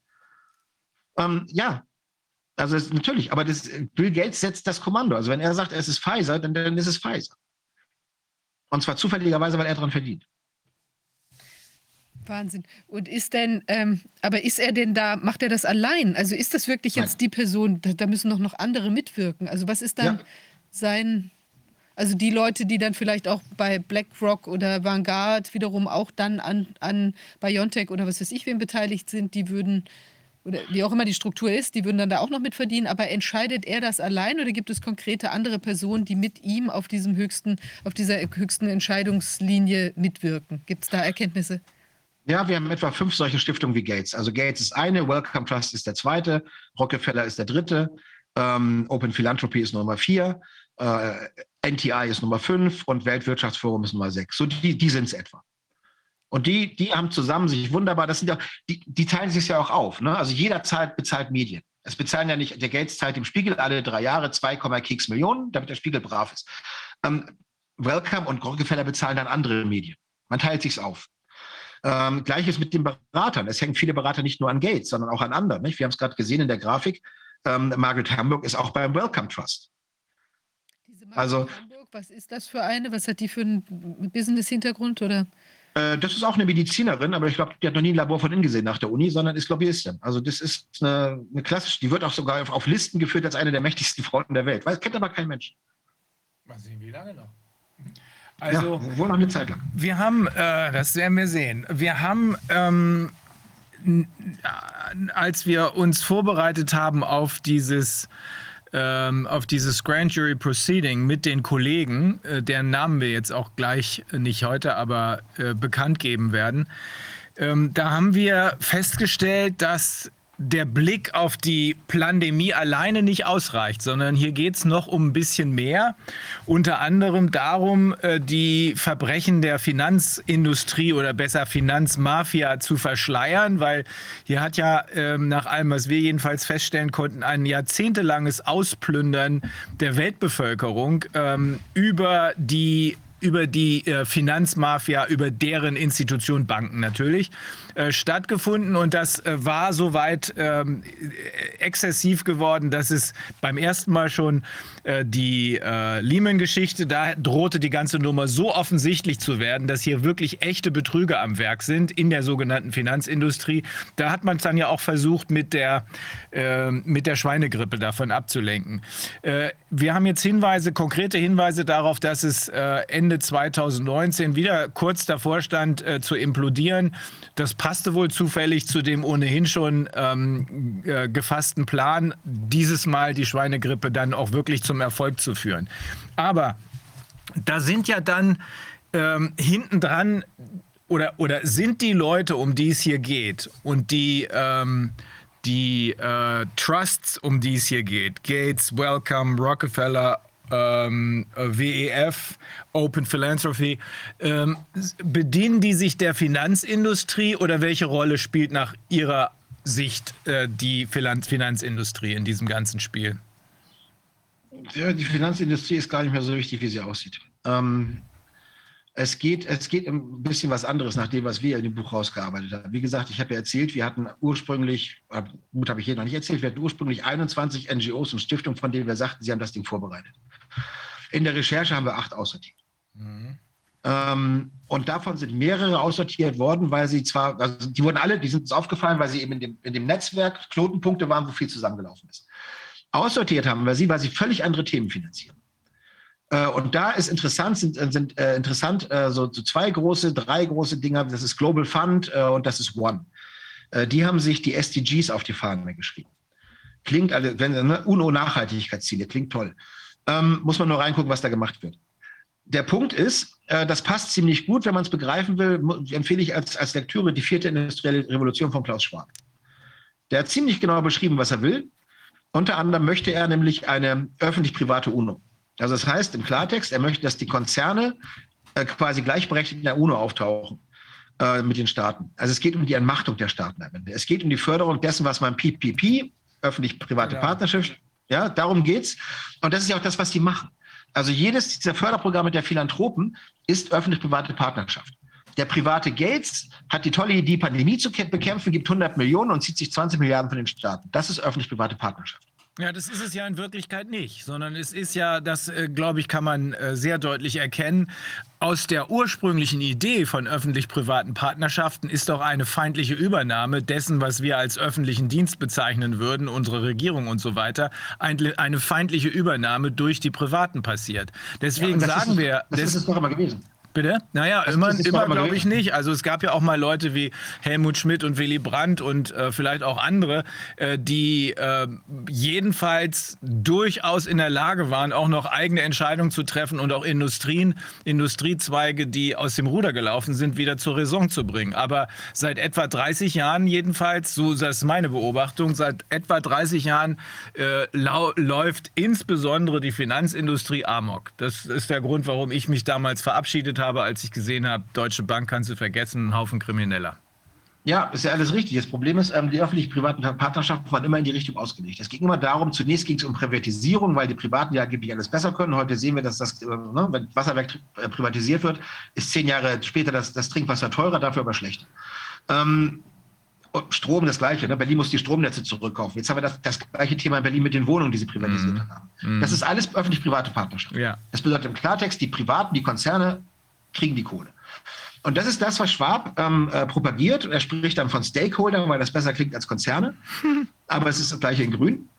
Ähm, ja, also es, natürlich, aber das, Bill Gates setzt das Kommando. Also wenn er sagt, es ist Pfizer, dann, dann ist es Pfizer. Und zwar zufälligerweise, weil er daran verdient. Wahnsinn. Und ist denn, ähm, aber ist er denn da, macht er das allein? Also ist das wirklich jetzt Nein. die Person, da, da, müssen doch noch andere mitwirken. Also was ist dann ja. sein, also die Leute, die dann vielleicht auch bei BlackRock oder Vanguard wiederum auch dann an, an BioNTech oder was weiß ich wem beteiligt sind, die würden, oder wie auch immer die Struktur ist, die würden dann da auch noch mitverdienen. Aber entscheidet er das allein oder gibt es konkrete andere Personen, die mit ihm auf diesem höchsten, auf dieser höchsten Entscheidungslinie mitwirken? Gibt es da Erkenntnisse? Ja, wir haben etwa fünf solche Stiftungen wie Gates. Also Gates ist eine, Wellcome Trust ist der zweite, Rockefeller ist der dritte, ähm, Open Philanthropy ist Nummer vier, äh, NTI ist Nummer fünf und Weltwirtschaftsforum ist Nummer sechs. So die, die sind es etwa. Und die, die haben zusammen sich wunderbar, das sind ja, die, die teilen sich ja auch auf. Ne? Also jeder zahlt, bezahlt Medien. Es bezahlen ja nicht, der Gates zahlt dem Spiegel alle drei Jahre 2, Keks Millionen, damit der Spiegel brav ist. Ähm, Welcome und Rockefeller bezahlen dann andere Medien. Man teilt sich's auf. Ähm, Gleiches mit den Beratern. Es hängen viele Berater nicht nur an Gates, sondern auch an anderen. Nicht? Wir haben es gerade gesehen in der Grafik. Ähm, Margaret Hamburg ist auch beim Welcome Trust. Diese Margaret also, Hamburg, was ist das für eine? Was hat die für einen Business-Hintergrund? Oder? Äh, das ist auch eine Medizinerin, aber ich glaube, die hat noch nie ein Labor von innen gesehen nach der Uni, sondern ist Lobbyistin. Also das ist eine, eine klassische, die wird auch sogar auf, auf, Listen geführt als eine der mächtigsten Frauen der Welt. Weiß, kennt aber kein Mensch. Mal sehen, wie lange noch. Also, ja, wohl noch eine Zeit lang. Wir haben, äh, das werden wir sehen, wir haben, ähm, als wir uns vorbereitet haben auf dieses, ähm, auf dieses Grand Jury Proceeding mit den Kollegen, äh, deren Namen wir jetzt auch gleich äh, nicht heute, aber äh, bekannt geben werden, ähm, da haben wir festgestellt, dass der Blick auf die Pandemie alleine nicht ausreicht, sondern hier geht es noch um ein bisschen mehr. Unter anderem darum, äh, die Verbrechen der Finanzindustrie oder besser Finanzmafia zu verschleiern, weil hier hat ja ähm, nach allem, was wir jedenfalls feststellen konnten, ein jahrzehntelanges Ausplündern der Weltbevölkerung ähm, über die über die äh, Finanzmafia, über deren Institution Banken natürlich äh, stattgefunden und das äh, war soweit ähm, exzessiv geworden, dass es beim ersten Mal schon äh, die äh, Lehman-Geschichte, da drohte die ganze Nummer so offensichtlich zu werden, dass hier wirklich echte Betrüger am Werk sind in der sogenannten Finanzindustrie. Da hat man es dann ja auch versucht, mit der, äh, mit der Schweinegrippe davon abzulenken. Äh, wir haben jetzt Hinweise, konkrete Hinweise darauf, dass es Ende 2019 wieder kurz davor stand, zu implodieren. Das passte wohl zufällig zu dem ohnehin schon ähm, äh, gefassten Plan, dieses Mal die Schweinegrippe dann auch wirklich zum Erfolg zu führen. Aber da sind ja dann ähm, hinten dran oder, oder sind die Leute, um die es hier geht und die, ähm, die äh, Trusts, um die es hier geht, Gates, Welcome, Rockefeller, ähm, WEF, Open Philanthropy, ähm, bedienen die sich der Finanzindustrie oder welche Rolle spielt nach Ihrer Sicht äh, die Finanzindustrie in diesem ganzen Spiel? Ja, die Finanzindustrie ist gar nicht mehr so wichtig, wie sie aussieht. Ähm, es geht, es geht ein bisschen was anderes nach dem, was wir in dem Buch rausgearbeitet haben. Wie gesagt, ich habe ja erzählt, wir hatten ursprünglich, gut habe ich hier noch nicht erzählt, wir hatten ursprünglich 21 NGOs und Stiftungen, von denen wir sagten, sie haben das Ding vorbereitet. In der Recherche haben wir acht aussortiert. Mhm. Ähm, und davon sind mehrere aussortiert worden, weil sie zwar, also die wurden alle, die sind uns aufgefallen, weil sie eben in dem, in dem Netzwerk Knotenpunkte waren, wo viel zusammengelaufen ist. Aussortiert haben wir sie, weil sie völlig andere Themen finanzieren. Äh, und da ist interessant, sind, äh, sind äh, interessant äh, so, so, zwei große, drei große Dinger. Das ist Global Fund äh, und das ist One. Äh, die haben sich die SDGs auf die Fahnen geschrieben. Klingt, also, wenn ne, UNO-Nachhaltigkeitsziele, klingt toll. Ähm, muss man nur reingucken, was da gemacht wird. Der Punkt ist, das passt ziemlich gut, wenn man es begreifen will, empfehle ich als, als Lektüre die vierte industrielle Revolution von Klaus Schwab. Der hat ziemlich genau beschrieben, was er will. Unter anderem möchte er nämlich eine öffentlich-private UNO. Also das heißt im Klartext, er möchte, dass die Konzerne äh, quasi gleichberechtigt in der UNO auftauchen äh, mit den Staaten. Also es geht um die Entmachtung der Staaten am Ende. Es geht um die Förderung dessen, was man PPP, öffentlich-private ja. Partnerschaft, ja, darum geht's. Und das ist ja auch das, was sie machen. Also jedes dieser Förderprogramme der Philanthropen ist öffentlich-private Partnerschaft. Der private Gates hat die tolle Idee, Pandemie zu bekämpfen, gibt 100 Millionen und zieht sich 20 Milliarden von den Staaten. Das ist öffentlich-private Partnerschaft. Ja, das ist es ja in Wirklichkeit nicht, sondern es ist ja, das äh, glaube ich, kann man äh, sehr deutlich erkennen, aus der ursprünglichen Idee von öffentlich-privaten Partnerschaften ist doch eine feindliche Übernahme dessen, was wir als öffentlichen Dienst bezeichnen würden, unsere Regierung und so weiter, ein, eine feindliche Übernahme durch die Privaten passiert. Deswegen ja, sagen ist, wir. Das, das ist es doch immer gewesen. Bitte? Naja, das, immer, immer glaube ich nicht. Also es gab ja auch mal Leute wie Helmut Schmidt und Willy Brandt und äh, vielleicht auch andere, äh, die äh, jedenfalls durchaus in der Lage waren, auch noch eigene Entscheidungen zu treffen und auch Industrien, Industriezweige, die aus dem Ruder gelaufen sind, wieder zur Raison zu bringen. Aber seit etwa 30 Jahren jedenfalls, so das ist meine Beobachtung, seit etwa 30 Jahren äh, läuft insbesondere die Finanzindustrie amok. Das ist der Grund, warum ich mich damals verabschiedet habe habe, als ich gesehen habe, Deutsche Bank kannst du vergessen, ein Haufen Krimineller. Ja, ist ja alles richtig. Das Problem ist, ähm, die öffentlich-privaten Partnerschaften waren immer in die Richtung ausgelegt. Es ging immer darum, zunächst ging es um Privatisierung, weil die Privaten ja angeblich alles besser können. Heute sehen wir, dass das, äh, ne, wenn Wasserwerk äh, privatisiert wird, ist zehn Jahre später das, das Trinkwasser teurer, dafür aber schlechter. Ähm, Strom das Gleiche. Ne? Berlin muss die Stromnetze zurückkaufen. Jetzt haben wir das, das gleiche Thema in Berlin mit den Wohnungen, die sie privatisiert mm. haben. Das ist alles öffentlich-private Partnerschaft. Ja. Das bedeutet im Klartext, die Privaten, die Konzerne kriegen die Kohle. Und das ist das, was Schwab ähm, äh, propagiert. Er spricht dann von Stakeholdern, weil das besser klingt als Konzerne. Aber es ist das gleiche in Grün.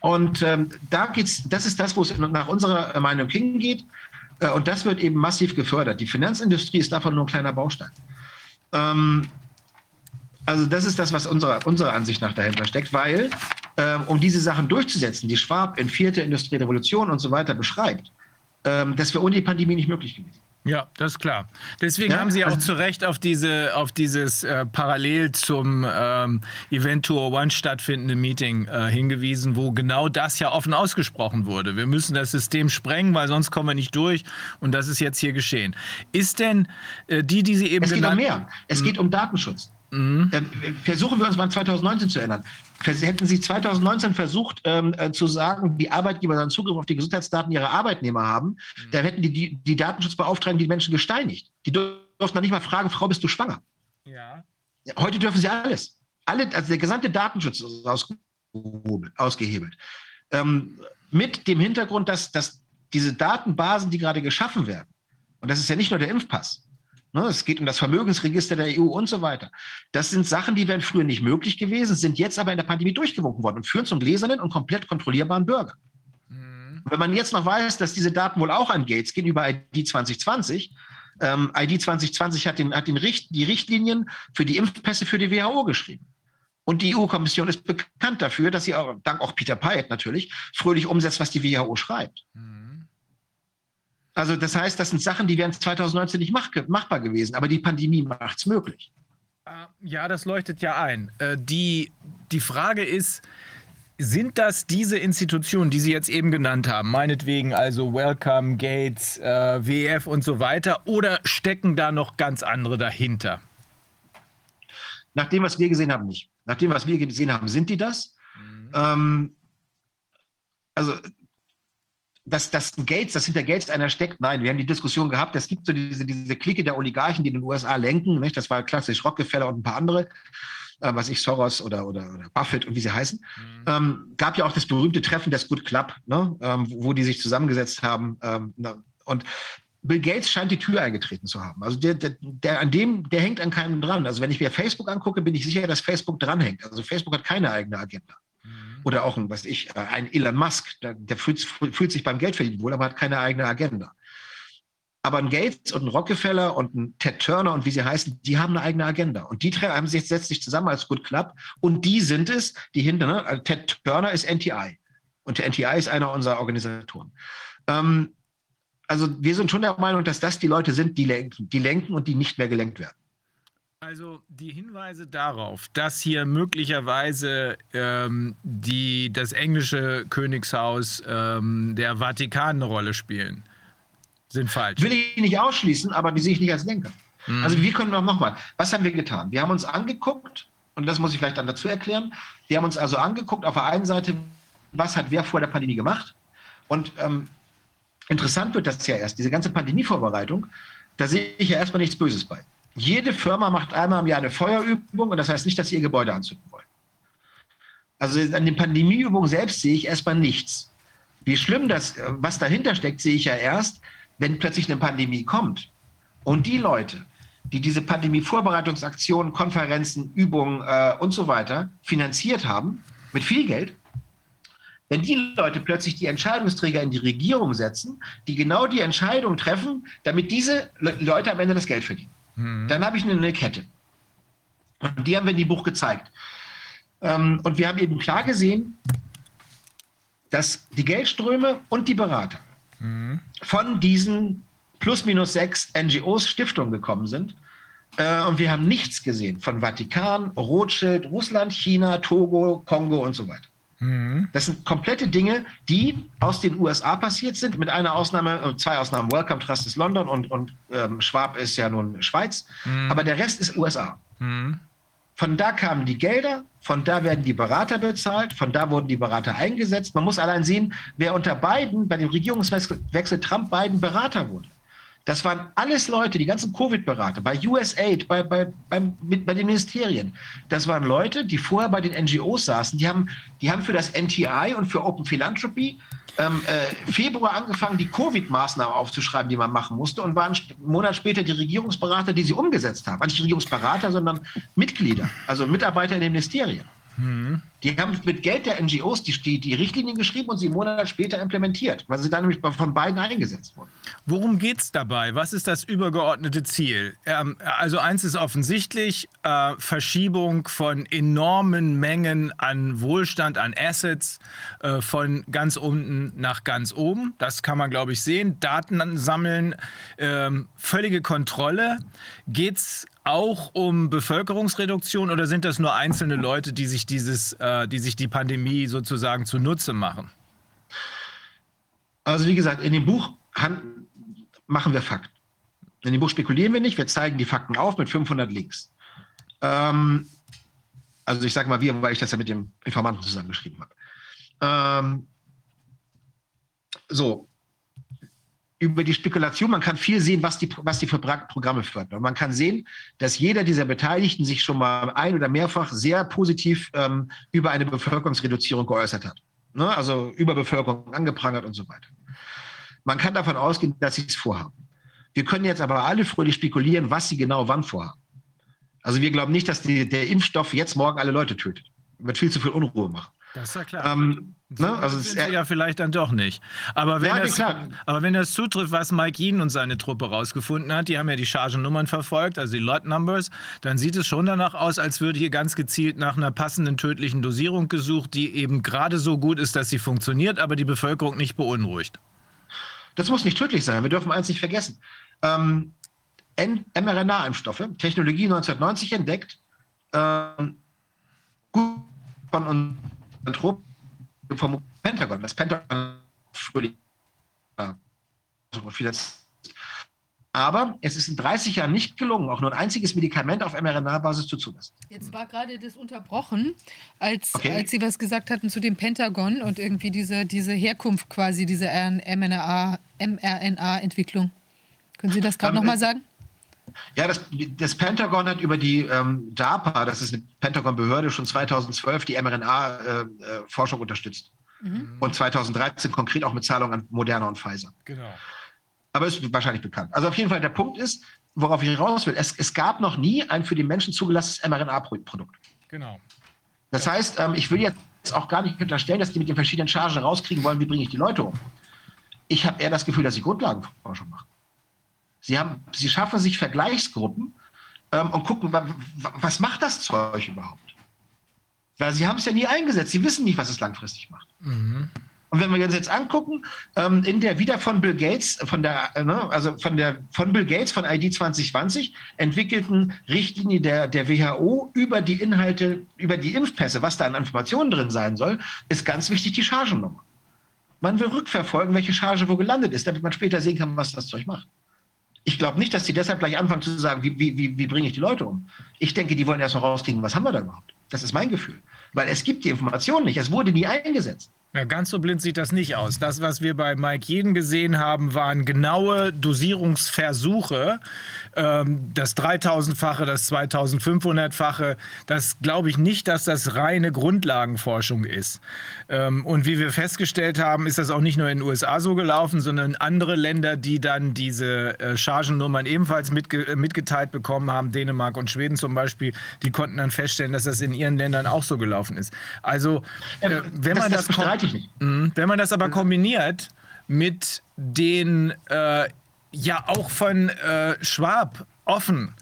Und ähm, da geht's, das ist das, wo es nach unserer Meinung hingeht. Äh, und das wird eben massiv gefördert. Die Finanzindustrie ist davon nur ein kleiner Baustein. Ähm, also das ist das, was unserer, unserer Ansicht nach dahinter steckt, weil ähm, um diese Sachen durchzusetzen, die Schwab in vierte Industrielle Revolution und so weiter beschreibt, ähm, das wäre ohne die Pandemie nicht möglich gewesen. Ja, das ist klar. Deswegen ja, haben Sie auch also, zu Recht auf, diese, auf dieses äh, parallel zum ähm, Event Tour One stattfindende Meeting äh, hingewiesen, wo genau das ja offen ausgesprochen wurde. Wir müssen das System sprengen, weil sonst kommen wir nicht durch. Und das ist jetzt hier geschehen. Ist denn äh, die, die Sie eben Es geht um mehr. Es geht um Datenschutz. Mhm. Versuchen wir uns mal 2019 zu erinnern. Hätten Sie 2019 versucht ähm, äh, zu sagen, die Arbeitgeber sollen Zugriff auf die Gesundheitsdaten ihrer Arbeitnehmer haben, mhm. dann hätten die, die, die Datenschutzbeauftragten die Menschen gesteinigt. Die durften dann nicht mal fragen, Frau, bist du schwanger? Ja. Heute dürfen sie alles. Alle, also der gesamte Datenschutz ist ausgehebelt. Ähm, mit dem Hintergrund, dass, dass diese Datenbasen, die gerade geschaffen werden, und das ist ja nicht nur der Impfpass, es geht um das Vermögensregister der EU und so weiter. Das sind Sachen, die wären früher nicht möglich gewesen, sind jetzt aber in der Pandemie durchgewunken worden und führen zum gläsernen und komplett kontrollierbaren Bürger. Mhm. Wenn man jetzt noch weiß, dass diese Daten wohl auch an Gates gehen über ID 2020, ähm, ID 2020 hat, den, hat den Richt, die Richtlinien für die Impfpässe für die WHO geschrieben. Und die EU-Kommission ist bekannt dafür, dass sie auch, dank auch Peter Payet natürlich, fröhlich umsetzt, was die WHO schreibt. Mhm. Also das heißt, das sind Sachen, die wären 2019 nicht mach, machbar gewesen, aber die Pandemie macht es möglich. Äh, ja, das leuchtet ja ein. Äh, die, die Frage ist, sind das diese Institutionen, die Sie jetzt eben genannt haben, meinetwegen also Welcome, Gates, äh, WF und so weiter, oder stecken da noch ganz andere dahinter? Nach dem, was wir gesehen haben, nicht. Nach dem, was wir gesehen haben, sind die das. Mhm. Ähm, also dass, dass Gates, dass hinter Gates einer steckt. Nein, wir haben die Diskussion gehabt, es gibt so diese, diese Clique der Oligarchen, die in den USA lenken. Nicht? Das war klassisch Rockefeller und ein paar andere äh, was ich, Soros oder, oder, oder Buffett und wie sie heißen. Mhm. Ähm, gab ja auch das berühmte Treffen des Good Club, ne? ähm, wo, wo die sich zusammengesetzt haben. Ähm, ne? Und Bill Gates scheint die Tür eingetreten zu haben. Also der, der, der, an dem, der hängt an keinem dran. Also wenn ich mir Facebook angucke, bin ich sicher, dass Facebook dranhängt. Also Facebook hat keine eigene Agenda. Oder auch ein, was ich, äh, ein Elon Musk, der, der fühlt, fühlt, sich beim Geldverdienen wohl, aber hat keine eigene Agenda. Aber ein Gates und ein Rockefeller und ein Ted Turner und wie sie heißen, die haben eine eigene Agenda. Und die haben sich setzt sich zusammen als Good Club. Und die sind es, die hinter, ne? Also Ted Turner ist NTI. Und der NTI ist einer unserer Organisatoren. Ähm, also wir sind schon der Meinung, dass das die Leute sind, die lenken, die lenken und die nicht mehr gelenkt werden. Also die Hinweise darauf, dass hier möglicherweise ähm, die, das englische Königshaus ähm, der Vatikan eine Rolle spielen, sind falsch. Will ich nicht ausschließen, aber die sehe ich nicht als Lenker. Mhm. Also wir können noch mal, was haben wir getan? Wir haben uns angeguckt, und das muss ich vielleicht dann dazu erklären, wir haben uns also angeguckt, auf der einen Seite, was hat wer vor der Pandemie gemacht? Und ähm, interessant wird das ja erst, diese ganze Pandemievorbereitung, da sehe ich ja erstmal nichts Böses bei. Jede Firma macht einmal im Jahr eine Feuerübung und das heißt nicht, dass sie ihr Gebäude anzünden wollen. Also an den Pandemieübungen selbst sehe ich erstmal nichts. Wie schlimm das, was dahinter steckt, sehe ich ja erst, wenn plötzlich eine Pandemie kommt und die Leute, die diese Pandemie-Vorbereitungsaktionen, Konferenzen, Übungen äh, und so weiter finanziert haben, mit viel Geld, wenn die Leute plötzlich die Entscheidungsträger in die Regierung setzen, die genau die Entscheidung treffen, damit diese Le Leute am Ende das Geld verdienen, mhm. dann habe ich eine, eine, Kette. Und die haben wir in dem Buch gezeigt. Ähm, und wir haben eben klar gesehen, dass die Geldströme und die Berater mhm. von diesen plus minus sechs NGOs, Stiftungen gekommen sind. Äh, und wir haben nichts gesehen von Vatikan, Rothschild, Russland, China, Togo, Kongo und so weiter. Mhm. Das sind komplette Dinge, die aus den USA passiert sind, mit einer Ausnahme, äh, zwei Ausnahmen. Welcome Trust ist London und, und ähm, Schwab ist ja nun Schweiz. Mhm. Aber der Rest ist USA. Mhm. Von da kamen die Gelder, von da werden die Berater bezahlt, von da wurden die Berater eingesetzt. Man muss allein sehen, wer unter Biden bei dem Regierungswechsel Trump-Biden Berater wurde. Das waren alles Leute, die ganzen Covid-Berater, bei USAID, bei, bei, beim, mit, bei den Ministerien. Das waren Leute, die vorher bei den NGOs saßen. Die haben, die haben für das NTI und für Open Philanthropy ähm, äh, Februar angefangen, die Covid-Maßnahmen aufzuschreiben, die man machen musste, und waren einen Monat später die Regierungsberater, die sie umgesetzt haben. Nicht Regierungsberater, sondern Mitglieder, also Mitarbeiter in den Ministerien. Mhm. Die haben mit Geld der NGOs die, die, die, Richtlinien geschrieben und sie einen Monat später implementiert, weil sie dann nämlich von beiden eingesetzt wurden. Worum geht es dabei? Was ist das übergeordnete Ziel? Ähm, also eins ist offensichtlich, äh, Verschiebung von enormen Mengen an Wohlstand, an Assets äh, von ganz unten nach ganz oben. Das kann man, glaube ich, sehen. Daten sammeln, äh, völlige Kontrolle. Geht es auch um Bevölkerungsreduktion oder sind das nur einzelne Leute, die sich dieses, äh, die sich die Pandemie sozusagen zunutze machen? Also wie gesagt, in dem Buch machen wir Fakten. In dem Buch spekulieren wir nicht, wir zeigen die Fakten auf mit 500 Links. Ähm, also ich sage mal wir, weil ich das ja mit dem Informanten zusammengeschrieben habe. Ähm, so, über die Spekulation, man kann viel sehen, was die, was die für Programme fördern. Man kann sehen, dass jeder dieser Beteiligten sich schon mal ein- oder mehrfach sehr positiv ähm, über eine Bevölkerungsreduzierung geäußert hat. ne? also Überbevölkerung angeprangert und so weiter. Man kann davon ausgehen, dass sie es vorhaben. Wir können jetzt aber alle fröhlich spekulieren, was sie genau wann vorhaben. Also wir glauben nicht, dass die, der Impfstoff jetzt morgen alle Leute tötet. Wird viel zu viel Unruhe machen. Das ist ja klar. Ähm, ne? Also sind sie ja vielleicht dann doch nicht. Aber wenn, ja, das, aber wenn das zutrifft, was Mike Yeen und seine Truppe rausgefunden hat, die haben ja die Chargennummern verfolgt, also die Lot Numbers, dann sieht es schon danach aus, als würde hier ganz gezielt nach einer passenden tödlichen Dosierung gesucht, die eben gerade so gut ist, dass sie funktioniert, aber die Bevölkerung nicht beunruhigt. Das muss nicht tödlich sein. Wir dürfen eins nicht vergessen. Ähm, mRNA-Impfstoffe, Technologie 1990 entdeckt, ähm, gut von unseren Truppen vom Pentagon. Das Pentagon aber es ist in 30 Jahren nicht gelungen, auch nur ein einziges Medikament auf mRNA-Basis zuzulassen. Jetzt war gerade das unterbrochen, als, okay. als Sie was gesagt hatten zu dem Pentagon und irgendwie diese, diese Herkunft quasi, diese mRNA-Entwicklung. Können Sie das gerade um, nochmal sagen? Ja, das, das, Pentagon hat über die ähm, DARPA, das ist eine Pentagon-Behörde, schon 2012 die mRNA-Forschung äh, unterstützt. Mhm. Und 2013 konkret auch mit Zahlungen an Moderna und Pfizer. Genau. Aber ist wahrscheinlich bekannt. Also auf jeden Fall, der Punkt ist, worauf ich raus will, es, es gab noch nie ein für die Menschen zugelassenes mRNA-Produkt. Genau. Das heißt, ähm, ich will jetzt auch gar nicht unterstellen, dass die mit den verschiedenen Chargen rauskriegen wollen, wie bringe ich die Leute um. Ich habe eher das Gefühl, dass sie Grundlagenforschung machen. Sie, haben, sie schaffen sich Vergleichsgruppen ähm, und gucken, was macht das Zeug überhaupt? Weil sie haben es ja nie eingesetzt. Sie wissen nicht, was es langfristig macht. Mhm. Und wenn wir uns jetzt angucken, ähm, in der wieder von Bill Gates, von der, äh, ne, also von der von Bill Gates von ID 2020 entwickelten Richtlinie der, der WHO über die Inhalte, über die Impfpässe, was da an Informationen drin sein soll, ist ganz wichtig die Chargennummer. Man will rückverfolgen, welche Charge wo gelandet ist, damit man später sehen kann, was das Zeug macht. Ich glaube nicht, dass die deshalb gleich anfangen zu sagen, wie, wie, wie, bringe ich die Leute um. Ich denke, die wollen erst mal rauskriegen, was haben wir da überhaupt. Das ist mein Gefühl. Weil es gibt die Information nicht. Es wurde nie eingesetzt. Ja, ganz so blind sieht das nicht aus. Das, was wir bei Mike Jeden gesehen haben, waren genaue Dosierungsversuche. Ähm, das 3000-fache, das 2500-fache, das glaube ich nicht, dass das reine Grundlagenforschung ist. Ähm, und wie wir festgestellt haben, ist das auch nicht nur in den USA so gelaufen, sondern andere Länder, die dann diese äh, Chargennummern ebenfalls mitge mitgeteilt bekommen haben, Dänemark und Schweden zum Beispiel, die konnten dann feststellen, dass das in ihren Ländern auch so gelaufen ist. Also, äh, wenn man das, das. Wenn man das aber kombiniert mit den äh, ja auch von äh, Schwab offen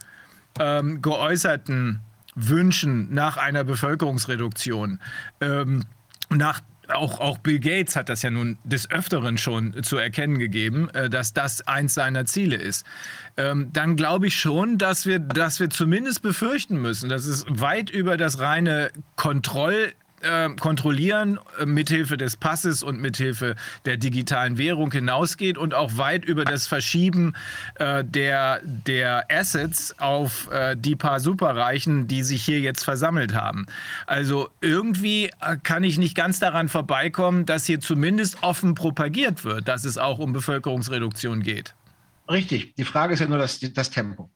ähm, geäußerten Wünschen nach einer Bevölkerungsreduktion, ähm, nach auch, auch Bill Gates hat das ja nun des Öfteren schon zu erkennen gegeben, äh, dass das eins seiner Ziele ist. Ähm, dann glaube ich schon, dass wir, dass wir zumindest befürchten müssen, dass es weit über das reine Kontroll äh, kontrollieren äh, mithilfe des Passes und mithilfe der digitalen Währung hinausgeht und auch weit über das Verschieben äh, der, der Assets auf äh, die paar Superreichen, die sich hier jetzt versammelt haben. Also irgendwie kann ich nicht ganz daran vorbeikommen, dass hier zumindest offen propagiert wird, dass es auch um Bevölkerungsreduktion geht. Richtig. Die Frage ist ja nur das, das Tempo.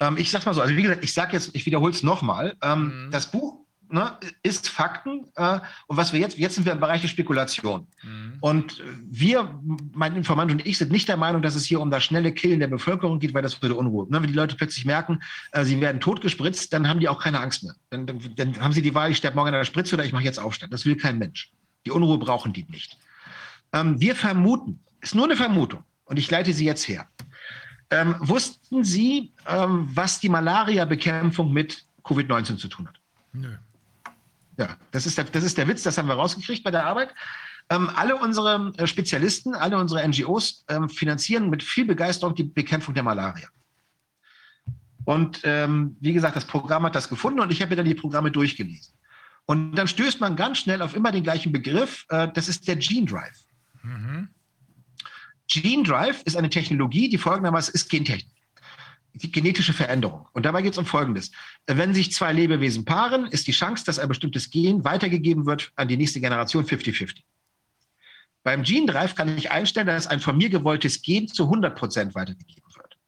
Ähm, ich sag's mal so, also wie gesagt, ich sage jetzt, ich wiederhole es nochmal. Ähm, mhm. Das Buch ne, ist Fakten. Äh, und was wir jetzt, jetzt sind wir im Bereich der Spekulation. Mhm. Und wir, mein Informant und ich, sind nicht der Meinung, dass es hier um das schnelle Killen der Bevölkerung geht, weil das würde Unruhe. Ne, wenn die Leute plötzlich merken, äh, sie werden totgespritzt, dann haben die auch keine Angst mehr. Dann, dann, dann haben sie die Wahl, ich sterbe morgen an der Spritze oder ich mache jetzt Aufstand. Das will kein Mensch. Die Unruhe brauchen die nicht. Ähm, wir vermuten, ist nur eine Vermutung, und ich leite sie jetzt her. Ähm, wussten Sie, ähm, was die Malaria-Bekämpfung mit Covid-19 zu tun hat? Nö. Ja, das ist, der, das ist der Witz, das haben wir rausgekriegt bei der Arbeit. Ähm, alle unsere äh, Spezialisten, alle unsere NGOs ähm, finanzieren mit viel Begeisterung die Bekämpfung der Malaria. Und ähm, wie gesagt, das Programm hat das gefunden und ich habe mir dann die Programme durchgelesen. Und dann stößt man ganz schnell auf immer den gleichen Begriff, äh, das ist der Gene Drive. Mhm. Gene Drive ist eine Technologie, die folgendermaßen ist Gentechnik die genetische Veränderung. Und dabei geht es um Folgendes. Wenn sich zwei Lebewesen paaren, ist die Chance, dass ein bestimmtes Gen weitergegeben wird an die nächste Generation 50-50. Beim Gene Drive kann ich einstellen, dass ein von mir gewolltes Gen zu 100 Prozent weitergegeben wird.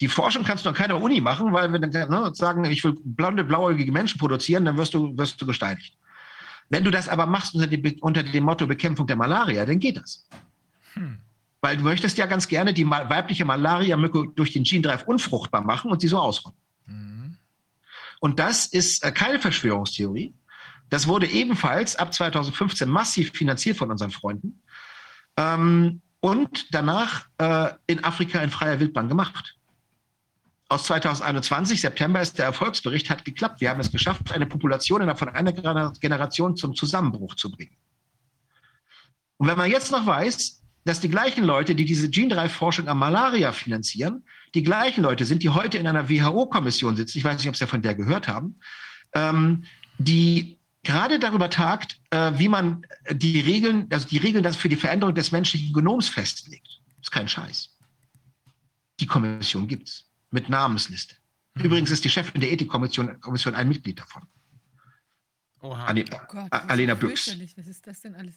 Die Forschung kannst du an keiner Uni machen, weil wenn ne, sagen, ich will blonde, blauäugige Menschen produzieren, dann wirst du, wirst du gesteinigt. Wenn du das aber machst unter dem, unter dem Motto Bekämpfung der Malaria, dann geht das. Hm. Weil du möchtest ja ganz gerne die weibliche Malaria-Mücke durch den Gene Drive unfruchtbar machen und sie so ausrotten. Mhm. Und das ist äh, keine Verschwörungstheorie. Das wurde ebenfalls ab 2015 massiv finanziert von unseren Freunden ähm, und danach äh, in Afrika in freier Wildbahn gemacht. Aus 2021, September ist der Erfolgsbericht, hat geklappt. Wir haben es geschafft, eine Population innerhalb von einer Generation zum Zusammenbruch zu bringen. Und wenn man jetzt noch weiß, dass die gleichen Leute, die diese Gene-Drive-Forschung am Malaria finanzieren, die gleichen Leute sind, die heute in einer WHO-Kommission sitzen, ich weiß nicht, ob Sie von der gehört haben, ähm, die gerade darüber tagt, äh, wie man die Regeln, also die Regeln das für die Veränderung des menschlichen Genoms festlegt. Das ist kein Scheiß. Die Kommission gibt es mit Namensliste. Mhm. Übrigens ist die Chefin der Ethikkommission Kommission ein Mitglied davon. Oha. Ale oh Gott, Alena Büchs. Was ist das denn alles?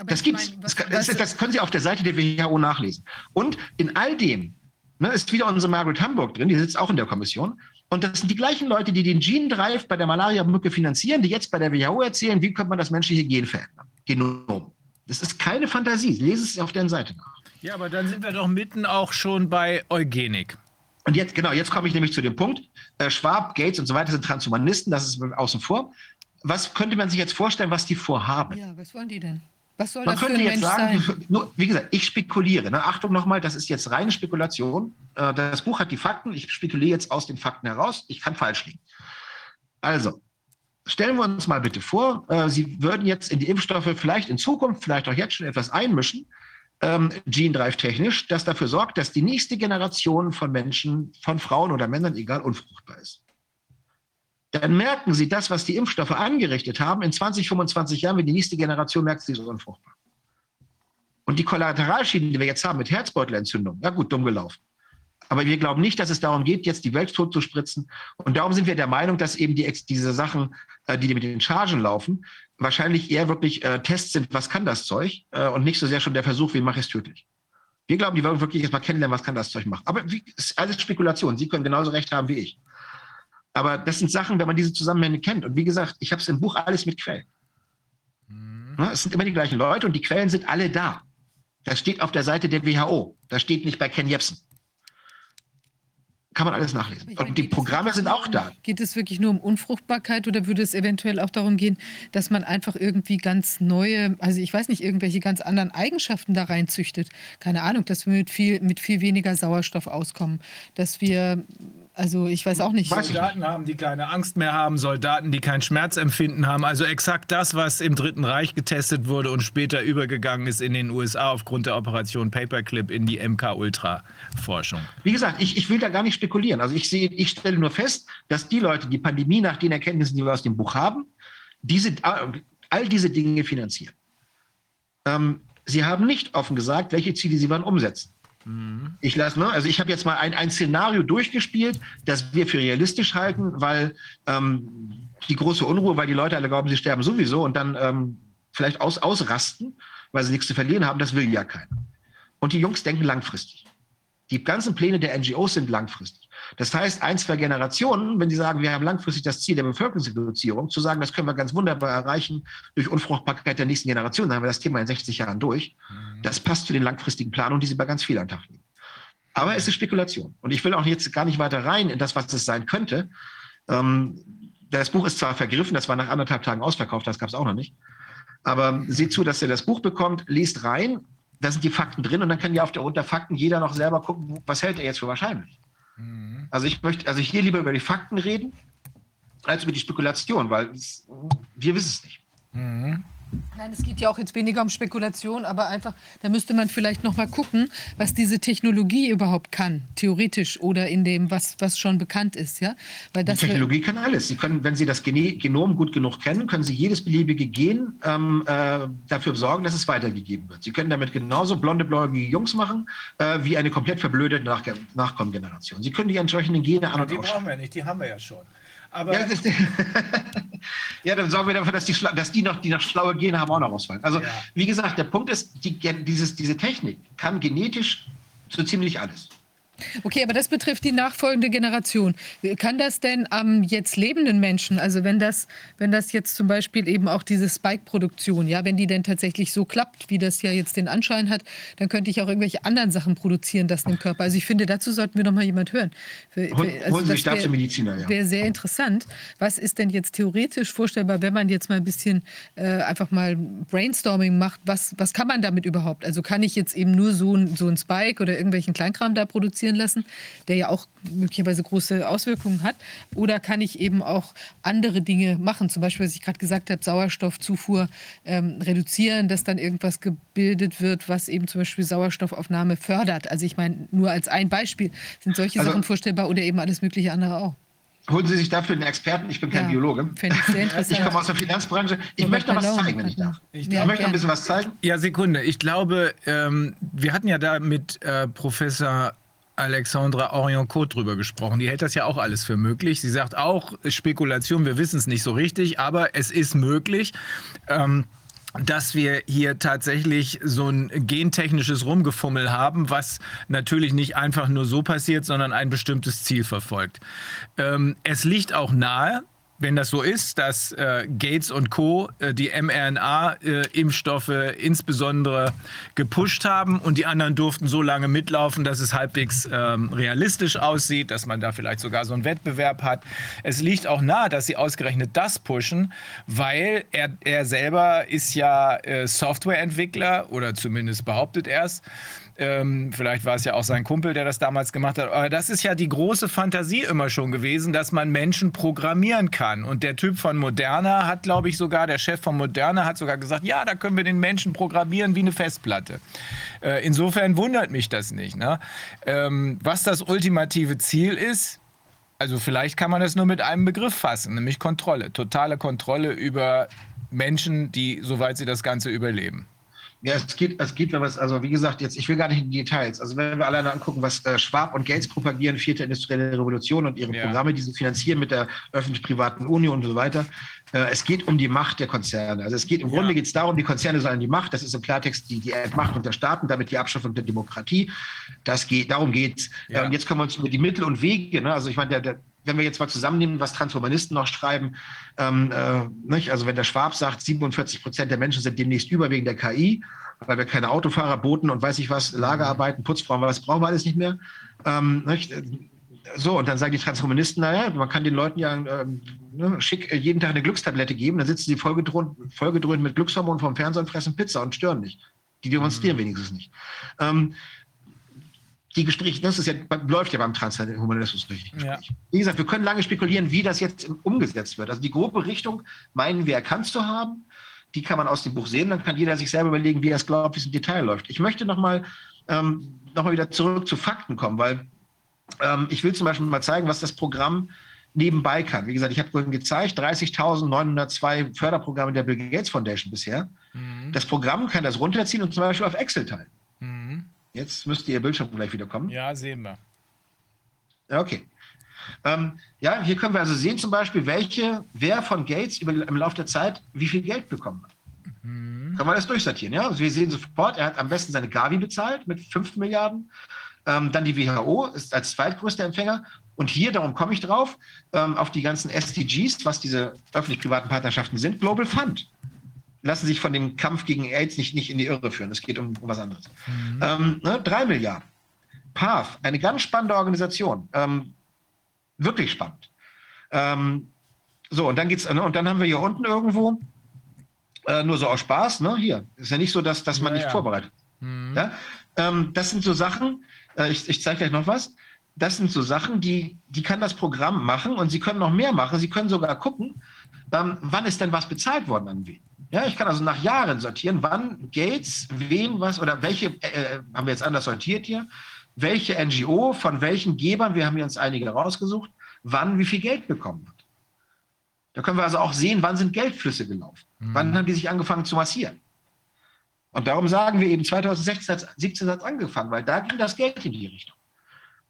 Aber das gibt's. Mein, was, das, das, das, können Sie auf der Seite der WHO nachlesen. Und in all dem ne, ist wieder unsere Margaret Hamburg drin, die sitzt auch in der Kommission. Und das sind die gleichen Leute, die den Gene Drive bei der Malaria-Mücke finanzieren, die jetzt bei der WHO erzählen, wie könnte man das menschliche Gen verändern. Genom. Das ist keine Fantasie. Lesen Sie es auf deren Seite nach. Ja, aber dann sind wir doch mitten auch schon bei Eugenik. Und jetzt, genau, jetzt komme ich nämlich zu dem Punkt. Äh, Schwab, Gates und so weiter sind Transhumanisten, das ist außen vor. Was könnte man sich jetzt vorstellen, was die vorhaben? Ja, was wollen die denn? Was soll Man das könnte jetzt sagen, sein? Nur, wie gesagt, ich spekuliere. Ne? Achtung nochmal, das ist jetzt reine Spekulation. Äh, das Buch hat die Fakten. Ich spekuliere jetzt aus den Fakten heraus. Ich kann falsch liegen. Also, stellen wir uns mal bitte vor, äh, Sie würden jetzt in die Impfstoffe vielleicht in Zukunft, vielleicht auch jetzt schon etwas einmischen, ähm, Gene Drive technisch, das dafür sorgt, dass die nächste Generation von Menschen, von Frauen oder Männern, egal, unfruchtbar ist dann merken sie das, was die Impfstoffe angerichtet haben. In 20, 25 Jahren, wenn die nächste Generation merkt, sie ist unfruchtbar. Und die Kollateralschäden, die wir jetzt haben mit Herzbeutelentzündung, ja gut, dumm gelaufen. Aber wir glauben nicht, dass es darum geht, jetzt die Welt tot zu spritzen. Und darum sind wir der Meinung, dass eben die, diese Sachen, äh, die mit den Chargen laufen, wahrscheinlich eher wirklich äh, Tests sind, was kann das Zeug, äh, und nicht so sehr schon der Versuch, wie mache ich es tödlich. Wir glauben, die wollen wirklich erstmal kennenlernen, was kann das Zeug machen. Aber wie, ist alles Spekulation. Sie können genauso recht haben wie ich. Aber das sind Sachen, wenn man diese Zusammenhänge kennt. Und wie gesagt, ich habe es im Buch alles mit Quellen. Mhm. Es sind immer die gleichen Leute und die Quellen sind alle da. Das steht auf der Seite der WHO. Das steht nicht bei Ken Jebsen. Kann man alles nachlesen. Und die Programme sind auch da. Geht es wirklich nur um Unfruchtbarkeit oder würde es eventuell auch darum gehen, dass man einfach irgendwie ganz neue, also ich weiß nicht, irgendwelche ganz anderen Eigenschaften da reinzüchtet? Keine Ahnung, dass wir mit viel, mit viel weniger Sauerstoff auskommen, dass wir also ich weiß auch nicht. Soldaten haben, die keine Angst mehr haben, Soldaten, die kein Schmerzempfinden haben. Also exakt das, was im Dritten Reich getestet wurde und später übergegangen ist in den USA aufgrund der Operation Paperclip in die MK-Ultra-Forschung. Wie gesagt, ich, ich will da gar nicht spekulieren. Also ich sehe, ich stelle nur fest, dass die Leute, die Pandemie nach den Erkenntnissen, die wir aus dem Buch haben, diese, all diese Dinge finanzieren. Ähm, sie haben nicht offen gesagt, welche Ziele sie wann umsetzen. Mhm. Ich lasse, ne? Also ich habe jetzt mal ein, ein Szenario durchgespielt, das wir für realistisch halten, weil ähm, die große Unruhe, weil die Leute alle glauben, sie sterben sowieso und dann ähm, vielleicht aus, ausrasten, weil sie nichts zu verlieren haben, das will ja keiner. Und die Jungs denken langfristig. Die ganzen Pläne der NGOs sind langfristig. Das heißt, ein, zwei Generationen, wenn Sie sagen, wir haben langfristig das Ziel der Bevölkerungsreduzierung, zu sagen, das können wir ganz wunderbar erreichen durch Unfruchtbarkeit der nächsten Generation, dann haben wir das Thema in 60 Jahren durch. Mhm. Das passt zu den langfristigen Planungen, die Sie bei ganz vielen an Tag legen. Aber es ist Spekulation. Und ich will auch jetzt gar nicht weiter rein in das, was es sein könnte. Ähm, das Buch ist zwar vergriffen, das war nach anderthalb Tagen ausverkauft, das gab es auch noch nicht. Aber seht zu, dass ihr das Buch bekommt, liest rein, da sind die Fakten drin und dann kann ja auf der unter Fakten jeder noch selber gucken, was hält er jetzt für wahrscheinlich. Mhm. Also ich möchte also hier lieber über die Fakten reden, als über die Spekulation, weil es, wir wissen es nicht. Mhm. Nein, es geht ja auch jetzt weniger um Spekulation, aber einfach, da müsste man vielleicht noch mal gucken, was diese Technologie überhaupt kann, theoretisch oder in dem, was, was schon bekannt ist, ja? Weil das Die Technologie kann alles. Sie können, wenn Sie das Genom gut genug kennen, können Sie jedes beliebige Gen ähm, äh, dafür sorgen, dass es weitergegeben wird. Sie können damit genauso blonde, bläugige Jungs machen, äh, wie eine komplett verblödete Nach Nachkommengeneration. Sie können die entsprechenden Gene an und Die brauchen wir nicht, die haben wir ja schon. Aber ja, ja, dann sorgen wir dafür, dass die, dass die noch, die noch schlaue Gene haben, auch noch ausfallen. Also, ja. wie gesagt, der Punkt ist, die, dieses, diese Technik kann genetisch so ziemlich alles. Okay, aber das betrifft die nachfolgende Generation. Kann das denn am jetzt lebenden Menschen, also wenn das, wenn das jetzt zum Beispiel eben auch diese Spike-Produktion, ja, wenn die denn tatsächlich so klappt, wie das ja jetzt den Anschein hat, dann könnte ich auch irgendwelche anderen Sachen produzieren, das im Körper. Also ich finde, dazu sollten wir noch mal jemand hören. Also Holen Sie sich Mediziner, ja. Wäre sehr interessant. Was ist denn jetzt theoretisch vorstellbar, wenn man jetzt mal ein bisschen äh, einfach mal Brainstorming macht? Was, was kann man damit überhaupt? Also kann ich jetzt eben nur so ein, so ein Spike oder irgendwelchen Kleinkram da produzieren lassen, der ja auch möglicherweise große Auswirkungen hat? Oder kann ich eben auch andere Dinge machen? Zum Beispiel, was ich gerade gesagt habe, Sauerstoffzufuhr ähm, reduzieren, dass dann irgendwas gebildet wird, was eben zum Beispiel Sauerstoffaufnahme fördert. Also ich meine, nur als ein Beispiel sind solche also, Sachen vorstellbar oder eben alles mögliche andere auch. Holen Sie sich dafür einen Experten. Ich bin kein ja, Biologe. Ich, ich komme aus der Finanzbranche. Ich so möchte noch was zeigen, wenn ich darf. Ich, ja, möchte noch ein bisschen was zeigen. Ja, Sekunde. Ich glaube, ähm, wir hatten ja da mit äh, Professor Alexandra Orion-Cote drüber gesprochen. Die hält das ja auch alles für möglich. Sie sagt auch, Spekulation, wir wissen es nicht so richtig, aber es ist möglich. Ähm, dass wir hier tatsächlich so ein gentechnisches Rumgefummel haben, was natürlich nicht einfach nur so passiert, sondern ein bestimmtes Ziel verfolgt. Ähm, es liegt auch nahe, wenn das so ist, dass äh, Gates und Co. Äh, die mRNA-Impfstoffe äh, insbesondere gepusht haben und die anderen durften so lange mitlaufen, dass es halbwegs ähm, realistisch aussieht, dass man da vielleicht sogar so einen Wettbewerb hat. Es liegt auch nahe, dass sie ausgerechnet das pushen, weil er, er selber ist ja äh, Softwareentwickler oder zumindest behauptet er es. Ähm, vielleicht war es ja auch sein Kumpel, der das damals gemacht hat. Aber das ist ja die große Fantasie immer schon gewesen, dass man Menschen programmieren kann. Und der Typ von Moderna hat, glaube ich, sogar, der Chef von Moderna hat sogar gesagt, ja, da können wir den Menschen programmieren wie eine Festplatte. Äh, insofern wundert mich das nicht. Ne? Ähm, was das ultimative Ziel ist, also vielleicht kann man das nur mit einem Begriff fassen, nämlich Kontrolle. Totale Kontrolle über Menschen, die, soweit sie das Ganze überleben. Ja, es geht, es geht, wenn man es, also wie gesagt, jetzt, ich will gar nicht in die Details. Also wenn wir alleine angucken, was äh, Schwab und Gates propagieren, vierte industrielle Revolution und ihre ja. Programme, die sie finanzieren mit der öffentlich-privaten Union und so weiter. Äh, es geht um die Macht der Konzerne. Also es geht, im ja. Grunde geht es darum, die Konzerne sollen die Macht, das ist im Klartext die, die Macht der Staaten, damit die Abschaffung der Demokratie. Das geht, darum geht's. Ja. Äh, jetzt kommen wir uns über die Mittel und Wege, ne? Also ich meine, der, der wenn wir jetzt mal zusammennehmen, was Transhumanisten noch schreiben, ähm, äh, also wenn der Schwab sagt, 47 Prozent der Menschen sind demnächst über wegen der KI, weil wir keine Autofahrer, Booten und weiß ich was, Lagerarbeiten, Putzfrauen, was brauchen wir alles nicht mehr. Ähm? So, und dann sagen die Transhumanisten, naja, man kann den Leuten ja ähm, ne, schick jeden Tag eine Glückstablette geben, dann sitzen sie vollgedröhnt, vollgedröhnt mit Glückshormonen vom Fernseher und fressen Pizza und stören nicht. Die demonstrieren mhm. wenigstens nicht. Ähm, die Gespräche, das ist ja, läuft ja beim Transhumanismus richtig. Ja. Wie gesagt, wir können lange spekulieren, wie das jetzt umgesetzt wird. Also die grobe Richtung meinen wir erkannt zu haben. Die kann man aus dem Buch sehen. Dann kann jeder sich selber überlegen, wie er es glaubt, wie es im Detail läuft. Ich möchte nochmal ähm, noch wieder zurück zu Fakten kommen, weil ähm, ich will zum Beispiel mal zeigen, was das Programm nebenbei kann. Wie gesagt, ich habe vorhin gezeigt, 30.902 Förderprogramme der Bill Gates Foundation bisher. Mhm. Das Programm kann das runterziehen und zum Beispiel auf Excel teilen. Mhm. Jetzt müsste Ihr Bildschirm gleich wieder kommen. Ja, sehen wir. Okay. Ähm, ja, hier können wir also sehen zum Beispiel, welche, wer von Gates über, im Laufe der Zeit wie viel Geld bekommen hat. Mhm. Können wir das durchsortieren, ja? Also wir sehen sofort, er hat am besten seine Gavi bezahlt mit 5 Milliarden. Ähm, dann die WHO ist als zweitgrößter Empfänger. Und hier, darum komme ich drauf, ähm, auf die ganzen SDGs, was diese öffentlich-privaten Partnerschaften sind, Global Fund lassen sich von dem Kampf gegen AIDS nicht, nicht in die Irre führen. Es geht um, um was anderes. Mhm. Ähm, ne, drei Milliarden. PAF, eine ganz spannende Organisation. Ähm, wirklich spannend. Ähm, so, und dann geht's, ne, und dann haben wir hier unten irgendwo, äh, nur so aus Spaß, ne? Hier. Ist ja nicht so, dass, dass man ja, nicht ja. vorbereitet. Mhm. Ja? Ähm, das sind so Sachen, äh, ich, ich zeige gleich noch was. Das sind so Sachen, die, die kann das Programm machen und Sie können noch mehr machen. Sie können sogar gucken, ähm, wann ist denn was bezahlt worden an wen. Ja, ich kann also nach Jahren sortieren, wann Gates, wem was oder welche, äh, äh haben wir jetzt anders sortiert hier, welche NGO von welchen Gebern, wir haben hier uns einige rausgesucht, wann wie viel Geld bekommen hat. Da können wir also auch sehen, wann sind Geldflüsse gelaufen. Mhm. Wann haben die sich angefangen zu massieren. Und darum sagen wir eben, 2016, 2017 hat es angefangen, weil da ging das Geld in die Richtung.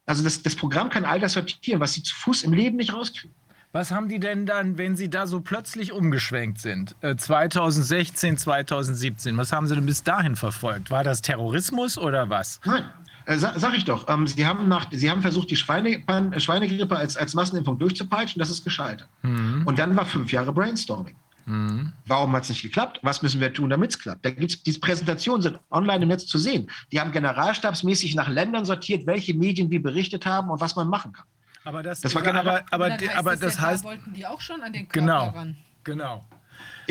Also das, das Programm kann all das sortieren, was sie zu Fuß im Leben nicht rauskriegen. Was haben die denn dann, wenn sie da so plötzlich umgeschwenkt sind? Äh, 2016, 2017, was haben sie denn bis dahin verfolgt? War das Terrorismus oder was? Nein, Äh, sag ich doch. Ähm, Sie, haben nach, Sie haben versucht, die Schweine, Schweinegrippe als, als Massenimpfung durchzupeitschen. Das ist gescheitert. Mhm. Und dann war fünf Jahre Brainstorming. Mhm. Warum hat es nicht geklappt? Was müssen wir tun, damit es klappt? Da gibt's, diese Präsentationen sind online im Netz zu sehen. Die haben generalstabsmäßig nach Ländern sortiert, welche Medien wie berichtet haben und was man machen kann. Aber das, das war aber, aber, aber, aber das heißt, da wollten die auch schon an den Körper genau, ran. Genau.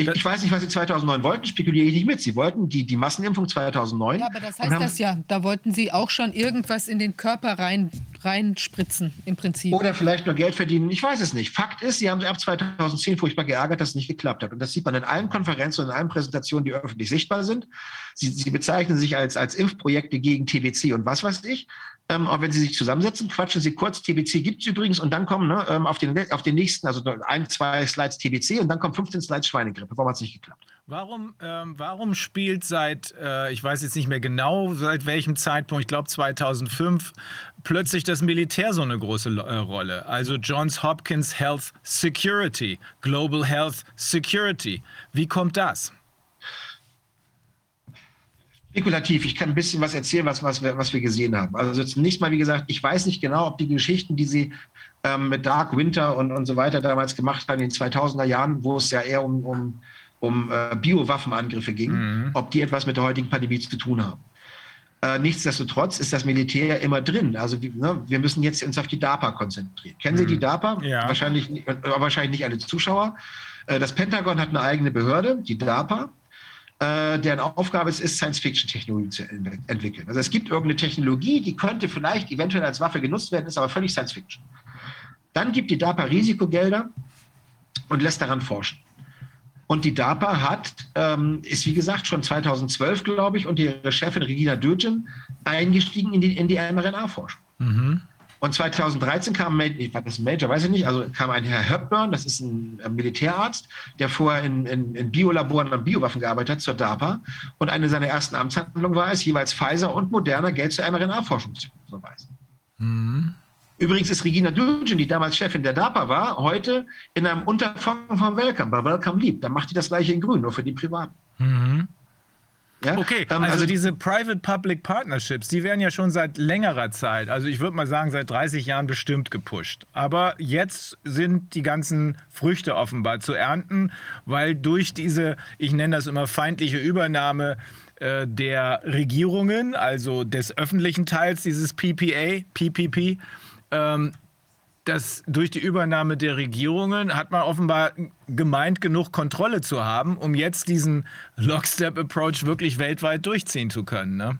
Ich, ich, weiß nicht, was Sie 2009 wollten, spekuliere ich nicht mit. Sie wollten die, die Massenimpfung 2009. Ja, aber das heißt das ja. Da wollten Sie auch schon irgendwas in den Körper rein, reinspritzen, im Prinzip. Oder vielleicht nur Geld verdienen. Ich weiß es nicht. Fakt ist, Sie haben sich ab 2010 furchtbar geärgert, dass es nicht geklappt hat. Und das sieht man in allen Konferenzen und in allen Präsentationen, die öffentlich sichtbar sind. Sie, Sie bezeichnen sich als, als Impfprojekte gegen TBC und was weiß ich. Ähm, auch wenn Sie sich zusammensetzen, quatschen Sie kurz, TBC gibt es übrigens und dann kommen ne, ähm, auf, den, auf den nächsten, also ein, zwei Slides TBC und dann kommen 15 Slides Schweinegrippe. Warum hat es nicht geklappt? Warum, ähm, warum spielt seit, äh, ich weiß jetzt nicht mehr genau, seit welchem Zeitpunkt, ich glaube 2005, plötzlich das Militär so eine große äh, Rolle? Also Johns Hopkins Health Security, Global Health Security. Wie kommt das? Spekulativ. Ich kann ein bisschen was erzählen, was, was, wir, was wir gesehen haben. Also zunächst mal, wie gesagt, ich weiß nicht genau, ob die Geschichten, die Sie ähm, mit Dark Winter und, und so weiter damals gemacht haben in den 2000er Jahren, wo es ja eher um, um, um äh, Biowaffenangriffe ging, mhm. ob die etwas mit der heutigen Pandemie zu tun haben. Äh, nichtsdestotrotz ist das Militär immer drin. Also ne, wir müssen jetzt uns auf die DARPA konzentrieren. Kennen Sie die mhm. DARPA? Ja. Wahrscheinlich, äh, wahrscheinlich nicht alle Zuschauer. Äh, das Pentagon hat eine eigene Behörde, die DARPA äh, deren Aufgabe es ist, Science-Fiction-Technologie zu entwickeln. Also es gibt irgendeine Technologie, die könnte vielleicht eventuell als Waffe genutzt werden, ist aber völlig Science-Fiction. Dann gibt die DARPA Risikogelder und lässt daran forschen. Und die DARPA hat, ähm, ist wie gesagt schon 2012, glaube ich, und ihre Chefin Regina Dürgen eingestiegen in die, in die mRNA-Forschung. Mhm. Und 2013 kam, war das Major, weiß ich nicht, also kam ein Herr Hepburn, das ist ein Militärarzt, der vorher in, in, in Biolaboren an Biowaffen gearbeitet hat, zur DARPA. Und eine seiner ersten Amtshandlungen war es, jeweils Pfizer und Moderna Geld zur mRNA-Forschung zu überweisen. Mhm. Übrigens ist Regina Dugin, die damals Chefin der DARPA war, heute in einem Unterfangen von Welcome, bei Welcome Leap. Da macht die das gleiche in Grün, nur für die Privaten. Mhm. Ja? Okay, ähm, also, also, diese Private-Public Partnerships, die werden ja schon seit längerer Zeit, also ich würde mal sagen seit 30 Jahren bestimmt gepusht. Aber jetzt sind die ganzen Früchte offenbar zu ernten, weil durch diese, ich nenne das immer feindliche Übernahme äh, der Regierungen, also des öffentlichen Teils dieses PPA, PPP, ähm, dass durch die Übernahme der Regierungen hat man offenbar gemeint, genug Kontrolle zu haben, um jetzt diesen Lockstep-Approach wirklich weltweit durchziehen zu können. Ne?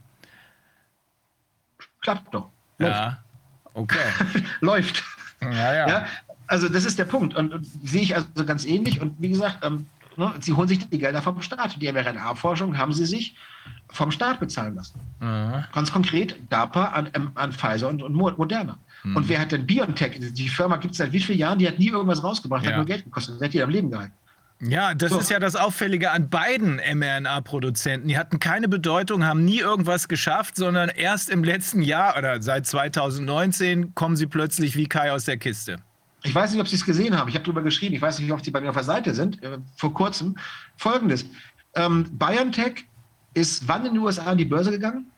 Klappt doch. Läuft. Ja, okay. Läuft. Ja, ja, ja. Also das ist der Punkt. Und, und sehe ich also ganz ähnlich. Und wie gesagt, ähm, ne, sie holen sich die Gelder vom Staat. Die mRNA-Forschung haben sie sich vom Staat bezahlen lassen. Mhm. Ganz konkret DARPA an, an Pfizer und, und Moderna. Mhm. Und wer hat denn BioNTech? Die Firma gibt es seit wie vielen Jahren? Die hat nie irgendwas rausgebracht, ja. hat nur Geld gekostet. Wer hat die am Leben gehalten? Ja, das so. ist ja das Auffällige an beiden mRNA-Produzenten. Die hatten keine Bedeutung, haben nie irgendwas geschafft, sondern erst im letzten Jahr oder seit 2019 kommen sie plötzlich wie Kai aus der Kiste. Ich weiß nicht, ob Sie es gesehen haben. Ich habe darüber geschrieben. Ich weiß nicht, ob Sie bei mir auf der Seite sind. Äh, vor kurzem. Folgendes. Ähm, BioNTech ist wann in den USA an die Börse gegangen?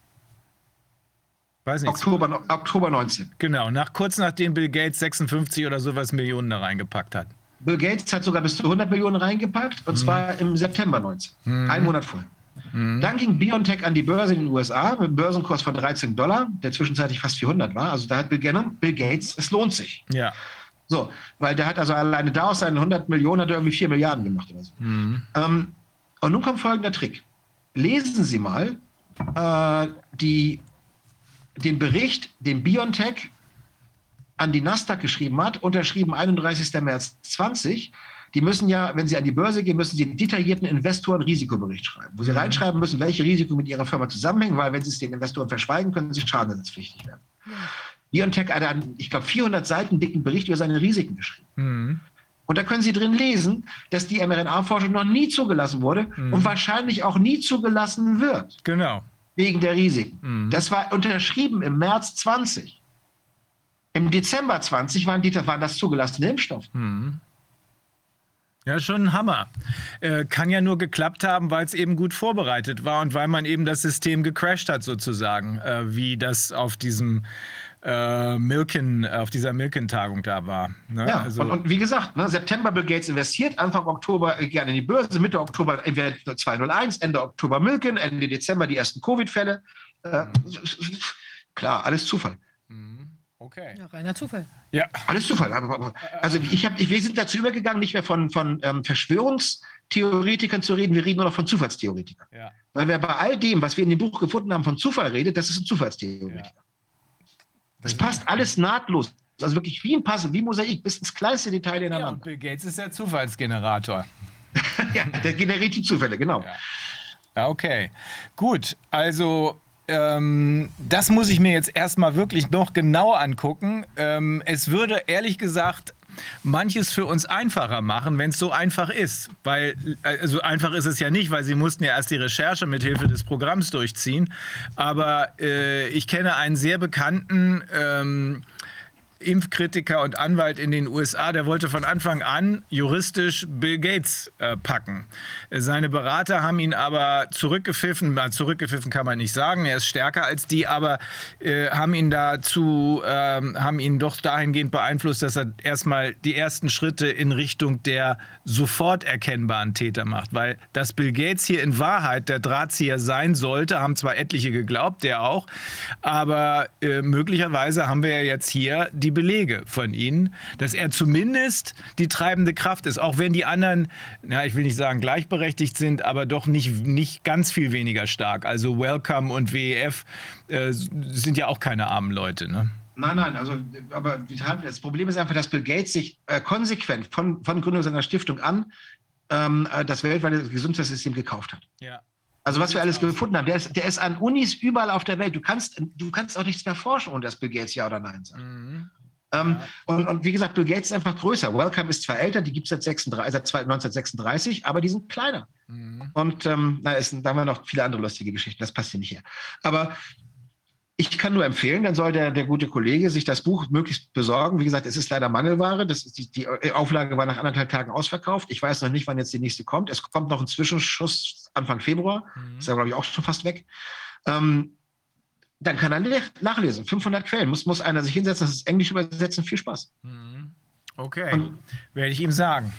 Weiß nicht. Oktober, Oktober 19. Genau, nach, kurz nachdem Bill Gates 56 oder sowas Millionen da reingepackt hat. Bill Gates hat sogar bis zu 100 Millionen reingepackt und mhm. zwar im September 19, mhm. einen Monat vorher. Mhm. Dann ging BioNTech an die Börse in den USA mit einem Börsenkurs von 13 Dollar, der zwischenzeitlich fast 400 war. Also da hat Bill, Bill Gates, es lohnt sich. Ja. So, weil der hat also alleine da aus seinen 100 Millionen hat er irgendwie 4 Milliarden gemacht oder so. Mhm. Ähm, und nun kommt folgender Trick. Lesen Sie mal äh, die den Bericht, den BioNTech an die Nasdaq geschrieben hat, unterschrieben 31. März 20. Die müssen ja, wenn sie an die Börse gehen, müssen sie einen detaillierten Investoren-Risikobericht schreiben, wo sie mhm. reinschreiben müssen, welche Risiken mit ihrer Firma zusammenhängen, weil wenn sie es den Investoren verschweigen, können sie schadenersatzpflichtig werden. Mhm. BioNTech hat einen, ich glaube, 400 Seiten dicken Bericht über seine Risiken geschrieben. Mhm. Und da können Sie drin lesen, dass die mRNA-Forschung noch nie zugelassen wurde mhm. und wahrscheinlich auch nie zugelassen wird. Genau wegen der Risiken. Mhm. Das war unterschrieben im März 20. Im Dezember 20 waren, die, waren das zugelassene Impfstoffe. Mhm. Ja, schon ein Hammer. Äh, kann ja nur geklappt haben, weil es eben gut vorbereitet war und weil man eben das System gecrashed hat, sozusagen, äh, wie das auf diesem äh, Milken, auf dieser Milken-Tagung da war. Ne? Ja, also, und, und, wie gesagt, ne, September Bill Gates investiert, Anfang Oktober gerne in die Börse, Mitte Oktober entweder 201, Ende Oktober Milken, Ende Dezember die ersten Covid-Fälle. Äh, klar, alles Zufall. Okay. Ja, reiner Zufall. Ja. Alles Zufall. Also ich hab, wir sind dazu übergegangen, nicht mehr von, von ähm, Verschwörungstheoretikern zu reden, wir reden nur noch von Zufallstheoretikern. Ja. Weil wer bei all dem, was wir in dem Buch gefunden haben, von Zufall redet, das ist ein Zufallstheoretiker. Ja. Das passt alles nahtlos. Also wirklich wie ein Puzzle, wie Mosaik, bis ins kleinste Detail ineinander. Ja, und Bill Gates ist der Zufallsgenerator. ja, der generiert die Zufälle, genau. Ja. Okay, gut. Also ähm, das muss ich mir jetzt erstmal wirklich noch genau angucken. Ähm, es würde ehrlich gesagt manches für uns einfacher machen, wenn es so einfach ist. Weil, also einfach ist es ja nicht, weil sie mussten ja erst die Recherche mit Hilfe des Programms durchziehen. Aber äh, ich kenne einen sehr bekannten ähm, Impfkritiker und Anwalt in den USA, der wollte von Anfang an juristisch Bill Gates äh, packen. Seine Berater haben ihn aber zurückgepfiffen, zurückgepfiffen kann man nicht sagen, er ist stärker als die, aber äh, haben ihn dazu, äh, haben ihn doch dahingehend beeinflusst, dass er erstmal die ersten Schritte in Richtung der sofort erkennbaren Täter macht, weil dass Bill Gates hier in Wahrheit der Drahtzieher sein sollte, haben zwar etliche geglaubt, der auch, aber äh, möglicherweise haben wir ja jetzt hier die Belege von Ihnen, dass er zumindest die treibende Kraft ist, auch wenn die anderen, ja, ich will nicht sagen gleichberechtigt sind, aber doch nicht, nicht ganz viel weniger stark. Also Welcome und WEF äh, sind ja auch keine armen Leute, ne? Nein, nein, also, aber das Problem ist einfach, dass Bill Gates sich äh, konsequent von, von Gründung seiner Stiftung an ähm, äh, das weltweite Gesundheitssystem gekauft hat. Ja. Also was wir alles gefunden haben, der ist, der ist an Unis überall auf der Welt. Du kannst, du kannst auch nichts mehr forschen, ohne dass Bill Gates ja oder nein sagt. Mhm. Ähm, und, und, wie gesagt, Bill Gates ist einfach größer. Welcome ist zwar älter, die gibt es seit, seit 1936, aber die sind kleiner. Mhm. Und ähm, na, ist, da haben wir noch viele andere lustige Geschichten, das passt hier nicht her. Aber ich kann nur empfehlen, dann soll der, der gute Kollege sich das Buch möglichst besorgen. Wie gesagt, es ist leider Mangelware. Das ist die, die Auflage war nach anderthalb Tagen ausverkauft. Ich weiß noch nicht, wann jetzt die nächste kommt. Es kommt noch ein Zwischenschuss Anfang Februar. Mhm. Ist ja, glaube ich, auch schon fast weg. Ähm, dann kann er nachlesen. 500 Quellen. Muss, muss einer sich hinsetzen, das ist Englisch übersetzen. Viel Spaß. Mhm. Okay, Und, werde ich ihm sagen.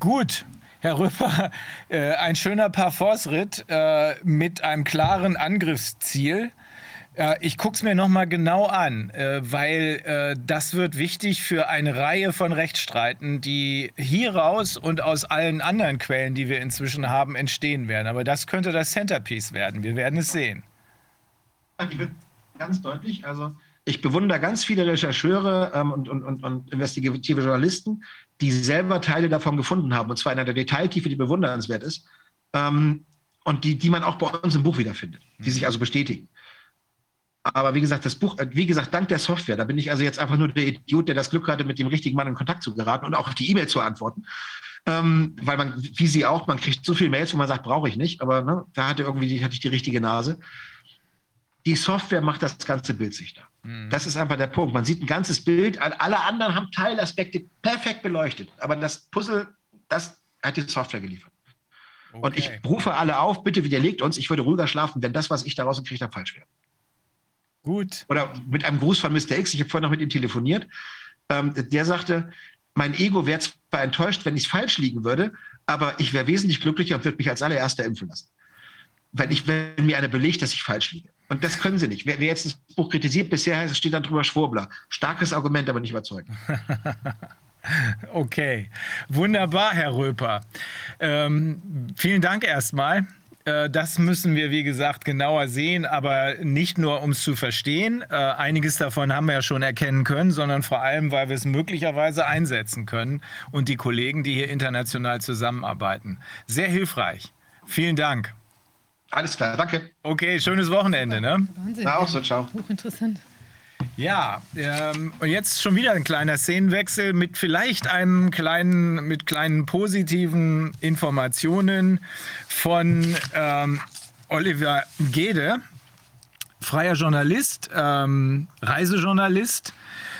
Gut, Herr Rüpper, äh, ein schöner Parforce-Ritt äh, mit einem klaren Angriffsziel. Äh, ich gucke es mir nochmal genau an, äh, weil äh, das wird wichtig für eine Reihe von Rechtsstreiten, die hieraus und aus allen anderen Quellen, die wir inzwischen haben, entstehen werden. Aber das könnte das Centerpiece werden. Wir werden es sehen ganz deutlich. Also ich bewundere ganz viele Rechercheure ähm, und, und, und, und, investigative Journalisten, die selber Teile davon gefunden haben, und zwar in einer Detailtiefe, die bewundernswert ist, ähm, und die, die man auch bei uns im Buch wiederfindet, die sich also bestätigen. Aber wie gesagt, das Buch, äh, wie gesagt, dank der Software, da bin ich also jetzt einfach nur der Idiot, der das Glück hatte, mit dem richtigen Mann in Kontakt zu geraten und auch auf die E-Mail zu antworten. Ähm, weil man, wie Sie auch, man kriegt so viele Mails, wo man sagt, brauche ich nicht, aber ne, da hatte irgendwie hatte ich die richtige Nase. Die Software macht das ganze Bild sichtbar. Mhm. Das ist einfach der Punkt. Man sieht ein ganzes Bild. Alle anderen haben Teilaspekte perfekt beleuchtet. Aber das Puzzle, das hat die Software geliefert. Okay. Und ich rufe alle auf, bitte widerlegt uns, ich würde ruhiger schlafen, wenn das, was ich daraus gekriegt habe, falsch wäre. Gut. Oder mit einem Gruß von Mr. X, ich habe vorhin noch mit ihm telefoniert. Ähm, der sagte, mein Ego wäre zwar enttäuscht, wenn ich falsch liegen würde, aber ich wäre wesentlich glücklicher und würde mich als allererster impfen lassen. Wenn, ich, wenn mir einer belegt, dass ich falsch liege. Und das können sie nicht. Wer, wer jetzt das Buch kritisiert, bisher steht dann drüber Schwurbler. Starkes Argument, aber nicht überzeugend. okay, wunderbar, Herr Röper. Ähm, vielen Dank erstmal. Äh, das müssen wir, wie gesagt, genauer sehen, aber nicht nur, um es zu verstehen. Äh, einiges davon haben wir ja schon erkennen können, sondern vor allem, weil wir es möglicherweise einsetzen können und die Kollegen, die hier international zusammenarbeiten. Sehr hilfreich. Vielen Dank. Alles klar, danke. Okay, schönes Wochenende, ne? Wahnsinn. Na auch so, ciao. Hochinteressant. Ja, ähm, und jetzt schon wieder ein kleiner Szenenwechsel mit vielleicht einem kleinen, mit kleinen positiven Informationen von ähm, Oliver Gede, freier Journalist, ähm, Reisejournalist,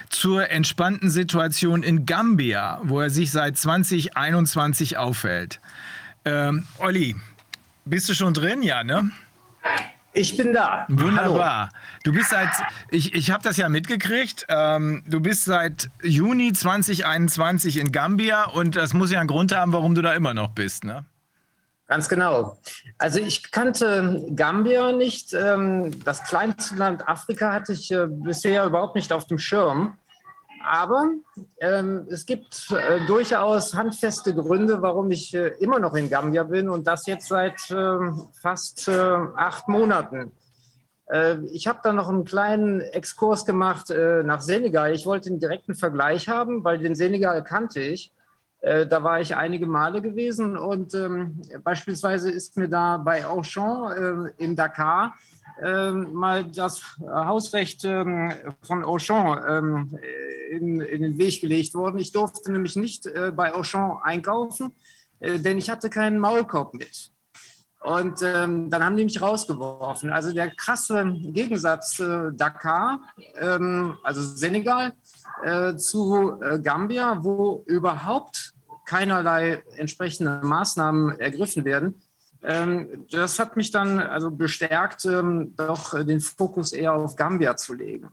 zur entspannten Situation in Gambia, wo er sich seit 2021 aufhält. Ähm, Olli, bist du schon drin? Ja, ne? Ich bin da. Wunderbar. Hallo. Du bist seit, ich, ich habe das ja mitgekriegt, ähm, du bist seit Juni 2021 in Gambia und das muss ja einen Grund haben, warum du da immer noch bist, ne? Ganz genau. Also ich kannte Gambia nicht. Ähm, das kleinste Land Afrika hatte ich äh, bisher überhaupt nicht auf dem Schirm. Aber ähm, es gibt äh, durchaus handfeste Gründe, warum ich äh, immer noch in Gambia bin und das jetzt seit äh, fast äh, acht Monaten. Äh, ich habe da noch einen kleinen Exkurs gemacht äh, nach Senegal. Ich wollte einen direkten Vergleich haben, weil den Senegal kannte ich. da war ich einige Male gewesen und ähm, beispielsweise ist mir da bei Auchan in Dakar ähm, mal das Hausrecht ähm, von Auchan ähm, in, in, den Weg gelegt worden. Ich durfte nämlich nicht äh, bei Auchan einkaufen, äh, denn ich hatte keinen Maulkorb mit. Und ähm, dann haben die mich rausgeworfen. Also der krasse Gegensatz äh, Dakar, ähm, also Senegal, äh, zu äh, Gambia, wo überhaupt keinerlei entsprechende Maßnahmen ergriffen werden. Ähm, das hat mich dann also bestärkt, ähm, doch den Fokus eher auf Gambia zu legen.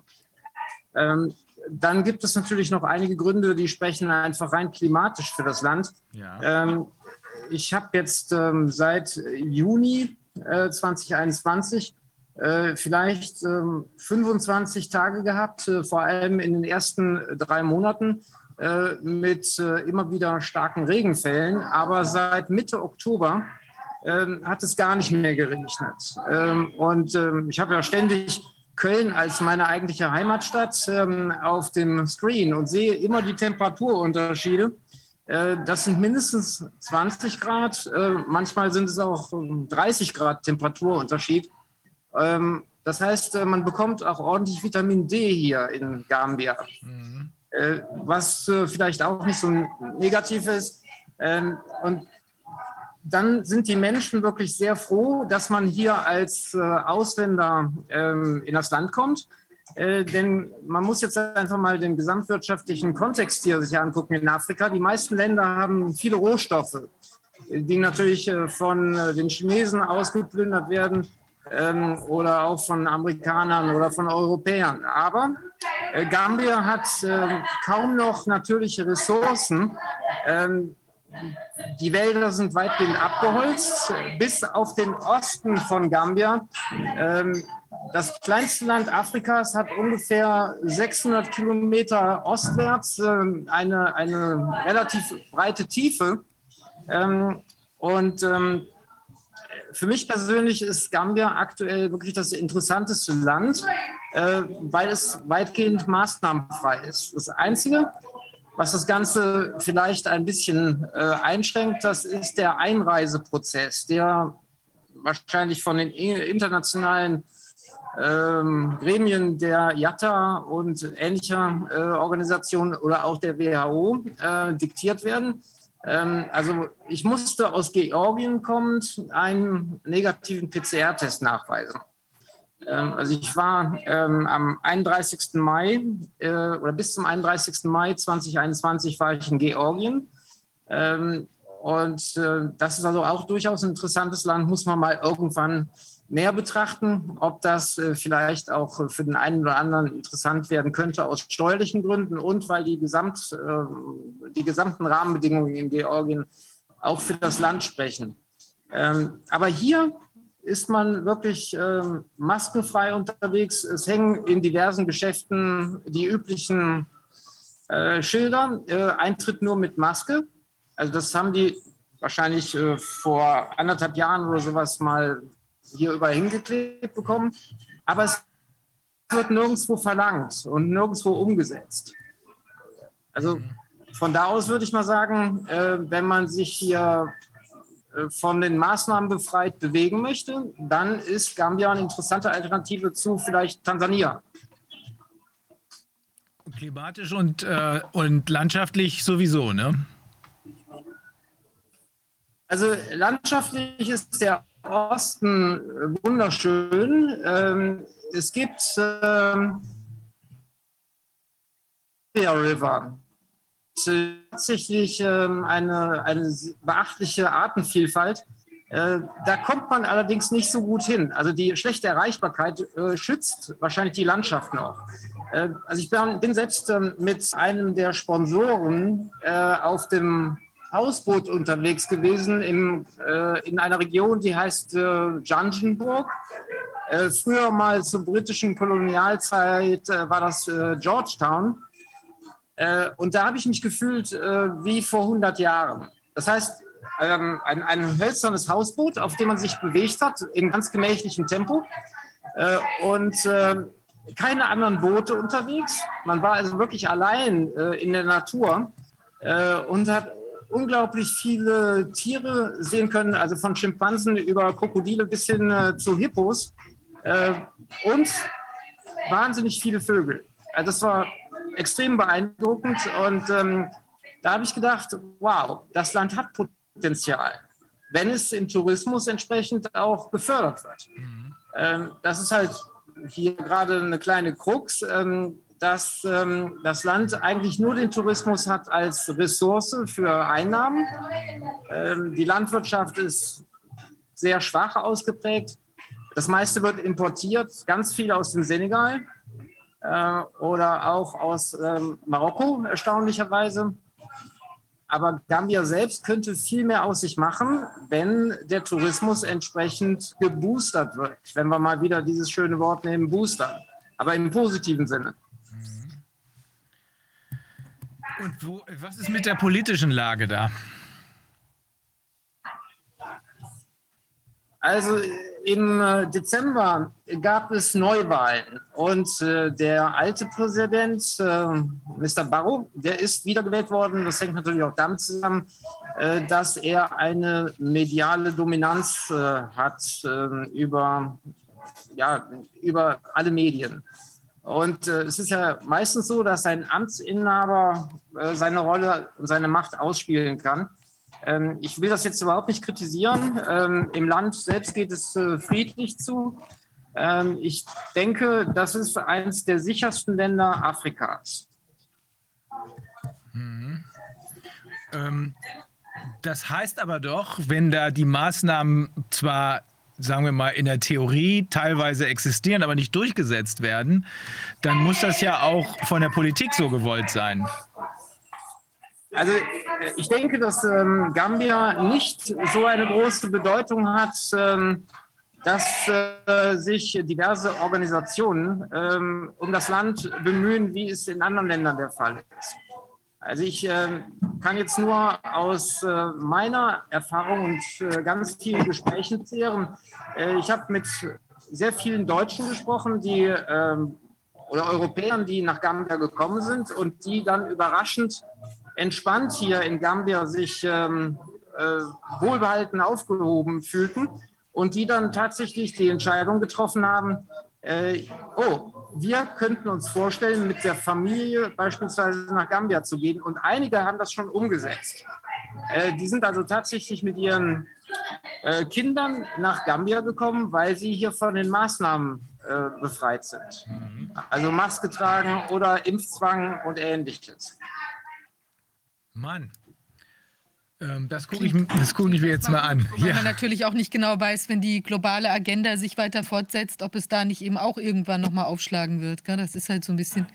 Ähm, dann gibt es natürlich noch einige Gründe, die sprechen einfach rein klimatisch für das Land. Ja. ich habe jetzt seit Juni 2021 äh, vielleicht 25 Tage gehabt, äh, vor allem in den ersten drei Monaten äh, mit immer wieder starken Regenfällen. Aber seit Mitte Oktober ähm, hat es gar nicht mehr geregnet. Ähm, und ähm, ich habe ja ständig Köln als meine eigentliche Heimatstadt ähm, auf dem Screen und sehe immer die Temperaturunterschiede. Äh, das sind mindestens 20 Grad, äh, manchmal sind es auch 30 Grad Temperaturunterschied. Ähm, das heißt, äh, man bekommt auch ordentlich Vitamin D hier in Gambia, mhm. äh, was vielleicht auch nicht so negativ ist. Ähm, und dann sind die Menschen wirklich sehr froh, dass man hier als äh, Ausländer ähm, in das Land kommt. Äh, denn man muss jetzt einfach mal den gesamtwirtschaftlichen Kontext hier sich angucken in Afrika. Die meisten Länder haben viele Rohstoffe, die natürlich äh, von äh, den Chinesen ausgeplündert werden ähm, oder auch von Amerikanern oder von Europäern. Aber äh, Gambia hat äh, kaum noch natürliche Ressourcen. Ähm, die Wälder sind weitgehend abgeholzt, bis auf den Osten von Gambia. Ähm, das kleinste Land Afrikas hat ungefähr 600 Kilometer ostwärts ähm, eine, eine relativ breite Tiefe. Ähm, und für mich persönlich ist Gambia aktuell wirklich das interessanteste Land, äh, weil es weitgehend maßnahmenfrei ist. Das Einzige, was das Ganze vielleicht ein bisschen äh, einschränkt, das ist der Einreiseprozess, der wahrscheinlich von den internationalen ähm, Gremien der JATA und ähnlicher äh, Organisationen oder auch der WHO äh, diktiert werden. Ähm, also ich musste aus Georgien kommend einen negativen PCR-Test nachweisen. Ähm, also ich war ähm, am 31. Mai äh, oder bis zum 31. Mai 2021 war ich in Georgien. Ähm, und äh, das ist also auch durchaus ein interessantes Land, muss man mal irgendwann näher betrachten, ob das äh, vielleicht auch für den einen oder anderen interessant werden könnte aus steuerlichen Gründen und weil die, Gesamt, äh, die gesamten Rahmenbedingungen in Georgien auch für das Land sprechen. Ähm, aber hier ist man wirklich ähm, maskenfrei unterwegs. Es hängen in diversen Geschäften die üblichen äh, Schilder, äh, Eintritt nur mit Maske. Also das haben die wahrscheinlich äh, vor anderthalb Jahren oder sowas mal hier überall hingeklebt bekommen. Aber es wird nirgendwo verlangt und nirgendwo umgesetzt. Also von da aus würde ich mal sagen, äh, wenn man sich hier von den Maßnahmen befreit bewegen möchte, dann ist Gambia eine interessante Alternative zu vielleicht Tansania. Klimatisch und, äh, und landschaftlich sowieso, ne? Also landschaftlich ist der Osten wunderschön. Ähm, es gibt ähm, River tatsächlich ähm, eine, eine beachtliche Artenvielfalt. Äh, da kommt man allerdings nicht so gut hin. Also die schlechte Erreichbarkeit äh, schützt wahrscheinlich die Landschaft noch. Äh, also ich bin, selbst ähm, mit einem der Sponsoren auf dem Hausboot unterwegs gewesen im, in einer Region, die heißt Jungenburg. früher mal zur britischen Kolonialzeit war das Georgetown. Und da habe ich mich gefühlt wie vor 100 Jahren. Das heißt, ähm, ein, ein hölzernes Hausboot, auf dem man sich bewegt hat, in ganz gemächlichem Tempo. Äh, und äh, keine anderen Boote unterwegs. Man war also wirklich allein äh, in der Natur äh, und hat unglaublich viele Tiere sehen können, also von Schimpansen über Krokodile bis hin äh, zu Hippos äh, und wahnsinnig viele Vögel. Also das war extrem beeindruckend und ähm, da habe ich gedacht, wow, das Land hat Potenzial. Wenn es im Tourismus entsprechend auch gefördert wird. Mhm. Ähm, das ist halt hier gerade eine kleine Krux, ähm, dass ähm, das Land eigentlich nur den Tourismus hat als Ressource für Einnahmen. Ähm, die Landwirtschaft ist sehr schwach ausgeprägt. Das meiste wird importiert, ganz viel aus dem Senegal oder auch aus ähm, Marokko, erstaunlicherweise. Aber Gambia selbst könnte viel mehr aus sich machen, wenn der Tourismus entsprechend geboostert wird. Wenn wir mal wieder dieses schöne Wort nehmen, Booster. Aber im positiven Sinne. Und wo, was ist mit der politischen Lage da? Also im äh, Dezember gab es Neuwahlen und äh, der alte Präsident, äh, Mr. Barrow, der ist wiedergewählt worden. Das hängt natürlich auch damit zusammen, dass er eine mediale Dominanz hat ähm, über, ja, über alle Medien. Und es ist ja meistens so, dass ein Amtsinhaber seine Rolle und seine Macht ausspielen kann. Ähm, ich will das jetzt überhaupt nicht kritisieren. Ähm, Im Land selbst geht es äh, friedlich zu. Ähm, ich denke, das ist eines der sichersten Länder Afrikas. Mhm. Ähm, das heißt aber doch, wenn da die Maßnahmen zwar sagen wir mal, in der Theorie teilweise existieren, aber nicht durchgesetzt werden, dann muss das ja auch von der Politik so gewollt sein. Also ich denke, dass ähm, Gambia nicht so eine große Bedeutung hat, ähm, dass äh, sich diverse Organisationen ähm, um das Land bemühen, wie es in anderen Ländern der Fall ist. Also ich äh, kann jetzt nur aus äh, meiner Erfahrung und äh, ganz vielen Gesprächen zehren. Äh, ich habe mit sehr vielen Deutschen gesprochen, die ähm, oder Europäern, die nach Gambia gekommen sind und die dann überraschend entspannt hier in Gambia sich ähm, äh, wohlbehalten aufgehoben fühlten und die dann tatsächlich die Entscheidung getroffen haben, äh, oh, wir könnten uns vorstellen, mit der Familie beispielsweise nach Gambia zu gehen. Und einige haben das schon umgesetzt. Äh, die sind also tatsächlich mit ihren äh, Kindern nach Gambia gekommen, weil sie hier von den Maßnahmen äh, befreit sind. Mhm. Also Maske tragen oder Impfzwang und ähnliches. Mann. Ähm, das gucke ich, guck ich mir jetzt mal an. Weil ja. man natürlich auch nicht genau weiß, wenn die globale Agenda sich weiter fortsetzt, ob es da nicht eben auch irgendwann nochmal aufschlagen wird. Das ist halt so ein bisschen.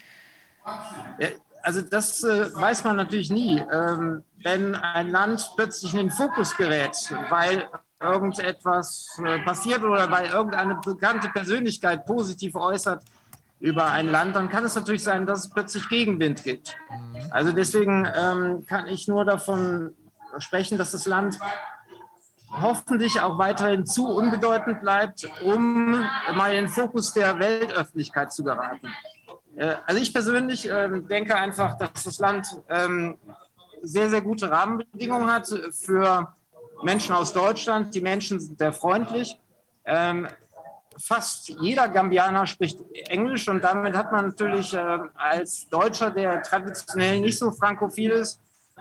Also das äh, weiß man natürlich nie. Ähm, wenn ein Land plötzlich in den Fokus gerät, weil irgendetwas äh, passiert oder weil irgendeine bekannte Persönlichkeit positiv äußert, über ein Land, dann kann es natürlich sein, dass es plötzlich Gegenwind gibt. Mhm. Also deswegen ähm, kann ich nur davon sprechen, dass das Land hoffentlich auch weiterhin zu unbedeutend bleibt, um mal in den Fokus der Weltöffentlichkeit zu geraten. Äh, also ich persönlich äh, denke einfach, dass das Land ähm, sehr, sehr gute Rahmenbedingungen hat für Menschen aus Deutschland. Die Menschen sind sehr freundlich. Ähm, fast jeder Gambianer spricht Englisch und damit hat man natürlich äh, als Deutscher, der traditionell nicht so frankophil ist,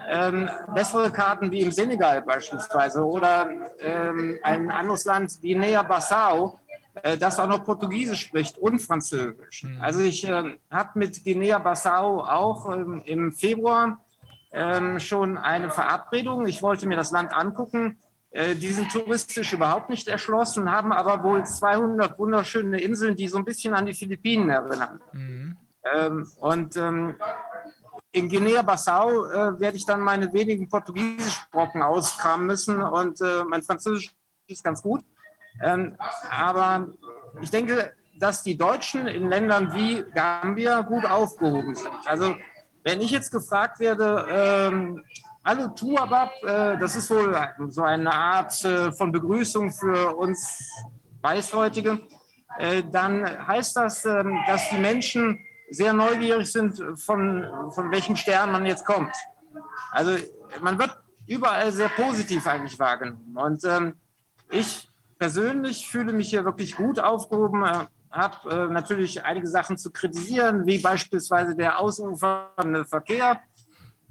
ähm, bessere Karten wie im Senegal beispielsweise oder ähm, ein anderes Land wie Nea Bissau, äh, das auch noch Portugiesisch spricht und Französisch. Mhm. Also ich äh, habe mit Guinea-Bissau auch ähm, im Februar ähm, schon eine Verabredung. Ich wollte mir das Land angucken. Äh, die sind touristisch überhaupt nicht erschlossen, haben aber wohl 200 wunderschöne Inseln, die so ein bisschen an die Philippinen erinnern. Mhm. Ähm, und ähm, in Guinea-Bissau äh, werde ich dann meine wenigen Portugiesisch-Brocken auskramen müssen und äh, mein Französisch ist ganz gut. Ähm, aber ich denke, dass die Deutschen in Ländern wie Gambia gut aufgehoben sind. Also wenn ich jetzt gefragt werde, ähm, Hallo Tuabab, äh, das ist wohl so eine Art äh, von Begrüßung für uns Weißhäutige, äh, dann heißt das, äh, dass die Menschen sehr neugierig sind, von, von welchem Stern man jetzt kommt. Also man wird überall sehr positiv eigentlich wahrgenommen. Und ähm, ich persönlich fühle mich hier wirklich gut aufgehoben, habe natürlich einige Sachen zu kritisieren, wie beispielsweise der ausufernde Verkehr.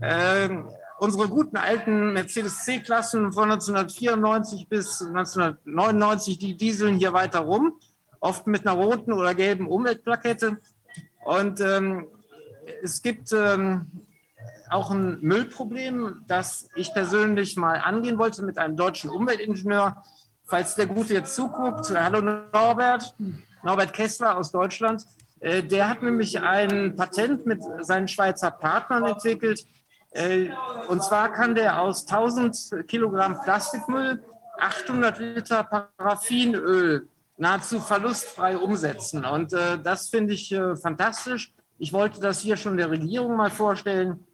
Äh, unsere guten alten Mercedes C-Klassen von 1994 bis 1999, die dieseln hier weiter rum, oft mit einer roten oder gelben Umweltplakette. Und ähm, es gibt ähm, auch ein Müllproblem, das ich persönlich mal angehen wollte mit einem deutschen Umweltingenieur. Falls der Gute jetzt zuguckt, hallo Norbert, Norbert Kessler aus Deutschland. Äh, der hat nämlich ein Patent mit seinen Schweizer Partnern entwickelt. Äh, und zwar kann der aus 1000 Kilogramm Plastikmüll 800 Liter Paraffinöl nahezu verlustfrei umsetzen. Und äh, das finde ich äh, fantastisch. Ich wollte das hier schon der Regierung mal vorstellen,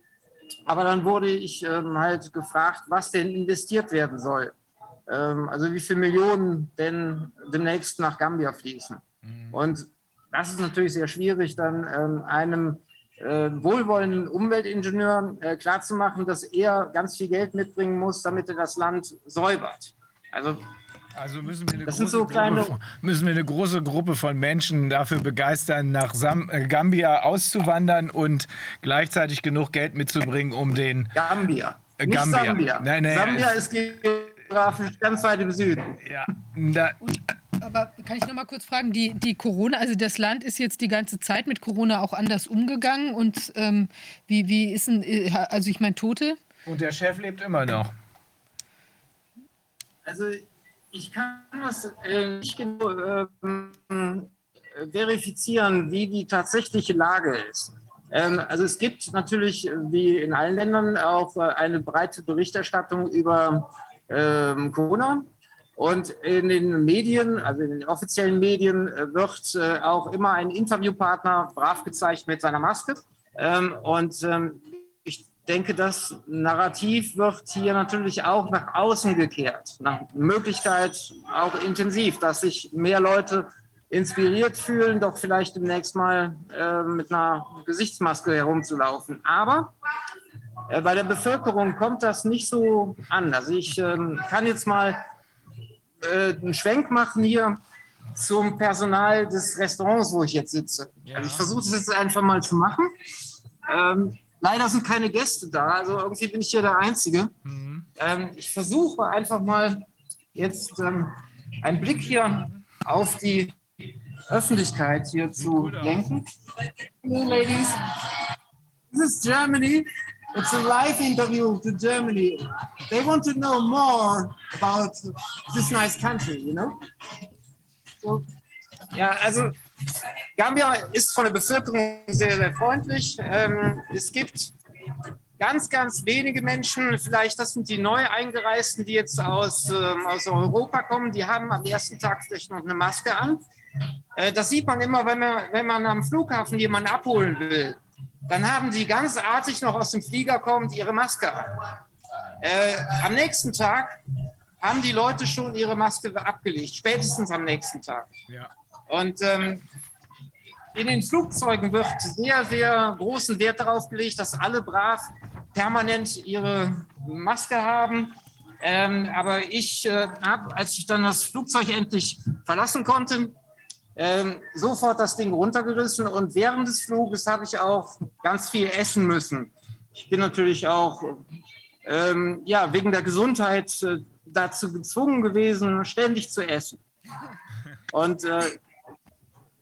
aber dann wurde ich ähm, halt gefragt, was denn investiert werden soll. Ähm, also wie viele Millionen denn demnächst nach Gambia fließen. Mhm. Und das ist natürlich sehr schwierig, dann ähm, einem äh, wohlwollenden Umweltingenieur äh, klarzumachen, dass er ganz viel Geld mitbringen muss, damit er das Land säubert. Also also müssen wir, eine große so Gruppe, müssen wir eine große Gruppe von Menschen dafür begeistern, nach Sam äh, Gambia auszuwandern und gleichzeitig genug Geld mitzubringen, um den Gambia. Äh, Gambia. Nicht Sambia. Nein, nein, Sambia ist geografisch ganz weit im Süden. Ja. Da, aber kann ich noch mal kurz fragen, die, die Corona, also das Land ist jetzt die ganze Zeit mit Corona auch anders umgegangen und ähm, wie, wie ist denn, äh, also ich meine Tote? Und der Chef lebt immer noch. Also ich kann das äh, nicht genau äh, verifizieren, wie die tatsächliche Lage ist. Ähm, also es gibt natürlich, wie in allen Ländern, auch äh, eine breite Berichterstattung über ähm, Corona. Und in den Medien, also in den offiziellen Medien, äh, wird äh, auch immer ein Interviewpartner brav gezeigt mit seiner Maske. Ähm, und ähm, denke, das Narrativ wird hier natürlich auch nach außen gekehrt. Nach Möglichkeit auch intensiv, dass sich mehr Leute inspiriert fühlen, doch vielleicht demnächst mal äh, mit einer Gesichtsmaske herumzulaufen. Aber bei der Bevölkerung kommt das nicht so an. Also ich äh, kann jetzt mal äh, einen Schwenk machen hier zum Personal des Restaurants, wo ich jetzt sitze. Ja. Also ich versuche es jetzt einfach mal zu machen. Ähm, Leider sind keine Gäste da, also irgendwie bin ich hier der Einzige. Mhm. Ähm, ich versuche einfach mal jetzt ähm, einen Blick hier auf die Öffentlichkeit hier zu lenken. Hello, ladies. This is Germany. It's a live interview to Germany. They want to know more about this nice country, you know? So, ja, also Gambia ist von der Bevölkerung sehr, sehr freundlich. Ähm, es gibt ganz, ganz wenige Menschen, vielleicht das sind die neu eingereisten, die jetzt aus, ähm, aus Europa kommen, die haben am ersten Tag vielleicht noch eine Maske an. Äh, das sieht man immer, wenn man, wenn man am Flughafen jemanden abholen will. Dann haben die ganz artig noch aus dem Flieger kommend ihre Maske an. Äh, am nächsten Tag haben die Leute schon ihre Maske abgelegt, spätestens am nächsten Tag. Ja. Und ähm, in den Flugzeugen wird sehr, sehr großen Wert darauf gelegt, dass alle brav permanent ihre Maske haben. Ähm, aber ich äh, habe, als ich dann das Flugzeug endlich verlassen konnte, ähm, sofort das Ding runtergerissen und während des Fluges habe ich auch ganz viel essen müssen. Ich bin natürlich auch ähm, ja, wegen der Gesundheit äh, dazu gezwungen gewesen, ständig zu essen. Und äh,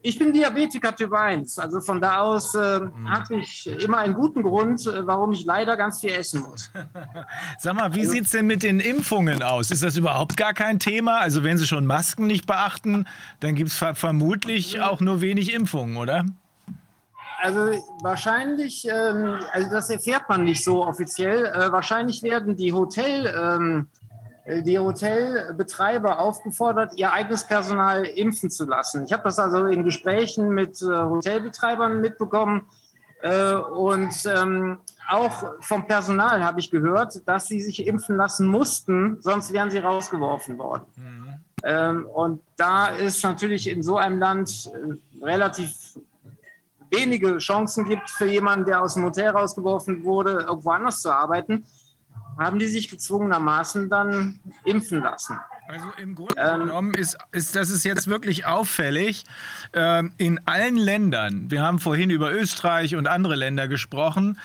ich bin Diabetiker Typ 1, also von da aus äh, mhm. habe ich immer einen guten Grund, äh, warum ich leider ganz viel essen muss. Sag mal, wie also, sieht es denn mit den Impfungen aus? Ist das überhaupt gar kein Thema? Also wenn Sie schon Masken nicht beachten, dann gibt es vermutlich auch nur wenig Impfungen, oder? Also wahrscheinlich, ähm, also das erfährt man nicht so offiziell, äh, wahrscheinlich werden die Hotel... Ähm, äh, die Hotelbetreiber aufgefordert, ihr eigenes Personal impfen zu lassen. Ich habe das also in Gesprächen mit äh, Hotelbetreibern mitbekommen. Äh, und ähm, auch vom Personal habe ich gehört, dass sie sich impfen lassen mussten, sonst wären sie rausgeworfen worden. Mhm. Ähm, und da ist natürlich in so einem Land relativ wenige Chancen gibt für jemanden, der aus dem Hotel rausgeworfen wurde, irgendwo anders zu arbeiten haben die sich gezwungenermaßen dann impfen lassen. Also im Grunde ähm, genommen ist, ist das ist jetzt wirklich auffällig. Ähm, in allen Ländern, wir haben vorhin über Österreich und andere Länder gesprochen,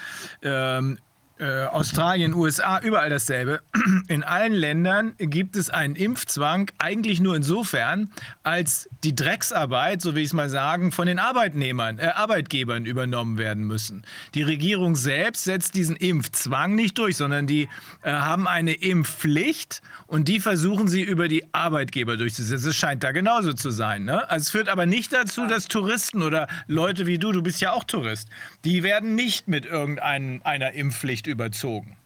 ähm, äh, Australien, USA, überall dasselbe. In allen Ländern gibt es einen Impfzwang, eigentlich nur insofern, als die Drecksarbeit, so will ich es mal sagen, von den Arbeitnehmern, äh, Arbeitgebern übernommen werden müssen. Die Regierung selbst setzt diesen Impfzwang nicht durch, sondern die äh, haben eine Impfpflicht und die versuchen sie über die Arbeitgeber durchzusetzen. Es scheint da genauso zu sein. Ne? Also es führt aber nicht dazu, dass Touristen oder Leute wie du, du bist ja auch Tourist, die werden nicht mit irgendeiner Impfpflicht überzogen.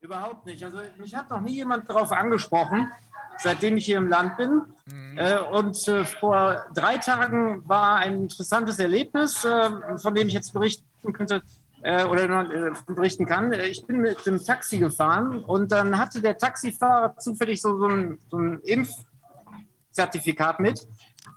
Überhaupt nicht. Also mich hat noch nie jemand darauf angesprochen, seitdem ich hier im Land bin. Mhm. Äh, und äh, vor drei Tagen war ein interessantes Erlebnis, äh, von dem ich jetzt berichten könnte oder berichten kann. Ich bin mit dem Taxi gefahren und dann hatte der Taxifahrer zufällig so, so, ein, so ein Impfzertifikat mit.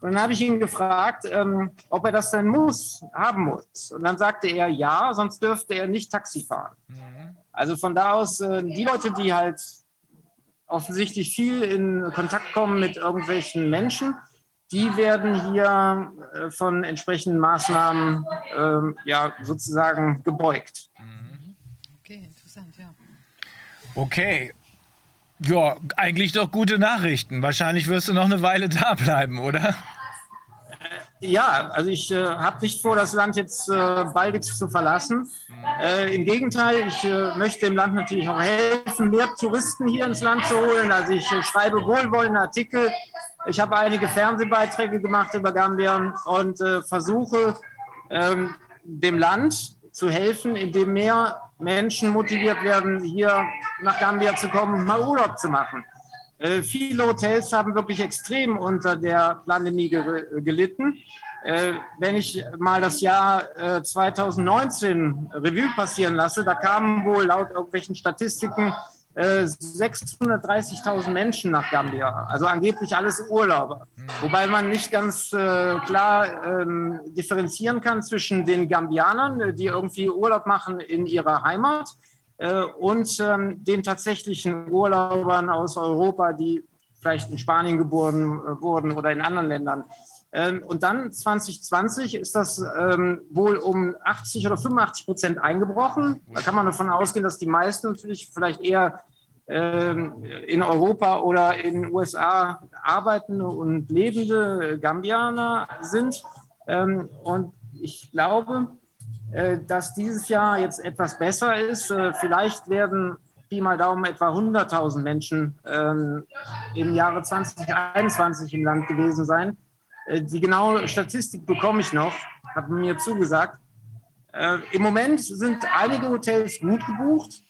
Und dann habe ich ihn gefragt, ähm, ob er das denn muss, haben muss. Und dann sagte er ja, sonst dürfte er nicht Taxi fahren. Mhm. Also von da aus, äh, die Leute, die halt offensichtlich viel in Kontakt kommen mit irgendwelchen Menschen, die werden hier äh, von entsprechenden Maßnahmen äh, ja, sozusagen gebeugt. Mhm. Okay, interessant, ja. Okay. Ja, eigentlich doch gute Nachrichten. Wahrscheinlich wirst du noch eine Weile da bleiben, oder? Ja, also ich äh, habe nicht vor, das Land jetzt äh, baldig zu verlassen. Äh, Im Gegenteil, ich äh, möchte dem Land natürlich auch helfen, mehr Touristen hier ins Land zu holen. Also ich schreibe wohlwollende Artikel. Ich habe einige Fernsehbeiträge gemacht über Gambia und äh, versuche ähm, dem Land zu helfen, indem mehr Menschen motiviert werden, hier nach Gambia zu kommen mal Urlaub zu machen. Äh, viele Hotels haben wirklich extrem unter der Pandemie gelitten. Äh, wenn ich mal das Jahr äh, 2019 Revue passieren lasse, da kamen wohl laut irgendwelchen Statistiken 630.000 äh, Menschen nach Gambia, also angeblich alles Urlauber. Wobei man nicht ganz äh, klar ähm, differenzieren kann zwischen den Gambianern, die irgendwie Urlaub machen in ihrer Heimat, äh, und ähm, den tatsächlichen Urlaubern aus Europa, die vielleicht in Spanien geboren äh, wurden oder in anderen Ländern. Ähm, und dann 2020 ist das ähm, wohl um 80 oder 85 Prozent eingebrochen. Da kann man davon ausgehen, dass die meisten natürlich vielleicht eher in Europa oder in den USA arbeitende und lebende Gambianer sind. Ähm, und ich glaube, äh, dass dieses Jahr jetzt etwas besser ist. Äh, vielleicht werden Pi mal Daumen etwa 100.000 Menschen ähm, im Jahre 2021 im Land gewesen sein. Äh, die genaue Statistik bekomme ich noch, hat mir zugesagt. Im Moment sind einige Hotels gut gebucht.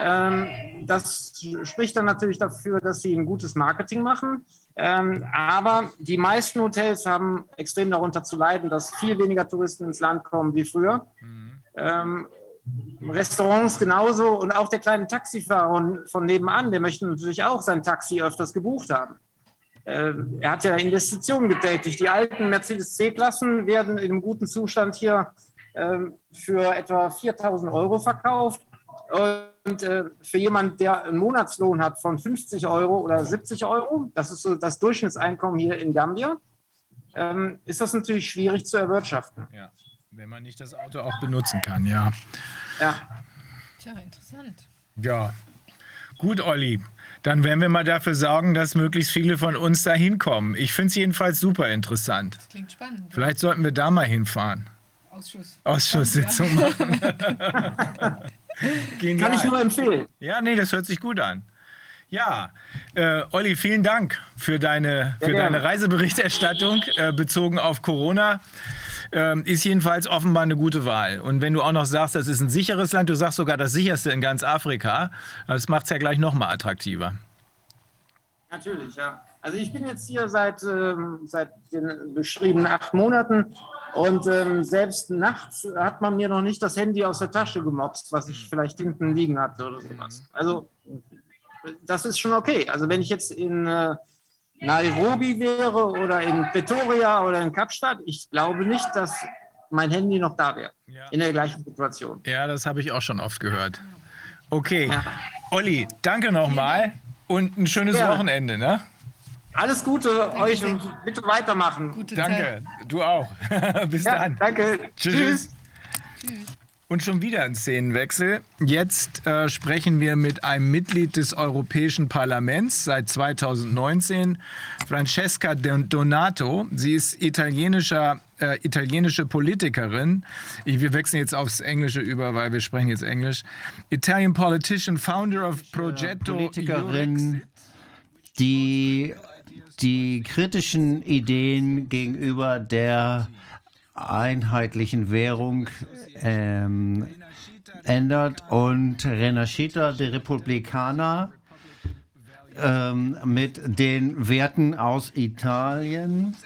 Ähm, das spricht dann natürlich dafür, dass sie ein gutes Marketing machen. Ähm, aber die meisten Hotels haben extrem darunter zu leiden, dass viel weniger Touristen ins Land kommen wie früher. Mhm. Ähm, Restaurants genauso und auch der kleine Taxifahrer von nebenan, der möchte natürlich auch sein Taxi öfters gebucht haben. Er hat ja Investitionen getätigt. Die alten Mercedes C-Klassen werden in einem guten Zustand hier für etwa 4000 Euro verkauft. Und äh, für jemanden, der einen Monatslohn hat von 50 Euro oder 70 Euro, das ist so das Durchschnittseinkommen hier in Gambia, ähm, ist das natürlich schwierig zu erwirtschaften. Ja, wenn man nicht das Auto auch benutzen kann, ja. Ja. Tja, interessant. Ja. Gut, Olli. Dann werden wir mal dafür sorgen, dass möglichst viele von uns da hinkommen. Ich finde es jedenfalls super interessant. Das klingt spannend. Vielleicht sollten wir da mal hinfahren. Ausschuss. Ausschusssitzung machen. Kann ich nur empfehlen. Ja, nee, das hört sich gut an. Ja, äh, Olli, vielen Dank für deine, für deine Reiseberichterstattung äh, bezogen auf Corona. Ähm, ist jedenfalls offenbar eine gute Wahl. Und wenn du auch noch sagst, das ist ein sicheres Land, du sagst sogar das sicherste in ganz Afrika, das macht es ja gleich noch mal attraktiver. Natürlich, ja. Also ich bin jetzt hier seit, ähm, seit den beschriebenen acht Monaten und ähm, selbst nachts hat man mir noch nicht das Handy aus der Tasche gemobst, was ich vielleicht hinten liegen hatte oder sowas. Also das ist schon okay. Also wenn ich jetzt in äh, Nairobi wäre oder in Pretoria oder in Kapstadt, ich glaube nicht, dass mein Handy noch da wäre. Ja. In der gleichen Situation. Ja, das habe ich auch schon oft gehört. Okay. Ja. Olli, danke nochmal und ein schönes ja. Wochenende. Ne? Alles Gute euch und bitte weitermachen. Gute danke, Zeit. du auch. Bis dann. Danke. Tschüss. Tschüss. Und schon wieder ein Szenenwechsel. Jetzt äh, sprechen wir mit einem Mitglied des Europäischen Parlaments seit 2019, Francesca Donato. Sie ist italienischer, äh, italienische Politikerin. Ich, wir wechseln jetzt aufs Englische über, weil wir sprechen jetzt Englisch. Italian Politician, Founder of Progetto. Politikerin, die die kritischen Ideen gegenüber der einheitlichen Währung ähm, ändert und Renascita de Republicana ähm, mit den Werten aus Italien.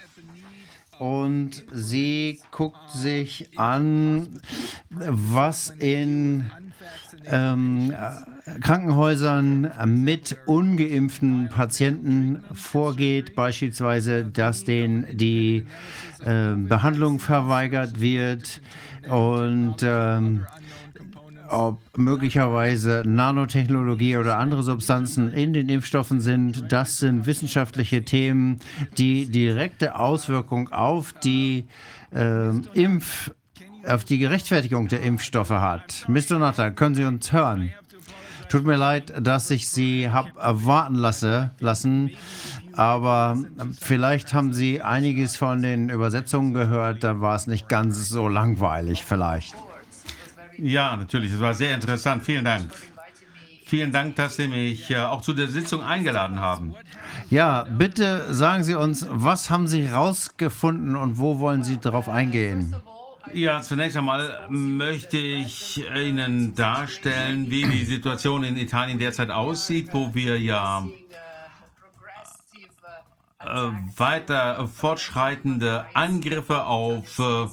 Und sie guckt sich an, was in ähm, Krankenhäusern mit ungeimpften Patienten vorgeht, beispielsweise, dass denen die äh, Behandlung verweigert wird und ähm, ob möglicherweise Nanotechnologie oder andere Substanzen in den Impfstoffen sind. Das sind wissenschaftliche Themen, die direkte Auswirkung auf die äh, Impf auf die Gerechtfertigung der Impfstoffe hat. Mr. Natter, können Sie uns hören? Tut mir leid, dass ich Sie habe warten lasse, lassen, aber vielleicht haben Sie einiges von den Übersetzungen gehört, da war es nicht ganz so langweilig vielleicht. Ja, natürlich, es war sehr interessant. Vielen Dank. Vielen Dank, dass Sie mich äh, auch zu der Sitzung eingeladen haben. Ja, bitte sagen Sie uns, was haben Sie herausgefunden und wo wollen Sie darauf eingehen? Ja, zunächst einmal möchte ich Ihnen darstellen, wie die Situation in Italien derzeit aussieht, wo wir ja äh, weiter fortschreitende Angriffe auf äh,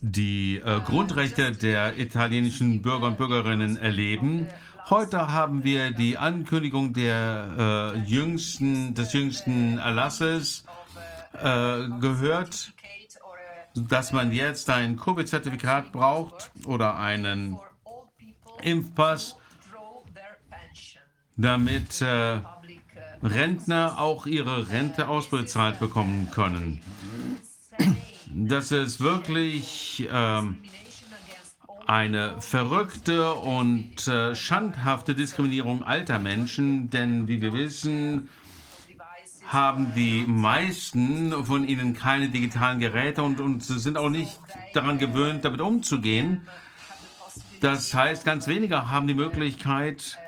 die äh, Grundrechte der italienischen Bürger und Bürgerinnen erleben. Heute haben wir die Ankündigung der, äh, jüngsten, des jüngsten Erlasses äh, gehört dass man jetzt ein Covid-Zertifikat braucht oder einen Impfpass, damit äh, Rentner auch ihre Rente ausbezahlt bekommen können. Das ist wirklich äh, eine verrückte und äh, schandhafte Diskriminierung alter Menschen, denn wie wir wissen, haben die meisten von ihnen keine digitalen Geräte und, und sind auch nicht daran gewöhnt, damit umzugehen. Das heißt, ganz wenige haben die Möglichkeit,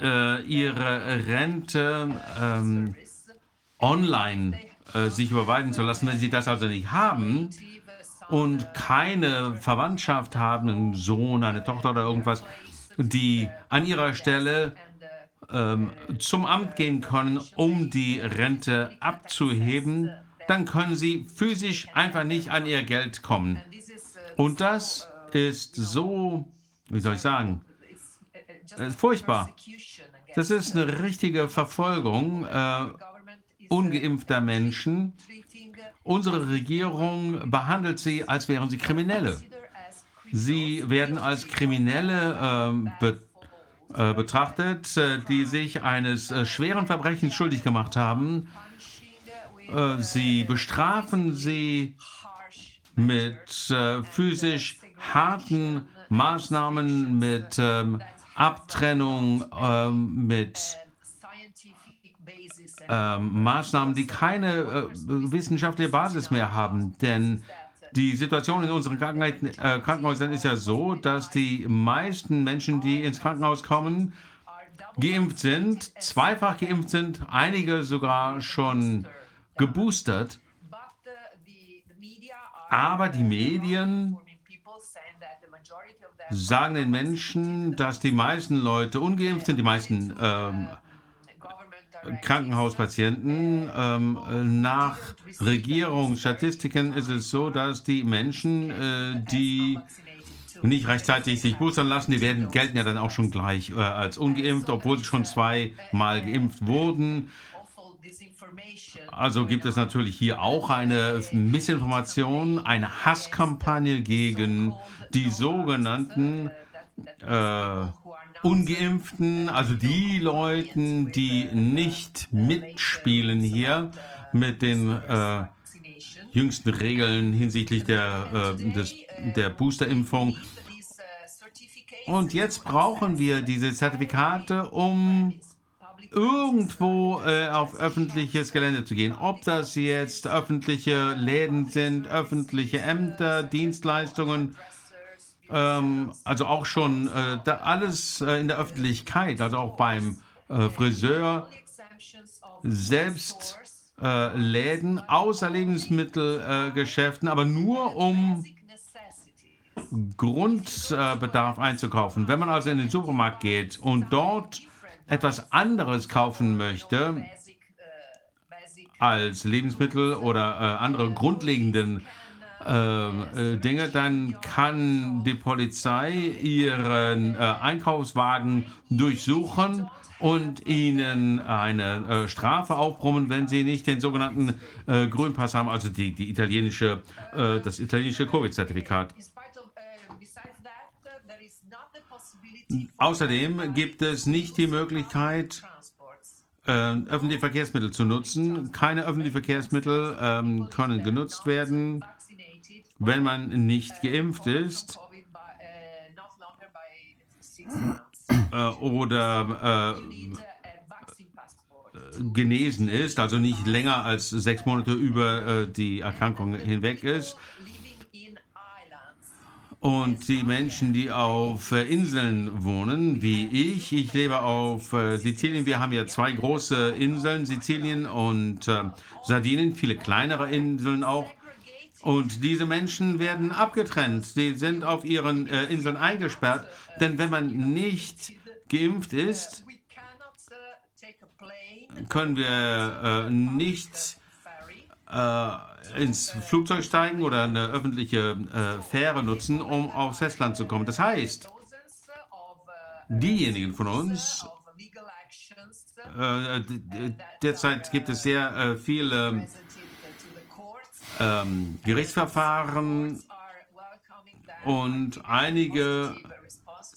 äh, ihre Rente ähm, online äh, sich überweisen zu lassen. Wenn sie das also nicht haben und keine Verwandtschaft haben, einen Sohn, eine Tochter oder irgendwas, die an ihrer Stelle ähm, zum Amt gehen können, um die Rente abzuheben, dann können sie physisch einfach nicht an ihr Geld kommen. Und das ist so, wie soll ich sagen, äh, furchtbar. Das ist eine richtige Verfolgung äh, ungeimpfter Menschen. Unsere Regierung behandelt sie, als wären sie Kriminelle. Sie werden als Kriminelle äh, betrachtet äh, betrachtet, äh, die sich eines äh, schweren Verbrechens schuldig gemacht haben. sie bestrafen sie mit physisch harten Maßnahmen, mit ähm, Abtrennung ähm, mit ähm, Maßnahmen, die keine wissenschaftliche Basis mehr haben. Denn die Situation in unseren äh, Krankenhäusern ist ja so, dass die meisten Menschen, die ins Krankenhaus kommen, geimpft sind, zweifach geimpft sind, einige sogar schon geboostert. Aber die Medien sagen den Menschen, dass die meisten Leute ungeimpft sind, die meisten ähm, Krankenhauspatienten. Ähm, nach Regierungsstatistiken ist es so, dass die Menschen, äh, die nicht rechtzeitig sich boostern lassen, die werden, gelten ja dann auch schon gleich äh, als ungeimpft, obwohl sie schon zweimal geimpft wurden. Also gibt es natürlich hier auch eine Missinformation, eine Hasskampagne gegen die sogenannten äh, Ungeimpften, also die Leuten, die nicht mitspielen hier mit den äh, jüngsten Regeln hinsichtlich der, äh, der Boosterimpfung. Und jetzt brauchen wir diese Zertifikate, um irgendwo äh, auf öffentliches Gelände zu gehen. Ob das jetzt öffentliche Läden sind, öffentliche Ämter, Dienstleistungen, ähm, also auch schon äh, alles äh, in der Öffentlichkeit, also auch beim äh, Friseur, selbst äh, Läden, außer Lebensmittelgeschäften, aber nur um Grundbedarf einzukaufen. Wenn man also in den Supermarkt geht und dort etwas anderes kaufen möchte als Lebensmittel oder äh, andere grundlegenden äh, äh, Dinge, dann kann die Polizei ihren äh, Einkaufswagen durchsuchen und ihnen eine äh, Strafe aufbrummen, wenn sie nicht den sogenannten äh, Grünpass haben, also die, die italienische, äh, das italienische Covid-Zertifikat. Außerdem gibt es nicht die Möglichkeit, äh, öffentliche Verkehrsmittel zu nutzen. Keine öffentlichen Verkehrsmittel ähm, können genutzt werden wenn man nicht geimpft ist äh, oder äh, genesen ist, also nicht länger als sechs Monate über äh, die Erkrankung hinweg ist. Und die Menschen, die auf äh, Inseln wohnen, wie ich, ich lebe auf äh, Sizilien, wir haben ja zwei große Inseln, Sizilien und äh, Sardinien, viele kleinere Inseln auch. Und diese Menschen werden abgetrennt. Sie sind auf ihren äh, Inseln eingesperrt. Denn wenn man nicht geimpft ist, können wir äh, nicht äh, ins Flugzeug steigen oder eine öffentliche äh, Fähre nutzen, um aufs Festland zu kommen. Das heißt, diejenigen von uns, äh, derzeit gibt es sehr äh, viele ähm, Gerichtsverfahren und einige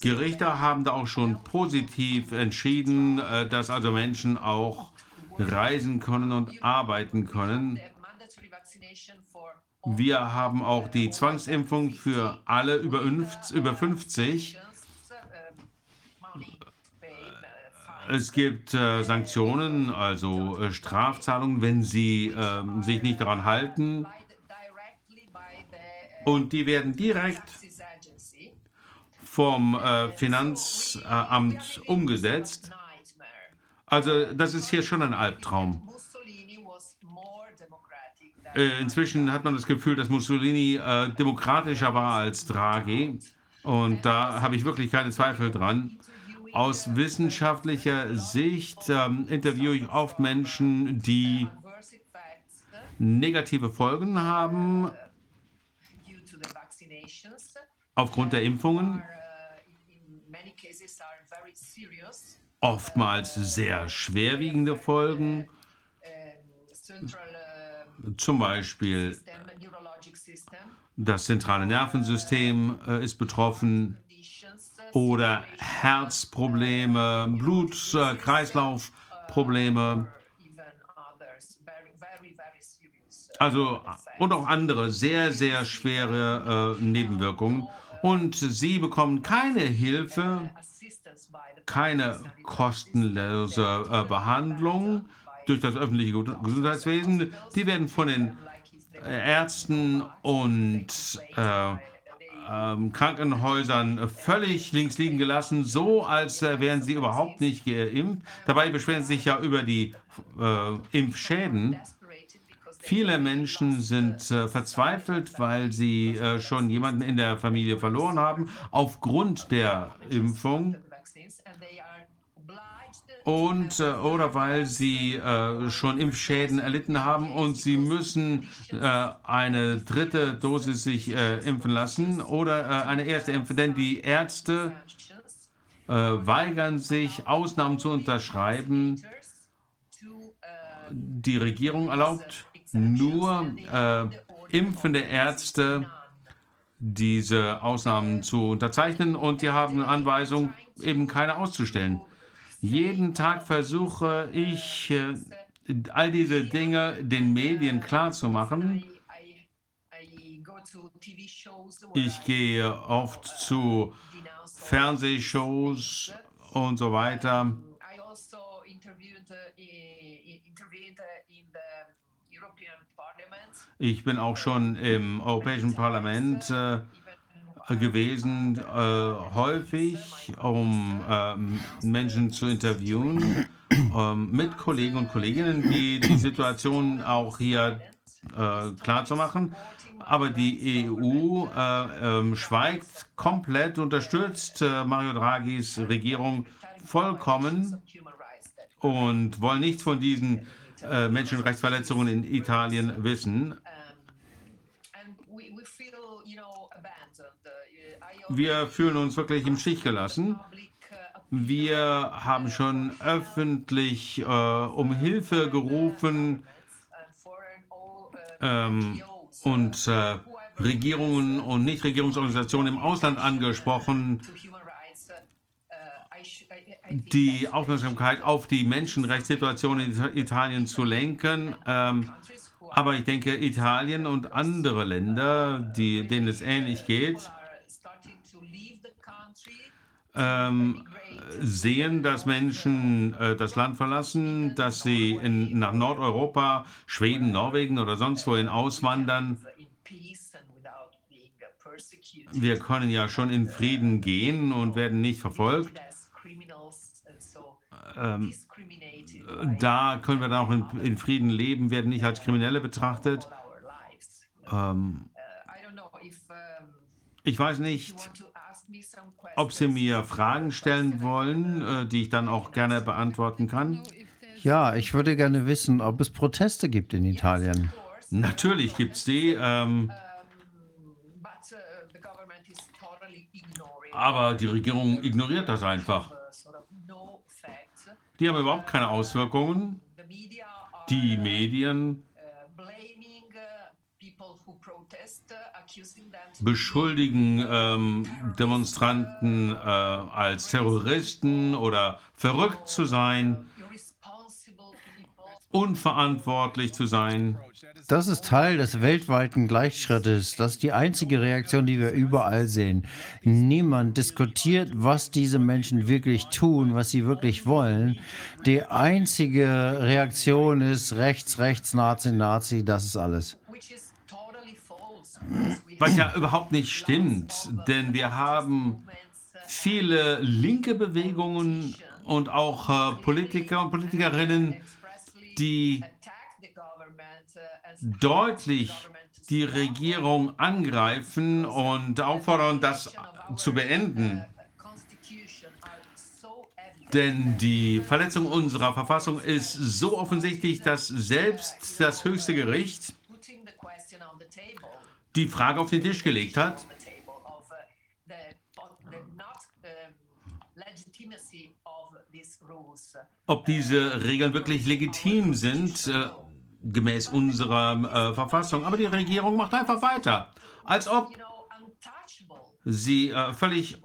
Gerichte haben da auch schon positiv entschieden, äh, dass also Menschen auch reisen können und arbeiten können. Wir haben auch die Zwangsimpfung für alle über 50. Es gibt äh, Sanktionen, also äh, Strafzahlungen, wenn sie äh, sich nicht daran halten. Und die werden direkt vom äh, Finanzamt umgesetzt. Also das ist hier schon ein Albtraum. Äh, inzwischen hat man das Gefühl, dass Mussolini äh, demokratischer war als Draghi. Und da habe ich wirklich keine Zweifel dran. Aus wissenschaftlicher Sicht ähm, interviewe ich oft Menschen, die negative Folgen haben aufgrund der Impfungen. Oftmals sehr schwerwiegende Folgen. Zum Beispiel das zentrale Nervensystem äh, ist betroffen oder Herzprobleme, Blut-Kreislauf-Probleme. Also und auch andere sehr, sehr schwere äh, Nebenwirkungen. Und sie bekommen keine Hilfe keine kostenlose äh, Behandlung durch das öffentliche Gesundheitswesen. Die werden von den Ärzten und äh, ähm, Krankenhäusern völlig links liegen gelassen, so als äh, wären sie überhaupt nicht geimpft. Dabei beschweren sie sich ja über die äh, Impfschäden. Viele Menschen sind äh, verzweifelt, weil sie äh, schon jemanden in der Familie verloren haben aufgrund der Impfung und äh, oder weil sie äh, schon Impfschäden erlitten haben und sie müssen äh, eine dritte Dosis sich äh, impfen lassen oder äh, eine erste Impfung, denn die Ärzte äh, weigern sich, Ausnahmen zu unterschreiben. Die Regierung erlaubt nur impfende Ärzte diese Ausnahmen zu unterzeichnen und die haben Anweisung, eben keine auszustellen. Jeden Tag versuche ich, äh, all diese Dinge den Medien klarzumachen. Ich gehe oft zu Fernsehshows und so weiter. Ich bin auch schon im Europäischen Parlament äh, gewesen, äh, häufig, um äh, Menschen zu interviewen, äh, mit Kollegen und Kolleginnen, die die Situation auch hier äh, klar zu machen. Aber die EU äh, ähm, schweigt komplett, unterstützt äh, Mario Draghis Regierung vollkommen und wollen nichts von diesen Menschenrechtsverletzungen in Italien wissen. Wir fühlen uns wirklich im Stich gelassen. Wir haben schon öffentlich äh, um Hilfe gerufen ähm, und äh, Regierungen und Nichtregierungsorganisationen im Ausland angesprochen, die Aufmerksamkeit auf die Menschenrechtssituation in Italien zu lenken. Ähm, aber ich denke, Italien und andere Länder, die, denen es ähnlich geht, ähm, sehen, dass Menschen äh, das Land verlassen, dass sie in, nach Nordeuropa, Schweden, Norwegen oder sonst wohin auswandern. Wir können ja schon in Frieden gehen und werden nicht verfolgt. Ähm, da können wir dann auch in, in, Frieden leben, werden nicht als Kriminelle betrachtet. Ähm, ich weiß nicht, ob Sie mir Fragen stellen wollen, äh, die ich dann auch gerne beantworten kann. Ja, ich würde gerne wissen, ob es Proteste gibt in Italien. Natürlich gibt es die. Ähm, aber die Regierung ignoriert das einfach. Die haben überhaupt keine Auswirkungen. Die Medien beschuldigen ähm, Demonstranten äh, als Terroristen oder verrückt zu sein, unverantwortlich zu sein. Das ist Teil des weltweiten Gleichschrittes. Das ist die einzige Reaktion, die wir überall sehen. Niemand diskutiert, was diese Menschen wirklich tun, was sie wirklich wollen. Die einzige Reaktion ist rechts, rechts, Nazi, Nazi, das ist alles. Was ja überhaupt nicht stimmt, denn wir haben viele linke Bewegungen und auch äh, Politiker und Politikerinnen, die deutlich die Regierung angreifen und auffordern, das zu beenden. Denn die Verletzung unserer Verfassung ist so offensichtlich, dass selbst das höchste Gericht die Frage auf den Tisch gelegt hat, ob diese Regeln wirklich legitim sind, äh, gemäß unserer äh, Verfassung. Aber die Regierung macht einfach weiter, als ob sie äh, völlig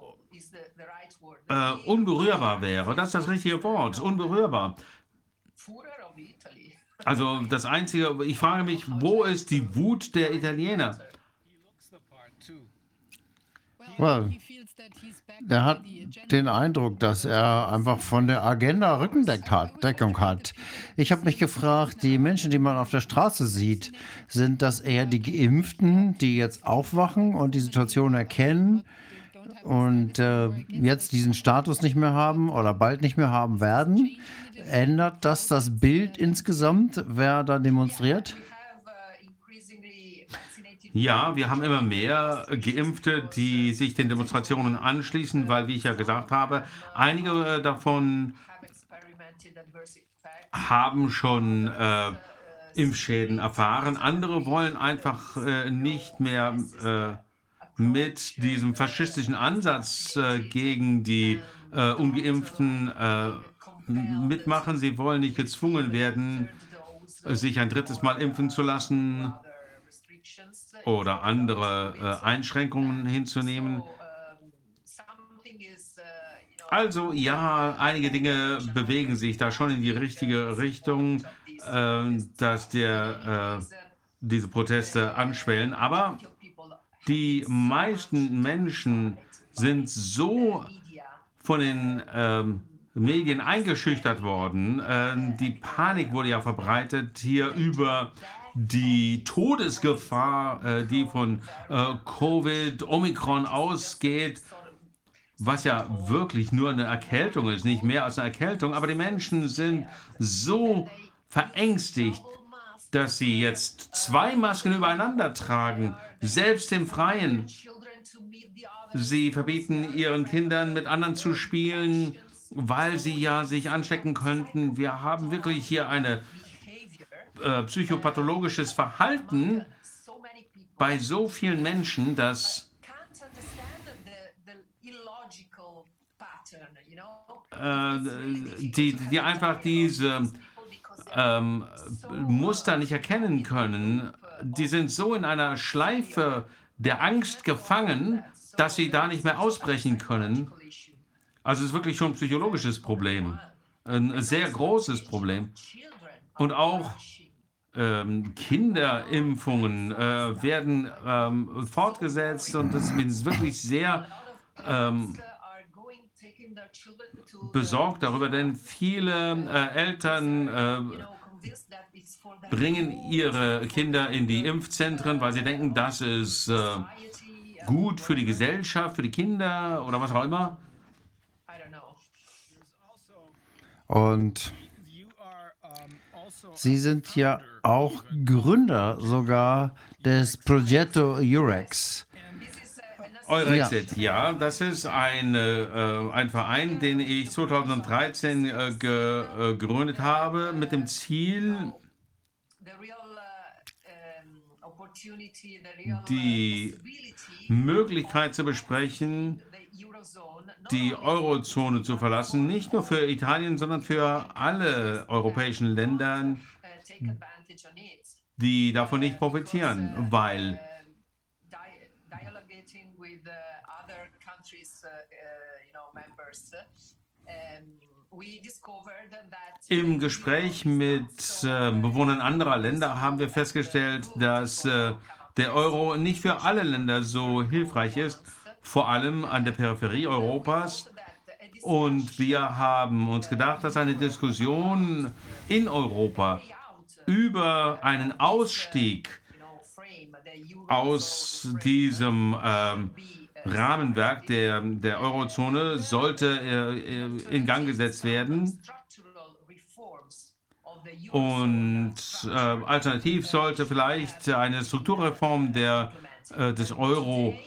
äh, unberührbar wäre. Das ist das richtige Wort, unberührbar. Also das Einzige, ich frage mich, wo ist die Wut der Italiener? Well, der hat den Eindruck, dass er einfach von der Agenda Rückendeckung hat. Ich habe mich gefragt, die Menschen, die man auf der Straße sieht, sind das eher die Geimpften, die jetzt aufwachen und die Situation erkennen und äh, jetzt diesen Status nicht mehr haben oder bald nicht mehr haben werden? Ändert das das Bild insgesamt, wer da demonstriert? Ja, wir haben immer mehr Geimpfte, die sich den Demonstrationen anschließen, weil, wie ich ja gesagt habe, einige davon haben schon äh, Impfschäden erfahren. Andere wollen einfach äh, nicht mehr äh, mit diesem faschistischen Ansatz äh, gegen die äh, ungeimpften äh, mitmachen. Sie wollen nicht gezwungen werden, sich ein drittes Mal impfen zu lassen oder andere äh, Einschränkungen hinzunehmen. Also ja, einige Dinge bewegen sich da schon in die richtige Richtung, äh, dass der, äh, diese Proteste anschwellen. Aber die meisten Menschen sind so von den ähm, Medien eingeschüchtert worden. Ähm, die Panik wurde ja verbreitet hier über die Todesgefahr, äh, die von äh, Covid, Omikron ausgeht, was ja wirklich nur eine Erkältung ist, nicht mehr als eine Erkältung. Aber die Menschen sind so verängstigt, dass sie jetzt zwei Masken übereinander tragen, selbst im Freien. Sie verbieten ihren Kindern mit anderen zu spielen weil sie ja sich anstecken könnten. Wir haben wirklich hier ein äh, psychopathologisches Verhalten bei so vielen Menschen, dass äh, die, die einfach diese ähm, Muster nicht erkennen können. Die sind so in einer Schleife der Angst gefangen, dass sie da nicht mehr ausbrechen können. Also es ist wirklich schon ein psychologisches Problem, ein sehr großes Problem. Und auch ähm, Kinderimpfungen äh, werden ähm, fortgesetzt und das bin wirklich sehr ähm, besorgt darüber, denn viele äh, Eltern äh, bringen ihre Kinder in die Impfzentren, weil sie denken, das ist äh, gut für die Gesellschaft, für die Kinder oder was auch immer. Und Sie sind ja auch Gründer sogar des Progetto Eurex. Eurexit, ja. ja, das ist ein, äh, ein Verein, den ich 2013 äh, gegründet habe, mit dem Ziel, die Möglichkeit zu besprechen, die Eurozone zu verlassen, nicht nur für Italien, sondern für alle europäischen Länder, die davon nicht profitieren, weil im Gespräch mit äh, Bewohnern anderer Länder haben wir festgestellt, dass äh, der Euro nicht für alle Länder so hilfreich ist vor allem an der Peripherie Europas. Und wir haben uns gedacht, dass eine Diskussion in Europa über einen Ausstieg aus diesem ähm, Rahmenwerk der, der Eurozone sollte äh, in Gang gesetzt werden. Und äh, alternativ sollte vielleicht eine Strukturreform der äh, des Euro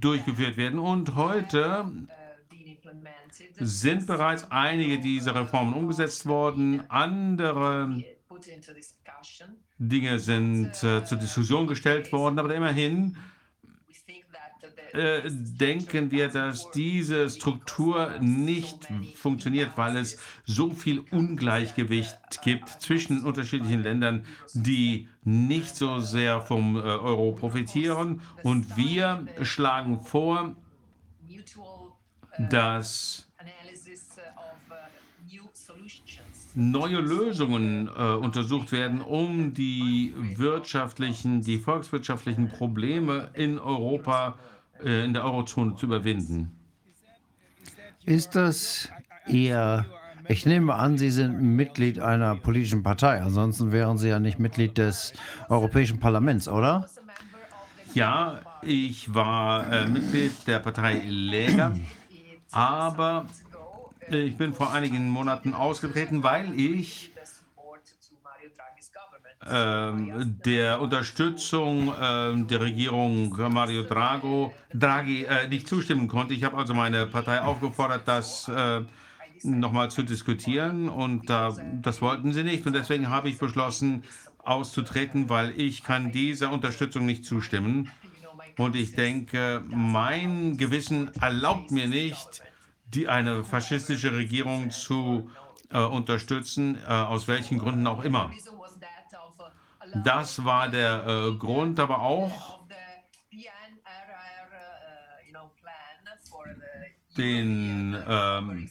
durchgeführt werden. Und heute sind bereits einige dieser Reformen umgesetzt worden. Andere Dinge sind äh, zur Diskussion gestellt worden, aber immerhin äh, denken wir, dass diese Struktur nicht funktioniert, weil es so viel Ungleichgewicht gibt zwischen unterschiedlichen Ländern, die nicht so sehr vom äh, Euro profitieren. Und wir schlagen vor, dass neue Lösungen äh, untersucht werden, um die wirtschaftlichen, die volkswirtschaftlichen Probleme in Europa äh, in der Eurozone zu überwinden. Ist das eher, ich nehme an, Sie sind Mitglied einer politischen Partei, ansonsten wären Sie ja nicht Mitglied des Europäischen Parlaments, oder? Ja, ich war äh, Mitglied der Partei Lega, aber ich bin vor einigen Monaten ausgetreten, weil ich ähm, der Unterstützung äh, der Regierung Mario Drago, Draghi äh, nicht zustimmen konnte. Ich habe also meine Partei aufgefordert, das äh, nochmal zu diskutieren. Und das wollten sie nicht. Und deswegen habe ich beschlossen auszutreten, weil ich kann dieser Unterstützung nicht zustimmen. Und ich denke, mein Gewissen erlaubt mir nicht, die eine faschistische Regierung zu äh, unterstützen, äh, aus welchen Gründen auch immer. Das war der äh, Grund, aber auch den ähm,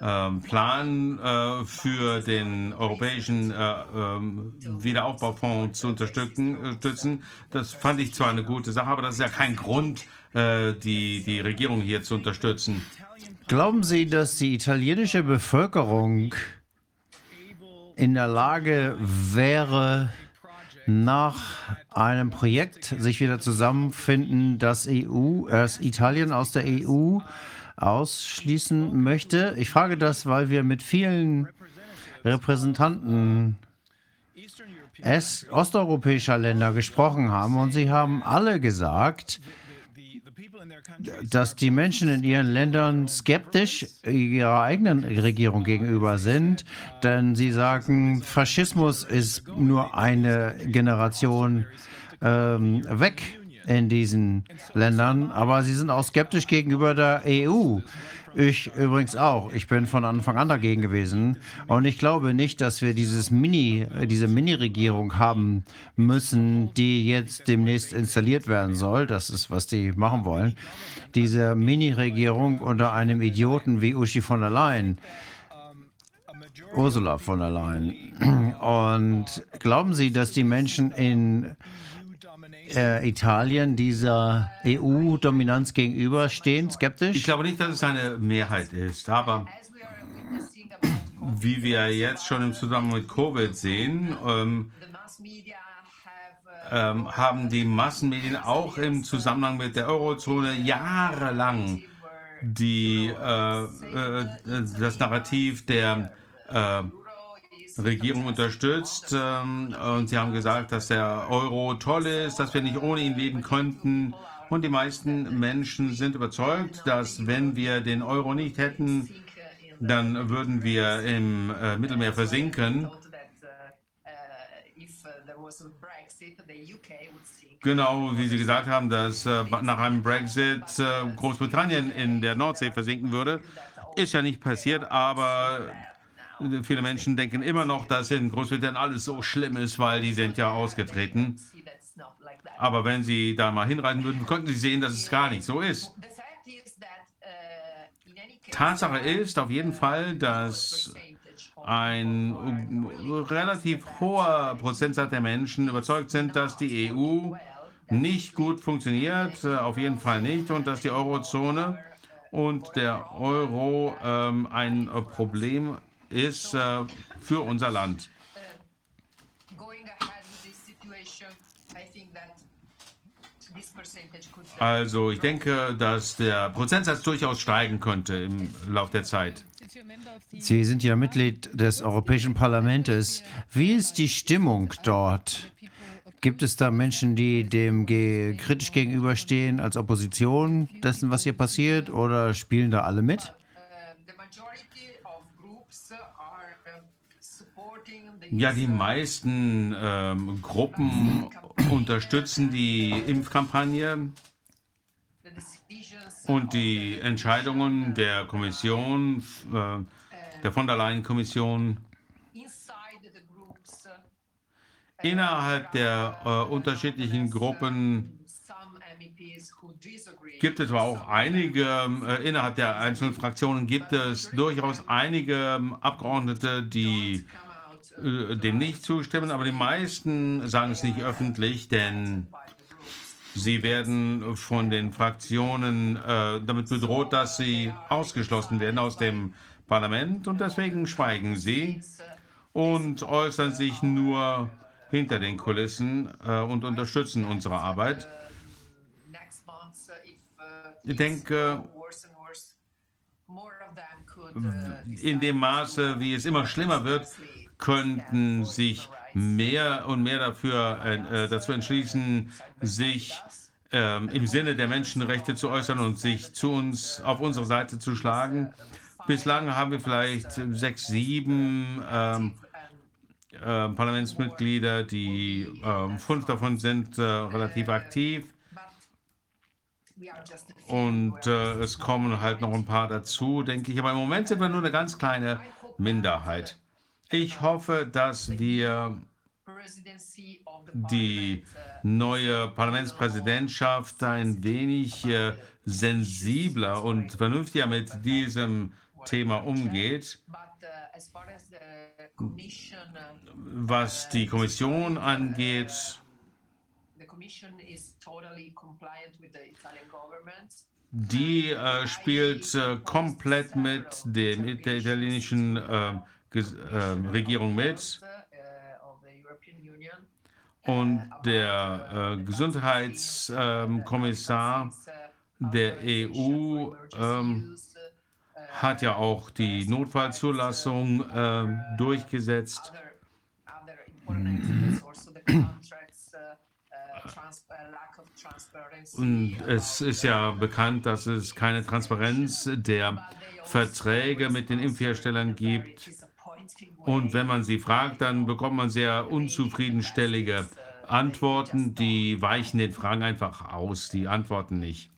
ähm, Plan äh, für den europäischen äh, ähm, Wiederaufbaufonds zu unterstützen. Das fand ich zwar eine gute Sache, aber das ist ja kein Grund, äh, die, die Regierung hier zu unterstützen. Glauben Sie, dass die italienische Bevölkerung in der Lage wäre, nach einem Projekt sich wieder zusammenfinden, das EU, das Italien aus der EU ausschließen möchte. Ich frage das, weil wir mit vielen Repräsentanten osteuropäischer Länder gesprochen haben und sie haben alle gesagt, dass die Menschen in ihren Ländern skeptisch ihrer eigenen Regierung gegenüber sind, denn sie sagen, Faschismus ist nur eine Generation ähm, weg in diesen Ländern, aber sie sind auch skeptisch gegenüber der EU. Ich übrigens auch. Ich bin von Anfang an dagegen gewesen. Und ich glaube nicht, dass wir dieses Mini, diese Mini-Regierung haben müssen, die jetzt demnächst installiert werden soll. Das ist, was die machen wollen. Diese Mini-Regierung unter einem Idioten wie Uschi von der Leyen. Ursula von der Leyen. Und glauben Sie, dass die Menschen in äh, Italien dieser EU-Dominanz gegenüberstehen, skeptisch? Ich glaube nicht, dass es eine Mehrheit ist, aber wie wir jetzt schon im Zusammenhang mit Covid sehen, ähm, ähm, haben die Massenmedien auch im Zusammenhang mit der Eurozone jahrelang die, äh, äh, das Narrativ der äh, Regierung unterstützt. Ähm, und sie haben gesagt, dass der Euro toll ist, dass wir nicht ohne ihn leben könnten. Und die meisten Menschen sind überzeugt, dass wenn wir den Euro nicht hätten, dann würden wir im äh, Mittelmeer versinken. Genau, wie Sie gesagt haben, dass äh, nach einem Brexit äh, Großbritannien in der Nordsee versinken würde. Ist ja nicht passiert, aber Viele Menschen denken immer noch, dass in Großbritannien alles so schlimm ist, weil die sind ja ausgetreten. Aber wenn Sie da mal hinreiten würden, könnten Sie sehen, dass es gar nicht so ist. Tatsache ist auf jeden Fall, dass ein relativ hoher Prozentsatz der Menschen überzeugt sind, dass die EU nicht gut funktioniert, auf jeden Fall nicht, und dass die Eurozone und der Euro ähm, ein Problem ist äh, für unser Land. Also ich denke, dass der Prozentsatz durchaus steigen könnte im Laufe der Zeit. Sie sind ja Mitglied des Europäischen Parlaments. Wie ist die Stimmung dort? Gibt es da Menschen, die dem kritisch gegenüberstehen als Opposition dessen, was hier passiert, oder spielen da alle mit? Ja, die meisten ähm, Gruppen unterstützen die Impfkampagne und die Entscheidungen der Kommission, äh, der von der Leyen-Kommission. Innerhalb der äh, unterschiedlichen Gruppen gibt es aber auch einige, äh, innerhalb der einzelnen Fraktionen gibt es durchaus einige ähm, Abgeordnete, die äh, dem nicht zustimmen, aber die meisten sagen es nicht öffentlich, denn Sie werden von den Fraktionen äh, damit bedroht, dass sie ausgeschlossen werden aus dem Parlament und deswegen schweigen sie und äußern sich nur hinter den Kulissen äh, und unterstützen unsere Arbeit. Ich denke, in dem Maße, wie es immer schlimmer wird, könnten sich mehr und mehr dafür, äh, dazu entschließen, sich äh, im Sinne der Menschenrechte zu äußern und sich zu uns auf unsere Seite zu schlagen. Bislang haben wir vielleicht sechs, sieben ähm, äh, Parlamentsmitglieder, die äh, fünf davon sind äh, relativ aktiv. Und äh, es kommen halt noch ein paar dazu, denke ich. Aber im Moment sind wir nur eine ganz kleine Minderheit. Ich hoffe, dass wir die neue Parlamentspräsidentschaft ein wenig äh, sensibler und vernünftiger mit diesem Thema umgeht. Was die Kommission angeht, die äh, spielt äh, komplett mit dem, italienischen äh, Regierung mit. Und der äh, Gesundheitskommissar der EU ähm, hat ja auch die Notfallzulassung äh, durchgesetzt. Und es ist ja bekannt, dass es keine Transparenz der Verträge mit den Impfherstellern gibt. Und wenn man sie fragt, dann bekommt man sehr unzufriedenstellige Antworten. Die weichen den Fragen einfach aus, die antworten nicht.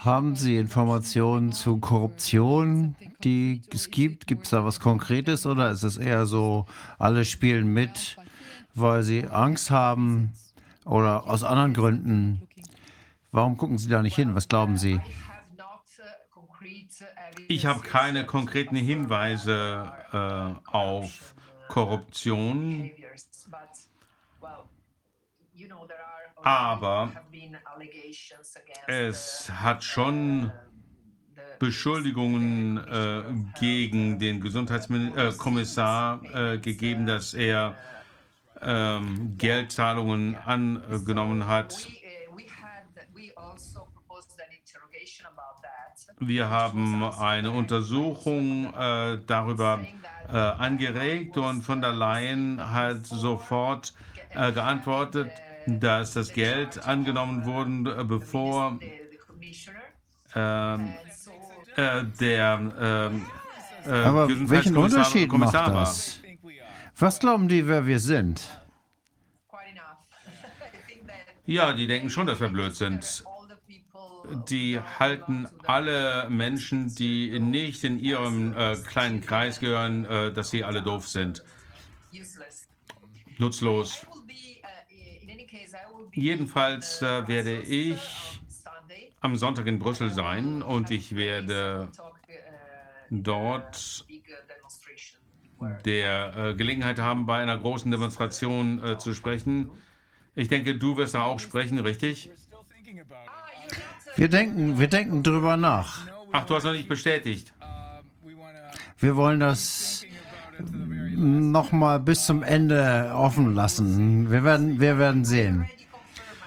Haben Sie Informationen zu Korruption, die es gibt? Gibt es da was Konkretes oder ist es eher so, alle spielen mit, weil sie Angst haben oder aus anderen Gründen? Warum gucken Sie da nicht hin? Was glauben Sie? Ich habe keine konkreten Hinweise äh, auf Korruption, aber es hat schon Beschuldigungen äh, gegen den Gesundheitskommissar äh, gegeben, dass er ähm, Geldzahlungen angenommen hat. Wir haben eine Untersuchung äh, darüber äh, angeregt und von der Leyen hat sofort äh, geantwortet, dass das Geld angenommen wurde, bevor ähm, äh, der ähm, äh, Aber welchen Unterschied macht das? Was glauben die, wer wir sind? Ja, die denken schon, dass wir blöd sind die halten alle Menschen, die nicht in ihrem äh, kleinen Kreis gehören, äh, dass sie alle doof sind. Nutzlos. Jedenfalls äh, werde ich am Sonntag in Brüssel sein und ich werde dort der äh, Gelegenheit haben, bei einer großen Demonstration äh, zu sprechen. Ich denke, du wirst da auch sprechen, richtig? Wir denken, wir denken drüber nach. Ach, du hast noch nicht bestätigt. Wir wollen das nochmal bis zum Ende offen lassen. Wir werden, wir werden sehen.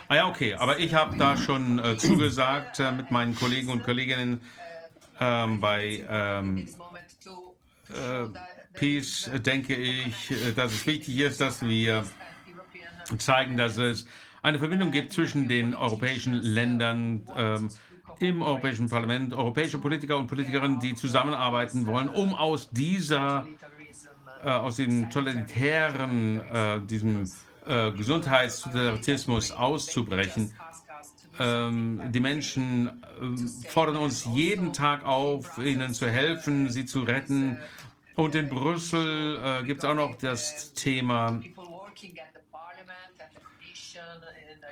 Ah ja, okay. Aber ich habe da schon äh, zugesagt äh, mit meinen Kollegen und Kolleginnen ähm, bei ähm, äh, Peace, denke ich, äh, dass es wichtig ist, dass wir zeigen, dass es eine Verbindung gibt zwischen den europäischen Ländern ähm, im Europäischen Parlament, europäische Politiker und Politikerinnen, die zusammenarbeiten wollen, um aus dieser, äh, aus dem totalitären, äh, diesem äh, Gesundheitstotalitarismus auszubrechen. Ähm, die Menschen äh, fordern uns jeden Tag auf, ihnen zu helfen, sie zu retten. Und in Brüssel äh, gibt es auch noch das Thema äh,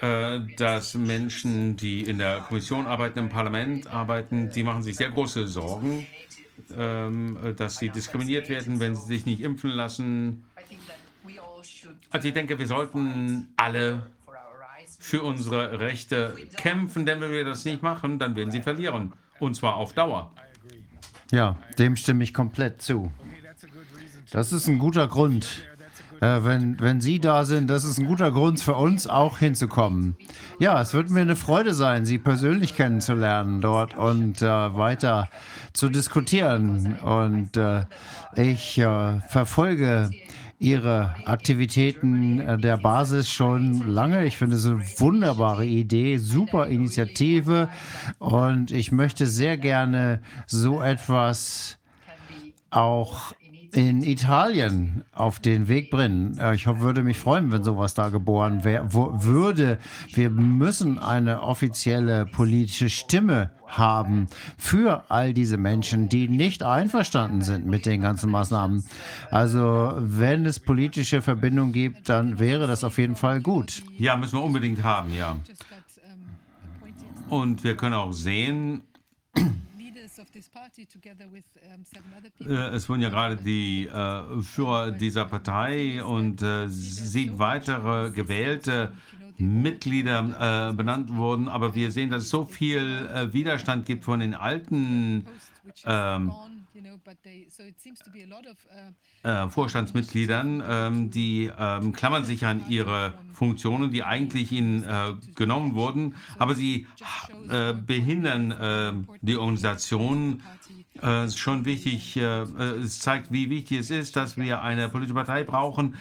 dass Menschen, die in der Kommission arbeiten, im Parlament arbeiten, die machen sich sehr große Sorgen, ähm, dass sie diskriminiert werden, wenn sie sich nicht impfen lassen. Also ich denke, wir sollten alle für unsere Rechte kämpfen, denn wenn wir das nicht machen, dann werden sie verlieren. Und zwar auf Dauer. Ja, dem stimme ich komplett zu. Das ist ein guter Grund. Äh, wenn, wenn Sie da sind, das ist ein guter Grund für uns auch hinzukommen. Ja, es wird mir eine Freude sein, Sie persönlich kennenzulernen dort und äh, weiter zu diskutieren. Und äh, ich äh, verfolge Ihre Aktivitäten äh, der Basis schon lange. Ich finde es eine wunderbare Idee, super Initiative und ich möchte sehr gerne so etwas auch in Italien auf den Weg bringen. Äh, ich würde mich freuen, wenn sowas da geboren wär, würde. Wir müssen eine offizielle politische Stimme haben für all diese Menschen, die nicht einverstanden sind mit den ganzen Maßnahmen. Also wenn es politische Verbindungen gibt, dann wäre das auf jeden Fall gut. Ja, müssen wir unbedingt haben, ja. Und wir können auch sehen, es wurden ja gerade die äh, Führer dieser Partei und äh, sieben weitere gewählte Mitglieder äh, benannt wurden, aber wir sehen, dass es so viel äh, Widerstand gibt von den alten ähm, äh, Vorstandsmitgliedern, ähm, die ähm, klammern sich an ihre Funktionen, die eigentlich ihnen äh, genommen wurden, aber sie äh, behindern äh, die Organisation. Äh, schon wichtig, äh, es zeigt, wie wichtig es ist, dass wir eine politische Partei brauchen,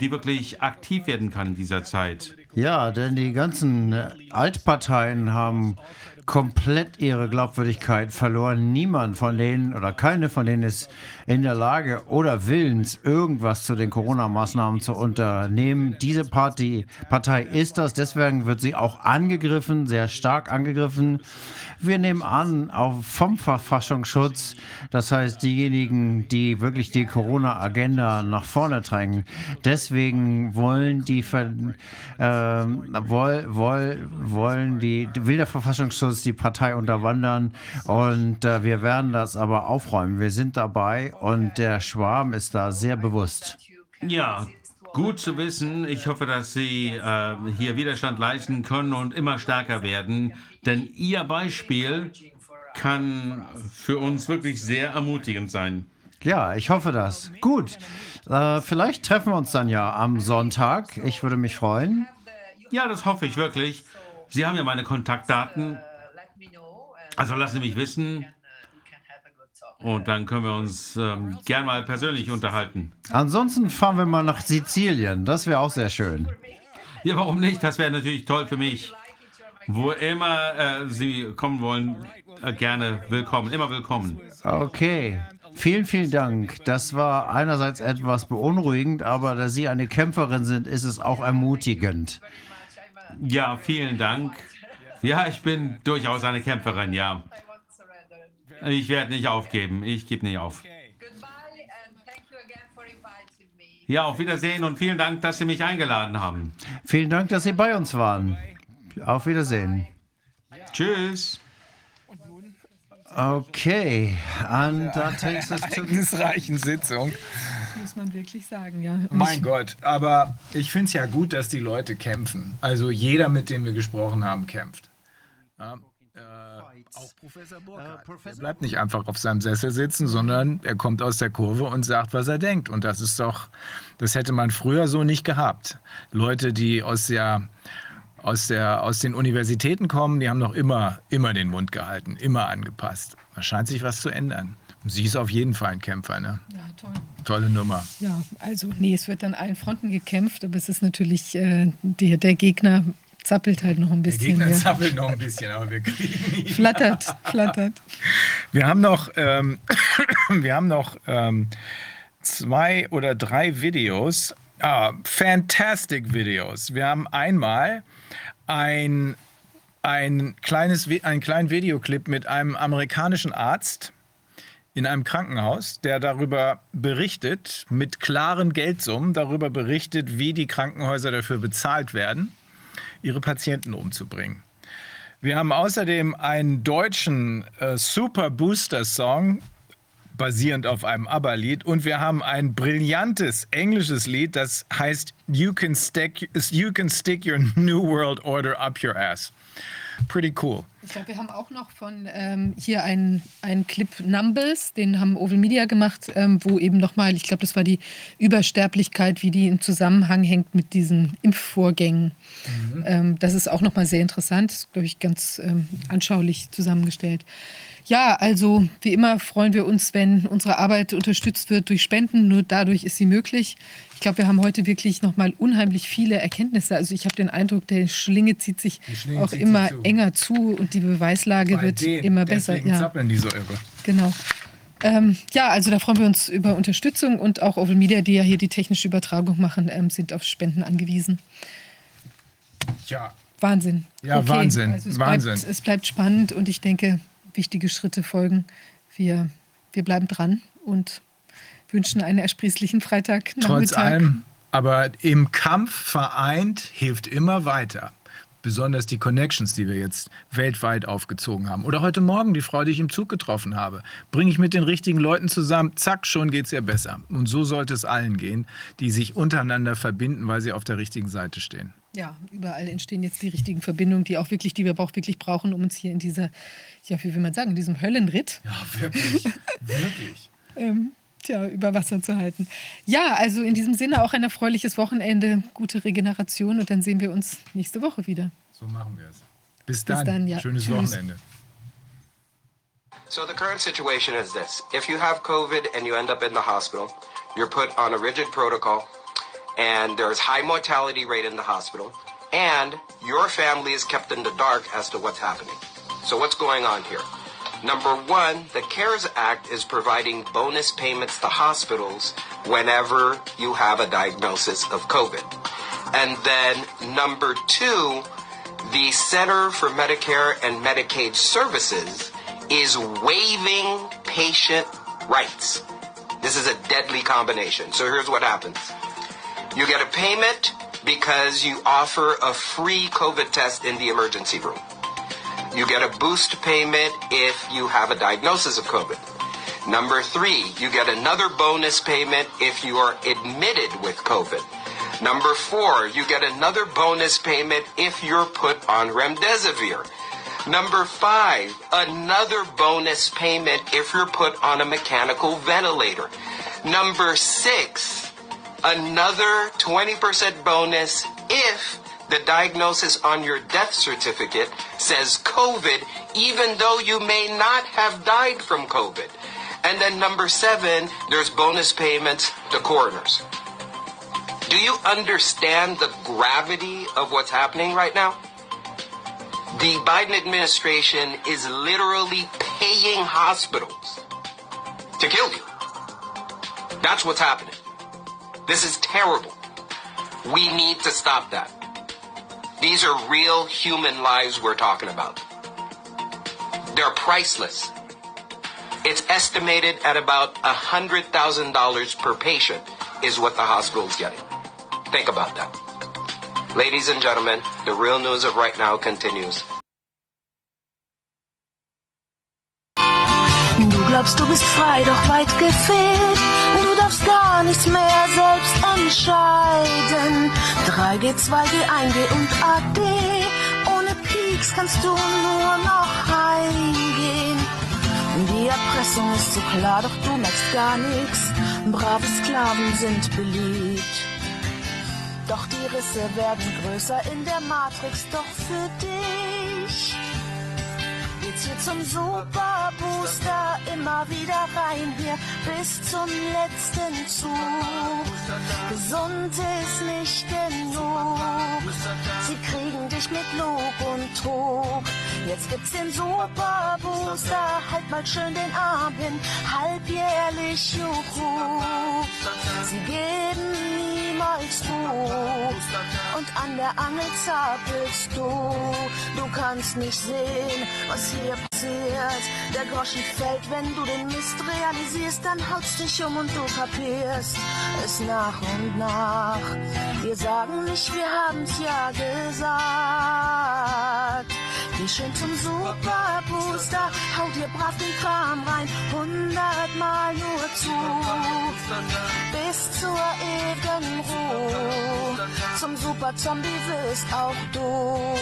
die wirklich aktiv werden kann in dieser Zeit. Ja, denn die ganzen Altparteien haben komplett ihre Glaubwürdigkeit verloren. Niemand von denen oder keine von denen ist in der Lage oder willens, irgendwas zu den Corona-Maßnahmen zu unternehmen. Diese Party, Partei ist das, deswegen wird sie auch angegriffen, sehr stark angegriffen. Wir nehmen an, auch vom Verfassungsschutz, das heißt diejenigen, die wirklich die Corona-Agenda nach vorne drängen. Deswegen wollen die, äh, woll, woll, wollen die, will der Verfassungsschutz die Partei unterwandern und äh, wir werden das aber aufräumen. Wir sind dabei und der Schwarm ist da sehr bewusst. Ja, Gut zu wissen. Ich hoffe, dass Sie äh, hier Widerstand leisten können und immer stärker werden. Denn Ihr Beispiel kann für uns wirklich sehr ermutigend sein. Ja, ich hoffe das. Gut. Äh, vielleicht treffen wir uns dann ja am Sonntag. Ich würde mich freuen. Ja, das hoffe ich wirklich. Sie haben ja meine Kontaktdaten. Also lassen Sie mich wissen. Und dann können wir uns ähm, gern mal persönlich unterhalten. Ansonsten fahren wir mal nach Sizilien. Das wäre auch sehr schön. Ja, warum nicht? Das wäre natürlich toll für mich. Wo immer äh, Sie kommen wollen, äh, gerne willkommen. Immer willkommen. Okay. Vielen, vielen Dank. Das war einerseits etwas beunruhigend, aber da Sie eine Kämpferin sind, ist es auch ermutigend. Ja, vielen Dank. Ja, ich bin durchaus eine Kämpferin, ja. Ich werde nicht aufgeben. Ich gebe nicht auf. Ja, auf Wiedersehen und vielen Dank, dass Sie mich eingeladen haben. Vielen Dank, dass Sie bei uns waren. Auf Wiedersehen. Tschüss. Okay, und da takes us to reichen Sitzung. Das muss man wirklich sagen, ja. Mein Gott, aber ich finde es ja gut, dass die Leute kämpfen. Also jeder, mit dem wir gesprochen haben, kämpft. Ja. Auch Professor Burkhardt. Äh, er bleibt nicht einfach auf seinem Sessel sitzen, sondern er kommt aus der Kurve und sagt, was er denkt. Und das ist doch, das hätte man früher so nicht gehabt. Leute, die aus der aus, der, aus den Universitäten kommen, die haben noch immer, immer den Mund gehalten, immer angepasst. Da scheint sich was zu ändern. Und sie ist auf jeden Fall ein Kämpfer, ne? Ja, toll. Tolle Nummer. Ja, also nee, es wird an allen Fronten gekämpft, aber es ist natürlich äh, der, der Gegner zappelt halt noch ein bisschen. Der Gegner ja. zappelt noch ein bisschen, aber wir kriegen ihn. Flattert, flattert. Wir haben noch, ähm, wir haben noch ähm, zwei oder drei Videos, ah, fantastic Videos. Wir haben einmal ein, ein kleines, einen kleinen Videoclip mit einem amerikanischen Arzt in einem Krankenhaus, der darüber berichtet, mit klaren Geldsummen darüber berichtet, wie die Krankenhäuser dafür bezahlt werden ihre Patienten umzubringen. Wir haben außerdem einen deutschen äh, Super Booster Song basierend auf einem ABBA-Lied. Und wir haben ein brillantes englisches Lied, das heißt You can, stick, you can stick your New World Order up your ass. Pretty cool. Ich glaube, wir haben auch noch von ähm, hier einen, einen Clip Numbers, den haben Oval Media gemacht, ähm, wo eben nochmal, ich glaube, das war die Übersterblichkeit, wie die im Zusammenhang hängt mit diesen Impfvorgängen. Mhm. Ähm, das ist auch nochmal sehr interessant, glaube ich, ganz ähm, anschaulich zusammengestellt. Ja, also wie immer freuen wir uns, wenn unsere Arbeit unterstützt wird durch Spenden. Nur dadurch ist sie möglich. Ich glaube, wir haben heute wirklich nochmal unheimlich viele Erkenntnisse. Also ich habe den Eindruck, der Schlinge zieht sich Schlinge auch zieht immer zu. enger zu und die Beweislage Bei wird dem, immer besser. Ja. die so irre. Genau. Ähm, ja, also da freuen wir uns über Unterstützung und auch Oval Media, die ja hier die technische Übertragung machen, ähm, sind auf Spenden angewiesen. Ja. Wahnsinn. Ja, okay. Wahnsinn. Also es Wahnsinn. Bleibt, es bleibt spannend und ich denke, wichtige Schritte folgen. Wir, wir bleiben dran und wünschen einen ersprießlichen Freitag. Trotz allem, aber im Kampf vereint hilft immer weiter. Besonders die Connections, die wir jetzt weltweit aufgezogen haben. Oder heute Morgen die Frau, die ich im Zug getroffen habe. Bringe ich mit den richtigen Leuten zusammen, zack, schon geht es ihr besser. Und so sollte es allen gehen, die sich untereinander verbinden, weil sie auf der richtigen Seite stehen. Ja, überall entstehen jetzt die richtigen Verbindungen, die auch wirklich, die wir auch wirklich brauchen, um uns hier in dieser, ja, wie will man sagen, in diesem Höllenritt. Ja, wirklich. wirklich. ähm, tja, über Wasser zu halten. Ja, also in diesem Sinne auch ein erfreuliches Wochenende, gute Regeneration und dann sehen wir uns nächste Woche wieder. So machen wir es. Bis dann. Bis dann ja. Schönes Tschüss. Wochenende. So the current situation is this. If you have COVID and you end up in the hospital, you're put on a rigid protocol and there's high mortality rate in the hospital, and your family is kept in the dark as to what's happening. So what's going on here? Number one, the CARES Act is providing bonus payments to hospitals whenever you have a diagnosis of COVID. And then number two, the Center for Medicare and Medicaid Services is waiving patient rights. This is a deadly combination. So here's what happens. You get a payment because you offer a free COVID test in the emergency room. You get a boost payment if you have a diagnosis of COVID. Number three, you get another bonus payment if you are admitted with COVID. Number four, you get another bonus payment if you're put on remdesivir. Number five, another bonus payment if you're put on a mechanical ventilator. Number six, another 20% bonus if the diagnosis on your death certificate says COVID, even though you may not have died from COVID. And then number seven, there's bonus payments to coroners. Do you understand the gravity of what's happening right now? The Biden administration is literally paying hospitals to kill you. That's what's happening. This is terrible. We need to stop that. These are real human lives we're talking about. They're priceless. It's estimated at about $100,000 per patient is what the hospital is getting. Think about that. Ladies and gentlemen, the real news of right now continues. Du glaubst, du bist frei, doch weit gefehlt. Gar nichts mehr selbst entscheiden. 3G, 2G, 1G und AD. Ohne Peaks kannst du nur noch heimgehen. Die Erpressung ist so klar, doch du merkst gar nichts. Brave Sklaven sind beliebt. Doch die Risse werden größer in der Matrix, doch für dich geht's hier zum Super Booster. Immer wieder rein hier bis zum letzten Zug. Gesund ist nicht genug. Sie kriegen dich mit Lug und Trug. Jetzt gibt's den Super Booster. Halt mal schön den Arm hin. Halbjährlich Juhu. Sie geben niemals du. Und an der Angel zappelst du. Du kannst nicht sehen, was hier passiert. Der Groschen fällt, wenn du den Mist realisierst, dann haut's dich um und du kapierst es nach und nach. Wir sagen nicht, wir haben's ja gesagt. Geh schön zum Superbooster, hau dir brav den Kram rein, hundertmal nur zu. Bis zur ewigen Zum Super-Zombie wirst auch du.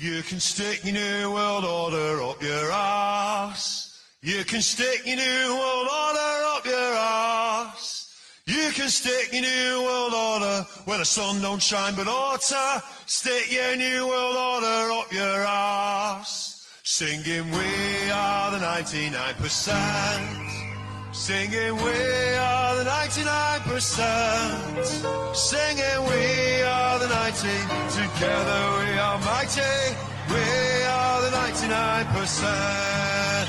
You can stick your new world order up your ass. You can stick your new world order up your ass. You can stick your new world order where the sun don't shine but oughta. Stick your new world order up your ass. Singing we are the 99%. Singing we are the 99%. Singing we are the 90. Together we are mighty. We are the 99%.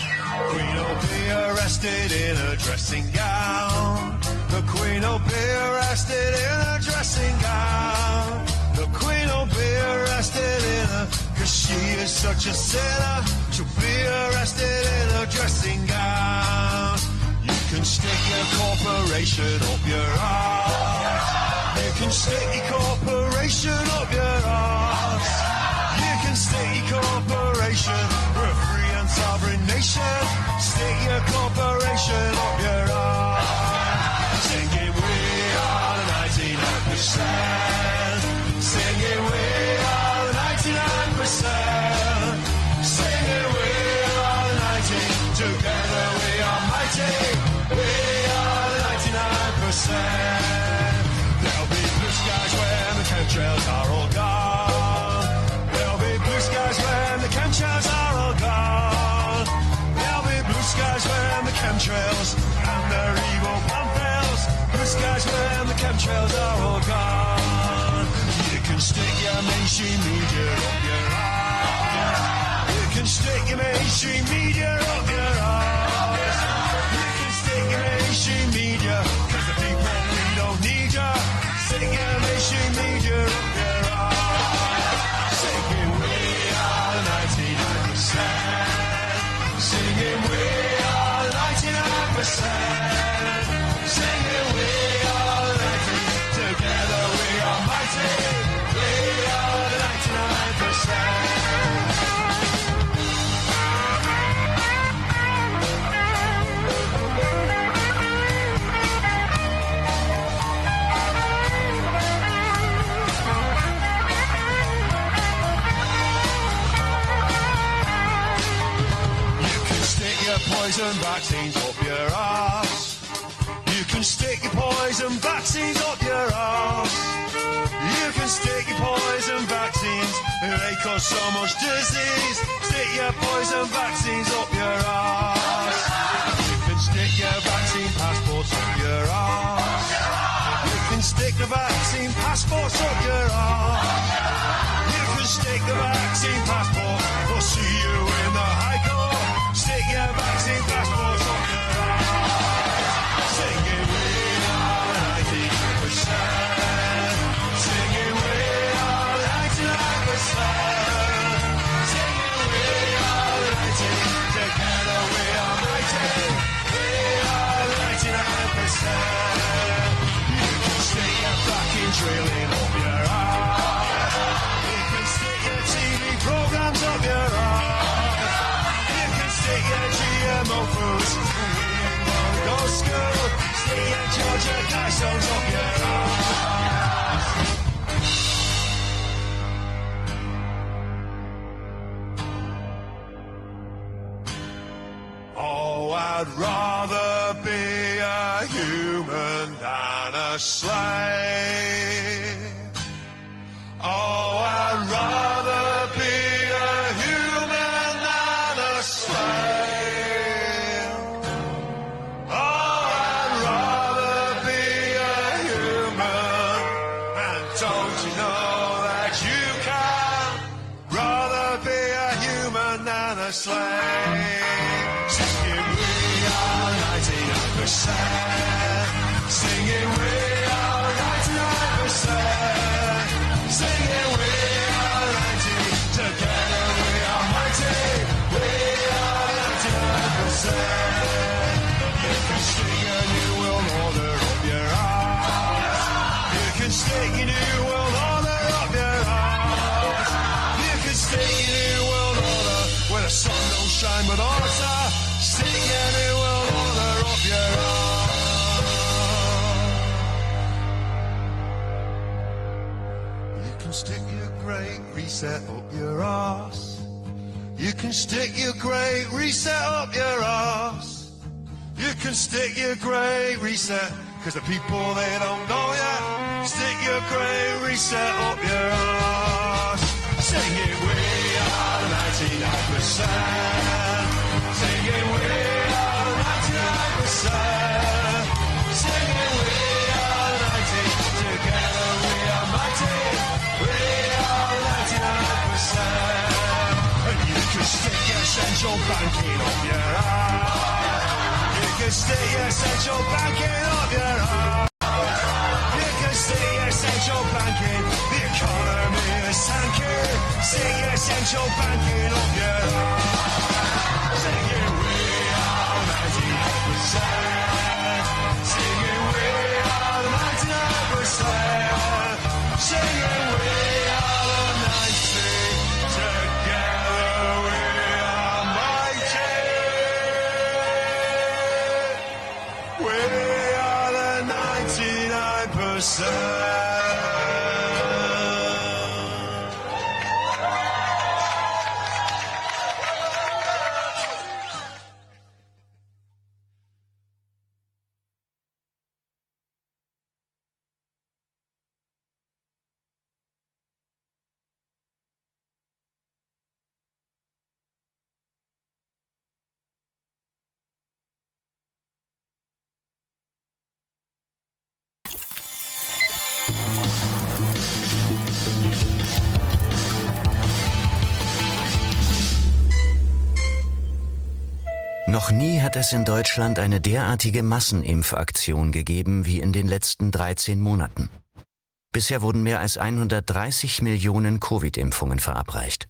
We don't be arrested in a dressing gown. The Queen will be arrested in a dressing gown. The Queen will be arrested in a, cause she is such a sinner. She'll be arrested in a dressing gown. You can stick your corporation up your ass. You can stick your corporation up your ass. You can stick your corporation. We're a free and sovereign nation. Stick your corporation up your ass. Chemtrails and their evil plan fails. Blue skies when the chemtrails are all gone. You can stick your mainstream media up your ass. You can stick your mainstream media poison vaccines up your ass. You can stick your poison vaccines up your ass. You can stick your poison vaccines, they cause so much disease. Stick your poison vaccines up your ass. You can stick your vaccine passports up your ass. You can stick the vaccine passports up your ass. You can stick the vaccine passport. We'll see you Oh, I'd rather be a human than a slave. Oh, I'd rather be sleigh. 样的谁 reset up your ass. You can stick your great reset up your ass. You can stick your great reset, cause the people they don't know yet. Stick your great reset up your ass. Sing it, we are 99%. Sing it, we your central banking up your ass. You can stick your central banking up your ass. You can stick your central banking. The economy is tanking. Stick your central banking up your ass. Noch nie hat es in Deutschland eine derartige Massenimpfaktion gegeben wie in den letzten 13 Monaten. Bisher wurden mehr als 130 Millionen Covid-Impfungen verabreicht.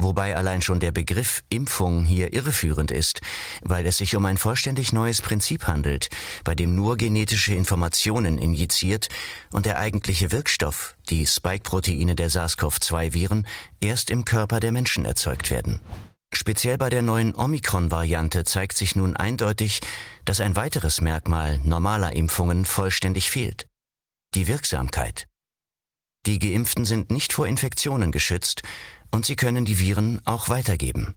Wobei allein schon der Begriff Impfung hier irreführend ist, weil es sich um ein vollständig neues Prinzip handelt, bei dem nur genetische Informationen injiziert und der eigentliche Wirkstoff, die Spike-Proteine der SARS-CoV-2-Viren, erst im Körper der Menschen erzeugt werden. Speziell bei der neuen Omikron-Variante zeigt sich nun eindeutig, dass ein weiteres Merkmal normaler Impfungen vollständig fehlt. Die Wirksamkeit. Die Geimpften sind nicht vor Infektionen geschützt und sie können die Viren auch weitergeben.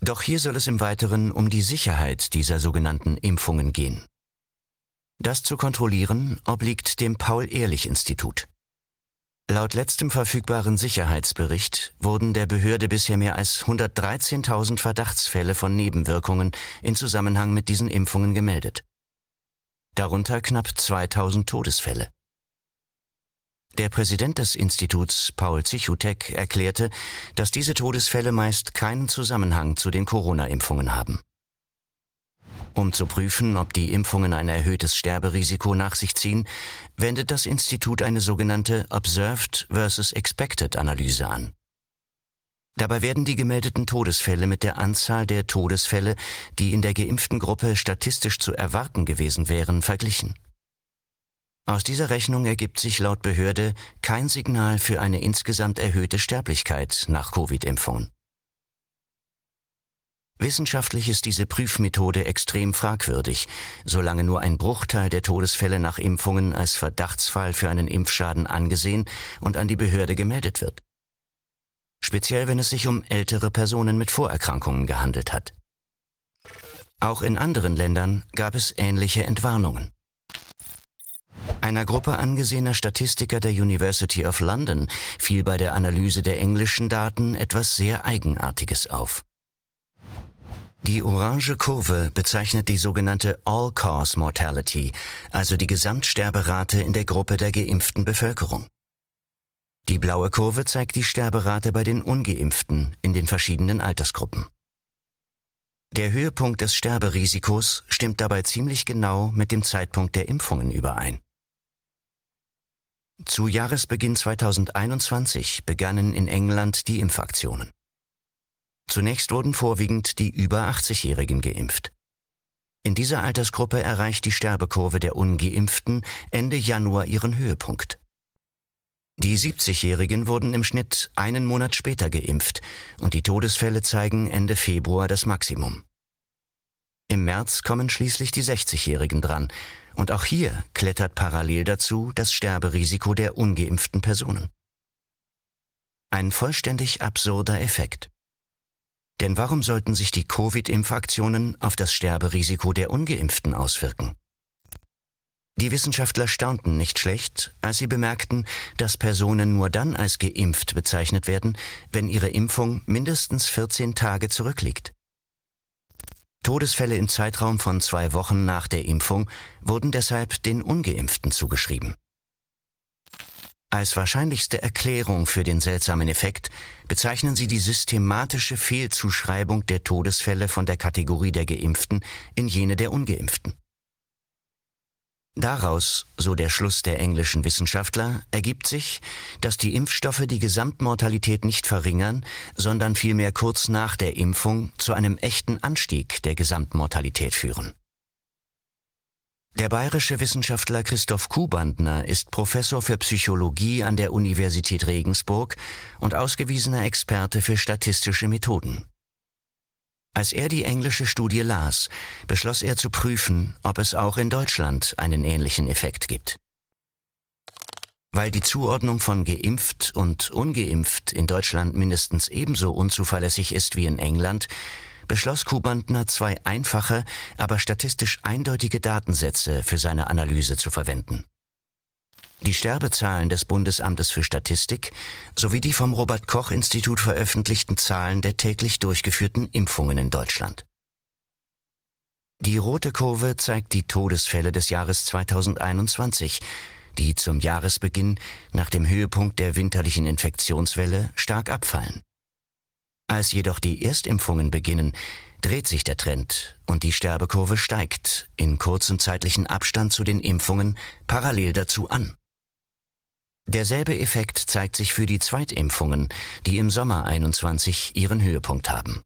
Doch hier soll es im Weiteren um die Sicherheit dieser sogenannten Impfungen gehen. Das zu kontrollieren obliegt dem Paul-Ehrlich-Institut. Laut letztem verfügbaren Sicherheitsbericht wurden der Behörde bisher mehr als 113.000 Verdachtsfälle von Nebenwirkungen in Zusammenhang mit diesen Impfungen gemeldet. Darunter knapp 2000 Todesfälle. Der Präsident des Instituts, Paul Zichutek, erklärte, dass diese Todesfälle meist keinen Zusammenhang zu den Corona-Impfungen haben. Um zu prüfen, ob die Impfungen ein erhöhtes Sterberisiko nach sich ziehen, wendet das Institut eine sogenannte Observed versus Expected Analyse an. Dabei werden die gemeldeten Todesfälle mit der Anzahl der Todesfälle, die in der geimpften Gruppe statistisch zu erwarten gewesen wären, verglichen. Aus dieser Rechnung ergibt sich laut Behörde kein Signal für eine insgesamt erhöhte Sterblichkeit nach Covid-Impfungen. Wissenschaftlich ist diese Prüfmethode extrem fragwürdig, solange nur ein Bruchteil der Todesfälle nach Impfungen als Verdachtsfall für einen Impfschaden angesehen und an die Behörde gemeldet wird. Speziell wenn es sich um ältere Personen mit Vorerkrankungen gehandelt hat. Auch in anderen Ländern gab es ähnliche Entwarnungen. Einer Gruppe angesehener Statistiker der University of London fiel bei der Analyse der englischen Daten etwas sehr Eigenartiges auf. Die orange Kurve bezeichnet die sogenannte All-Cause Mortality, also die Gesamtsterberate in der Gruppe der geimpften Bevölkerung. Die blaue Kurve zeigt die Sterberate bei den ungeimpften in den verschiedenen Altersgruppen. Der Höhepunkt des Sterberisikos stimmt dabei ziemlich genau mit dem Zeitpunkt der Impfungen überein. Zu Jahresbeginn 2021 begannen in England die Impfaktionen. Zunächst wurden vorwiegend die über 80-Jährigen geimpft. In dieser Altersgruppe erreicht die Sterbekurve der ungeimpften Ende Januar ihren Höhepunkt. Die 70-Jährigen wurden im Schnitt einen Monat später geimpft und die Todesfälle zeigen Ende Februar das Maximum. Im März kommen schließlich die 60-Jährigen dran und auch hier klettert parallel dazu das Sterberisiko der ungeimpften Personen. Ein vollständig absurder Effekt. Denn warum sollten sich die Covid-Impfaktionen auf das Sterberisiko der ungeimpften auswirken? Die Wissenschaftler staunten nicht schlecht, als sie bemerkten, dass Personen nur dann als geimpft bezeichnet werden, wenn ihre Impfung mindestens 14 Tage zurückliegt. Todesfälle im Zeitraum von zwei Wochen nach der Impfung wurden deshalb den ungeimpften zugeschrieben. Als wahrscheinlichste Erklärung für den seltsamen Effekt bezeichnen sie die systematische Fehlzuschreibung der Todesfälle von der Kategorie der Geimpften in jene der Ungeimpften. Daraus, so der Schluss der englischen Wissenschaftler, ergibt sich, dass die Impfstoffe die Gesamtmortalität nicht verringern, sondern vielmehr kurz nach der Impfung zu einem echten Anstieg der Gesamtmortalität führen. Der bayerische Wissenschaftler Christoph Kuhbandner ist Professor für Psychologie an der Universität Regensburg und ausgewiesener Experte für statistische Methoden. Als er die englische Studie las, beschloss er zu prüfen, ob es auch in Deutschland einen ähnlichen Effekt gibt. Weil die Zuordnung von geimpft und ungeimpft in Deutschland mindestens ebenso unzuverlässig ist wie in England, beschloss Kubantner zwei einfache, aber statistisch eindeutige Datensätze für seine Analyse zu verwenden die Sterbezahlen des Bundesamtes für Statistik sowie die vom Robert Koch Institut veröffentlichten Zahlen der täglich durchgeführten Impfungen in Deutschland. Die rote Kurve zeigt die Todesfälle des Jahres 2021, die zum Jahresbeginn nach dem Höhepunkt der winterlichen Infektionswelle stark abfallen. Als jedoch die Erstimpfungen beginnen, dreht sich der Trend und die Sterbekurve steigt in kurzem zeitlichen Abstand zu den Impfungen parallel dazu an. Derselbe Effekt zeigt sich für die Zweitimpfungen, die im Sommer 21 ihren Höhepunkt haben.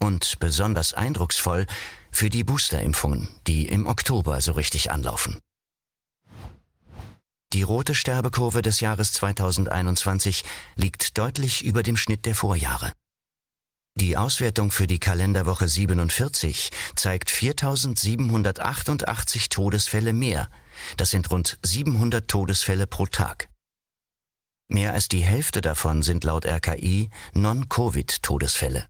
Und besonders eindrucksvoll für die Boosterimpfungen, die im Oktober so richtig anlaufen. Die rote Sterbekurve des Jahres 2021 liegt deutlich über dem Schnitt der Vorjahre. Die Auswertung für die Kalenderwoche 47 zeigt 4788 Todesfälle mehr das sind rund 700 Todesfälle pro Tag. Mehr als die Hälfte davon sind laut RKI Non-Covid-Todesfälle.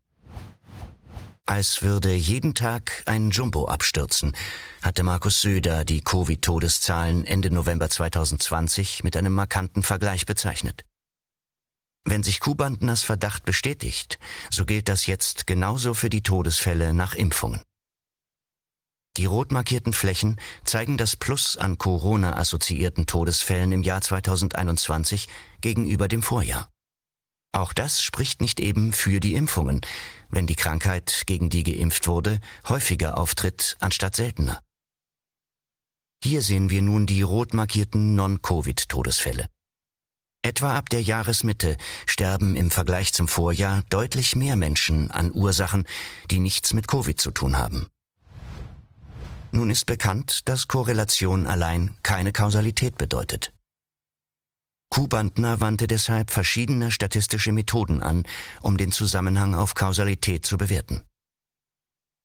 Als würde jeden Tag ein Jumbo abstürzen, hatte Markus Söder die Covid-Todeszahlen Ende November 2020 mit einem markanten Vergleich bezeichnet. Wenn sich Kubandners Verdacht bestätigt, so gilt das jetzt genauso für die Todesfälle nach Impfungen. Die rot markierten Flächen zeigen das Plus an Corona-assoziierten Todesfällen im Jahr 2021 gegenüber dem Vorjahr. Auch das spricht nicht eben für die Impfungen, wenn die Krankheit, gegen die geimpft wurde, häufiger auftritt anstatt seltener. Hier sehen wir nun die rot markierten Non-Covid-Todesfälle. Etwa ab der Jahresmitte sterben im Vergleich zum Vorjahr deutlich mehr Menschen an Ursachen, die nichts mit Covid zu tun haben. Nun ist bekannt, dass Korrelation allein keine Kausalität bedeutet. Kubantner wandte deshalb verschiedene statistische Methoden an, um den Zusammenhang auf Kausalität zu bewerten.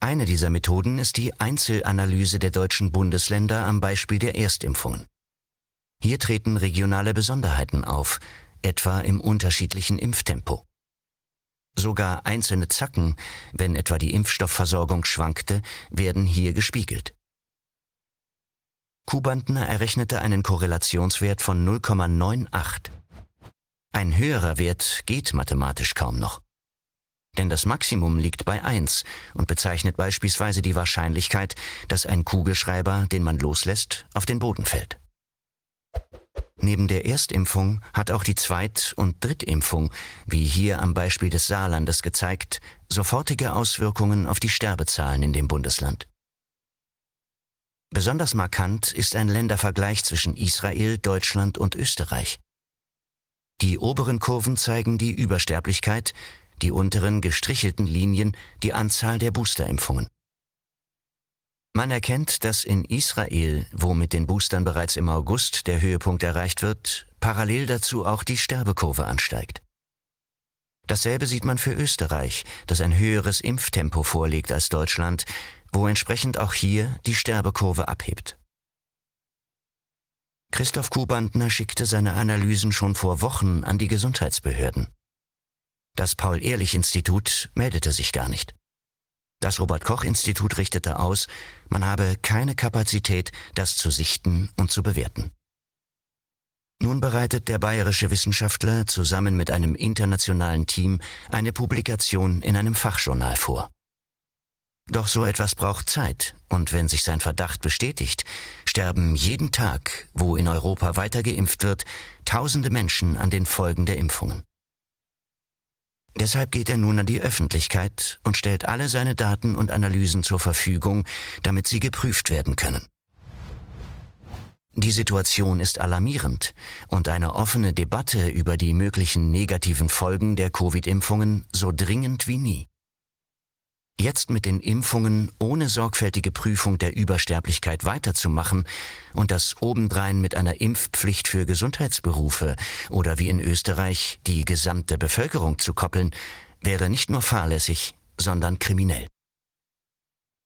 Eine dieser Methoden ist die Einzelanalyse der deutschen Bundesländer am Beispiel der Erstimpfungen. Hier treten regionale Besonderheiten auf, etwa im unterschiedlichen Impftempo. Sogar einzelne Zacken, wenn etwa die Impfstoffversorgung schwankte, werden hier gespiegelt. Kubantner errechnete einen Korrelationswert von 0,98. Ein höherer Wert geht mathematisch kaum noch. Denn das Maximum liegt bei 1 und bezeichnet beispielsweise die Wahrscheinlichkeit, dass ein Kugelschreiber, den man loslässt, auf den Boden fällt. Neben der Erstimpfung hat auch die Zweit- und Drittimpfung, wie hier am Beispiel des Saarlandes gezeigt, sofortige Auswirkungen auf die Sterbezahlen in dem Bundesland. Besonders markant ist ein Ländervergleich zwischen Israel, Deutschland und Österreich. Die oberen Kurven zeigen die Übersterblichkeit, die unteren gestrichelten Linien die Anzahl der Boosterimpfungen. Man erkennt, dass in Israel, wo mit den Boostern bereits im August der Höhepunkt erreicht wird, parallel dazu auch die Sterbekurve ansteigt. Dasselbe sieht man für Österreich, das ein höheres Impftempo vorlegt als Deutschland, wo entsprechend auch hier die Sterbekurve abhebt. Christoph Kubantner schickte seine Analysen schon vor Wochen an die Gesundheitsbehörden. Das Paul-Ehrlich-Institut meldete sich gar nicht. Das Robert-Koch-Institut richtete aus, man habe keine Kapazität, das zu sichten und zu bewerten. Nun bereitet der bayerische Wissenschaftler zusammen mit einem internationalen Team eine Publikation in einem Fachjournal vor. Doch so etwas braucht Zeit, und wenn sich sein Verdacht bestätigt, sterben jeden Tag, wo in Europa weiter geimpft wird, tausende Menschen an den Folgen der Impfungen. Deshalb geht er nun an die Öffentlichkeit und stellt alle seine Daten und Analysen zur Verfügung, damit sie geprüft werden können. Die Situation ist alarmierend und eine offene Debatte über die möglichen negativen Folgen der Covid-Impfungen so dringend wie nie. Jetzt mit den Impfungen ohne sorgfältige Prüfung der Übersterblichkeit weiterzumachen und das obendrein mit einer Impfpflicht für Gesundheitsberufe oder wie in Österreich die gesamte Bevölkerung zu koppeln, wäre nicht nur fahrlässig, sondern kriminell.